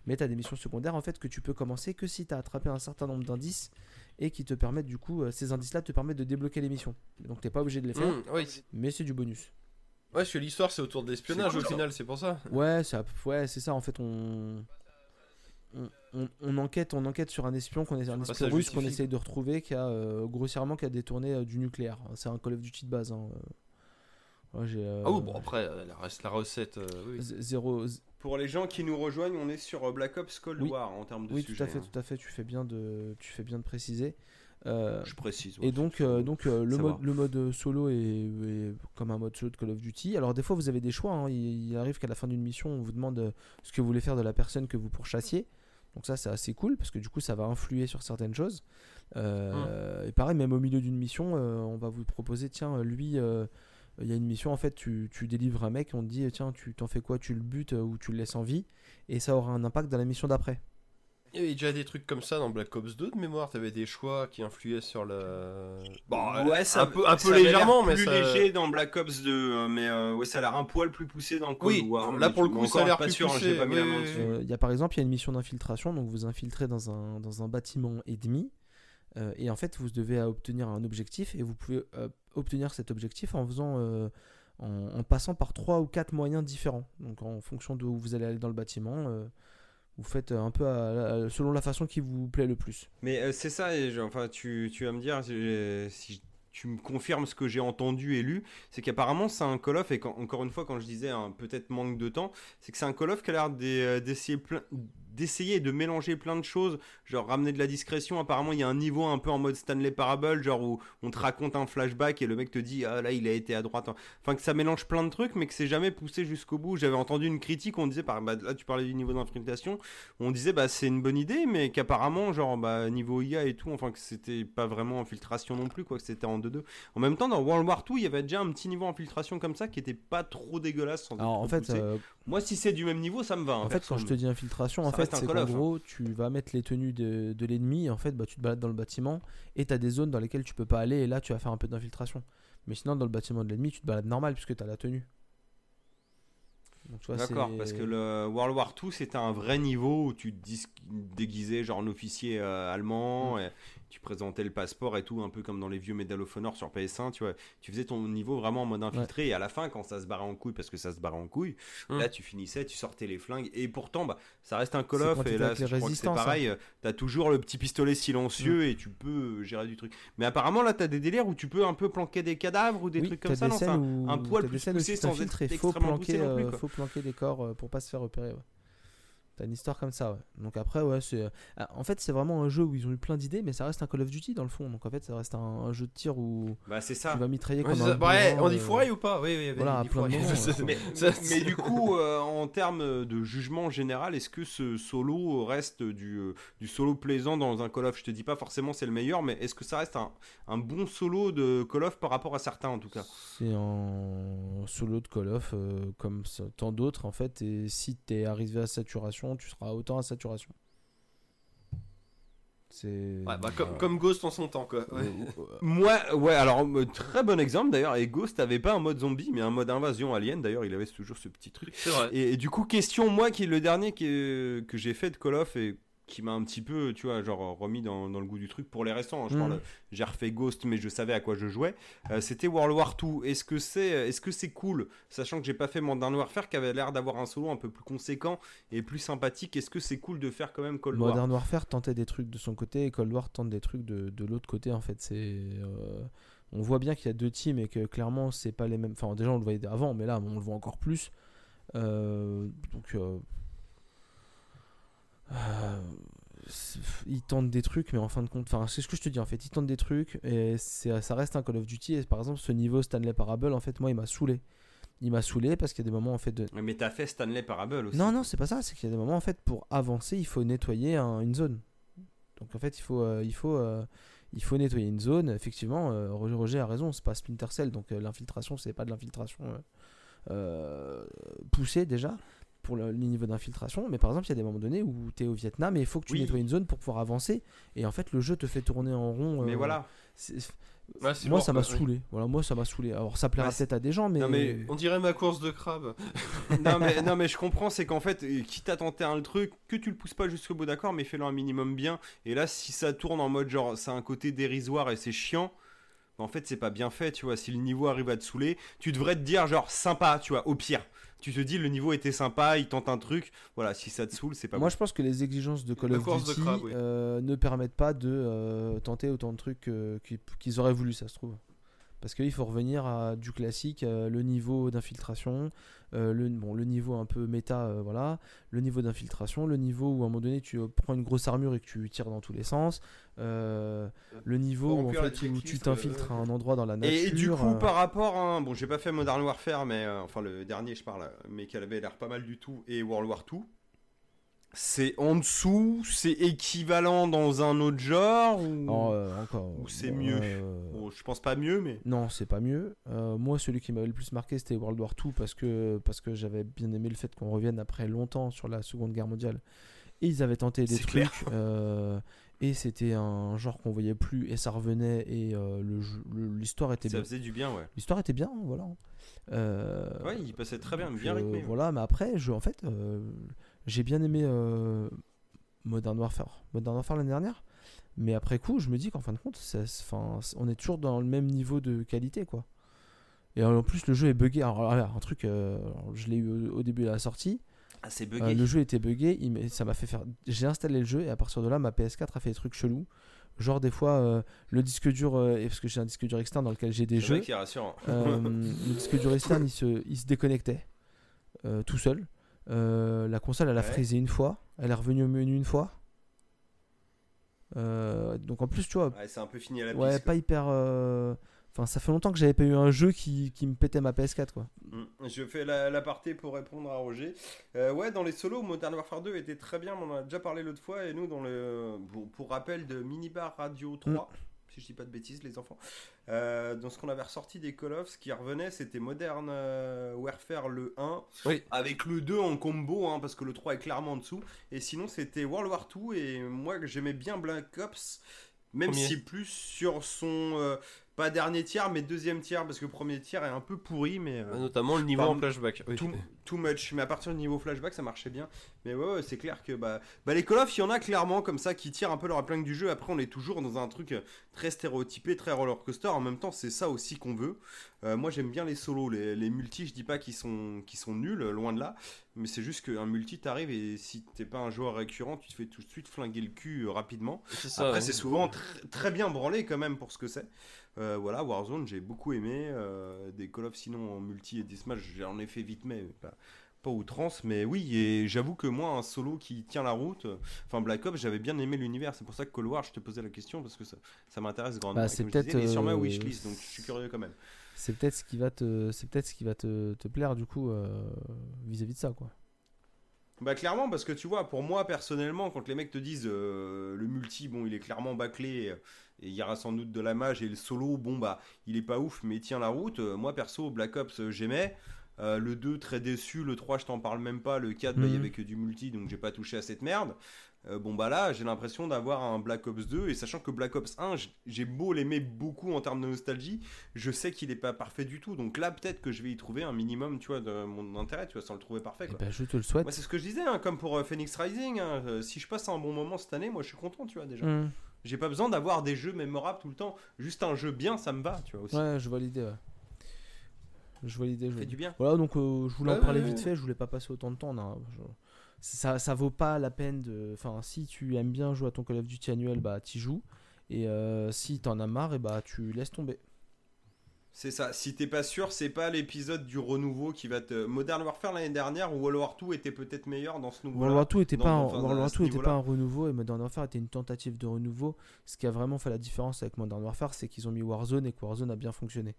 Mais t'as des missions secondaires en fait que tu peux commencer que si t'as attrapé un certain nombre d'indices et qui te permettent du coup, euh, ces indices-là te permettent de débloquer les missions. Donc t'es pas obligé de les faire, oui. c'est- mais c'est du bonus. Ouais, parce que l'histoire c'est autour de l'espionnage au final, c'est pour ça. Ouais, c'est à- ouais, c'est ça. En fait, on on, on- on enquête, on enquête sur un espion qu'on est un espion russe qu'on essaye de retrouver qui a euh, grossièrement qui a détourné euh, du nucléaire. C'est un Call of Duty de base. hein, euh. Ouais, j'ai, euh, Ah oui, bon après, la, reste la recette. euh, oui. z- zéro, z- Pour les gens qui nous rejoignent, on est sur Black Ops Cold Oui. War en termes de Oui, sujet. tout à fait, hein. tout à fait. Tu fais bien de, tu fais bien de préciser. Euh, Je précise. ouais, et donc, euh, donc euh, le, mode, le mode solo est, est comme un mode solo de Call of Duty. Alors des fois, vous avez des choix. hein. Il, il arrive qu'à la fin d'une mission, on vous demande ce que vous voulez faire de la personne que vous pourchassiez. Donc ça, c'est assez cool parce que du coup, ça va influer sur certaines choses. Euh, Et pareil, même au milieu d'une mission, euh, on va vous proposer, tiens, lui, euh, il y a une mission, en fait, tu, tu délivres un mec, on te dit, tiens, tu t'en fais quoi? Tu le butes ou tu le laisses en vie? Et ça aura un impact dans la mission d'après. Il y avait déjà des trucs comme ça dans Black Ops 2 de mémoire, t'avais des choix qui influaient sur le. Bon, ouais, ça un peu, un ça peu avait l'air légèrement, mais plus ça. léger dans Black Ops 2, euh, mais euh, ouais, ça a l'air un poil plus poussé dans Cold Oui, War. là, pour le coup, ça a l'air pas plus sûr, hein, j'ai poussé, pas mis la main dessus. Euh, y a par exemple il y a une mission d'infiltration, donc vous infiltrez dans un, dans un bâtiment ennemi, euh, et en fait vous devez euh, obtenir un objectif, et vous pouvez euh, obtenir cet objectif en faisant euh, en, en passant par trois ou quatre moyens différents. Donc en fonction de où vous allez aller dans le bâtiment, euh, vous faites un peu selon la façon qui vous plaît le plus. Mais euh, c'est ça, et enfin, tu, tu vas me dire si, tu me confirmes ce que j'ai entendu et lu, c'est qu'apparemment c'est un Call of, et encore une fois, quand je disais un peut-être manque de temps, c'est que c'est un Call of qui a l'air euh, d'essayer plein d'essayer de mélanger plein de choses, genre ramener de la discrétion. Apparemment, il y a un niveau un peu en mode Stanley Parable, genre où on te raconte un flashback et le mec te dit ah là il a été à droite. Enfin que ça mélange plein de trucs, mais que c'est jamais poussé jusqu'au bout. J'avais entendu une critique, on disait par bah, là tu parlais du niveau d'infiltration, on disait bah c'est une bonne idée, mais qu'apparemment genre bah niveau IA et tout, enfin que c'était pas vraiment infiltration non plus quoi, que c'était en 2-2. En même temps dans World War 2 il y avait déjà un petit niveau infiltration comme ça qui était pas trop dégueulasse. sans Alors en fait, euh, moi si c'est du même niveau ça me va. hein, en fait quand je te dis infiltration, en fait un c'est qu'en hein. gros, tu vas mettre les tenues de, de l'ennemi, en fait, bah, tu te balades dans le bâtiment, et tu as des zones dans lesquelles tu peux pas aller, et là, tu vas faire un peu d'infiltration. Mais sinon, dans le bâtiment de l'ennemi, tu te balades normal, puisque tu as la tenue. D'accord, parce que le World War II c'était un vrai niveau où tu te déguisais genre en officier euh, Mm. allemand, et tu présentais le passeport et tout, un peu comme dans les vieux Medal of Honor sur PS1, tu vois. Tu faisais ton niveau vraiment en mode infiltré, et à la fin, quand ça se barrait en couille, parce que ça se barrait en couille, Mm. là tu finissais, tu sortais les flingues, et pourtant, bah, ça reste un Call C'est of, et là avec les je crois que c'est hein. pareil, euh, t'as toujours le petit pistolet silencieux, et tu peux euh, gérer du truc. Mais apparemment, là t'as des délires où tu peux un peu planquer des cadavres ou des oui, trucs comme ça, non un- un poil plus poussé sans être extrêmement planquer, poussé non plus, euh, quoi. faut planquer des corps pour pas se faire repérer. Ouais. T'as une histoire comme ça, ouais. Donc après, ouais, c'est. euh, ah, En fait, c'est vraiment un jeu où ils ont eu plein d'idées, mais ça reste un Call of Duty dans le fond. Donc en fait, ça reste un, un jeu de tir où Bah c'est ça. tu vas mitrailler Ouais, comme un. ça. Ouais, on y euh, fourrait ou pas? Oui, oui, oui. voilà, plein de moments. Mais, du coup, euh, en termes de jugement général, est-ce que ce solo reste du, euh, du solo plaisant dans un Call of? Je te dis pas forcément c'est le meilleur, mais est-ce que ça reste un, un bon solo de Call of par rapport à certains en tout cas? C'est un solo de Call of euh, comme ça- tant d'autres en fait. Et si t'es arrivé à saturation, tu seras autant à saturation. C'est. Ouais, bah, comme, comme Ghost en son temps, quoi. Ouais. Moi, ouais, alors euh, très bon exemple d'ailleurs. Et Ghost avait pas un mode zombie, mais un mode invasion alien. D'ailleurs, il avait toujours ce petit truc. C'est vrai. Et, et du coup, question, moi qui est le dernier que, que j'ai fait de Call of et qui m'a un petit peu, tu vois, genre remis dans, dans le goût du truc pour les restants. hein, je parle, j'ai refait Ghost, mais je savais à quoi je jouais. Euh, C'était World War 2. Est-ce que c'est, est-ce que c'est cool, sachant que j'ai pas fait Modern Warfare, qui avait l'air d'avoir un solo un peu plus conséquent et plus sympathique. Est-ce que c'est cool de faire quand même Cold War? Modern Warfare tentait des trucs de son côté et Cold War tente des trucs de, de l'autre côté en fait. C'est. euh, On voit bien qu'il y a deux teams et que clairement c'est pas les mêmes. Enfin déjà on le voyait avant, mais là on le voit encore plus. Euh, donc. euh, euh, c'est- ils tentent des trucs, mais en fin de compte, enfin, c'est ce que je te dis en fait. Ils tentent des trucs et ça reste un Call of Duty. Et par exemple, ce niveau Stanley Parable, en fait, moi, il m'a saoulé. Il m'a saoulé parce qu'il y a des moments en fait de. Mais t'as fait Stanley Parable aussi. Non, non, c'est pas ça. C'est qu'il y a des moments en fait pour avancer, il faut nettoyer un- une zone. Donc en fait, il faut, euh, il faut, euh, il faut nettoyer une zone. Effectivement, euh, Roger, Roger a raison. C'est pas Splinter Cell, donc l'infiltration, c'est pas de l'infiltration poussée déjà pour le, niveau d'infiltration. Mais par exemple, il y a des moments donnés où tu es au Vietnam et il faut que tu Oui. nettoies une zone pour pouvoir avancer. Et en fait, le jeu te fait tourner en rond. Mais euh, voilà. Ouais, c'est Moi, lourd, ça m'a saoulé. Voilà, moi, ça m'a saoulé. Alors, ça plaira Ouais, c'est- peut-être à des gens, mais. Non, mais On dirait ma course de crabe. non, mais, non mais je comprends, c'est qu'en fait, euh, quitte à tenter un truc, que tu le pousses pas jusqu'au bout d'accord, mais fais-le un minimum bien. Et là, si ça tourne en mode genre, c'est un côté dérisoire et c'est chiant, bah, en fait, c'est pas bien fait, tu vois. Si le niveau arrive à te saouler, tu devrais te dire genre sympa, tu vois, au pire. Tu te dis le niveau était sympa, il tente un truc, voilà, si ça te saoule, c'est pas Moi, bon. je pense que les exigences de Call of de Duty crabe, oui. euh, ne permettent pas de euh, tenter autant de trucs euh, qu'ils qu'ils auraient voulu, ça se trouve. Parce qu'il faut revenir à du classique, euh, le niveau d'infiltration, euh, le, bon, le niveau un peu méta, euh, voilà, le niveau d'infiltration, le niveau où à un moment donné tu prends une grosse armure et que tu tires dans tous les sens, le niveau où, en remplir la fait, où tu t'infiltres à un endroit dans la nature. Et du coup, par rapport à. Bon, j'ai pas fait Modern Warfare, mais. enfin, le dernier, je parle, mais qui avait l'air pas mal du tout, et World War 2. C'est en dessous, c'est équivalent dans un autre genre ou... non, euh, encore. ou c'est mieux? euh, Bon, je pense pas mieux, mais. Non, c'est pas mieux. Euh, moi, celui qui m'avait le plus marqué, c'était World War II parce que, parce que j'avais bien aimé le fait qu'on revienne après longtemps sur la Seconde Guerre mondiale. Et ils avaient tenté des trucs. euh, et c'était un genre qu'on voyait plus et ça revenait et le l'histoire était Ça bien. faisait du bien, ouais. L'histoire était bien, voilà. Ouais, il passait très bien, bien rythmé. Voilà, mais après, je, en fait, j'ai bien aimé euh, Modern Warfare. Modern Warfare l'année dernière. Mais après coup, je me dis qu'en fin de compte, ça- on est toujours dans le même niveau de qualité, quoi. Et en plus, le jeu est buggé. Alors, voilà, un truc, euh, je l'ai eu au, début de la sortie. Ah, c'est Euh, bugué. le jeu était buggé. il ça m'a fait faire. J'ai installé le jeu et à partir de là, ma PS4 a fait des trucs chelous. Genre, des fois, euh, le disque dur, euh, et parce que j'ai un disque dur externe dans lequel j'ai des C'est jeux. qui est rassurant. Euh, le disque dur externe il se, il se déconnectait euh, tout seul. Euh, la console elle a Ouais. frisé une fois, elle est revenue au menu une fois. Euh, donc en plus tu vois, Ouais, c'est un peu fini à la ouais, piste. pas hyper. euh, Enfin, ça fait longtemps que j'avais pas eu un jeu qui, qui me pétait ma PS4 quoi. Mm. Je fais la- l'aparté pour répondre à Roger. Euh, ouais, dans les solos, Modern Warfare 2 était très bien, mais on en a déjà parlé l'autre fois. Et nous, dans le, pour, pour rappel de Minibar Radio 3, si je dis pas de bêtises, les enfants. Euh, dans ce qu'on avait ressorti des Call of, ce qui revenait, c'était Modern euh, Warfare le 1, Oui. avec le 2 en combo, hein, parce que le 3 est clairement en dessous. Et sinon, c'était World War 2, et moi, j'aimais bien Black Ops, même Premier. si plus sur son. Pas dernier tiers, mais deuxième tiers, parce que le premier tiers est un peu pourri, mais. euh, Notamment le niveau en flashback. Oui. Too, too much, mais à partir du niveau flashback ça marchait bien. Mais ouais, ouais, c'est clair que bah, bah, les Call of, il y en a clairement comme ça qui tirent un peu leur épingle du jeu. Après, on est toujours dans un truc euh, très stéréotypé, très roller coaster. En même temps, c'est ça aussi qu'on veut. Euh, moi, j'aime bien les solos, les, les multis. Je dis pas qu'ils sont, nuls, loin de là. Mais c'est juste qu'un multi t'arrive et si t'es pas un joueur récurrent, tu te fais tout de suite flinguer le cul rapidement. Ça. Après, ouais. c'est souvent tr- très bien branlé quand même pour ce que c'est. Euh, voilà, Warzone, j'ai beaucoup aimé. euh, des Call of, sinon en multi et des Smash, j'en ai fait vite, mais pas, pas outrance. Mais oui, et j'avoue que moi, un solo qui tient la route, enfin Black Ops, j'avais bien aimé l'univers. C'est pour ça que Cold War, je te posais la question parce que ça, ça m'intéresse grandement. Bah, c'est peut-être, sur ma wishlist, donc je suis curieux quand même. C'est peut-être ce qui va te, c'est peut-être ce qui va te, te plaire du coup euh, vis-à-vis de ça quoi. Bah clairement parce que tu vois pour moi personnellement quand les mecs te disent euh, le multi bon il est clairement bâclé et il y aura sans doute de la mage et le solo bon bah il est pas ouf mais il tient la route Euh, moi perso Black Ops euh, j'aimais Euh, le 2 très déçu le 3 je t'en parle même pas le 4 bah, il y Mhm. avait que du multi donc j'ai pas touché à cette merde Euh, bon bah là j'ai l'impression d'avoir un Black Ops 2 et sachant que Black Ops 1 j- j'ai beau l'aimer beaucoup en termes de nostalgie je sais qu'il est pas parfait du tout donc là peut-être que je vais y trouver un minimum tu vois de mon intérêt tu vois sans le trouver parfait Eh quoi. ben, je te le souhaite. Moi, c'est ce que je disais, hein, comme pour euh, Phoenix Rising. hein, si je passe un bon moment cette année, moi, je suis content, tu vois, déjà. Hmm. J'ai pas besoin d'avoir des jeux mémorables tout le temps. Juste un jeu bien, ça me va, tu vois, aussi. Ouais, je vois l'idée. Ouais. Je vois l'idée. je fait du bien. Voilà, donc euh, je voulais en parler vite fait. Je voulais pas passer autant de temps. non, je- Ça, ça vaut pas la peine de. Enfin, si tu aimes bien jouer à ton Call of Duty annuel, bah t'y joues. Et euh, si t'en as marre, et bah tu laisses tomber. C'est ça. Si t'es pas sûr, c'est pas l'épisode du renouveau qui va te. Modern Warfare l'année dernière où World War 2 était peut-être meilleur dans ce nouveau. World War 2 était Non, pas, un, enfin, World à War ce 2 était niveau-là. pas un renouveau et Modern Warfare était une tentative de renouveau. Ce qui a vraiment fait la différence avec Modern Warfare, c'est qu'ils ont mis Warzone et que Warzone a bien fonctionné.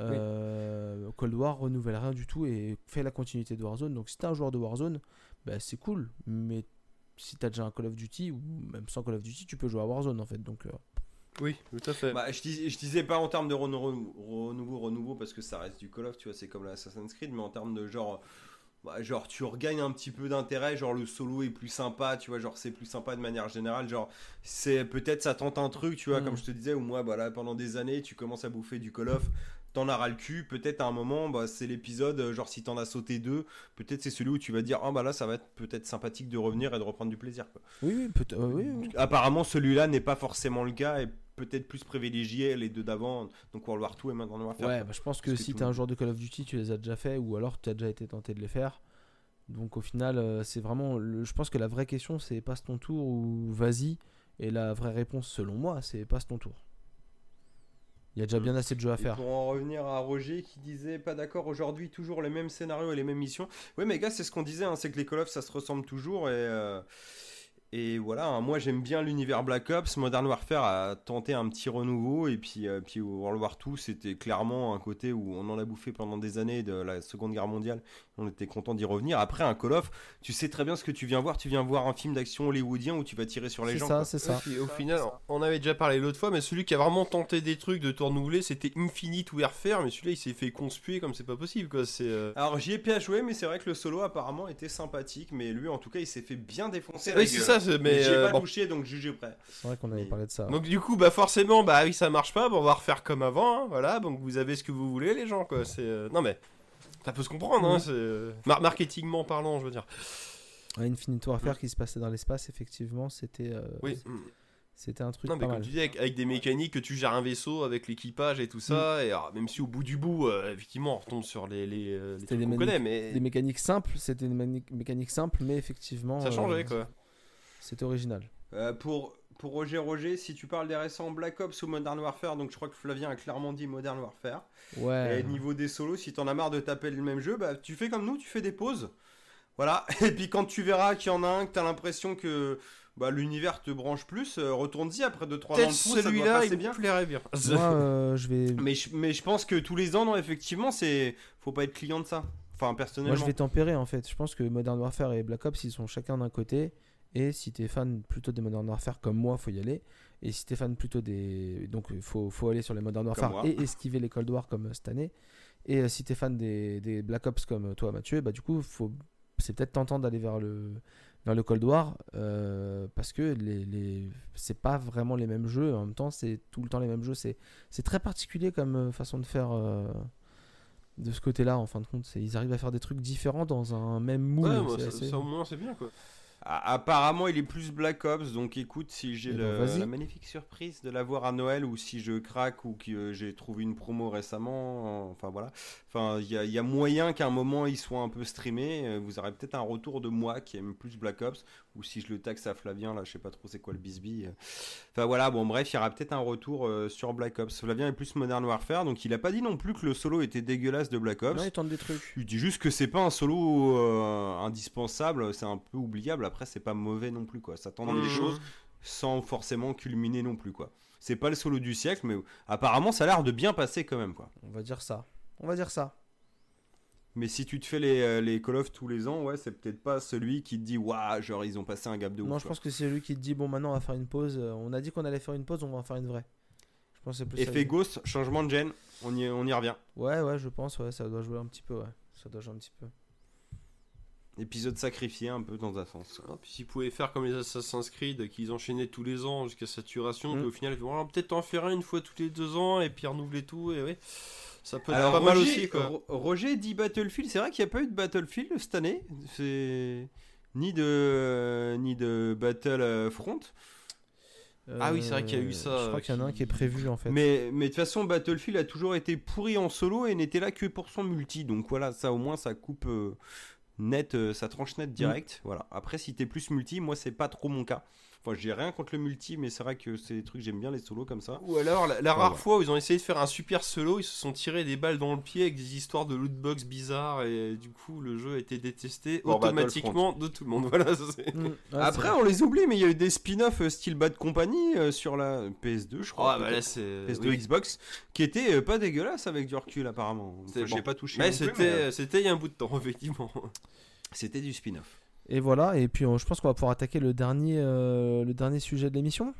Euh, Cold War renouvelle rien du tout et fait la continuité de Warzone. Donc si t'es un joueur de Warzone, bah, c'est cool. Mais si t'as déjà un Call of Duty ou même sans Call of Duty, tu peux jouer à Warzone en fait. Donc euh, Oui, tout à fait. Bah, je, dis- je disais pas en termes de renou- renouveau, renouveau, parce que ça reste du Call of, tu vois, c'est comme l'Assassin's Creed, mais en termes de genre. bah, genre, tu regagnes un petit peu d'intérêt, genre le solo est plus sympa, tu vois, genre c'est plus sympa de manière générale, genre c'est peut-être ça tente un truc, tu vois, Mm. comme je te disais, où moi, bah là, pendant des années, tu commences à bouffer du Call of, t'en as ras le cul, peut-être à un moment, bah, c'est l'épisode, euh, genre si t'en as sauté deux, peut-être c'est celui où tu vas dire, ah bah là, ça va être peut-être sympathique de revenir et de reprendre du plaisir, quoi. oui, oui, peut euh, oui, oui. Apparemment, celui-là n'est pas forcément le cas et peut-être plus privilégié les deux d'avant, donc World War 2 et maintenant Warfare. Ouais, bah, je pense que si tout t'es le un joueur de Call of Duty, tu les as déjà fait ou alors tu as déjà été tenté de les faire. Donc au final, euh, c'est vraiment. le- je pense que la vraie question, c'est passe ton tour ou vas-y. Et la vraie réponse, selon moi, c'est passe ton tour. Il y a déjà Mm. bien assez de jeux à Et faire. pour en revenir à Roger qui disait pas d'accord aujourd'hui, toujours les mêmes scénarios et les mêmes missions. Ouais, mais gars, c'est ce qu'on disait, hein, c'est que les Call of ça se ressemble toujours et. euh, Et voilà, hein, moi j'aime bien l'univers Black Ops. Modern Warfare a tenté un petit renouveau. Et puis, euh, puis World War 2, c'était clairement un côté où on en a bouffé pendant des années de la Seconde Guerre mondiale. On était content d'y revenir. Après, un Call of, tu sais très bien ce que tu viens voir. Tu viens voir un film d'action hollywoodien où tu vas tirer sur les C'est gens. ça, quoi. c'est ça. Et puis, au final, on avait déjà parlé l'autre fois, mais celui qui a vraiment tenté des trucs de tout renouveler, c'était Infinite Warfare, mais celui-là il s'est fait conspuer comme c'est pas possible quoi. C'est euh, Alors j'y ai pas joué, mais c'est vrai que le solo apparemment était sympathique. Mais lui, en tout cas, il s'est fait bien défoncer. Oui, c'est ça, c'est- Mais, mais j'y ai euh, pas bon. touché, donc jugez prêt. C'est vrai qu'on avait Mais- parlé de ça. Donc du coup, bah forcément, bah oui, ça marche pas, bah, on va refaire comme avant, hein, voilà. Donc vous avez ce que vous voulez, les gens, quoi. C'est euh, non mais ça peut se comprendre, hein. C'est euh, mar- marketingment parlant, je veux dire. Ouais, Infinite Warfare qui se passait dans l'espace, effectivement, c'était euh, Oui. c'était un truc Non mais pas comme mal. tu dis, avec, avec des mécaniques que tu gères un vaisseau avec l'équipage et tout ça, et alors, même si au bout du bout, euh, effectivement, on retombe sur les les, les C'était trucs des qu'on maniques- connaît, mais Des mécaniques simples, c'était des mani- mécaniques simples, mais effectivement. ça changeait euh, quoi. C'était original. Euh, pour, pour Roger Roger, si tu parles des récents Black Ops ou Modern Warfare, donc je crois que Flavien a clairement dit Modern Warfare. Ouais. Et niveau des solos, si t'en as marre de taper le même jeu, bah tu fais comme nous, tu fais des pauses. Voilà. Et puis quand tu verras qu'il y en a un que t'as l'impression que bah, l'univers te branche plus, euh, retourne-y après 2-3 ans celui-là, il bien. plairait bien. Moi, euh, je vais. Mais je, mais je pense que tous les ans, non, effectivement, c'est faut pas être client de ça. Enfin, personnellement. Moi, je vais tempérer en fait. Je pense que Modern Warfare et Black Ops, ils sont chacun d'un côté. Et si t'es fan plutôt des Modern Warfare comme moi, faut y aller. Et si t'es fan plutôt des. Donc il faut, faut aller sur les Modern Warfare et esquiver les Cold War comme euh, cette année. Et euh, si t'es fan des, des Black Ops comme euh, toi Mathieu, bah du coup faut... c'est peut-être tentant d'aller vers le, vers le Cold War euh, parce que les, les... c'est pas vraiment les mêmes jeux. En même temps, c'est tout le temps les mêmes jeux. C'est, c'est très particulier comme façon de faire. euh, De ce côté-là, en fin de compte, ils arrivent à faire des trucs différents dans un même moule. Ouais, moi, C'est ça, assez- ça, au moins c'est bien quoi. Apparemment, il est plus Black Ops, donc écoute, si j'ai Eh ben, le- la magnifique surprise de l'avoir à Noël ou si je craque ou que euh, j'ai trouvé une promo récemment, enfin voilà. Enfin, il y, a- il y a moyen qu'à un moment il soit un peu streamé. euh, Vous aurez peut-être un retour de moi qui aime plus Black Ops ou si je le taxe à Flavien, là, je sais pas trop c'est quoi le bisbee. Enfin voilà, bon, bref, il y aura peut-être un retour euh, sur Black Ops. Flavien est plus Modern Warfare, donc il a pas dit non plus que le solo était dégueulasse de Black Ops. Non, ils tentent des trucs. Il dit juste que c'est pas un solo euh, indispensable, c'est un peu oubliable. Après, c'est pas mauvais non plus, quoi. Ça tente Mhm. des choses sans forcément culminer non plus, quoi. C'est pas le solo du siècle, mais apparemment, ça a l'air de bien passer quand même, quoi. On va dire ça. On va dire ça. Mais si tu te fais les, euh, les Call of tous les ans, ouais, c'est peut-être pas celui qui te dit, waouh, genre ils ont passé un gap de ouf. non, je quoi. pense que c'est lui qui te dit bon, maintenant on va faire une pause. Euh, On a dit qu'on allait faire une pause, on va en faire une vraie. Je pense que c'est plus ça. Effet Ghost, changement de gène, on y, on y revient. Ouais, ouais, je pense, ouais, ça doit jouer un petit peu, ouais. Ça doit jouer un petit peu. Épisode sacrifié un peu dans un sens. Ah, puis s'ils pouvaient faire comme les Assassin's Creed, qu'ils enchaînaient tous les ans jusqu'à saturation, Mm. puis au final, ils vont ah, peut-être en faire un une fois tous les deux ans et puis renouveler tout, et ouais. Ça peut être Alors, pas Roger, mal aussi, quoi. Roger dit Battlefield. C'est vrai qu'il n'y a pas eu de Battlefield cette année. C'est ni de ni de Battlefront. Ah oui, c'est vrai qu'il y a eu Euh, ça, Je crois qu'il y en a un qui- qui est prévu en fait. Mais mais de toute façon, Battlefield a toujours été pourri en solo et n'était là que pour son multi. Donc voilà, ça au moins ça coupe euh, net, euh, ça tranche net direct. Voilà. Après, si t'es plus multi, moi c'est pas trop mon cas. Enfin, j'ai rien contre le multi, mais c'est vrai que c'est des trucs j'aime bien les solos comme ça. Ou alors, la, la Enfin, rare ouais. fois où ils ont essayé de faire un super solo, ils se sont tirés des balles dans le pied avec des histoires de lootbox bizarres, et du coup, le jeu a été détesté automatiquement de tout le monde. Voilà, Mm, ouais, Après, on les oublie, mais il y a eu des spin-offs euh, style Bad Company euh, sur la PS2, je crois. Ah, bah là, peut-être. c'est. PS2 oui. Xbox, qui était euh, pas dégueulasse avec du recul apparemment. J'ai pas touché. Mais, euh, c'était il y a un bout de temps, effectivement. c'était du spin-off. Et voilà, et puis euh, je pense qu'on va pouvoir attaquer le dernier, euh, le dernier sujet de l'émission.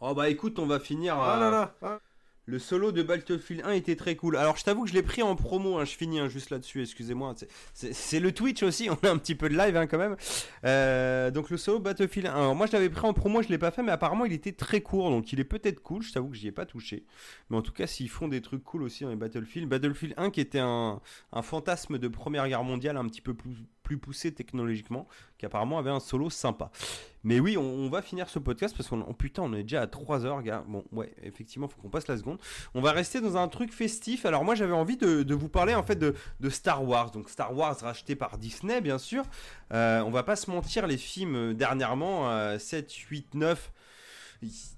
Oh bah écoute, on va finir. Ah euh, là là ah. Le solo de Battlefield 1 était très cool. Alors je t'avoue que je l'ai pris en promo, hein, je finis hein, juste là-dessus, excusez-moi. C'est- le Twitch aussi, on a un petit peu de live hein, quand même. Euh, donc le solo Battlefield 1. Alors moi je l'avais pris en promo, je l'ai pas fait, mais apparemment il était très court, donc il est peut-être cool. Je t'avoue que j'y ai pas touché. Mais en tout cas, s'ils font des trucs cool aussi dans les Battlefield. Battlefield 1 qui était un, un fantasme de Première Guerre mondiale un petit peu plus, plus poussé technologiquement, qui apparemment avait un solo sympa. Mais oui, on, va finir ce podcast parce qu'on oh, putain, on est déjà à 3 heures, gars. Bon, ouais, effectivement, faut qu'on passe la seconde. On va rester dans un truc festif. Alors moi, j'avais envie de, vous parler en fait de, de Star Wars. Donc Star Wars racheté par Disney, bien sûr. Euh, on va pas se mentir, les films euh, dernièrement, euh, 7, 8, 9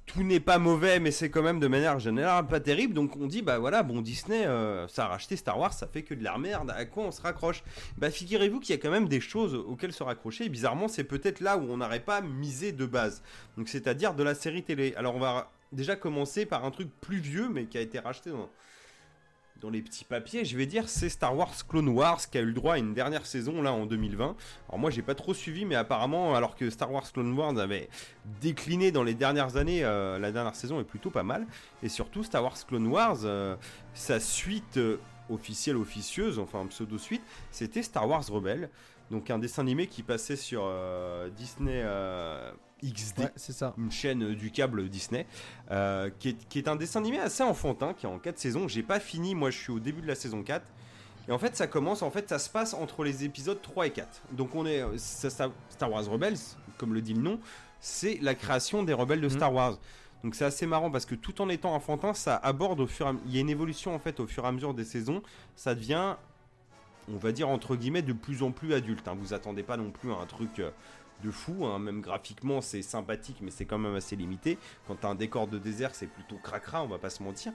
tout n'est pas mauvais, mais c'est quand même de manière générale pas terrible. Donc on dit, bah voilà, bon, Disney, euh, ça a racheté Star Wars, ça fait que de la merde, à quoi on se raccroche? Bah figurez-vous qu'il y a quand même des choses auxquelles se raccrocher. Et bizarrement, c'est peut-être là où on n'aurait pas misé de base. Donc c'est-à-dire de la série télé. Alors on va déjà commencer par un truc plus vieux, mais qui a été racheté dans, dans les petits papiers, je vais dire, c'est Star Wars Clone Wars qui a eu le droit à une dernière saison là en 2020. Alors moi j'ai pas trop suivi, mais apparemment, alors que Star Wars Clone Wars avait décliné dans les dernières années, euh, la dernière saison est plutôt pas mal. Et surtout Star Wars Clone Wars, euh, sa suite euh, officielle officieuse, enfin pseudo suite, c'était Star Wars Rebelle. Donc un dessin animé qui passait sur Disney XD Ouais, c'est ça. une chaîne euh, du câble Disney, euh, qui, est, qui est un dessin animé assez enfantin, qui est en 4 saisons. J'ai pas fini, moi je suis au début de la saison 4. Et en fait, ça commence, en fait, ça se passe entre les épisodes 3 et 4. Donc on est. euh, ça- ça- Star Wars Rebels, comme le dit le nom, c'est la création des rebelles de Mhm. Star Wars. Donc c'est assez marrant parce que tout en étant enfantin, ça aborde au fur et à Il y a une évolution en fait au fur et à mesure des saisons. Ça devient, on va dire entre guillemets, de plus en plus adulte. hein. Vous attendez pas non plus à un truc euh, de fou. hein. Même graphiquement, c'est sympathique, mais c'est quand même assez limité. Quand t'as un décor de désert, c'est plutôt cracra, on va pas se mentir.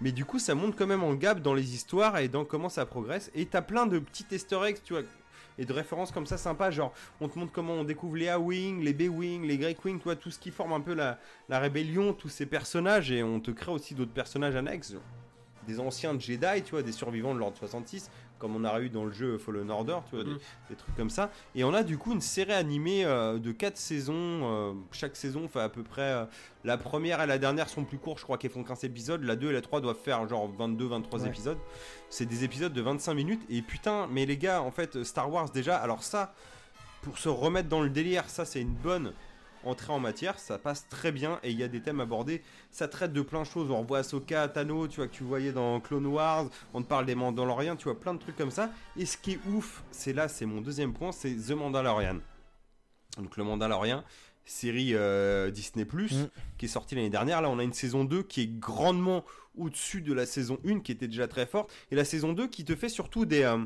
Mais du coup, ça monte quand même en gap dans les histoires et dans comment ça progresse. Et t'as plein de petits easter eggs, tu vois. Et de références comme ça sympas, genre on te montre comment on découvre les A-Wing, les B-Wing, les Grey Wing, tu vois, tout ce qui forme un peu la, la rébellion, tous ces personnages, et on te crée aussi d'autres personnages annexes, des anciens Jedi, tu vois, des survivants de l'Ordre 66, comme on a eu dans le jeu Fallen Order, tu vois, des, des trucs comme ça. Et on a du coup une série animée euh, de 4 saisons. euh, chaque saison fait à peu près. euh, la première et la dernière sont plus courtes, je crois qu'elles font 15 épisodes. La 2 et la 3 doivent faire genre 22-23 Ouais. épisodes. C'est des épisodes de 25 minutes. Et putain, mais les gars, en fait, Star Wars déjà, alors ça, pour se remettre dans le délire, ça c'est une bonne entrée en matière, ça passe très bien et il y a des thèmes abordés, ça traite de plein de choses, on revoit Ahsoka, Tano, tu vois que tu voyais dans Clone Wars, on te parle des Mandaloriens, tu vois plein de trucs comme ça, et ce qui est ouf, c'est là, c'est mon deuxième point, c'est The Mandalorian. Donc le Mandalorian, série euh, Disney+, Mm. qui est sortie l'année dernière, là on a une saison 2 qui est grandement au-dessus de la saison 1 qui était déjà très forte, et la saison 2 qui te fait surtout des, euh,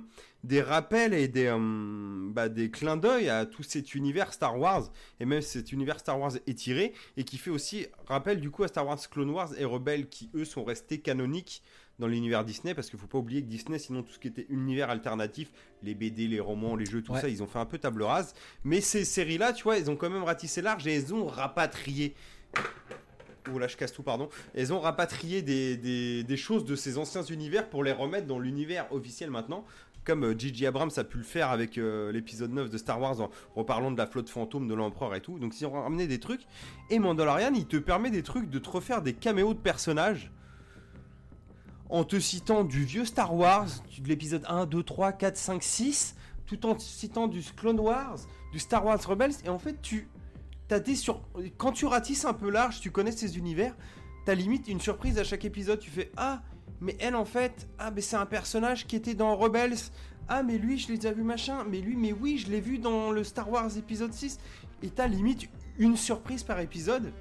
des rappels et des, euh, bah, des clins d'œil à tout cet univers Star Wars, et même cet univers Star Wars étiré, et qui fait aussi rappel du coup à Star Wars Clone Wars et Rebels qui eux sont restés canoniques dans l'univers Disney, parce qu'il faut pas oublier que Disney, sinon tout ce qui était univers alternatif, les BD, les romans, les jeux, tout Ouais. ça, ils ont fait un peu table rase. Mais ces séries-là, tu vois, ils ont quand même ratissé large et elles ont rapatrié. Oh là, je casse tout, pardon. Elles ont rapatrié des, choses de ces anciens univers pour les remettre dans l'univers officiel maintenant. Comme euh, J.J. Abrams a pu le faire avec euh, l'épisode 9 de Star Wars en reparlant de la flotte fantôme de l'empereur et tout. Donc ils ont ramené des trucs. Et Mandalorian, il te permet des trucs de te refaire des caméos de personnages en te citant du vieux Star Wars, de l'épisode 1, 2, 3, 4, 5, 6, tout en citant du Clone Wars, du Star Wars Rebels, et en fait, tu Quand tu ratisses un peu large, tu connais ces univers, t'as limite une surprise à chaque épisode, tu fais Ah, mais elle en fait, ah, mais c'est un personnage qui était dans Rebels, ah, mais lui, je l'ai déjà vu machin, mais lui, mais oui, je l'ai vu dans le Star Wars épisode 6, et t'as limite une surprise par épisode.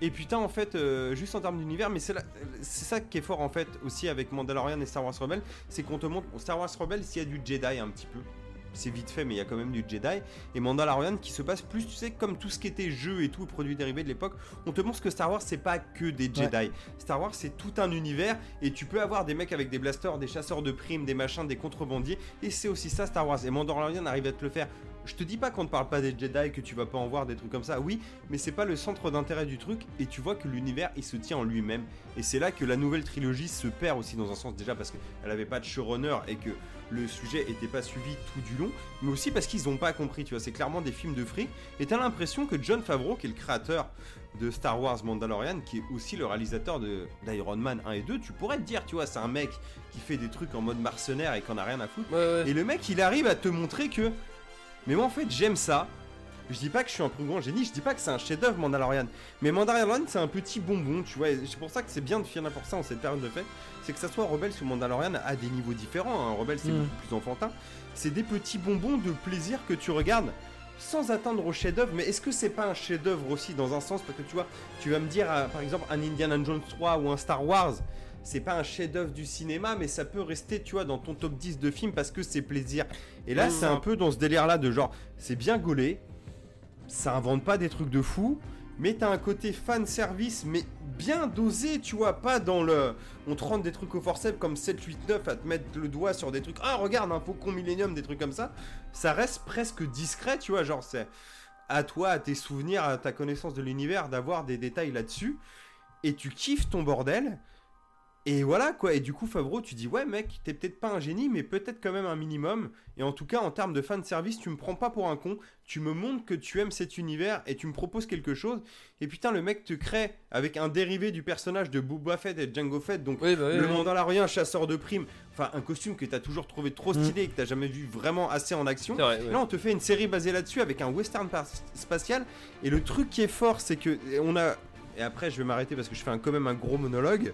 Et putain, en fait, euh, juste en termes d'univers, mais c'est ça qui est fort en fait aussi avec Mandalorian et Star Wars Rebels, c'est qu'on te montre Star Wars Rebels, il y a du Jedi un petit peu. C'est vite fait, mais il y a quand même du Jedi. Et Mandalorian qui se passe plus, tu sais, comme tout ce qui était jeu et tout, produits dérivés de l'époque, on te montre que Star Wars c'est pas que des Jedi. Star Wars c'est tout un univers et tu peux avoir des mecs avec des blasters, des chasseurs de primes, des machins, des contrebandiers. Et c'est aussi ça Star Wars. Et Mandalorian arrive à te le faire. Je te dis pas qu'on ne parle pas des Jedi, que tu vas pas en voir des trucs comme ça, oui, mais c'est pas le centre d'intérêt du truc, et tu vois que l'univers il se tient en lui-même. Et c'est là que la nouvelle trilogie se perd aussi dans un sens, déjà parce qu'elle avait pas de showrunner et que le sujet était pas suivi tout du long, mais aussi parce qu'ils ont pas compris, tu vois, c'est clairement des films de fric, et t'as l'impression que John Favreau, qui est le créateur de Star Wars Mandalorian, qui est aussi le réalisateur d'Iron Man 1 et 2, tu pourrais te dire, tu vois, c'est un mec qui fait des trucs en mode mercenaire et qu'on a rien à foutre. Ouais, ouais. Et le mec, il arrive à te montrer que. Mais moi, en fait, j'aime ça. Je dis pas que je suis un plus grand génie, je dis pas que c'est un chef-d'œuvre Mandalorian. Mais Mandalorian, c'est un petit bonbon, tu vois. et C'est pour ça que c'est bien de finir pour ça en cette période de fête. C'est que ça soit Rebels ou Mandalorian à des niveaux différents. Hein. Rebels, c'est Mm. beaucoup plus enfantin. C'est des petits bonbons de plaisir que tu regardes sans atteindre au chef-d'œuvre. Mais est-ce que c'est pas un chef-d'œuvre aussi dans un sens? Parce que tu vois, tu vas me dire, euh, par exemple, un Indiana Jones 3 ou un Star Wars c'est pas un chef-d'œuvre du cinéma, mais ça peut rester, tu vois, dans ton top 10 de films parce que c'est plaisir. Et là, Mmh. c'est un peu dans ce délire-là de genre, c'est bien gaulé, ça invente pas des trucs de fou, mais t'as un côté fan service, mais bien dosé, tu vois, pas dans le. On te rentre des trucs au forceps comme 7, 8, 9 à te mettre le doigt sur des trucs. Ah, regarde, un faucon millénium, des trucs comme ça. Ça reste presque discret, tu vois, genre, c'est à toi, à tes souvenirs, à ta connaissance de l'univers, d'avoir des détails là-dessus. Et tu kiffes ton bordel. Et voilà quoi, et du coup Favreau, tu dis ouais mec, t'es peut-être pas un génie, mais peut-être quand même un minimum. Et en tout cas, en termes de fan service, tu me prends pas pour un con, tu me montres que tu aimes cet univers et tu me proposes quelque chose. Et putain, le mec te crée avec un dérivé du personnage de Boba Fett et de Django Fett, donc Oui, bah oui, le oui. Chasseur de primes, enfin un costume que t'as toujours trouvé trop stylé et que t'as jamais vu vraiment assez en action. Vrai, ouais. Là, on te fait une série basée là-dessus avec un western spatial. Et le truc qui est fort, c'est que on a. Et après, je vais m'arrêter parce que je fais un- quand même un gros monologue.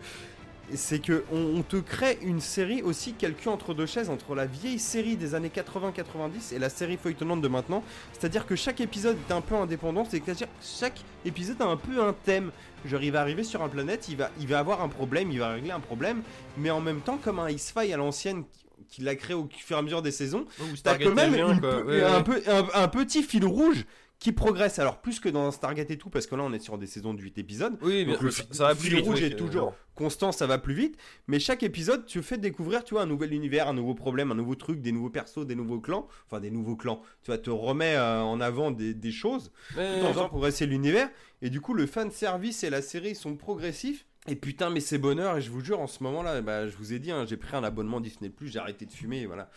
C'est que on, on te crée une série aussi calculée entre deux chaises entre la vieille série des années 80-90 et la série feuilletonnante de maintenant. C'est-à-dire que chaque épisode est un peu indépendant. C'est-à-dire que chaque épisode a un peu un thème. Genre, il va arriver sur un planète, il va, il va avoir un problème, il va régler un problème, mais en même temps, comme un X-File à l'ancienne qui- qu'il a créé au fur et à mesure des saisons, T'as quand même TV1, une quoi. peu- Ouais, un, ouais. peu- un- un petit fil rouge qui progresse. Alors, plus que dans Stargate et tout, parce que là, on est sur des saisons de 8 épisodes. Oui, Donc, bien, le ça, va fil plus vite. rouge oui, est toujours constant, ça va plus vite. Mais chaque épisode, tu fais découvrir, tu vois, un nouvel univers, un nouveau problème, un nouveau truc, des nouveaux persos, des nouveaux clans. Enfin, des nouveaux clans. Tu vois, te remets euh, en avant des, des choses Mais- tout en faisant progresser l'univers. Et du coup, le fan service et la série sont progressifs. Et putain, mais c'est bonheur, et je vous jure, en ce moment-là, bah, je vous ai dit, hein, j'ai pris un abonnement Disney Plus, j'ai arrêté de fumer, et voilà.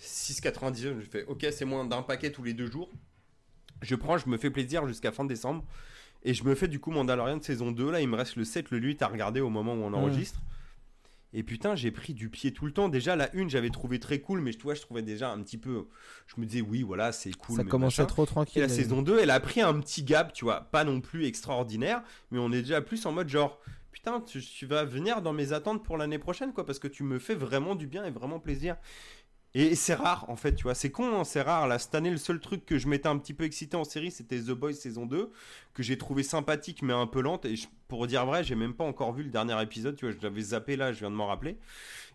6,99, je fais, ok, c'est moins d'un paquet tous les deux jours. Je prends, je me fais plaisir jusqu'à fin décembre. Et je me fais du coup Mandalorian de saison 2. Là, il me reste le 7, le 8 à regarder au moment où on enregistre. Et putain, j'ai pris du pied tout le temps. Déjà, la une, j'avais trouvé très cool, mais tu vois, je trouvais déjà un petit peu. Je me disais, oui, voilà, c'est cool. ça commençait trop Et tranquille. la saison 2, elle a pris un petit gap, tu vois. Pas non plus extraordinaire, mais on est déjà plus en mode genre. Putain, tu, tu vas venir dans mes attentes pour l'année prochaine, quoi, parce que tu me fais vraiment du bien et vraiment plaisir. Et c'est rare, en fait, tu vois. C'est con, hein, c'est rare. Là, cette année, le seul truc que je m'étais un petit peu excité en série, c'était The Boys saison 2, que j'ai trouvé sympathique, mais un peu lente. Et pour dire vrai, j'ai même pas encore vu le dernier épisode, tu vois. Je l'avais zappé là, je viens de m'en rappeler.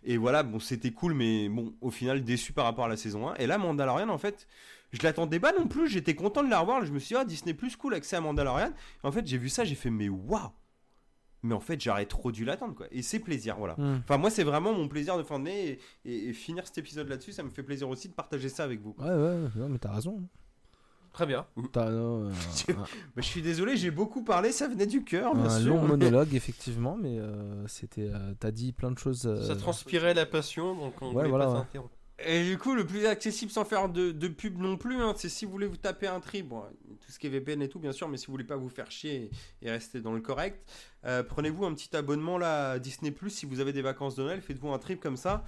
Et voilà, bon, c'était cool, mais bon, au final, déçu par rapport à la saison 1. Et là, Mandalorian, en fait, je l'attendais pas non plus. J'étais content de la revoir. Je me suis dit, ah, Disney Plus, cool, accès à Mandalorian. Et en fait, j'ai vu ça, j'ai fait, mais waouh! Mais en fait, j'aurais trop dû l'attendre, quoi. Et c'est plaisir, voilà. Hmm. Enfin, moi, c'est vraiment mon plaisir de fin d'année. Et, et- et finir cet épisode là-dessus, ça me fait plaisir aussi de partager ça avec vous. Ouais, ouais, non, mais t'as raison. Très bien. T'as non, euh, Je- Mais je suis désolé, j'ai beaucoup parlé, ça venait du cœur, bien un sûr. long monologue, effectivement, mais euh, c'était. euh, t'as dit plein de choses. euh, Ça transpirait la passion, donc on Ouais, voulait voilà, pas ouais. s'interrompre. Et du coup, le plus accessible sans faire de, de pub non plus, hein, c'est si vous voulez vous taper un tri, bon, tout ce qui est VPN et tout, bien sûr, mais si vous voulez pas vous faire chier et, et rester dans le correct, euh, prenez-vous un petit abonnement là à Disney Plus si vous avez des vacances de Noël, faites-vous un trip comme ça.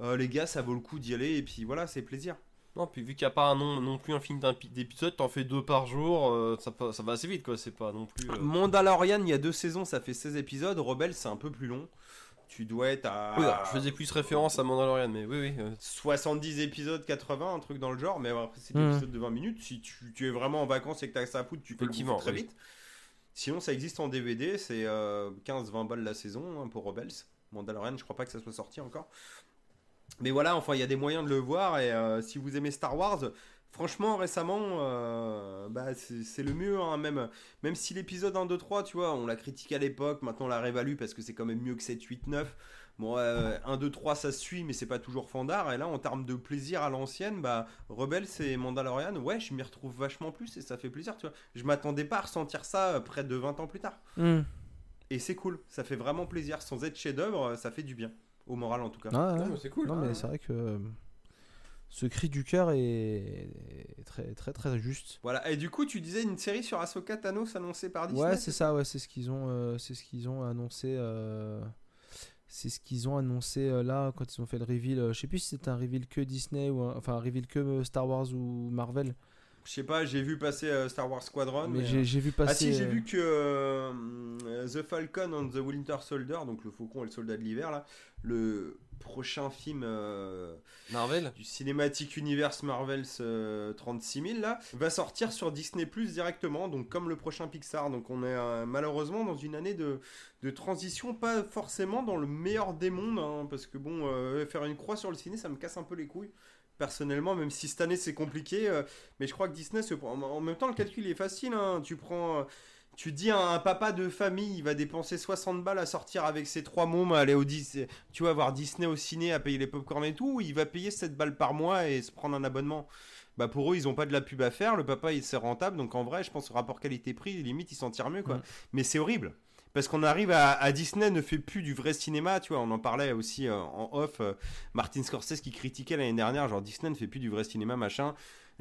Euh, les gars, ça vaut le coup d'y aller et puis voilà, c'est plaisir. Non, puis vu qu'il n'y a pas un nom, non plus un film d'épisode, t'en fais deux par jour, euh, ça, ça va assez vite quoi, c'est pas non plus. Mandalorian, il y a deux saisons, ça fait 16 épisodes. Rebelle, c'est un peu plus long. Tu dois être à Oui, alors, je faisais plus référence à Mandalorian, mais oui, oui. euh, 70 épisodes, 80, un truc dans le genre. Mais après, c'est des Mhm. épisodes de 20 minutes. Si tu, tu es vraiment en vacances et que tu as ça à foutre, tu peux le bouffer très oui. vite. Sinon, ça existe en DVD. C'est euh, 15-20 balles la saison hein, pour Rebels. Mandalorian, je crois pas que ça soit sorti encore. Mais voilà, enfin, il y a des moyens de le voir. Et euh, si vous aimez Star Wars, franchement, récemment, euh, bah, c'est c'est le mieux. hein, même, même si l'épisode 1, 2, 3, tu vois, on l'a critiqué à l'époque, maintenant on la réévalue parce que c'est quand même mieux que 7, 8, 9. Bon, euh, 1, 2, 3, ça suit, mais c'est pas toujours fandard. Et là, en termes de plaisir à l'ancienne, bah, Rebels et Mandalorian, ouais, je m'y retrouve vachement plus et ça fait plaisir, tu vois. Je m'attendais pas à ressentir ça euh, près de 20 ans plus tard. hmm. Et c'est cool, ça fait vraiment plaisir. Sans être chef-d'œuvre, euh, ça fait du bien. Au moral, en tout cas. Ah, ouais. non, mais c'est cool. Non, mais c'est vrai que euh, ce cri du cœur est... très, très, très juste. Voilà, et du coup, tu disais une série sur Ahsoka Thanos annoncée par Disney Ouais, c'est ça, ouais, c'est ce qu'ils ont, euh, c'est ce qu'ils ont annoncé. euh, C'est ce qu'ils ont annoncé euh, là quand ils ont fait le reveal. je sais plus si c'était un reveal que Disney ou un- enfin un reveal que Star Wars ou Marvel. Je sais pas, j'ai vu passer euh, Star Wars Squadron. mais mais, j'ai euh, j'ai vu passer. Ah si, j'ai euh, vu que euh, The Falcon and the Winter Soldier, donc le faucon et le soldat de l'hiver, là, le prochain film euh, Marvel du Cinematic Universe Marvels euh, 36 000 là, va sortir sur Disney Plus directement, donc comme le prochain Pixar. Donc on est euh, malheureusement dans une année de, de transition, pas forcément dans le meilleur des mondes, hein, parce que bon, euh, faire une croix sur le ciné, ça me casse un peu les couilles. Personnellement, même si cette année c'est compliqué, euh, mais je crois que Disney se prend. En même temps, le calcul est facile. hein. Tu prends. euh, tu dis à un papa de famille, il va dépenser 60 balles à sortir avec ses trois mômes, à aller au Dis- tu vois, voir Disney au ciné, à payer les popcorn et tout, ou il va payer 7 balles par mois et se prendre un abonnement. Bah pour eux, ils ont pas de la pub à faire, le papa il c'est rentable, donc en vrai, je pense au rapport qualité-prix, limite, il s'en tire mieux, quoi. Mm. Mais c'est horrible. Parce qu'on arrive à, Disney ne fait plus du vrai cinéma, tu vois, on en parlait aussi euh, en off, euh, Martin Scorsese qui critiquait l'année dernière, genre Disney ne fait plus du vrai cinéma, machin.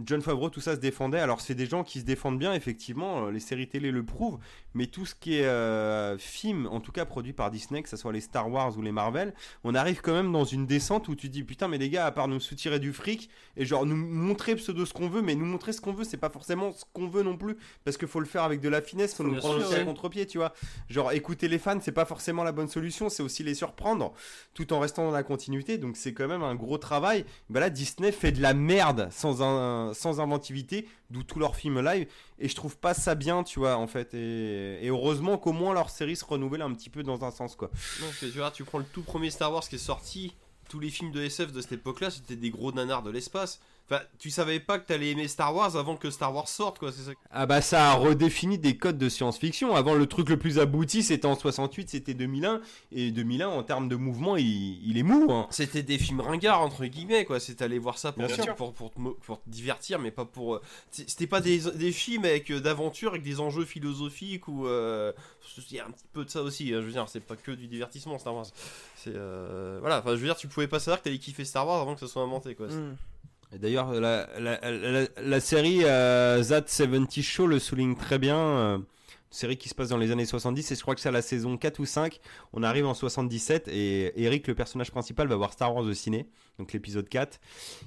John Favreau, tout ça se défendait. Alors, c'est des gens qui se défendent bien, effectivement. euh, Les séries télé le prouvent. Mais tout ce qui est euh, film, en tout cas produit par Disney, que ce soit les Star Wars ou les Marvel, on arrive quand même dans une descente où tu dis putain, mais les gars, à part nous soutirer du fric et genre nous montrer pseudo ce qu'on veut, mais nous montrer ce qu'on veut, c'est pas forcément ce qu'on veut non plus. Parce qu'il faut le faire avec de la finesse, faut nous prendre aussi à ouais. contre-pied, tu vois. Genre, écouter les fans, c'est pas forcément la bonne solution, c'est aussi les surprendre tout en restant dans la continuité. Donc, c'est quand même un gros travail. Bah là, Disney fait de la merde sans, un, sans inventivité, d'où tous leurs films live. Et je trouve pas ça bien, tu vois, en fait. Et, heureusement qu'au moins leur série se renouvelle un petit peu dans un sens, quoi. Non, tu vois, tu prends le tout premier Star Wars qui est sorti, tous les films de SF de cette époque-là, c'était des gros nanars de l'espace. Enfin, tu savais pas que t'allais aimer Star Wars avant que Star Wars sorte, quoi. C'est ça. Ah bah ça a redéfini des codes de science-fiction. Avant le truc le plus abouti c'était en 68, c'était 2001. Et 2001 en termes de mouvement il, il est mou. Hein. C'était des films ringards entre guillemets, quoi. C'était aller voir ça pour, pour, pour, te, mo- pour te divertir, mais pas pour. euh, c'est- C'était pas des, des films avec euh, d'aventure, avec des enjeux philosophiques ou. euh, Il y a un petit peu de ça aussi. hein, je veux dire, c'est pas que du divertissement Star Wars. C'est euh, voilà. Enfin, je veux dire, tu pouvais pas savoir que t'allais kiffer Star Wars avant que ça soit inventé, quoi. Mm. D'ailleurs la, série euh, That 70 Show le souligne très bien. euh, série qui se passe dans les années 70 et je crois que c'est à la saison 4 ou 5. On arrive en 77 et Eric, le personnage principal, va voir Star Wars au ciné, donc l'épisode 4.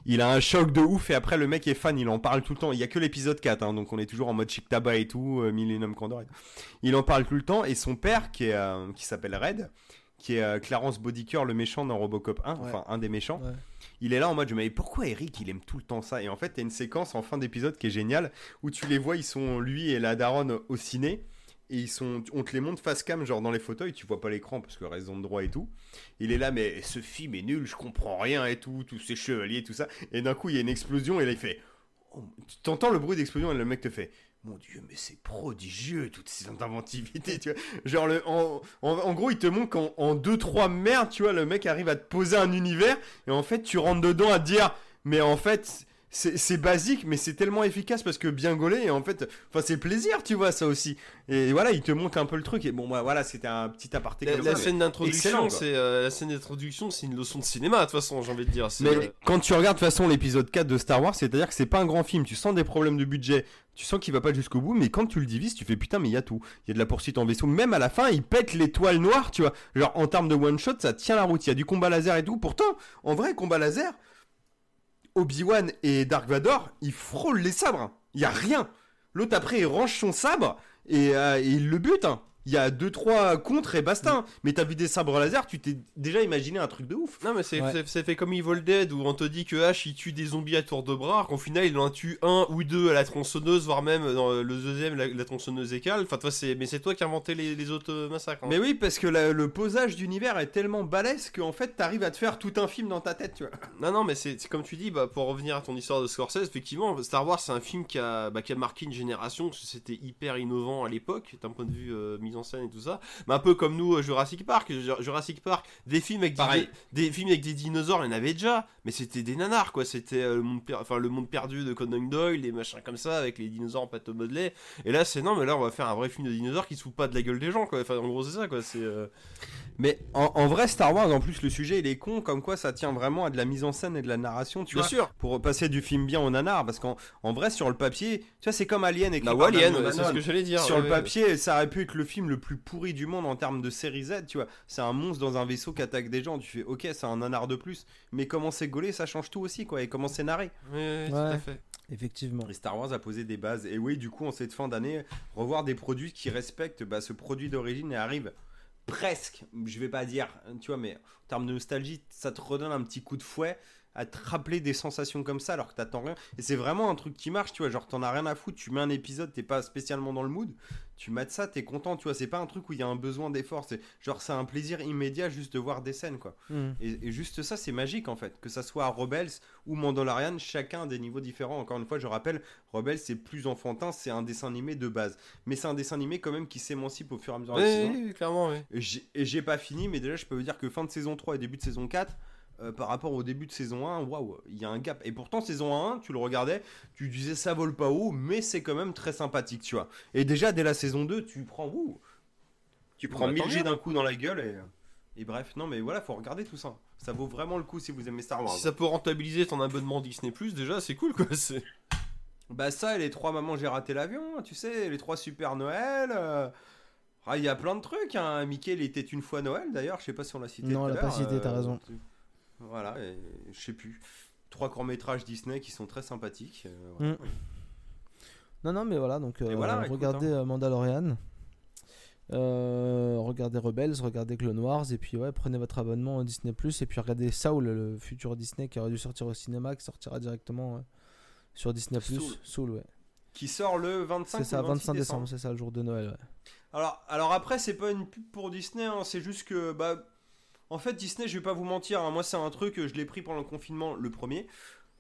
Il a un choc de ouf et après le mec est fan, il en parle tout le temps. Il y a que l'épisode 4, hein, donc on est toujours en mode chic tabac et tout, euh, Millennium Condor. Il en parle tout le temps et son père qui, est, euh, qui s'appelle Red, qui est euh, Clarence Bodicker, le méchant dans Robocop 1, Ouais. enfin un des méchants. Ouais. Il est là en mode, je me dis, mais pourquoi Eric, il aime tout le temps ça? Et en fait, t'as une séquence en fin d'épisode qui est géniale, où tu les vois, ils sont, lui et la daronne, au ciné, et ils sont, on te les montre face cam, genre dans les fauteuils, tu vois pas l'écran, parce que raison de droit et tout. Il est là, mais ce film est nul, je comprends rien et tout, tous ces chevaliers, tout ça. Et d'un coup, il y a une explosion, et là, il fait... Oh, tu t'entends le bruit d'explosion, et le mec te fait... Mon dieu, mais c'est prodigieux, toute cette inventivité, tu vois. Genre, le, en, gros, il te montre qu'en en 2-3 merdes, tu vois, le mec arrive à te poser un univers, et en fait, tu rentres dedans à te dire, mais en fait, c'est basique, mais c'est tellement efficace parce que bien gaulé, et en fait, enfin, c'est plaisir, tu vois, ça aussi. Et voilà, il te montre un peu le truc, et bon, bah, voilà, c'était un petit aparté La, comme la ça, mais- scène d'introduction, c'est euh, la scène d'introduction, c'est une leçon de cinéma de toute façon, j'ai envie de dire. Mais euh, quand tu regardes de toute façon l'épisode 4 de Star Wars, c'est-à-dire que c'est pas un grand film, tu sens des problèmes de budget, tu sens qu'il va pas jusqu'au bout, mais quand tu le divises, tu fais putain, mais il y a tout. Il y a de la poursuite en vaisseau, même à la fin, il pète l'étoile noire, tu vois. Genre en termes de one shot, ça tient la route, il y a du combat laser et tout. Pourtant, en vrai, combat laser, Obi-Wan et Dark Vador, ils frôlent les sabres. hein. Il y a rien. L'autre après, il range son sabre et, euh, et il le bute. Il y a 2-3 contre et basta. hein. Mais t'as vu des sabres laser, tu t'es déjà imaginé un truc de ouf. Non mais c'est Ouais. fait comme Evil Dead où on te dit que Ash il tue des zombies à tour de bras, qu'au final il en tue un ou deux à la tronçonneuse, voire même dans le deuxième la, la tronçonneuse écale. Enfin toi c'est mais c'est toi qui as inventé les, les autres euh, massacres. hein. Mais oui, parce que la- le posage d'univers est tellement balèze qu'en fait, t'arrives à te faire tout un film dans ta tête, tu vois. Non non mais c'est comme tu dis bah pour revenir à ton histoire de Scorsese effectivement Star Wars c'est un film qui a bah, qui a marqué une génération parce que c'était hyper innovant à l'époque d'un point de vue euh, mise en scène et tout ça. Mais un peu comme nous euh, Jurassic Park, Ju- Jurassic Park des films avec des, des films avec des dinosaures, il y en avait déjà, mais c'était des nanars quoi, c'était euh, le monde per- enfin le monde perdu de Conan Doyle, des machins comme ça avec les dinosaures en pâte modelée. Et là c'est non mais là on va faire un vrai film de dinosaures qui se fout pas de la gueule des gens quoi. Enfin en gros c'est ça quoi, c'est euh, Mais en, en vrai, Star Wars, en plus, le sujet, il est con, comme quoi ça tient vraiment à de la mise en scène et de la narration, tu bien vois. sûr. Pour passer du film bien au nanar, parce qu'en en vrai, sur le papier, tu vois, c'est comme Alien écrit La par Alien, ouais, c'est ce que j'allais dire. Sur ouais, le ouais. papier, ça aurait pu être le film le plus pourri du monde en termes de série Z, tu vois. C'est un monstre dans un vaisseau qui attaque des gens. Tu fais, ok, c'est un nanar de plus. Mais comment c'est gaulé, ça change tout aussi, quoi. Et comment c'est narré. Ouais, tout à fait. Effectivement. Et Star Wars a posé des bases. Et oui, du coup, en cette fin d'année, revoir des produits qui respectent bah, ce produit d'origine et arrivent presque, je vais pas dire, tu vois, mais en termes de nostalgie, ça te redonne un petit coup de fouet à te rappeler des sensations comme ça alors que t'attends rien. Et c'est vraiment un truc qui marche, tu vois, genre t'en as rien à foutre, tu mets un épisode, t'es pas spécialement dans le mood, tu mates ça, t'es content, tu vois, c'est pas un truc où il y a un besoin d'effort, c'est genre c'est un plaisir immédiat juste de voir des scènes, quoi. Mm. Et, et juste ça, c'est magique en fait. Que ça soit à Rebels ou Mandalorian, chacun a des niveaux différents. Encore une fois, je rappelle, Rebels c'est plus enfantin, c'est un dessin animé de base. Mais c'est un dessin animé quand même qui s'émancipe au fur et à mesure Oui, oui, oui, clairement, oui. Et j'ai pas fini, mais déjà je peux vous dire que fin de saison 3 et début de saison 4, euh, par rapport au début de saison 1, waouh, il y a un gap. Et pourtant, saison 1, tu le regardais, tu disais ça vole pas haut, mais c'est quand même très sympathique, tu vois. Et déjà, dès la saison 2, tu prends, ouh, tu prends bah, 1000 tant G mieux. d'un coup dans la gueule et. Et bref, non mais voilà, faut regarder tout ça. Ça vaut vraiment le coup si vous aimez Star Wars. Si ça peut rentabiliser ton abonnement Disney déjà, c'est cool quoi. c'est- Bah ça et les trois mamans j'ai raté l'avion, tu sais, les trois super Noël. euh, Ah, il y a plein de trucs. Hein. Mickey, il était une fois Noël d'ailleurs. Je sais pas si on l'a cité. Non, on l'a pas cité, t'as raison. Voilà, je sais plus. Trois courts métrages Disney qui sont très sympathiques. euh, voilà. Mm. Non, non, mais voilà, donc euh, écoute, regardez hein. euh, Mandalorian. Euh, regardez Rebels, regardez Clone Wars, et puis ouais, prenez votre abonnement à Disney Plus, et puis regardez Saul, le futur Disney qui aurait dû sortir au cinéma, qui sortira directement sur Disney Plus. Soul. Soul, ouais. Qui sort le 25 C'est ça, ou le 26 25 décembre, c'est ça, le jour de Noël. Ouais. Alors, alors après, c'est pas une pub pour Disney, hein, c'est juste que, bah, en fait, Disney, je vais pas vous mentir, hein, moi c'est un truc, je l'ai pris pendant le confinement, le premier.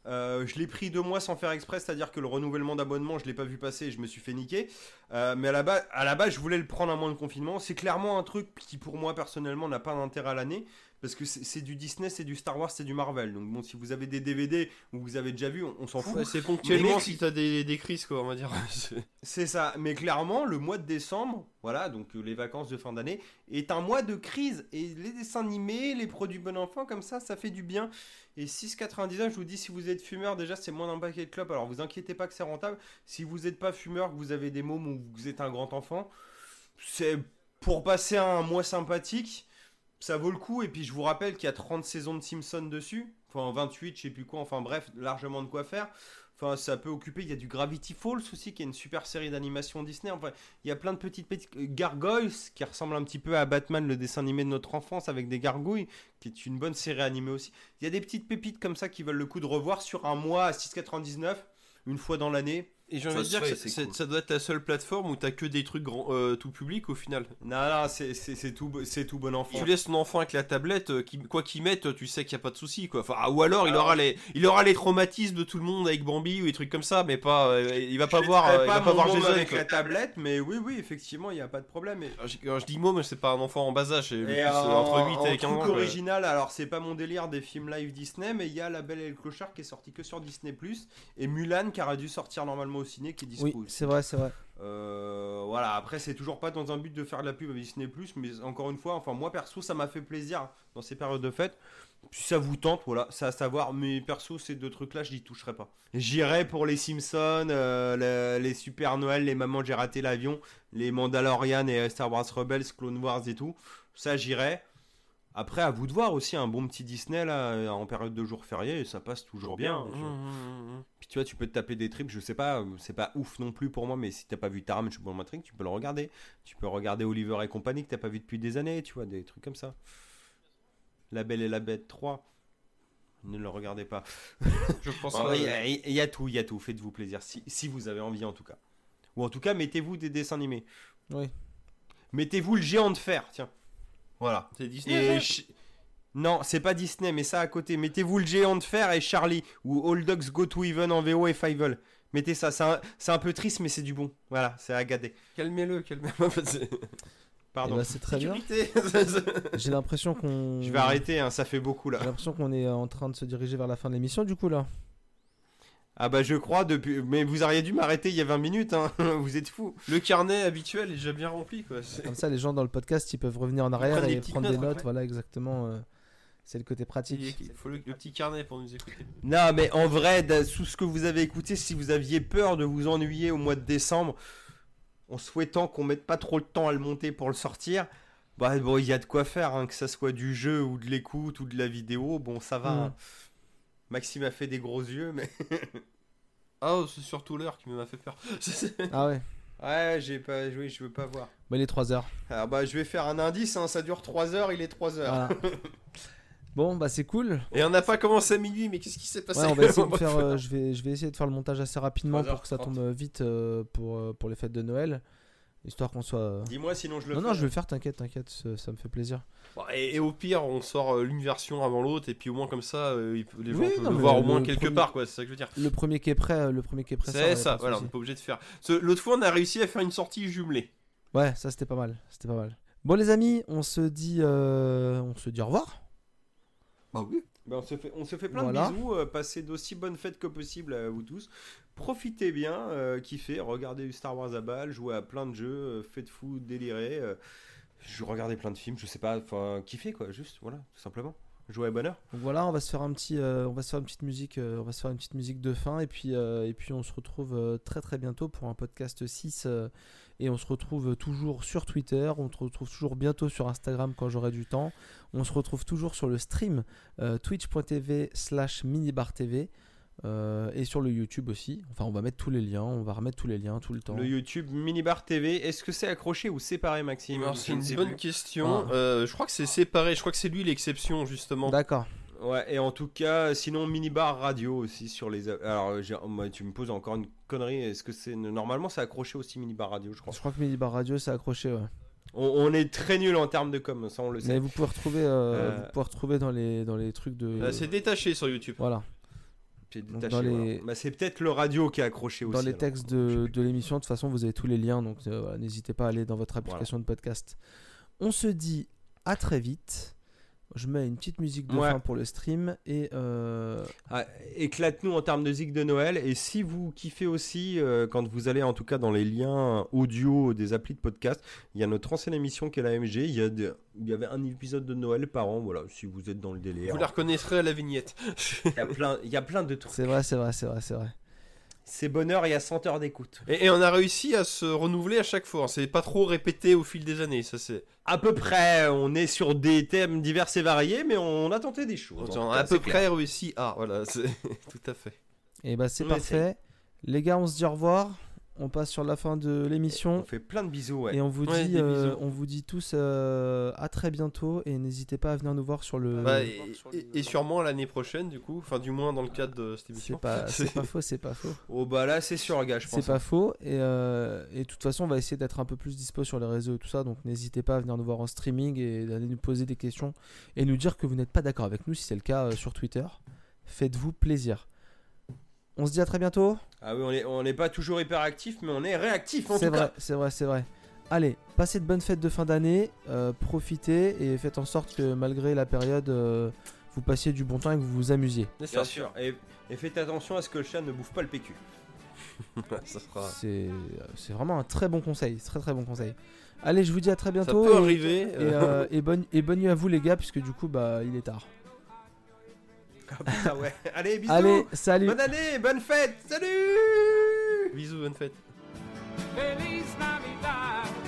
Euh, je l'ai pris deux mois sans faire exprès, c'est-à-dire que le renouvellement d'abonnement, je l'ai pas vu passer et je me suis fait niquer. Euh, mais à la, base, à la base, je voulais le prendre à moins de confinement. C'est clairement un truc qui, pour moi, personnellement, n'a pas d'intérêt à l'année. Parce que c'est du Disney, c'est du Star Wars, c'est du Marvel. Donc bon, si vous avez des DVD ou vous avez déjà vu, on, on s'en fout. C'est ponctuellement Mais- si t'as des, des crises, quoi, on va dire. C'est- C'est ça, mais clairement, le mois de décembre, voilà, donc euh, les vacances de fin d'année, est un mois de crise. Et les dessins animés, les produits bon enfant, comme ça, ça fait du bien. Et 6,99, je vous dis, si vous êtes fumeur, déjà, c'est moins d'un paquet de clopes. Alors, vous inquiétez pas que c'est rentable. Si vous n'êtes pas fumeur, que vous avez des mômes ou que vous êtes un grand enfant, c'est pour passer un mois sympathique, ça vaut le coup. Et puis, je vous rappelle qu'il y a 30 saisons de Simpsons dessus. Enfin, 28, je sais plus quoi. Enfin, bref, largement de quoi faire. Enfin, ça peut occuper. Il y a du Gravity Falls aussi, qui est une super série d'animation Disney. Enfin, il y a plein de petites petites euh, gargoyles qui ressemblent un petit peu à Batman, le dessin animé de notre enfance avec des gargouilles, qui est une bonne série animée aussi. Il y a des petites pépites comme ça qui valent le coup de revoir sur un mois à 6,99 une fois dans l'année. Et j'ai envie de dire que cool. ça doit être la seule plateforme où t'as que des trucs grand, euh, tout public au final. Non, non, c'est tout, tout bon enfant. Tu laisses ton enfant avec la tablette, euh, qui- quoi qu'il mette, tu sais qu'il n'y a pas de souci quoi. Enfin, ah, ou alors il Alors- aura les, il aura les traumatismes de tout le monde avec Bambi ou des trucs comme ça, mais pas, euh, il va pas Je voir, euh, il va pas pas voir Jason. avec quoi. la tablette, mais oui, oui, effectivement, il n'y a pas de problème. Et, Alors, je- Quand je dis môme, c'est pas un enfant en bas âge, c'est et euh, entre 8 en et 15 ans. original, alors c'est pas mon délire des films live Disney, mais il y a La Belle et le Clochard qui est sorti que sur Disney+, et Mulan qui aurait dû sortir normalement au ciné, qui est dispo Oui, aussi. c'est vrai, c'est vrai. Euh, voilà, après c'est toujours pas dans un but de faire de la pub à Disney+, mais encore une fois, enfin moi perso ça m'a fait plaisir dans ces périodes de fête. Puis ça vous tente, voilà, c'est à savoir, mais perso ces deux trucs là je n'y toucherai pas. J'irai pour les Simpsons, euh, le- les Super Noël, les Maman j'ai raté l'avion, les Mandalorian et Star Wars Rebels, Clone Wars et tout, ça j'irai. Après à vous de voir aussi un bon petit Disney là euh, en période de jours fériés, ça passe toujours bien. Mmh, tu vois. mmh, mmh. Puis tu vois, tu peux te taper des trips, je sais pas, euh, c'est pas ouf non plus pour moi, mais si t'as pas vu Taram Choupo Matrix, tu peux le regarder. Tu peux regarder Oliver et compagnie que t'as pas vu depuis des années, tu vois, des trucs comme ça. La Belle et la Bête 3. Ne le regardez pas. Je pense Il pas. y, a- il y a tout, il y a tout. Faites-vous plaisir, si, si vous avez envie en tout cas. Ou en tout cas, mettez-vous des dessins animés. Oui. Mettez-vous le géant de fer, tiens. Voilà. C'est Disney. Et ça Ch- Non, c'est pas Disney, mais ça à côté. Mettez-vous le géant de fer et Charlie, ou All Dogs Go to Even en VO et Fievel. Mettez ça, c'est un, c'est un peu triste, mais c'est du bon. Voilà, c'est à. Calmez-le, calmez-le. c'est- Eh Pardon. ben, c'est très bien. J'ai l'impression qu'on. Je vais arrêter, hein, ça fait beaucoup là. J'ai l'impression qu'on est en train de se diriger vers la fin de l'émission, du coup, là. Ah bah je crois, depuis... mais vous auriez dû m'arrêter il y a 20 minutes, hein. vous êtes fous. Le carnet habituel est déjà bien rempli quoi. Comme ça, les gens dans le podcast, ils peuvent revenir en arrière et prendre des notes après. Voilà, exactement. euh, c'est le côté pratique. Il faut le, le petit carnet pour nous écouter. Non, mais en vrai, sous ce que vous avez écouté, si vous aviez peur de vous ennuyer au mois de décembre, en souhaitant qu'on mette pas trop de temps à le monter pour le sortir, bah bon, il y a de quoi faire, hein, que ça soit du jeu ou de l'écoute ou de la vidéo, bon, ça va. Mhm. hein. Maxime a fait des gros yeux, mais Ah, c'est surtout l'heure qui m'a fait peur. Ah ouais. ouais, j'ai pas joué, je veux pas voir. Bah, il est 3 heures. Alors bah, je vais faire un indice, hein, ça dure 3 heures, il est 3 heures. Voilà. bon, bah, c'est cool. Et on n'a pas commencé à minuit, mais qu'est-ce qui s'est passé? Ouais, on va essayer de faire, euh, je, vais, je vais essayer de faire le montage assez rapidement pour que ça 3h30. tombe vite euh, pour, euh, pour les fêtes de Noël. Histoire qu'on soit. euh, Dis-moi sinon je le Non, fais. non, je vais le faire, t'inquiète, t'inquiète, ça, ça me fait plaisir. Bon, et, et au pire, on sort euh, l'une version avant l'autre, et puis au moins comme ça, euh, il peut- les gens Oui, peuvent non, le mais voir au le moins quelque premier- part, quoi. C'est ça que je veux dire. Le premier qui est prêt, euh, le premier qui est prêt. sort, y C'est a ça, pas de voilà, on souci. n'est pas obligé de faire. Ce- L'autre fois, on a réussi à faire une sortie jumelée. Ouais, ça c'était pas mal, c'était pas mal. Bon les amis, on se dit, euh, on se dit au revoir. Bah oui. Bah, on, se fait, on se fait plein Voilà. de bisous, euh, passez d'aussi bonnes fêtes que possible à vous tous. Profitez bien, euh, kiffez, regardez Star Wars à balle, jouez à plein de jeux, euh, faites fou, délirez. euh, je regardez plein de films, je sais pas, enfin kiffez quoi, juste, voilà, tout simplement. Jouez à bonheur. Donc voilà, on va se faire un petit, on va se faire une petite musique, on va faire une petite musique de fin et puis et puis on se retrouve très très bientôt pour un podcast 6 euh, et on se retrouve toujours sur Twitter, on se retrouve toujours bientôt sur Instagram quand j'aurai du temps. On se retrouve toujours sur le stream twitch.tv slash minibartv euh, et sur le YouTube aussi. Enfin, on va mettre tous les liens, on va remettre tous les liens tout le temps. Le YouTube Minibar TV, est-ce que c'est accroché ou séparé, Maxime? C'est ne une bonne plus. question. Ah. Euh, je crois que c'est séparé. Je crois que c'est lui l'exception, justement. D'accord. Ouais, et en tout cas, sinon Minibar Radio aussi sur les. Alors, moi, tu me poses encore une connerie. Est-ce que c'est normalement c'est accroché aussi Minibar Radio, je crois? Je crois que Minibar Radio c'est accroché. Ouais. On, on est très nul en termes de com, ça on le sait. Mais vous pouvez retrouver, euh, Euh, vous pouvez retrouver dans les dans les trucs de. Euh, c'est détaché sur YouTube. Voilà. Détaché, dans les- voilà. Bah, c'est peut-être le radio qui a accroché aussi. Dans les alors. textes de, de l'émission, de toute façon, vous avez tous les liens, donc euh, voilà, n'hésitez pas à aller dans votre application de podcast. On se dit à très vite. Je mets une petite musique de Ouais. fin pour le stream et euh, Ah, Éclate-nous en termes de zig de Noël. Et si vous kiffez aussi, euh, quand vous allez en tout cas dans les liens audio des applis de podcast, il y a notre ancienne émission qui est la MG. Il y, a il y avait un épisode de Noël par an. Voilà, si vous êtes dans le délire. Vous la reconnaîtrez à la vignette. Il y a plein, il y a plein de trucs. c'est vrai, c'est vrai, c'est vrai, c'est vrai. C'est bonheur, il y a 100 heures d'écoute. Et, et on a réussi à se renouveler à chaque fois. hein. C'est pas trop répété au fil des années. Ça c'est. À peu près, on est sur des thèmes divers et variés, mais on a tenté des choses. On a à peu c'est clair. près réussi à. Voilà, c'est tout à fait. Et bah c'est On parfait. Les gars, on se dit au revoir. On passe sur la fin de On l'émission. fait plein de bisous, ouais. Et on vous Ouais, dit, euh, on vous dit tous euh, à très bientôt et n'hésitez pas à venir nous voir sur le. Bah, et, et- et sûrement l'année prochaine, du coup. Enfin, du moins dans le cadre de cette c'est émission. pas, c'est pas faux, c'est pas faux. Oh bah là, c'est sur gars, je pense. C'est pas faux. Et, euh, et de toute façon, on va essayer d'être un peu plus dispo sur les réseaux et tout ça. Donc n'hésitez pas à venir nous voir en streaming et d'aller nous poser des questions et nous dire que vous n'êtes pas d'accord avec nous si c'est le cas euh, sur Twitter. Faites-vous plaisir. On se dit à très bientôt. Ah oui, on est, on n'est pas toujours hyper actif, mais on est réactif en C'est tout vrai, cas. c'est vrai, c'est vrai. Allez, passez de bonnes fêtes de fin d'année, euh, profitez et faites en sorte que malgré la période, euh, vous passiez du bon temps et que vous vous amusiez. Bien ça. sûr. Et, et faites attention à ce que le chat ne bouffe pas le PQ. ça sera. C'est vraiment un très bon conseil, très très bon conseil. Allez, je vous dis à très Ça bientôt. peut et- arriver. Et, euh, euh, et bonne, et bonne nuit à vous les gars, puisque du coup, bah, il est tard. Ah putain, ouais. Allez, bisous. Allez, salut Bonne année, bonne fête. Salut. Bisous, bonne fête. Feliz Navidad.